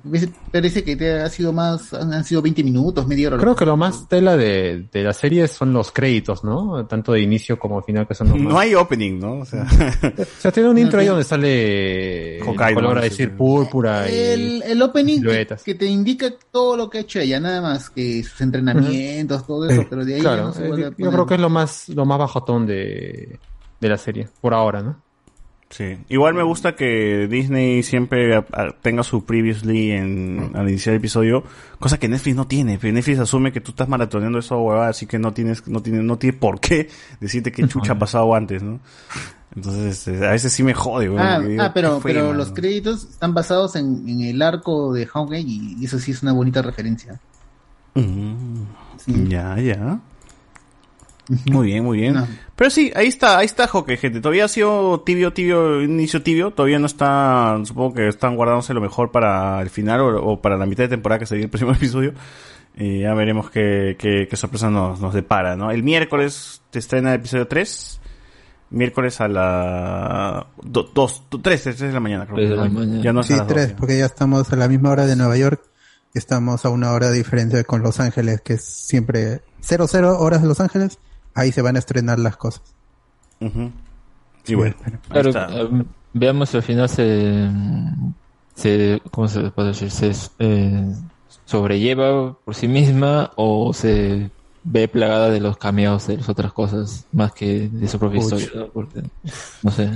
parece que te ha sido más, han sido 20 minutos, media hora. Creo que lo más tela de, de la serie son los créditos, ¿no? Tanto de inicio como final que son los No más- hay opening, ¿no? O sea, O sea, tiene un intro ahí donde sale Hawkeye, color a decir sí. púrpura y El, el opening que, siluetas. que te indica todo lo que ha hecho ella, nada más que sus entrenamientos, todo eso, pero de ahí ya claro, no se eh, yo poner. creo que es lo más lo más bajotón de, de la serie por ahora, ¿no? Sí. Igual me gusta que Disney siempre a- a- tenga su previously en, al iniciar el episodio, cosa que Netflix no tiene. Pero Netflix asume que tú estás maratoneando eso, huevada, así que no tienes, no tiene, no tiene por qué decirte qué chucha ha pasado antes, ¿no? Entonces, este, a veces sí me jode, weón, Ah, digo, ah, pero, ¿qué fue, pero mano? los créditos están basados en, en el arco de Hawkeye y, y eso sí es una bonita referencia. Mm, Ya, ya. Muy bien, muy bien. Pero sí, ahí está, ahí está Hawkeye, gente. Todavía ha sido tibio, tibio, inicio tibio. Todavía no está, supongo que están guardándose lo mejor para el final o, o para la mitad de temporada que sería el próximo episodio. Y ya veremos qué, qué, qué sorpresa nos, nos depara, ¿no? El miércoles te estrena el episodio 3. Miércoles a la 2, 2, 3, 3 de la mañana, creo. Tres de la ¿no? mañana. Ya no sí, a las tres, 12. porque ya estamos a la misma hora de Nueva York estamos a una hora de diferencia con Los Ángeles, que es siempre 00 horas de Los Ángeles, ahí se van a estrenar las cosas. Ujú. Y bueno, Claro, eh, veamos si al final se, se ¿cómo se puede decir? Se eh, sobrelleva por sí misma o se ve plagada de los cameos de las otras cosas más que de su propia historia. ¿no? Porque, no sé.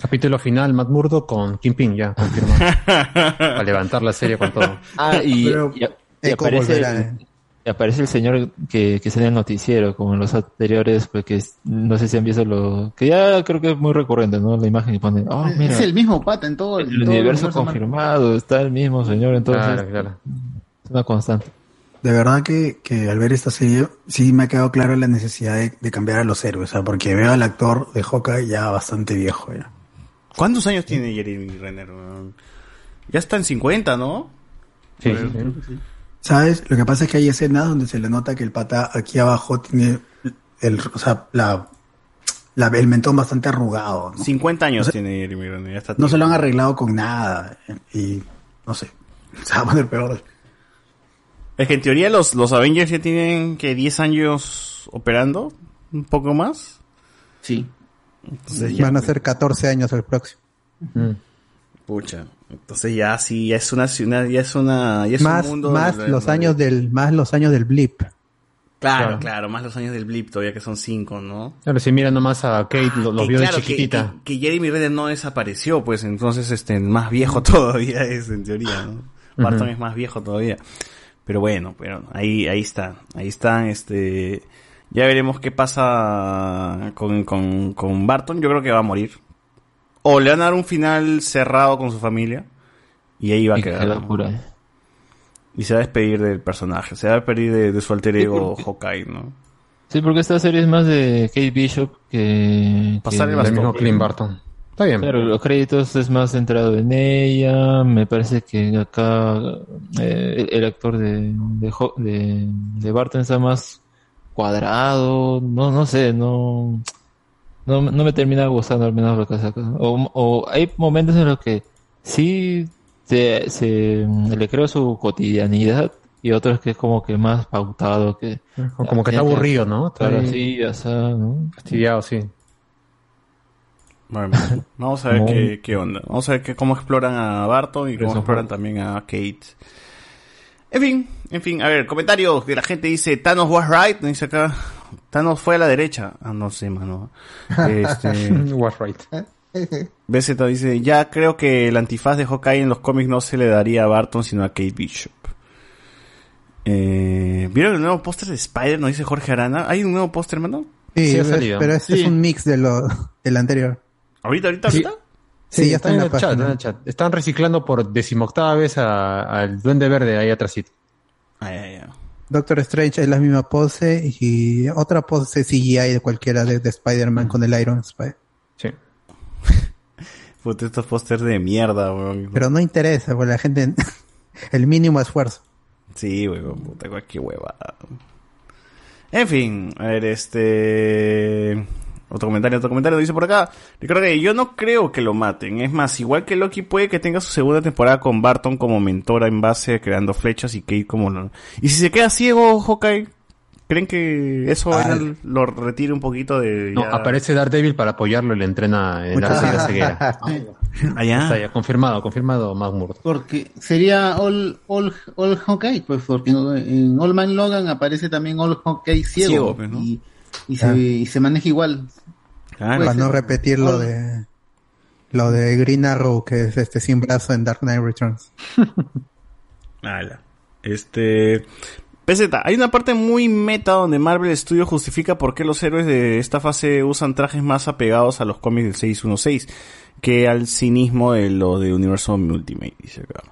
Capítulo final, Matt Murdo con Kingpin, ya, confirmado. a levantar la serie con todo. Ah, y, Pero y- y aparece, volverá, ¿eh? Y aparece el señor que, que sale en el noticiero, como en los anteriores, porque no sé si han visto lo... que ya creo que es muy recurrente, ¿no? La imagen que pone, oh, mira, es el mismo pata en todo el todo universo confirmado, está el mismo señor, entonces Claro, claro. es una constante. De verdad que, que al ver esta serie sí me ha quedado claro la necesidad de, de cambiar a los héroes, o sea, porque veo al actor de Hawkeye ya bastante viejo ya. ¿Cuántos años tiene Jeremy Renner? Ya está en 50, ¿no? Sí, sí, ¿Sabes? Lo que pasa es que hay escenas donde se le nota que el pata aquí abajo tiene el, o sea, la, la- el mentón bastante arrugado. ¿no? 50 años O sea, tiene Jeremy Renner, ya está. No se lo han arreglado con nada y no sé, se va a poner peor. Es que en teoría los, los Avengers ya tienen que 10 años operando, un poco más. Sí. Entonces ya, Van a ser 14 años el próximo. pucha. Entonces ya sí, ya es una, una- ya es una, ya es más un mundo más de- los de- años del más los años del blip. Claro, Claro. claro, más los años del blip todavía que son 5, ¿no? Claro, si mira nomás a Kate, lo, lo Que vio claro, de que- chiquitita. Que, que Jeremy Renner no desapareció, pues entonces este más viejo todavía es en teoría, ¿no? Barton es más viejo todavía. Pero bueno, pero ahí, ahí está. Ahí están, este. Ya veremos qué pasa con, con, con Barton. Yo creo que va a morir. O le van a dar un final cerrado con su familia. Y ahí va a quedar. la cura. Y se va a despedir del personaje. Se va a despedir de, de su alter ego Hawkeye, ¿no? Sí, porque esta serie es más de Kate Bishop que... Pasar el mismo Clint Barton. Está bien. Claro, los créditos es más centrado en ella. Me parece que acá eh, el, el actor de, de, Ho- de, de Barton está más cuadrado. No, no sé, no, no, no me termina gustando al menos lo que saca. O, o hay momentos en los que sí se, se le creo su cotidianidad y otros que es como que más pautado que O como que está aburrido, ¿no? Está Claro, sí, ya sea, ¿no? Fastidiado, sí. Bueno, vamos a ver No. qué, qué onda. Vamos a ver qué, cómo exploran a Barton y cómo Eso exploran también a Kate. En fin, en fin, a ver, comentarios de la gente dice Thanos was right, dice acá. Thanos fue a la derecha. Ah, no sé, mano. Este, Was right. BZ dice, ya creo que el antifaz de Hawkeye en los cómics no se le daría a Barton, sino a Kate Bishop. Eh, ¿Vieron el nuevo póster de Spider? Nos dice Jorge Arana. ¿Hay un nuevo póster, mano? Sí, Sí, ha es- salido. pero este Sí. es un mix de lo del anterior. ¿Ahorita, ahorita, Sí. ahorita? Sí, ya está en la el chat, página. está en el chat. Están reciclando por decimoctava vez a- al Duende Verde ahí atrásito. Ah, ya, ya. Doctor Strange es la misma pose y otra pose CGI de cualquiera de, de Spider-Man con el Iron Spider. Sí. Puta, estos pósters de mierda, weón. Pero no interesa, porque la gente... el mínimo esfuerzo. Sí, weón, puta, cualquier huevada. En fin, a ver, este... Otro comentario, otro comentario, dice por acá. Recuerda que yo no creo que lo maten. Es más, igual que Loki puede que tenga su segunda temporada con Barton como mentora en base, creando flechas y Kate como... lo- Y si se queda ciego, Hawkeye, ¿creen que eso Ah. vaina lo retire un poquito de... No, ya- aparece Daredevil para apoyarlo y le entrena en la ceguera. Allá. Está ya, confirmado, confirmado Murdock. Porque sería All, All, All Hawkeye, pues porque en All Man Logan aparece también All Hawkeye ciego, Ciego, pues, ¿no? y, y, se, y se maneja igual. Claro. Para no repetir lo All- de... Lo de Green Arrow, que es este sin brazo en Dark Knight Returns. Ala. Este. PZ, hay una parte muy meta donde Marvel Studios justifica por qué los héroes de esta fase usan trajes más apegados a los cómics del 616 que al cinismo de lo de Universo Ultimate, dice acá.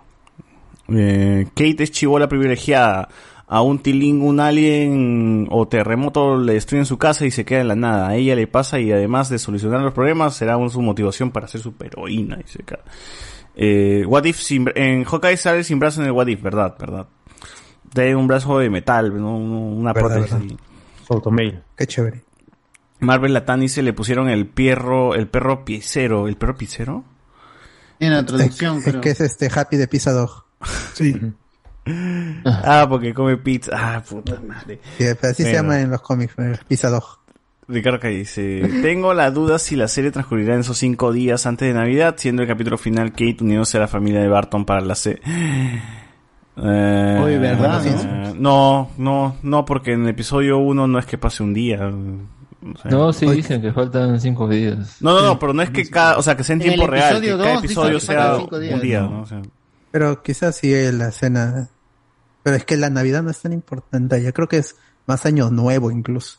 Eh, Kate es chivola privilegiada. A un tiling, un alien o terremoto le destruyen su casa y se queda en la nada. A ella le pasa y además de solucionar los problemas será su motivación para ser superheroína, dice acá. Eh, What If sin, en Hawkeye sale sin brazo en el What If, verdad, verdad. Tiene un brazo de metal, ¿no? una Verdad, prótesis. verdad. Automail. Qué chévere. Marvel Latani se le pusieron el perro, el perro piecero, ¿el perro piecero? En la traducción, Es creo. que es este Happy de Pizza Dog. Sí. Ah, porque come pizza. Ah, puta madre. Sí, así se llama en los cómics, Pizza Dog. Ricardo que dice, tengo la duda si la serie transcurrirá en esos cinco días antes de Navidad, siendo el capítulo final Kate uniéndose a la familia de Barton para la serie. Eh, Oye, ¿verdad, eh, no, no, no, porque en el episodio 1 no es que pase un día. o sea. No, sí dicen que faltan cinco días. No, no, no, pero no es que cada, o sea, que sea en En el tiempo real, que cada dos episodio sea días, un día, ¿no? ¿no? O sea, Pero quizás sí la escena. Pero es que la Navidad no es tan importante. Yo creo que es más año nuevo incluso.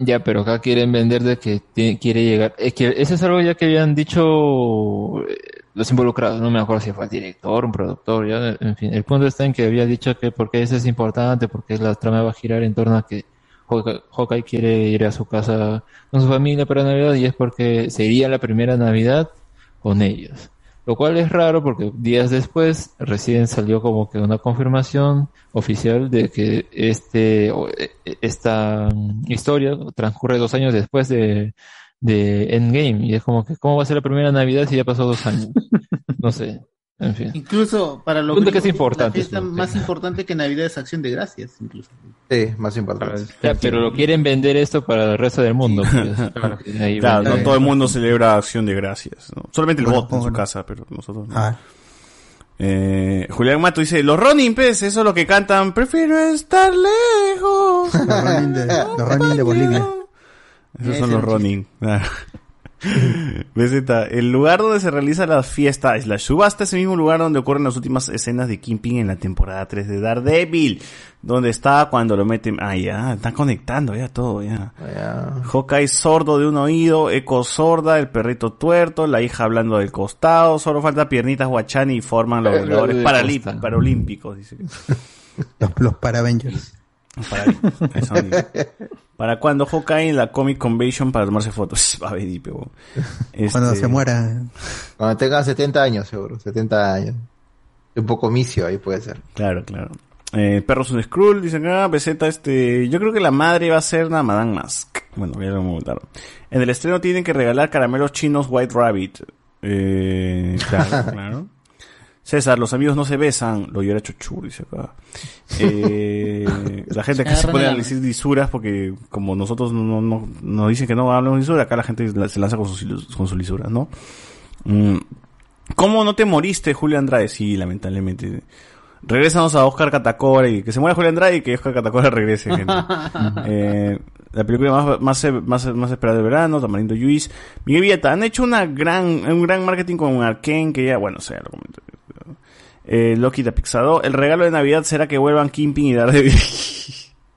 Ya, pero acá quieren vender de que ti- quiere llegar. Es que eso es algo ya que habían dicho eh, los involucrados. No me acuerdo si fue el director, un productor, ya. En fin, el punto está en que había dicho que porque eso es importante, porque la trama va a girar en torno a que Hawkeye quiere ir a su casa con su familia para Navidad y es porque sería la primera Navidad con ellos. Lo cual es raro porque días después recién salió como que una confirmación oficial de que este o, eh, esta historia transcurre dos años después de, de Endgame y es como que ¿cómo va a ser la primera Navidad si ya pasó dos años? No sé, en fin. Incluso para los Punto que es importante, la fiesta más importante que Navidad es Acción de Gracias, incluso. Sí, más importante. Ya, pero lo quieren vender esto para el resto del mundo. pues. Ahí claro, no todo el mundo celebra Acción de Gracias. ¿no? Solamente el Bueno, bot en su casa, pero nosotros no. Ah, Eh, Julián Mato dice, los Ronin, pues, eso es lo que cantan, prefiero estar lejos. los Ronin de, los Ronin de Bolivia. Esos son los Ronin. Ah. Beseta, el lugar donde se realiza la fiesta es la subasta, es el mismo lugar donde ocurren las últimas escenas de Kingpin en la temporada 3 de Daredevil, donde está cuando lo meten, ah ya, están conectando ya todo, ya. Hawkeye sordo de un oído, Echo sorda, el perrito tuerto, la hija hablando del costado, solo falta piernitas guachani y forman los Eh, paralímpicos, dice. Los, los para Avengers. Para. ¿Para cuando Hawkeye en la Comic Convention para tomarse fotos? Va a. Cuando Este- se muera. Cuando tenga 70 años, seguro. 70 años. Un poco misio ahí puede ser. Claro, claro. Eh, Perros un Skrull, dicen acá, Beseta, este, yo creo que la madre va a ser una Madame Mask. Bueno, ya lo comentaron. En el estreno tienen que regalar caramelos chinos White Rabbit. Eh, claro, claro. César, los amigos no se besan, lo llora Chuchu, dice acá. Eh, la gente acá se pone a decir lisuras porque como nosotros no, no, no- nos dicen que no hablamos de lisura, acá la gente se lanza con sus, con sus lisuras, ¿no? Mm. ¿Cómo no te moriste, Julio Andrade? Sí, lamentablemente. Regresamos a Oscar Catacora y que se muera Julio Andrade y que Oscar Catacora regrese, gente. Eh, la película más, más, más, más esperada de verano, Tamarindo Lluís. Miguel Villata, han hecho una gran, un gran marketing con Arkane que ya, bueno, o sea, lo comenté. Eh, Loki de Pixado. El regalo de Navidad será que vuelvan Kimping y Daredevil.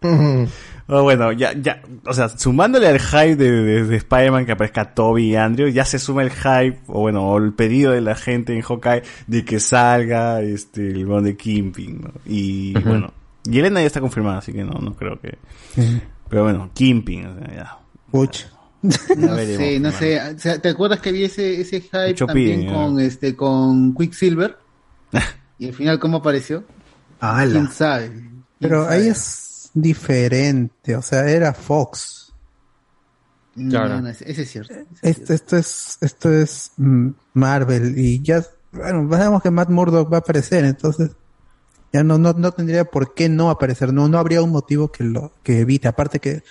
Oh, bueno, ya, ya, o sea, sumándole al hype de, de, de Spider-Man que aparezca Toby y Andrew, ya se suma el hype, o bueno, o el pedido de la gente en Hawkeye de que salga este el weón de Kimping, ¿no? Y bueno, y Elena ya está confirmada, así que no, no creo que. Pero bueno, Kimping, o sea, ya. Puch. No veremos, sé, no sé. O sea, ¿Te acuerdas que había ese, ese hype Mucho también piden, con este con Quicksilver? y al final, ¿cómo apareció? ¡Hala! ¿Quién sabe? Pero ahí es diferente, o sea, era Fox. No, no, ese ese es cierto. Esto, esto es, esto es mm, Marvel y ya, bueno, sabemos que Matt Murdock va a aparecer, entonces ya no, no, no tendría por qué no aparecer, no, no habría un motivo que lo, que evite, aparte que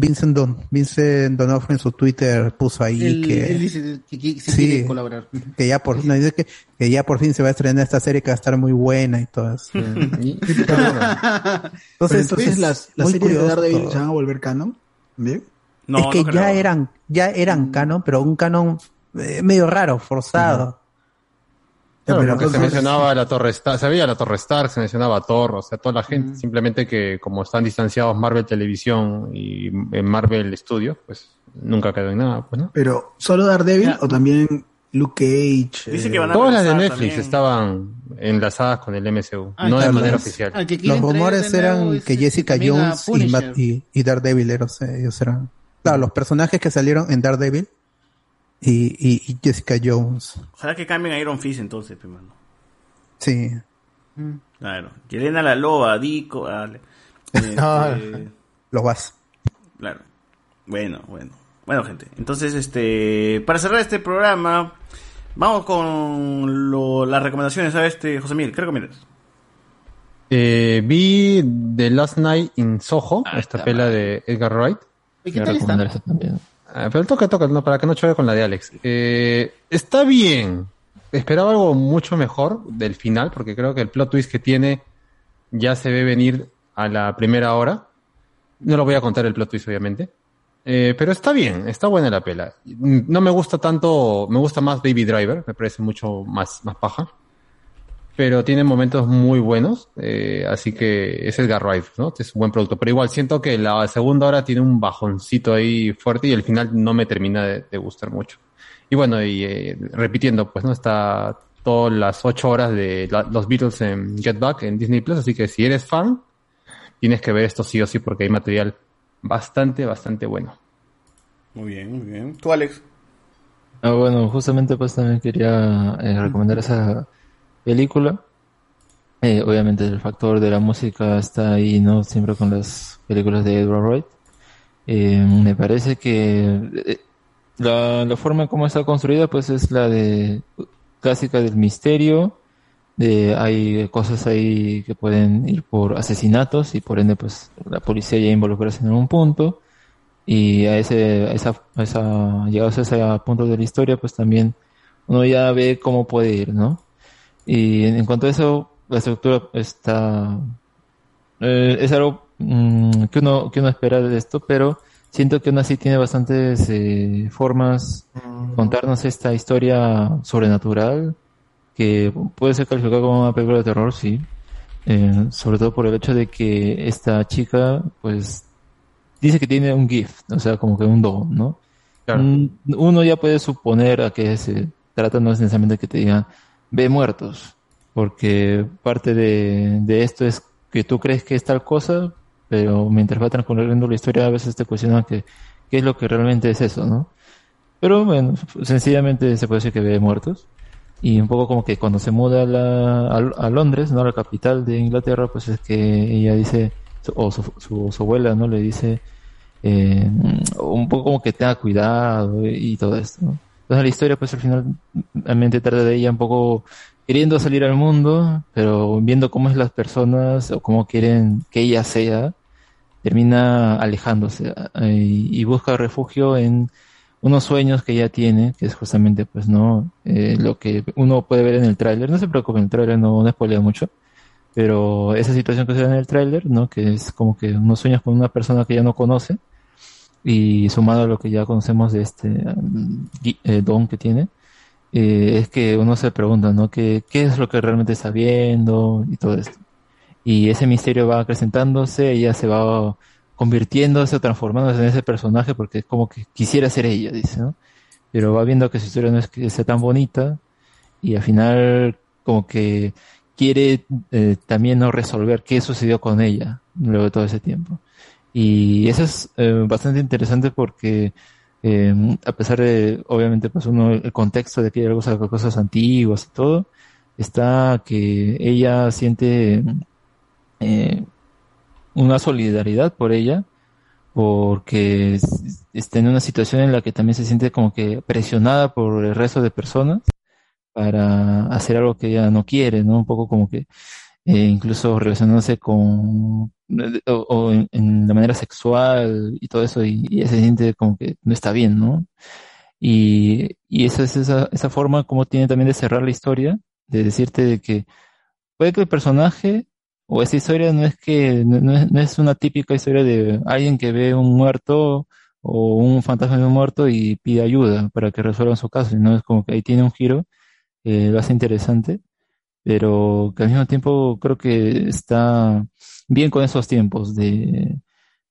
Vincent Don, Vincent Donofrio en su Twitter puso ahí Él, que, él dice que, que- sí Sí. quiere colaborar. que ya por, no, dice que, que ya por fin se va a estrenar esta serie que va a estar muy buena y todo eso. Entonces, entonces es las, las series de curioso Daredevil todo. se van a volver canon. ¿Bien? es que ya eran, ya eran canon, pero un canon eh, medio raro, forzado. Claro, Pero porque se mencionaba la Torre Stark, se veía la Torre Stark, se mencionaba Thor, o sea, toda la gente, simplemente que como están distanciados Marvel Televisión y eh, Marvel Studios, pues nunca quedó en nada, pues, ¿no? Pero, ¿solo Daredevil o también Luke Cage? Dice eh, que van a Todas las de Netflix también. estaban enlazadas con el MCU, Ah, no de manera las- oficial. Los rumores eran que Jessica Jones y, y, y Daredevil eran, ellos eran, claro, los personajes que salieron en Daredevil y, y, y Jessica Jones. Ojalá que cambien a Iron Fist entonces, pe, mano. Sí. Claro. Yelena la loba, Dico, ale. Este, Lo vas. Claro. Bueno, bueno. Bueno, gente. Entonces, este, para cerrar este programa, vamos con lo- las recomendaciones. ¿Sabes, este, José Miguel? ¿Qué recomiendas? Eh, vi The Last Night in Soho, esta pela de Edgar Wright. ¿Y qué tal está? Ah, pero toca, toca, no, para que no choque con la de Alex. Eh, está bien. Esperaba algo mucho mejor del final, porque creo que el plot twist que tiene ya se ve venir a la primera hora. No lo voy a contar el plot twist, obviamente. Eh, pero está bien, está buena la pela. Mm, No me gusta tanto, me gusta más Baby Driver, me parece mucho más, más paja. Pero tiene momentos muy buenos, eh, así que es Edgar Wright, ¿no? Es un buen producto. Pero igual siento que la segunda hora tiene un bajoncito ahí fuerte y el final no me termina de, de gustar mucho. Y bueno, y eh, repitiendo, pues no está todas las ocho horas de la- los Beatles en Get Back en Disney Plus, así que si eres fan, tienes que ver esto sí o sí porque hay material bastante, bastante bueno. Muy bien, muy bien. ¿Tú, Alex? Ah, bueno, justamente pues también quería eh, recomendar esa película. Eh, obviamente el factor de la música está ahí, ¿no? Siempre con las películas de Edward Wright. Eh, me parece que eh, la, forma como está construida pues es la de clásica del misterio. De, hay cosas ahí que pueden ir por asesinatos y por ende pues la policía ya involucrarse en algún punto y a ese, a esa, a esa, llegados a ese punto de la historia, pues también uno ya ve cómo puede ir, ¿no? Y en, cuanto a eso, la estructura está, eh, es algo mm, que uno, que uno espera de esto, pero siento que aún así tiene bastantes eh, formas de contarnos esta historia sobrenatural que puede ser calificada como una película de terror, sí. Eh, sobre todo por el hecho de que esta chica, pues, dice que tiene un gift, o sea, como que un don, ¿no? Mm, Uno ya puede suponer a que se trata no es necesariamente que te digan, ve muertos, porque parte de, de esto es que tú crees que es tal cosa, pero mientras va transcurriendo la historia a veces te cuestionan que qué es lo que realmente es eso, ¿no? Pero bueno, sencillamente se puede decir que ve muertos. Y un poco como que cuando se muda a, la- a, Londres, ¿no? La capital de Inglaterra, pues es que ella dice, o su, su, su abuela, ¿no? Le dice, eh, un poco como que tenga cuidado y, y todo esto, ¿no? Entonces la historia, pues al final, realmente trata de ella un poco queriendo salir al mundo, pero viendo cómo es las personas o cómo quieren que ella sea, termina alejándose eh, y, busca refugio en unos sueños que ella tiene, que es justamente, pues, no, Eh, lo que uno puede ver en el tráiler. No se preocupen, el tráiler no, no mucho, pero esa situación que se ve en el tráiler, ¿no? Que es como que unos sueños con una persona que ya no conoce y sumado a lo que ya conocemos de este gui- eh, don que tiene, eh, es que uno se pregunta, ¿no? ¿Qué, qué es lo que realmente está viendo y todo esto? Y ese misterio va acrecentándose, ella se va convirtiéndose o transformándose en ese personaje porque es como que quisiera ser ella, dice, ¿no? Pero va viendo que su historia no es que sea tan bonita y al final como que quiere eh, también no resolver qué sucedió con ella luego de todo ese tiempo. Y eso es eh, bastante interesante porque eh, a pesar de, obviamente, pues uno, el contexto de que hay algo- cosas antiguas y todo, está que ella siente eh, una solidaridad por ella, porque es- está en una situación en la que también se siente como que presionada por el resto de personas para hacer algo que ella no quiere, ¿no? Un poco como que eh, incluso relacionándose con o, o en, en la manera sexual y todo eso y, se siente como que no está bien, ¿no? Y, y esa es esa, esa forma como tiene también de cerrar la historia, de decirte de que puede que el personaje o esa historia no es que no, no es, no es una típica historia de alguien que ve un muerto o un fantasma de un muerto y pide ayuda para que resuelvan su caso, sino es como que ahí tiene un giro, eh, lo hace interesante, pero que al mismo tiempo creo que está bien con esos tiempos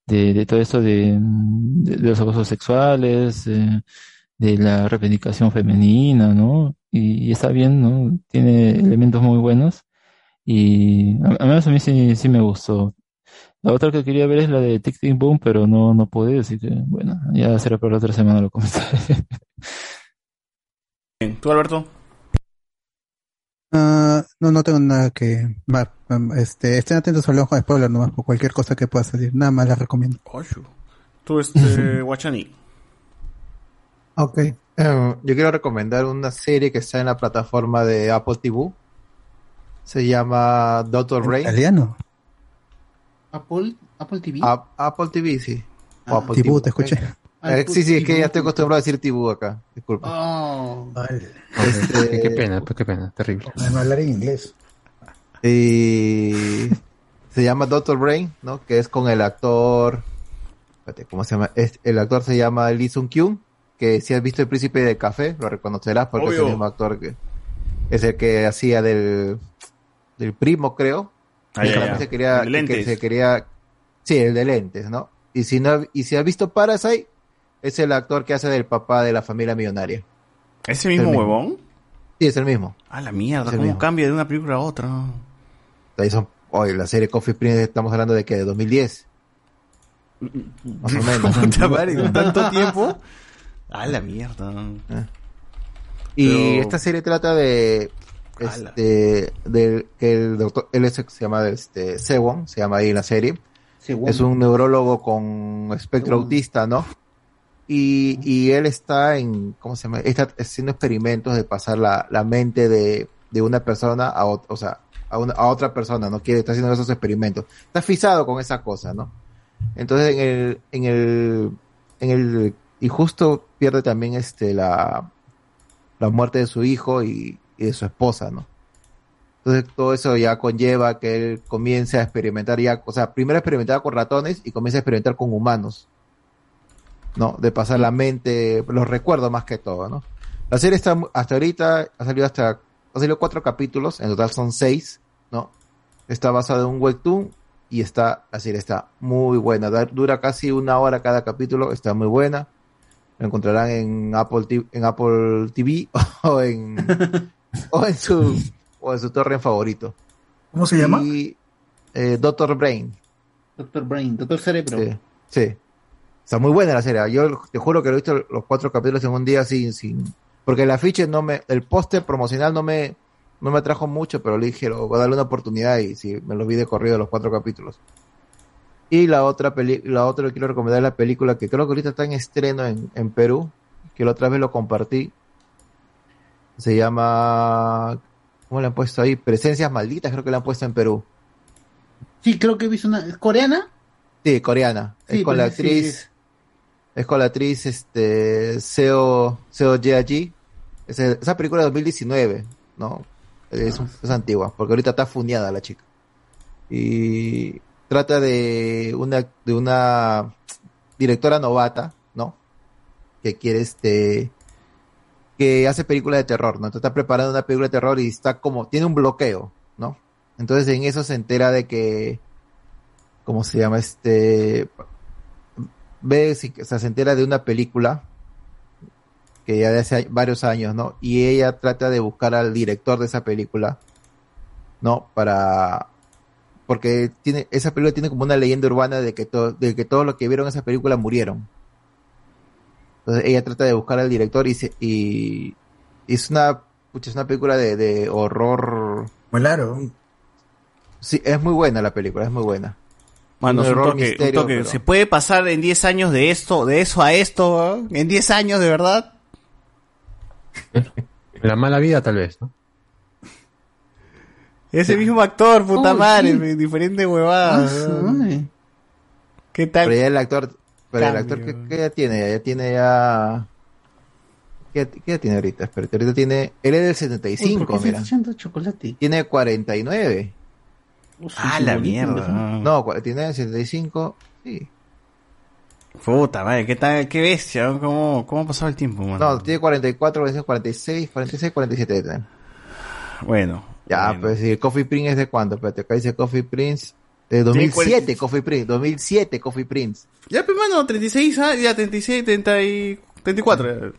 de, de, todo esto de, de los abusos sexuales, eh, de la reivindicación femenina, ¿no? Y, está bien, ¿no? Tiene elementos muy buenos y a- a mí sí, sí me gustó. La otra que quería ver es la de Tic Tic Boom, pero no, no pude, así que bueno, ya será para la otra semana lo comentaré. Bien, ¿Tú, Alberto? Ah, no, no tengo nada que. va, um, este, estén atentos al ojo de spoiler nomás por cualquier cosa que pueda salir. Nada más les recomiendo. Tú, este, Guachani. Ok. Eh, yo quiero recomendar una serie que está en la plataforma de Apple TV. Se llama Doctor Rain. ¿Italiano? Apple, Apple TV. A- Apple TV, sí. O Ah. Apple Tibú, te escuché. Eh, sí, sí, es que ya estoy acostumbrado a decir Tibú acá. Disculpa. Oh. Este, Qué, qué pena, pues qué pena, terrible. Además, hablar en inglés. Y se llama Doctor Brain, ¿no? Que es con el actor. Espérate, ¿cómo se llama? Es- el actor se llama Lee Sung Kyun, que si has visto El Príncipe de Café, lo reconocerás porque es el mismo actor que es el que hacía del, del primo, creo. Ah, ya, Y también ya. se quería, El de que lentes. se quería, sí, el de lentes, ¿no? Y si no, y si has visto Parasite, es el actor que hace del papá de la familia millonaria. ¿Ese mismo El mismo. huevón? Sí, es el mismo. A la mierda, Es ¿cómo cambia de una película a otra? Ahí son, oye, la serie Coffee Prince estamos hablando de que de 2010. Más o menos. Puta madre, ¿con tanto tiempo? A la mierda. Y Pero- esta serie trata de este del que el doctor él es, se llama este Sewon, se llama ahí en la serie. Sewon. Es un neurólogo con espectro Sewon. autista, ¿no? Y, y él está en, ¿cómo se llama? Está haciendo experimentos de pasar la, la mente de, de una persona a, ot- o sea, a, una, a otra persona, ¿no? Quiere, está haciendo esos experimentos. Está fisado con esa cosa, ¿no? Entonces en el, en el, en el, y justo pierde también este, la, la muerte de su hijo y, y de su esposa, ¿no? Entonces todo eso ya conlleva que él comience a experimentar ya, o sea, primero experimentaba con ratones y comienza a experimentar con humanos. ¿No? De pasar la mente, los recuerdos más que todo, ¿no? La serie está, hasta ahorita, ha salido hasta, ha salido cuatro capítulos, en total son seis, ¿no? Está basada en un webtoon y está, la serie está muy buena, dura casi una hora cada capítulo, está muy buena. Lo encontrarán en Apple TV, en Apple TV o en, o en su, o en su torre favorito. ¿Cómo se llama? Y, eh, Doctor Brain. Doctor Brain, Doctor Cerebro. Sí, sí. Está muy buena la serie. Yo te juro que lo he visto los cuatro capítulos en un día sin, sin, porque el afiche no me, el póster promocional no me, no me atrajo mucho, pero le dije, "Lo- voy a darle una oportunidad y sí, me lo vi de corrido los cuatro capítulos. Y la otra peli, la otra que quiero recomendar es la película que creo que ahorita está en estreno en, en Perú, que la otra vez lo compartí. Se llama, ¿cómo le han puesto ahí? Presencias malditas, creo que la han puesto en Perú. Sí, creo que he visto una. ¿Es coreana? Sí, coreana. Sí, es con pues, la sí, actriz. Es con la actriz este Seo Seo Ye-ji. Esa, esa película de 2019, ¿no? Es, es antigua, porque ahorita está funeada la chica. Y trata de una de una directora novata, ¿no? Que quiere este que hace películas de terror, ¿no? Entonces está preparando una película de terror y está como tiene un bloqueo, ¿no? Entonces en eso se entera de que ¿cómo se llama? Este, ve, si- o sea, se entera de una película que ya de hace varios años, ¿no? Y ella trata de buscar al director de esa película, ¿no? Para, porque tiene, esa película tiene como una leyenda urbana de que, to- de que todos los que vieron esa película murieron. Entonces ella trata de buscar al director y, se- y, y es una, pucha, es una película de, de horror. Claro. Sí, es muy buena la película, es muy buena. Mano, Un un toque, un misterio, toque. pero- ¿Se puede pasar en 10 años de esto, de eso a esto? weón? ¿En 10 años, de verdad? La mala vida, tal vez, ¿no? Ese mismo actor, puta Uy, madre, sí. diferente huevada. Ah, weón. ¿Qué tal? Pero ya el actor, pero el Cambio. actor que, que ya tiene, ya tiene ya ¿qué, qué edad tiene ahorita? Espérate, ahorita tiene, él es del Uy, 75, ¿por qué mira. echando chocolate? Tiene 49. Ah, la mierda. No, cua- tiene 75, sí. Puta madre, ¿qué tal? ¿Qué bestia? ¿Cómo, cómo ha pasado el tiempo, mano? No, tiene 44, 46, 46, 47 de tener. Bueno. Ya, bueno. pues si Coffee Prince es de cuándo? Espérate, acá dice Coffee Prince de 2007, Coffee Prince, 2007 Coffee Prince. Ya, pues, mano, 36, ah, ya 36, 30 y 34. ya.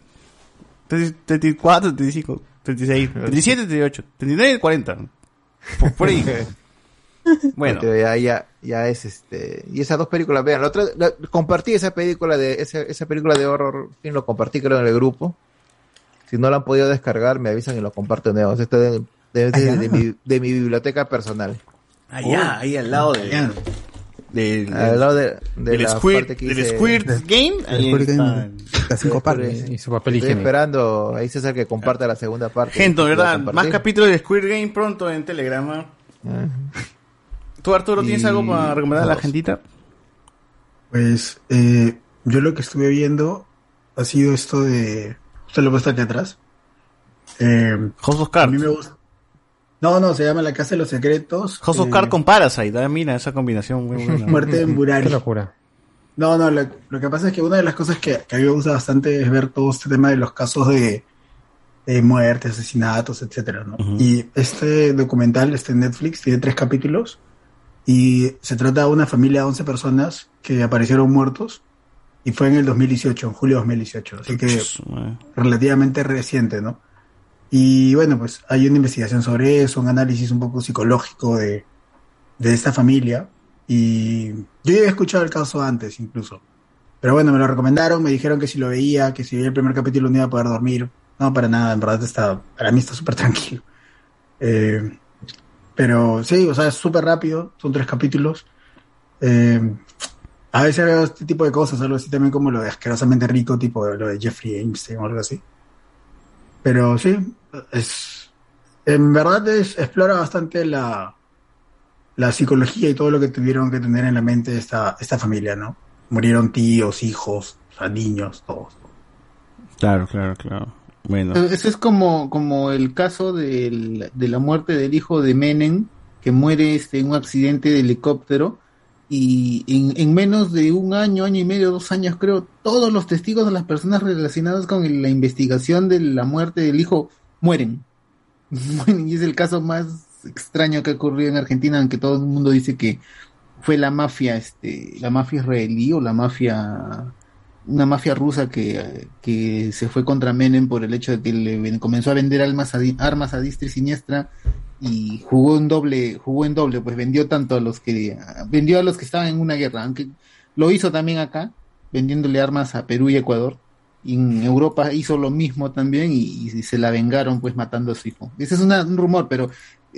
34, 35, 36, 37, 38, 39, 40. Por, por ahí. Bueno. Ya, ya, ya es este. Y esas dos películas, vean, la otra, la- compartí esa película de, esa, esa película de horror, sí, lo compartí creo en el grupo. Si no la han podido descargar, me avisan y lo comparto de nuevo. Esto de, de, de- de mi, de mi biblioteca personal. Allá, ahí al lado de. Del, Al lado de, de del la Squirt, parte que del Squirt Game. Las cinco partes. Y su papel Estoy esperando ahí César que comparta la segunda parte. Gente, ¿verdad? Más capítulos de Squirt Game pronto en Telegram. ¿ah? ¿Tú, Arturo, tienes Y- algo para recomendar a la gentita? Pues eh, yo lo que estuve viendo ha sido esto de. Usted lo he puesto aquí atrás. Eh, House of Cards. A mí me gusta. No, no, se llama La Casa de los Secretos. House of eh, Cards con Parasite. ah, Mira, esa combinación muy buena. Muerte en Burari. Qué locura. No, no, lo, lo que pasa es que una de las cosas que, que a mí me gusta bastante es ver todo este tema de los casos de, de muertes, asesinatos, etcétera, ¿no? Y este documental, este en Netflix, tiene tres capítulos y se trata de una familia de 11 personas que aparecieron muertos y fue en el 2018, en julio de 2018, así que relativamente reciente, ¿no? Y bueno, pues hay una investigación sobre eso, un análisis un poco psicológico de, de esta familia. Y yo ya había escuchado el caso antes incluso. Pero bueno, me lo recomendaron, me dijeron que si lo veía, que si veía el primer capítulo no iba a poder dormir. No, para nada, en verdad está, para mí está súper tranquilo. Eh, pero sí, o sea, es súper rápido, son tres capítulos. Eh, a veces veo este tipo de cosas, algo así también como lo de asquerosamente rico, tipo lo de Jeffrey Einstein o algo así. Pero sí, es, en verdad es, explora bastante la, la psicología y todo lo que tuvieron que tener en la mente esta, esta familia, ¿no? Murieron tíos, hijos, o sea, niños, todos. Claro, claro, claro. Bueno. Es como, como el caso de la muerte del hijo de Menem, que muere este, en un accidente de helicóptero y en, en menos de un año, año y medio, dos años creo, todos los testigos de las personas relacionadas con la investigación de la muerte del hijo. Mueren, y es el caso más extraño que ha ocurrido en Argentina, aunque todo el mundo dice que fue la mafia, este, la mafia israelí o la mafia, una mafia rusa que, que se fue contra Menem por el hecho de que le comenzó a vender armas a, armas a diestra y siniestra y jugó en doble, jugó en doble, pues vendió tanto a los que, vendió a los que estaban en una guerra, aunque lo hizo también acá, vendiéndole armas a Perú y Ecuador. Y en Europa hizo lo mismo también y, y se la vengaron pues matando a su hijo. Ese es una- un rumor, pero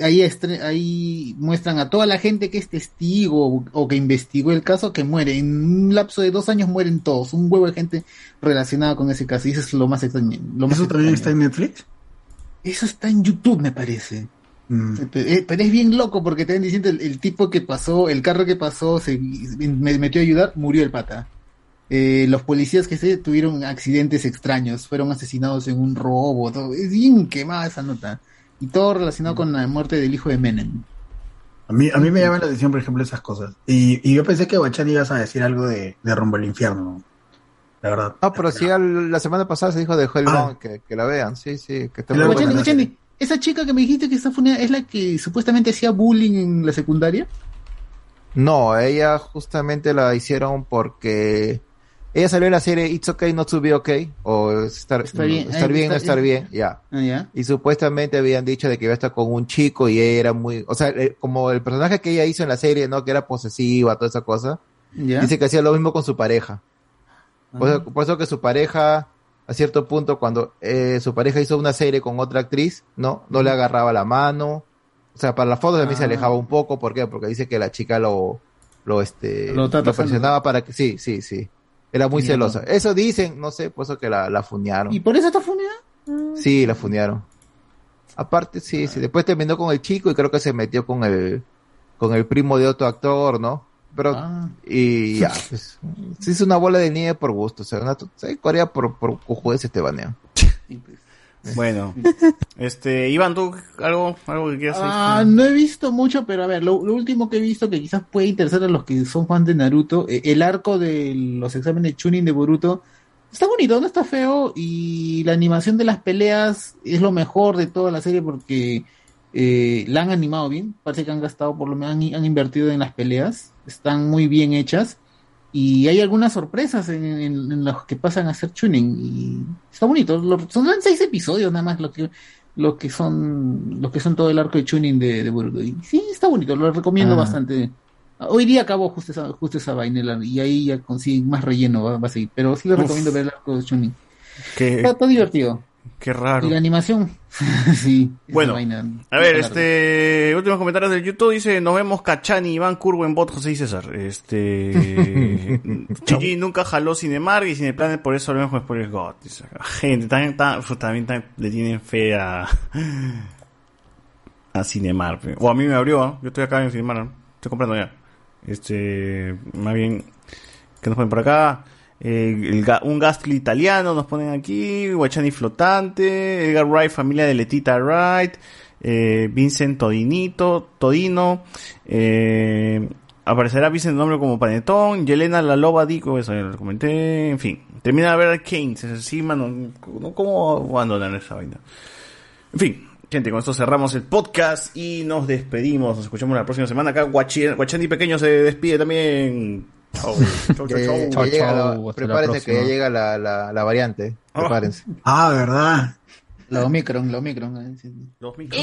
ahí, muestran a toda la gente que es testigo o, que investigó el caso que muere. En un lapso de dos años mueren todos. Un huevo de gente relacionada con ese caso. Y eso es lo más extraño. Lo más ¿Eso también está en Netflix? Eso está en YouTube, me parece. Mm. Eh, Pero es bien loco porque te ven diciendo el, el tipo que pasó, el carro que pasó, se me metió a ayudar, murió el pata. Eh, los policías que se tuvieron accidentes extraños, fueron asesinados en un robo, todo. es bien quemada esa nota. Y todo relacionado con la muerte del hijo de Menem. A mí, a mí me llama la atención, por ejemplo, esas cosas. Y, y yo pensé que Guachán ibas a decir algo de, de Rumbo al Infierno. La verdad. No, pero sí, al- la semana pasada se dijo de Hellbound que, que la vean, sí, sí. Que está buena. Guachani, esa chica que me dijiste que está funada es la que supuestamente hacía bullying en la secundaria. No, ella justamente la hicieron porque ella salió en la serie It's Okay Not to Be Okay o estar, Está bien, estar eh, bien, no estar bien, ya. Ah, ya. Y supuestamente habían dicho de que iba a estar con un chico y ella era muy, o sea, eh, como el personaje que ella hizo en la serie, ¿no? Que era posesiva, toda esa cosa. Ya. Dice que hacía lo mismo con su pareja. Por, eso, por eso que su pareja, a cierto punto, cuando eh, su pareja hizo una serie con otra actriz, ¿no? No le agarraba la mano. O sea, para las fotos también se Ah. alejaba un poco. ¿Por qué? Porque dice que la chica lo, lo, este, Lo presionaba para que, sí, sí, sí. Era muy celosa. Eso dicen, no sé, por eso que la, la funearon. ¿Y por eso está funada? Sí, la funearon. Aparte, sí, sí. Después terminó con el chico y creo que se metió con el, con el primo de otro actor, ¿no? Pero, Ah. y ya, pues, sí es una bola de nieve por gusto. O sea. Corea por, por cojudes te banean. Bueno, este, Iván, ¿tú algo, algo que quieras decir? Ah, no he visto mucho, pero a ver, lo, lo último que he visto que quizás puede interesar a los que son fans de Naruto, eh, el arco de los exámenes Chunin de Boruto está bonito, no está feo y la animación de las peleas es lo mejor de toda la serie porque eh, la han animado bien, parece que han gastado por lo menos, han, han invertido en las peleas, están muy bien hechas y hay algunas sorpresas en, en, en los que pasan a ser Chunin y está bonito, lo- son seis episodios nada más lo que lo que son lo que son todo el arco de Chunin de, de. Y sí, está bonito, lo recomiendo Ah. bastante. Hoy día acabó justo esa, justo esa vaina y ahí ya consigue más relleno, va, va a seguir. Pero sí Uf. recomiendo ver el arco de Está, está divertido. Qué raro. Y la animación, sí. Bueno, vaina. A ver, este, últimos comentarios del YouTube dice, nos vemos Cachani, Iván Curvo en bot, José y César. Este, Gigi nunca jaló Cinemark y Cineplanet, por eso hablamos con Spoilers God. Dice, gente, también tan- le tienen fe a, a Cinemark. O a mí me abrió, ¿ah? yo estoy acá en Cinemark, ¿no? estoy comprando ya. Este, más bien, ¿qué nos ponen por acá? Eh, un Gastly italiano nos ponen aquí, Guachani flotante, Edgar Wright, familia de Letita Wright, eh, Vincent Todinito, Todino, eh, aparecerá Vincent nombre como Panetón, Yelena la Loba Dico, eso ya lo comenté, en fin, termina de ver Keynes, encima, no, ¿cómo abandonar esa vaina? En fin, gente, con esto cerramos el podcast y nos despedimos. Nos escuchamos la próxima semana. Acá Guachani Pequeño se despide también. Chau, chau, Que- chau. llega prepárense que ya llega la, la, la variante. Prepárense. Ah, verdad. La Omicron, la Omicron. eh. Los micros.